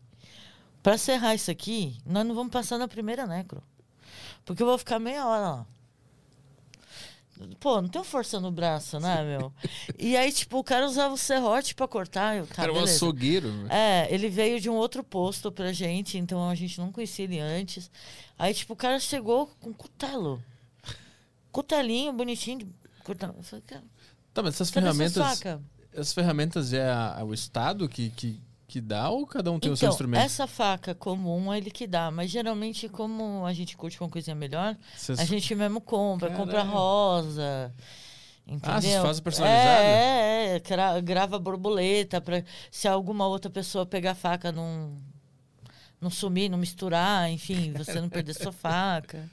Speaker 3: pra serrar isso aqui, nós não vamos passar na primeira necro. Porque eu vou ficar meia hora lá. Pô, não tenho força no braço, né, meu? E aí, tipo, o cara usava o serrote pra cortar. Eu, tá,
Speaker 1: Era um
Speaker 3: beleza.
Speaker 1: açougueiro.
Speaker 3: É, ele veio de um outro posto pra gente, então a gente não conhecia ele antes. Aí, tipo, o cara chegou com cutelo. Cutelinho, bonitinho. Eu falei, cara,
Speaker 1: Tá, mas essas ferramentas. Essas ferramentas é, a- é o Estado que, que, que dá ou cada um tem o seu
Speaker 3: Então,
Speaker 1: instrumento?
Speaker 3: essa faca comum é ele que dá, mas geralmente, como a gente curte uma coisinha melhor,
Speaker 1: Vocês-
Speaker 3: a gente mesmo compra, compra rosa. Entendeu?
Speaker 1: Ah, vocês fazem personalizado?
Speaker 3: É, é, é, gra- grava borboleta para se alguma outra pessoa pegar a faca não não sumir, não misturar, enfim, você não perder sua faca.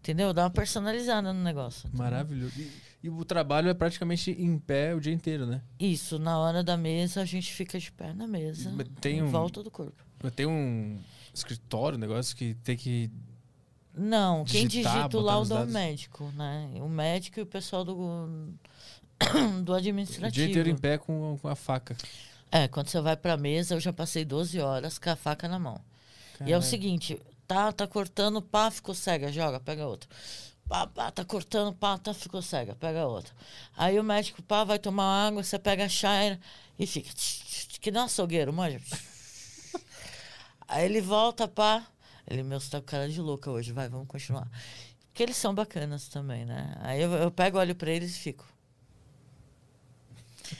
Speaker 3: Entendeu? Dá uma personalizada no negócio.
Speaker 1: Maravilhoso. E, o trabalho é praticamente em pé o dia inteiro, né?
Speaker 3: Isso, na hora da mesa a gente fica de pé na mesa,
Speaker 1: tem
Speaker 3: em
Speaker 1: um-
Speaker 3: volta do corpo.
Speaker 1: Tem um escritório, um negócio que tem que.
Speaker 3: Não, quem
Speaker 1: Digitar,
Speaker 3: digita o laudo é o médico, né? O médico e o pessoal do, do
Speaker 1: O
Speaker 3: administrativo.
Speaker 1: dia inteiro em pé com, com a faca.
Speaker 3: É, quando você vai pra mesa, eu já passei 12 horas com a faca na mão. E é o seguinte, tá, tá cortando, pá, ficou cega, joga, pega outra. Pá, pá, tá cortando, pá, tá, ficou cega, pega outra. Aí o médico, pá, vai tomar água, você pega a chaira e fica, tch, tch, tch, que nem um açougueiro, manja. Aí ele volta, pá. Ele, meu, você tá com cara de louca hoje, vai, vamos continuar. Porque eles são bacanas também, né? Aí eu, eu pego, olho pra eles e fico.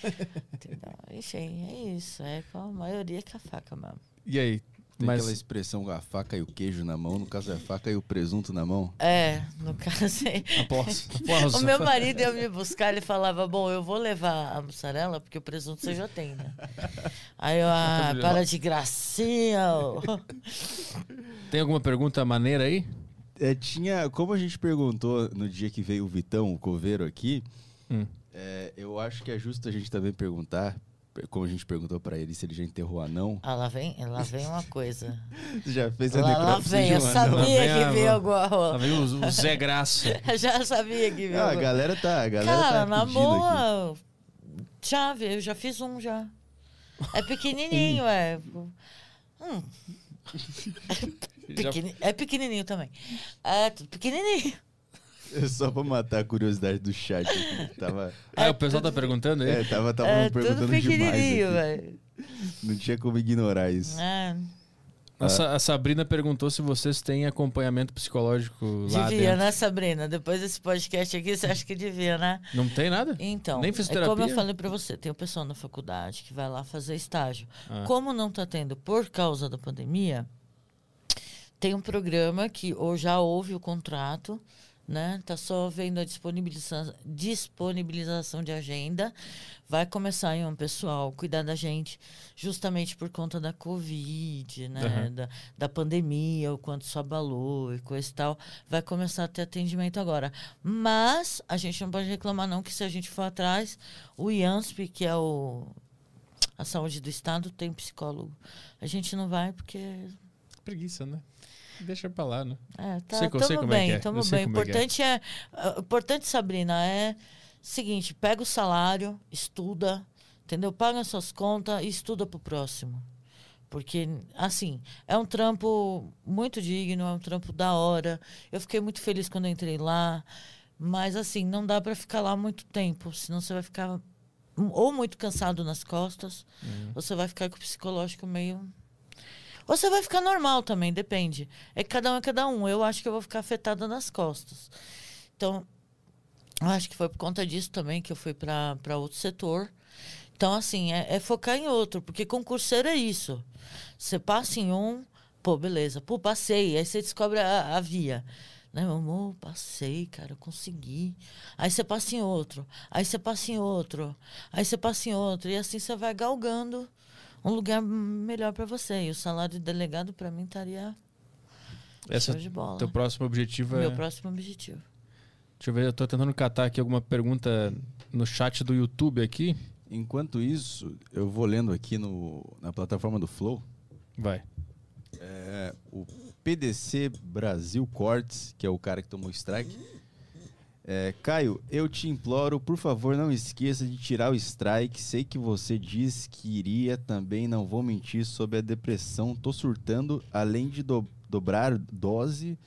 Speaker 3: Entendeu? Enfim, é isso. É com a maioria com a faca mesmo.
Speaker 1: E aí?
Speaker 2: Tem
Speaker 1: Mas
Speaker 2: aquela expressão, a faca e o queijo na mão. No caso, é a faca e o presunto na mão.
Speaker 3: É, no caso aí.
Speaker 1: aposto. aposto.
Speaker 3: O meu marido ia me buscar, ele falava, bom, eu vou levar a mussarela, porque o presunto você já tem, né? Aí eu, ah, para de gracinha. ô.
Speaker 1: Tem alguma pergunta maneira aí?
Speaker 2: É, tinha, como a gente perguntou no dia que veio o Vitão, o coveiro aqui,
Speaker 1: Hum.
Speaker 2: é, eu acho que é justo a gente também perguntar, como a gente perguntou pra ele se ele já enterrou o anão.
Speaker 3: Ah, lá vem, lá vem uma coisa.
Speaker 2: Você já fez a
Speaker 3: Lá, lá vem,
Speaker 2: de
Speaker 3: eu
Speaker 2: anão?
Speaker 3: sabia
Speaker 1: Lá
Speaker 3: que veio alguma
Speaker 1: Lá
Speaker 3: rola.
Speaker 1: vem o, o Zé Graça.
Speaker 3: Eu já sabia que veio
Speaker 2: Ah, a galera tá, a galera
Speaker 3: Cara,
Speaker 2: tá
Speaker 3: na
Speaker 2: aqui.
Speaker 3: boa, já, vi, eu já fiz um já. É pequenininho, é. Hum,
Speaker 1: Já-
Speaker 3: pequeni- É pequenininho também. É tudo pequenininho.
Speaker 2: É só pra matar a curiosidade do chat aqui. Tava,
Speaker 1: Ah, o pessoal tá perguntando aí?
Speaker 2: é, tava, tava
Speaker 3: É tudo
Speaker 2: perguntando
Speaker 3: pequenininho, velho.
Speaker 2: Não tinha como ignorar isso.
Speaker 3: É,
Speaker 1: A, a Sabrina perguntou se vocês têm acompanhamento psicológico lá
Speaker 3: devia,
Speaker 1: dentro.
Speaker 3: né, Sabrina? Depois desse podcast aqui, você acha que devia, né?
Speaker 1: Não tem nada?
Speaker 3: Então,
Speaker 1: Nem
Speaker 3: é como
Speaker 1: fisioterapia?
Speaker 3: eu falei pra você, tem o pessoal na faculdade que vai lá fazer estágio.
Speaker 1: Ah.
Speaker 3: Como não tá tendo por causa da pandemia, tem um programa que ou já houve o contrato, né? Tá só vendo a disponibiliza disponibilização de agenda. Vai começar aí um pessoal cuidar da gente, justamente por conta da Covid, né?
Speaker 1: Aham.
Speaker 3: Da, da pandemia, o quanto isso abalou e coisa e tal. Vai começar a ter atendimento agora. Mas a gente não pode reclamar, não, que se a gente for atrás, o IANSP, que é o, a saúde do Estado, tem psicólogo. A gente não vai porque
Speaker 1: Preguiça, né? Deixa pra lá, né?
Speaker 3: É, tá,
Speaker 1: Sei sei
Speaker 3: tamo
Speaker 1: como é
Speaker 3: bem,
Speaker 1: é,
Speaker 3: tamo
Speaker 1: sei
Speaker 3: bem.
Speaker 1: é é.
Speaker 3: importante é, ah, importante, Sabrina, é seguinte, pega o salário, estuda, entendeu? Paga suas contas e estuda pro próximo. Porque, assim, é um trampo muito digno, é um trampo da hora. Eu fiquei muito feliz quando eu entrei lá. Mas, assim, não dá para ficar lá muito tempo, senão você vai ficar ou muito cansado nas costas, ou você vai ficar com o psicológico meio você vai ficar normal também, depende. É que cada um é cada um. Eu acho que eu vou ficar afetada nas costas. Então, eu acho que foi por conta disso também que eu fui para outro setor. Então, assim, é, é focar em outro, porque concurseiro é isso. Você passa em um, pô, beleza, pô, passei. Aí você descobre a, a via. Né, meu amor, passei, cara, consegui. Aí você passa em outro, aí você passa em outro, aí você passa em outro. E assim você vai galgando um lugar melhor para você. E o salário de delegado, para mim, estaria
Speaker 1: Essa,
Speaker 3: show de bola.
Speaker 1: teu próximo objetivo é.
Speaker 3: Meu próximo objetivo.
Speaker 1: Deixa eu ver, eu tô tentando catar aqui alguma pergunta no chat do YouTube aqui.
Speaker 2: Enquanto isso, eu vou lendo aqui no, na plataforma do Flow.
Speaker 1: Vai.
Speaker 2: É, o PDC Brasil Cortes, que é o cara que tomou strike. É, Caio, eu te imploro, por favor, não esqueça de tirar o strike. Sei que você disse que iria, também não vou mentir sobre a depressão. Tô surtando, além de do- dobrar dose.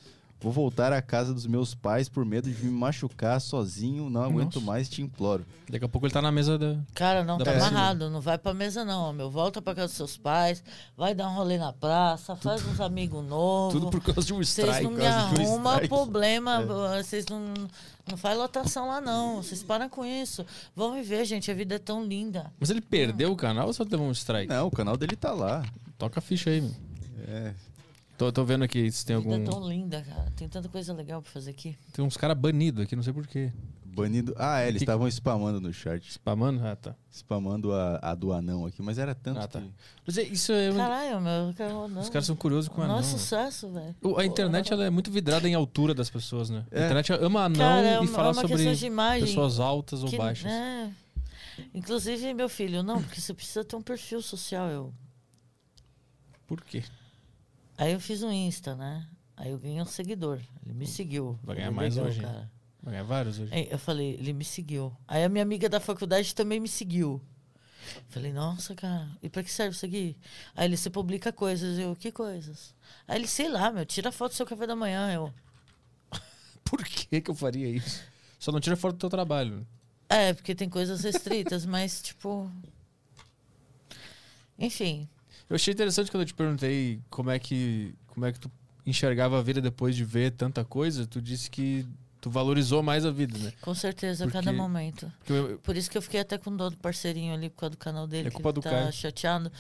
Speaker 2: Vou voltar à casa dos meus pais por medo de me machucar sozinho. Não aguento
Speaker 1: Nossa.
Speaker 2: mais, te imploro.
Speaker 1: Daqui a pouco ele tá na mesa da.
Speaker 3: Cara, não
Speaker 1: Dá
Speaker 3: tá amarrado, não vai pra mesa não, meu. Volta pra casa dos seus pais, vai dar um rolê na praça, faz uns amigos novos.
Speaker 1: Tudo por causa de um
Speaker 3: Vocês
Speaker 1: strike.
Speaker 3: não me
Speaker 2: um
Speaker 3: arrumam problema, vocês não, não faz lotação lá não, vocês param com isso. Vão me ver, gente, a vida é tão linda.
Speaker 1: Mas ele perdeu o canal ou só levou um strike?
Speaker 2: Não, o canal dele tá lá.
Speaker 1: Toca a ficha aí, meu.
Speaker 2: É.
Speaker 1: Tô, tô vendo aqui se tem
Speaker 3: A vida
Speaker 1: algum.
Speaker 3: é tão linda, cara. Tem tanta coisa legal pra fazer aqui.
Speaker 1: Tem uns caras banidos aqui, não sei porquê.
Speaker 2: Banido. Ah, é, eles
Speaker 1: Que-
Speaker 2: estavam spamando no chat.
Speaker 1: Spamando? Ah, tá.
Speaker 2: Spamando a, a do anão aqui, mas era tanto
Speaker 1: Ah, tá.
Speaker 2: que.
Speaker 1: Mas é- isso é.
Speaker 3: Caralho, meu. Cara, não.
Speaker 1: Os caras são curiosos com anão.
Speaker 3: Nossa, sucesso, velho.
Speaker 1: A internet ela é muito vidrada em altura das pessoas, né? A
Speaker 2: É.
Speaker 1: internet ama anão
Speaker 3: Cara, é
Speaker 1: e fala
Speaker 3: é
Speaker 1: sobre
Speaker 3: imagem.
Speaker 1: pessoas altas ou
Speaker 3: que-
Speaker 1: baixas.
Speaker 3: é. Inclusive, meu filho, não, porque você precisa ter um perfil social. Eu.
Speaker 1: Por quê?
Speaker 3: Aí eu fiz um Insta, né? Aí eu ganhei um seguidor. Ele me seguiu.
Speaker 1: Vai ganhar mais hoje,
Speaker 3: cara.
Speaker 1: Vai ganhar vários hoje.
Speaker 3: Aí eu falei, ele me seguiu. Aí a minha amiga da faculdade também me seguiu. Falei, nossa, cara, e pra que serve isso aqui? Aí ele, você publica coisas. Eu, que coisas? Aí ele, sei lá, meu, tira foto do seu café da manhã. Eu,
Speaker 1: Por que que eu faria isso? Só não tira fora do teu trabalho.
Speaker 3: é, porque tem coisas restritas, mas tipo. Enfim,
Speaker 1: Eu achei interessante quando eu te perguntei como é que como é que tu enxergava a vida depois de ver tanta coisa. Tu disse que tu valorizou mais a vida, né?
Speaker 3: com certeza, a cada
Speaker 1: Porque-
Speaker 3: momento.
Speaker 1: Porque eu-
Speaker 3: Por isso que eu fiquei até com dó do parceirinho ali por causa do canal dele,
Speaker 1: É
Speaker 3: que
Speaker 1: culpa
Speaker 3: ele
Speaker 1: do
Speaker 3: tá
Speaker 1: Caio.
Speaker 3: chateado.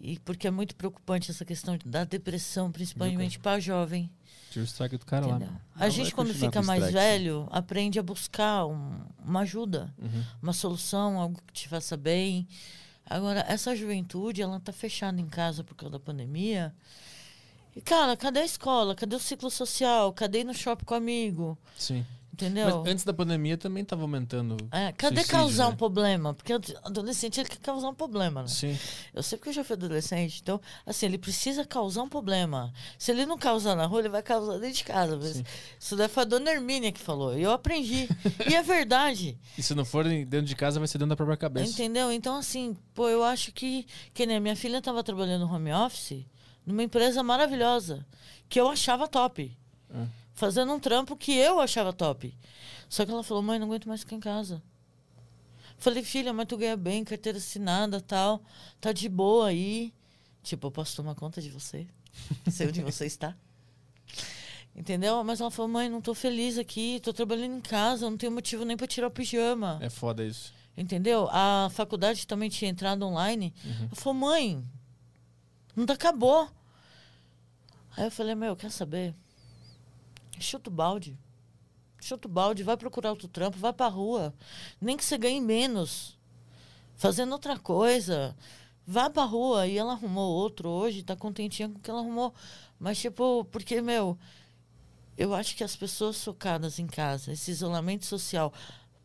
Speaker 3: E porque é muito preocupante essa questão da depressão, principalmente para jovem.
Speaker 1: Tira o strike do cara lá.
Speaker 3: Entendeu? A
Speaker 2: Não,
Speaker 3: gente, quando fica mais
Speaker 2: strike,
Speaker 3: velho, aprende a buscar um- uma ajuda,
Speaker 1: Uhum.
Speaker 3: uma solução, algo que te faça bem. Agora, essa juventude, ela tá fechada em casa por causa da pandemia. E, cara, cadê a escola? Cadê o ciclo social? Cadê ir no shopping com amigo?
Speaker 1: Sim.
Speaker 3: Entendeu?
Speaker 1: Mas antes da pandemia também tava aumentando.
Speaker 3: É, cadê
Speaker 1: suicídio,
Speaker 3: causar
Speaker 1: né?
Speaker 3: um problema? Porque o adolescente ele quer causar um problema, né?
Speaker 1: Sim.
Speaker 3: Eu sei porque eu já fui adolescente, então, assim, ele precisa causar um problema. Se ele não causar na rua, ele vai causar dentro de casa.
Speaker 1: Sim.
Speaker 3: Isso daí foi a dona Hermínia que falou. E eu aprendi. e é verdade.
Speaker 1: E se não for dentro de casa, vai ser dentro da própria cabeça.
Speaker 3: Entendeu? Então, assim, pô, eu acho que. Que nem minha filha estava trabalhando no home office numa empresa maravilhosa, que eu achava top.
Speaker 1: Ah.
Speaker 3: Fazendo um trampo que eu achava top. Só que ela falou, mãe, não aguento mais ficar em casa. Falei, filha, mas tu ganha bem, carteira assinada tal, tá de boa aí. Tipo, eu posso tomar conta de você? Sei onde você está. Entendeu? Mas ela falou, mãe, não tô feliz aqui, tô trabalhando em casa, não tenho motivo nem pra tirar o pijama.
Speaker 1: É foda isso.
Speaker 3: Entendeu? A faculdade também tinha entrado online.
Speaker 1: Uhum.
Speaker 3: Eu falei, mãe, não tá acabou. Aí eu falei, meu, quer saber? Chuta o balde. Chuta o balde, vai procurar outro trampo, vai pra rua. Nem que você ganhe menos. Fazendo outra coisa. Vá pra rua. E ela arrumou outro hoje, tá contentinha com o que ela arrumou. Mas, tipo, porque, meu, eu acho que as pessoas focadas em casa, esse isolamento social,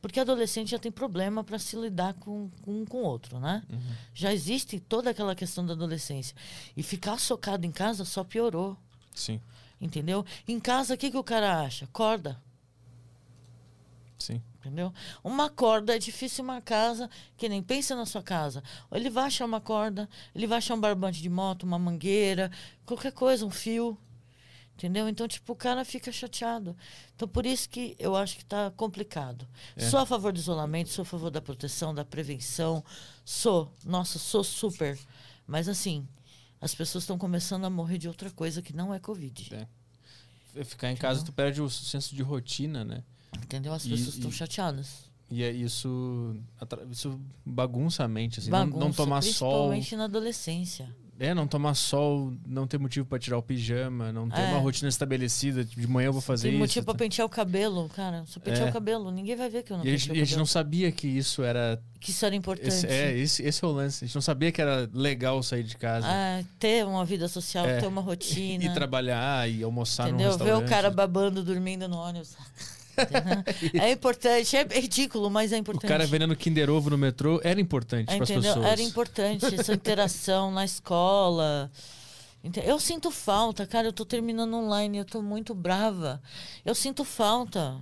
Speaker 3: Porque adolescente já tem problema para se lidar com um com o outro, né? Já existe toda aquela questão da adolescência. E ficar socado em casa só piorou,
Speaker 1: Sim,
Speaker 3: entendeu? Em casa, o que, que o cara acha? Corda.
Speaker 1: sim.
Speaker 3: Entendeu? Uma corda é difícil uma casa que nem pensa na sua casa. Ele vai achar uma corda, ele vai achar um barbante de moto, uma mangueira, qualquer coisa, um fio. Entendeu? Então, tipo, o cara fica chateado. Então, por isso que eu acho que está complicado.
Speaker 1: É.
Speaker 3: Sou a favor do isolamento, sou a favor da proteção, da prevenção. Sou. Nossa, sou super. Mas, assim, as pessoas estão começando a morrer de outra coisa que não é Covid.
Speaker 1: É. Ficar em casa, tu perde o senso de rotina, né?
Speaker 3: Entendeu? As
Speaker 1: E-
Speaker 3: pessoas estão chateadas.
Speaker 1: E é isso, isso bagunça a mente, assim. Não- não,
Speaker 3: Bagunça,
Speaker 1: tomar sol.
Speaker 3: principalmente na adolescência.
Speaker 1: É, não tomar sol, não ter motivo pra tirar o pijama, não ter
Speaker 3: É.
Speaker 1: uma rotina estabelecida. De manhã eu vou fazer
Speaker 3: Tem
Speaker 1: isso.
Speaker 3: motivo pra
Speaker 1: tá?
Speaker 3: pentear o cabelo, cara. Se eu pentear
Speaker 1: É.
Speaker 3: o cabelo, ninguém vai ver que eu não
Speaker 1: E a gente,
Speaker 3: penteei
Speaker 1: e
Speaker 3: o
Speaker 1: a gente não sabia que isso era.
Speaker 3: Que isso era importante.
Speaker 1: Esse, é, esse, esse é o lance. A gente não sabia que era legal sair de casa
Speaker 3: Ah, ter uma vida social,
Speaker 1: É.
Speaker 3: ter uma rotina.
Speaker 1: e trabalhar e almoçar
Speaker 3: entendeu?
Speaker 1: no
Speaker 3: Ver
Speaker 1: restaurante.
Speaker 3: o cara babando, dormindo no ônibus. É importante, é ridículo, mas é
Speaker 1: O
Speaker 3: importante.
Speaker 1: cara vendendo Kinder Ovo no metrô era importante para as pessoas.
Speaker 3: Era importante essa interação na escola. Eu sinto falta, cara. Eu tô terminando online, eu tô muito brava. Eu sinto falta.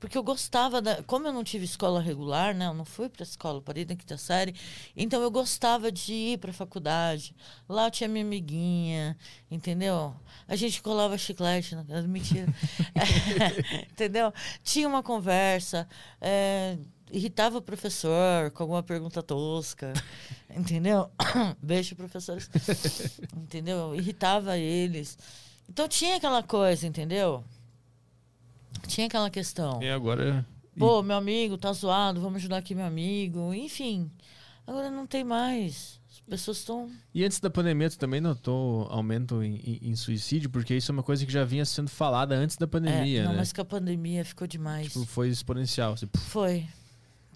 Speaker 3: Porque eu gostava da. Como eu não tive escola regular, né? Eu não fui pra escola, parei na quinta série. Então eu gostava de ir pra faculdade. Lá eu tinha minha amiguinha, entendeu? A gente colava chiclete, na... mentira. entendeu? Tinha uma conversa. é, Irritava o professor com alguma pergunta tosca. Entendeu? Beijo, professores. entendeu? Irritava eles. Então tinha aquela coisa, entendeu? Tinha aquela questão.
Speaker 1: E agora.
Speaker 3: Pô, meu amigo tá zoado, vamos ajudar aqui meu amigo. Enfim, agora não tem mais. As pessoas estão.
Speaker 1: E antes da pandemia, tu também notou aumento em, em- em suicídio? Porque isso é uma coisa que já vinha sendo falada antes da pandemia,
Speaker 3: É, não,
Speaker 1: né?
Speaker 3: mas com a pandemia ficou demais.
Speaker 1: Tipo, foi exponencial. assim,
Speaker 3: Foi.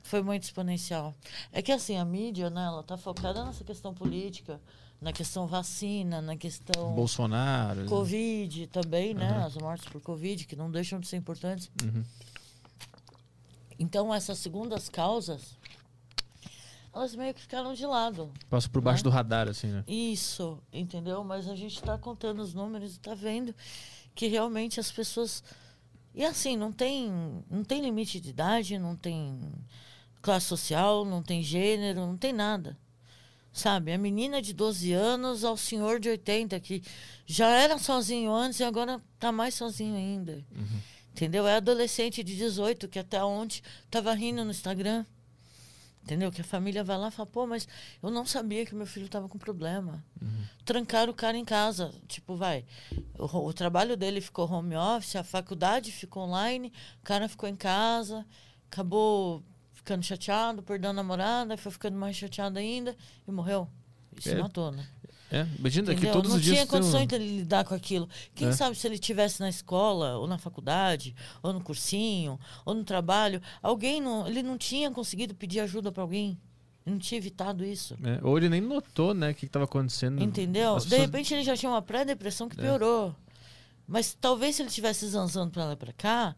Speaker 3: Foi muito exponencial. É que assim, a mídia, né, ela tá focada nessa questão política, na questão vacina, na questão
Speaker 1: Bolsonaro.
Speaker 3: Covid também, né?
Speaker 1: Aham.
Speaker 3: As mortes por Covid, que não deixam de ser importantes.
Speaker 1: Uhum.
Speaker 3: Então, essas segundas causas, elas meio que ficaram de lado.
Speaker 1: Passa por baixo
Speaker 3: Né?
Speaker 1: do radar, assim, né?
Speaker 3: Isso, entendeu? Mas a gente está contando os números e está vendo que realmente as pessoas. E assim, não tem, não tem limite de idade, não tem classe social, não tem gênero, não tem nada. Sabe? A menina de 12 anos ao senhor de 80, que já era sozinho antes e agora tá mais sozinho ainda. Entendeu? É adolescente de 18 que até ontem tava rindo no Instagram. Entendeu? Que a família vai lá e fala, pô, mas eu não sabia que meu filho estava com problema. Trancaram o cara em casa. Tipo, vai. O, o trabalho dele ficou home office, a faculdade ficou online, o cara ficou em casa, acabou ficando chateado, perdeu a namorada, foi ficando mais chateado ainda e morreu. E se
Speaker 1: É.
Speaker 3: matou, né?
Speaker 1: É, imagina que todos
Speaker 3: não
Speaker 1: os dias.
Speaker 3: tinha
Speaker 1: tu tem
Speaker 3: condições de lidar com aquilo. Quem
Speaker 1: É.
Speaker 3: sabe se ele estivesse na escola, ou na faculdade, ou no cursinho, ou no trabalho, alguém não, ele não tinha conseguido pedir ajuda para alguém. Ele não tinha evitado isso.
Speaker 1: É, ou ele nem notou, né, o que estava acontecendo.
Speaker 3: Entendeu?
Speaker 1: As
Speaker 3: De
Speaker 1: pessoas-
Speaker 3: repente ele já tinha uma pré-depressão que
Speaker 1: É.
Speaker 3: piorou. Mas talvez se ele estivesse zanzando para lá e para cá,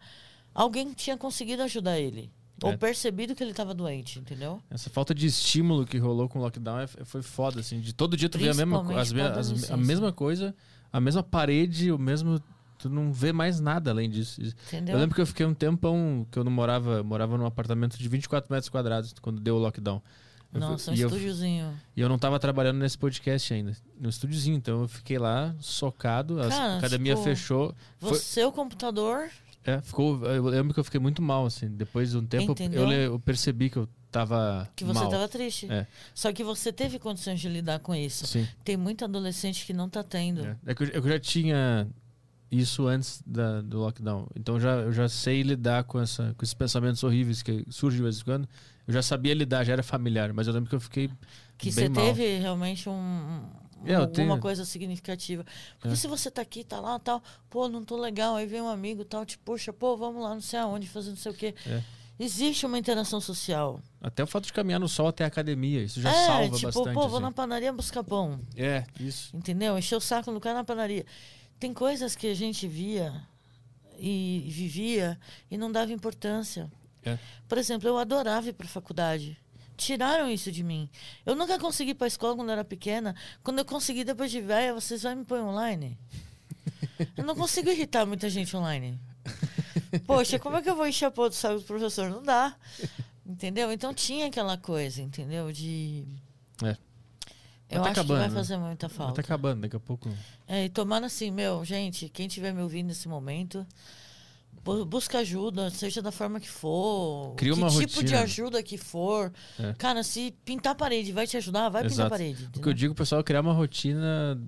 Speaker 3: alguém tinha conseguido ajudar ele.
Speaker 1: É.
Speaker 3: Ou percebido que ele estava doente, entendeu?
Speaker 1: Essa falta de estímulo que rolou com o lockdown é- foi foda, assim. De todo dia tu vê a mesma, as, as- a mesma coisa, a mesma parede, o mesmo. Tu não vê mais nada além disso.
Speaker 3: Entendeu?
Speaker 1: Eu lembro que eu fiquei um tempão que eu não morava, morava num apartamento de 24 metros quadrados quando deu o lockdown. Eu fui-
Speaker 3: Nossa, um estúdiozinho.
Speaker 1: e eu não tava trabalhando nesse podcast ainda, no estúdiozinho. Então eu fiquei lá, socado, a
Speaker 3: Cara,
Speaker 1: academia
Speaker 3: tipo,
Speaker 1: fechou. Foi-
Speaker 3: Você, o computador,
Speaker 1: é, ficou, eu lembro que eu fiquei muito mal, assim. Depois de um tempo, eu, eu percebi que eu tava
Speaker 3: que você
Speaker 1: mal.
Speaker 3: estava triste.
Speaker 1: É.
Speaker 3: Só que você teve condições de lidar com isso.
Speaker 1: Sim.
Speaker 3: Tem muito adolescente que não tá tendo.
Speaker 1: É, É que eu, eu já tinha isso antes da- do lockdown. Então já, eu já sei lidar com, essa, com esses pensamentos horríveis que surgem de vez em quando. Eu já sabia lidar, já era familiar. Mas eu lembro que eu fiquei
Speaker 3: Que você teve realmente um,
Speaker 1: É, eu
Speaker 3: alguma
Speaker 1: tenho-
Speaker 3: coisa significativa. Porque
Speaker 1: É.
Speaker 3: se você tá aqui, tá lá, tal, pô, não tô legal, aí vem um amigo, tal, te puxa, pô, vamos lá, não sei aonde, fazer não sei o quê.
Speaker 1: É.
Speaker 3: Existe uma interação social.
Speaker 1: Até o fato de caminhar no sol até a academia, isso já
Speaker 3: é,
Speaker 1: salva
Speaker 3: tipo,
Speaker 1: bastante.
Speaker 3: pô, vou
Speaker 1: assim.
Speaker 3: na padaria buscar pão.
Speaker 1: É, isso.
Speaker 3: Entendeu? Encher o saco do cara na padaria. Tem coisas que a gente via e vivia e não dava importância.
Speaker 1: É.
Speaker 3: Por exemplo, eu adorava ir pra faculdade. Tiraram isso de mim. Eu nunca consegui ir pra escola quando eu era pequena. Quando eu consegui depois de velha, vocês vão me pôr online. Eu não consigo irritar muita gente online. Poxa, como é que eu vou encher a porra do saco do professor? Não dá. Entendeu? Então tinha aquela coisa, entendeu? De.
Speaker 1: É.
Speaker 3: Eu
Speaker 1: tá
Speaker 3: acho
Speaker 1: acabando,
Speaker 3: que vai
Speaker 1: né?
Speaker 3: fazer muita
Speaker 1: Mas
Speaker 3: falta.
Speaker 1: tá acabando, daqui a pouco.
Speaker 3: É, e tomando assim, meu, gente, quem estiver me ouvindo nesse momento, busca ajuda, seja da forma que for.
Speaker 1: Cria
Speaker 3: que
Speaker 1: uma
Speaker 3: tipo de
Speaker 1: rotina.
Speaker 3: ajuda que for.
Speaker 1: É.
Speaker 3: Cara, se pintar a parede vai te ajudar, vai pintar a
Speaker 1: Exato.
Speaker 3: parede.
Speaker 1: O que eu digo, pessoal, é criar uma rotina.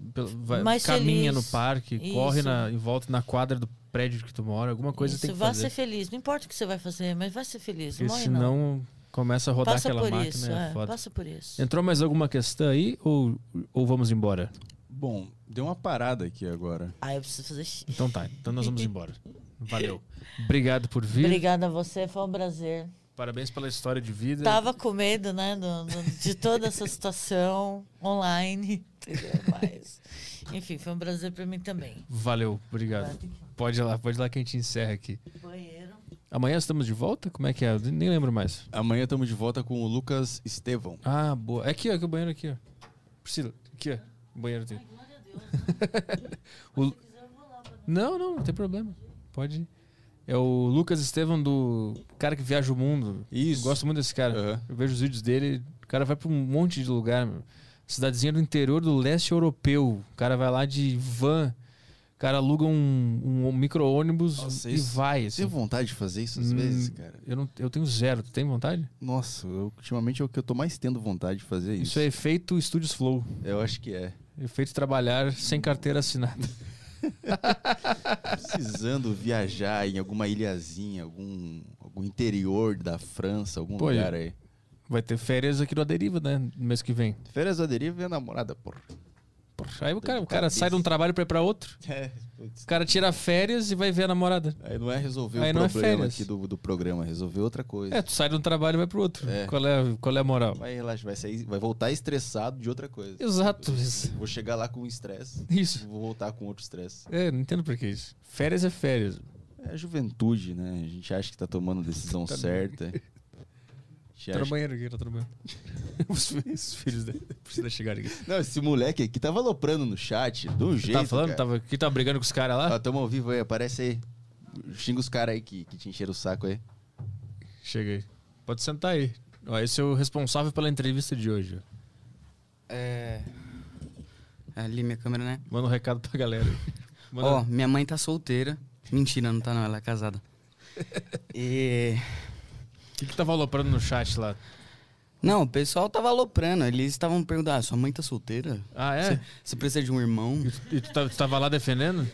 Speaker 1: vai-
Speaker 3: Mais
Speaker 1: caminha
Speaker 3: feliz.
Speaker 1: no parque,
Speaker 3: Isso.
Speaker 1: corre na, em volta na quadra do prédio que tu mora, alguma coisa
Speaker 3: Isso,
Speaker 1: tem que
Speaker 3: vai
Speaker 1: fazer.
Speaker 3: ser feliz. Não importa o que você vai fazer, mas vai ser feliz. Não
Speaker 1: Porque
Speaker 3: morre, não.
Speaker 1: senão começa a rodar
Speaker 3: Passa
Speaker 1: aquela
Speaker 3: por
Speaker 1: máquina.
Speaker 3: isso,
Speaker 1: é
Speaker 3: é,
Speaker 1: foda.
Speaker 3: passa por isso.
Speaker 1: Entrou mais alguma questão aí ou, ou vamos embora?
Speaker 2: Bom, deu uma parada aqui agora.
Speaker 3: Ah, eu preciso fazer xixi.
Speaker 1: Então tá, então nós vamos embora. Valeu. Obrigado por vir.
Speaker 3: Obrigada a você, foi um prazer.
Speaker 1: Parabéns pela história de vida.
Speaker 3: Tava com medo, né, do- do- de toda essa situação online, entendeu? Mas, enfim, foi um prazer pra mim também.
Speaker 1: Valeu, obrigado. Pode ir lá, pode ir lá que a gente encerra aqui.
Speaker 3: Banheiro.
Speaker 1: Amanhã estamos de volta? Como é que é? Eu nem lembro mais.
Speaker 2: Amanhã estamos de volta com o Lucas Estevão.
Speaker 1: Ah, boa. É aqui, ó, aqui o banheiro aqui, ó. Priscila, aqui, ó. O banheiro tem.
Speaker 3: Glória a Deus. né?
Speaker 1: O-
Speaker 3: Se quiser, eu vou lá pra
Speaker 1: Não, não, não tem problema. Pode. É o Lucas Estevam do cara que viaja o mundo.
Speaker 2: Isso.
Speaker 1: Gosto muito desse cara.
Speaker 2: Aham.
Speaker 1: Eu vejo os vídeos dele. O cara vai pra um monte de lugar. meu. Cidadezinha do interior do leste europeu. O cara vai lá de van. O cara aluga um, um micro-ônibus e
Speaker 2: isso-
Speaker 1: vai.
Speaker 2: Você
Speaker 1: Assim.
Speaker 2: tem vontade de fazer isso às
Speaker 1: Hum,
Speaker 2: vezes, cara?
Speaker 1: Eu, não, eu tenho zero. Tu tem vontade?
Speaker 2: Nossa, eu- ultimamente é o que eu tô mais tendo vontade de fazer isso.
Speaker 1: Isso é efeito Studios Flow.
Speaker 2: Eu acho que é.
Speaker 1: Efeito trabalhar sem carteira assinada.
Speaker 2: Precisando viajar em alguma ilhazinha, algum, algum interior da França, algum
Speaker 1: Pô,
Speaker 2: lugar aí.
Speaker 1: Vai ter férias aqui no Aderiva, né? No mês que vem.
Speaker 2: Férias da deriva e a namorada, porra.
Speaker 1: Porra, aí o cara, o cara sai de um trabalho pra ir pra outro.
Speaker 2: É, putz.
Speaker 1: O cara tira férias e vai ver a namorada.
Speaker 2: Aí não é resolver
Speaker 1: Aí
Speaker 2: o
Speaker 1: não é
Speaker 2: problema
Speaker 1: férias.
Speaker 2: aqui do, do programa, é resolver outra coisa.
Speaker 1: É, tu sai de um trabalho e vai pro outro.
Speaker 2: É.
Speaker 1: Qual, é, qual é a moral?
Speaker 2: Vai relaxar, vai, sair, vai voltar estressado de outra coisa.
Speaker 1: Exato. Isso.
Speaker 2: Vou chegar lá com estresse,
Speaker 1: Isso.
Speaker 2: vou voltar com outro estresse.
Speaker 1: É, não entendo por que isso. Férias é férias.
Speaker 2: É a juventude, né? A gente acha que tá tomando a decisão
Speaker 1: Tá
Speaker 2: certa.
Speaker 1: Tá
Speaker 2: acha-
Speaker 1: banheiro aqui, tá banheiro. os, os filhos dele precisam chegar aqui.
Speaker 2: Não, esse moleque aqui tava aloprando no chat, de um
Speaker 1: Tu
Speaker 2: jeito.
Speaker 1: tá falando?
Speaker 2: cara.
Speaker 1: Tava, que tava brigando com os caras lá?
Speaker 2: Ó, tamo ao vivo aí, aparece aí. Xinga os caras aí que, que te encheram o saco aí.
Speaker 1: Chega aí. Pode sentar aí. Ó, esse é o responsável pela entrevista de hoje. ó.
Speaker 5: É. Ali minha câmera, né?
Speaker 1: Manda um recado pra galera
Speaker 5: Ó, minha mãe tá solteira. Mentira, não tá não, ela é casada. E.
Speaker 1: O que, que tava aloprando no chat lá?
Speaker 5: Não, o pessoal tava aloprando. Eles estavam perguntando: ah, sua mãe tá solteira?
Speaker 1: Ah, é?
Speaker 5: Você, precisa de um irmão?
Speaker 1: E tu, e tu tava, tu tava lá defendendo?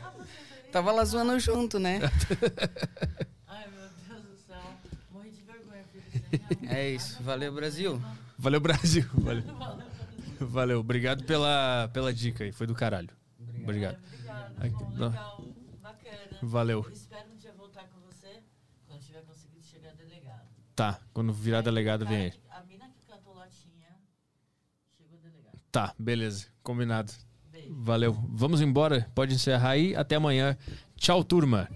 Speaker 5: Tava lá zoando junto, né?
Speaker 3: Ai, meu Deus do céu. Morri de vergonha, filho.
Speaker 5: É isso. Valeu, Brasil.
Speaker 1: Valeu, Brasil. Valeu. Valeu. Obrigado pela, pela dica aí. Foi do caralho. Obrigado. Aqui, não.
Speaker 3: Legal, bacana.
Speaker 1: Valeu.
Speaker 3: Espero um dia voltar com você quando tiver conseguido chegar delegado.
Speaker 1: Tá, quando virar delegado, vem aí.
Speaker 3: A mina que cantou latinha chegou delegado.
Speaker 1: Tá, beleza. Combinado.
Speaker 3: Beijo.
Speaker 1: Valeu. Vamos embora. Pode encerrar aí. Até amanhã. Tchau, turma.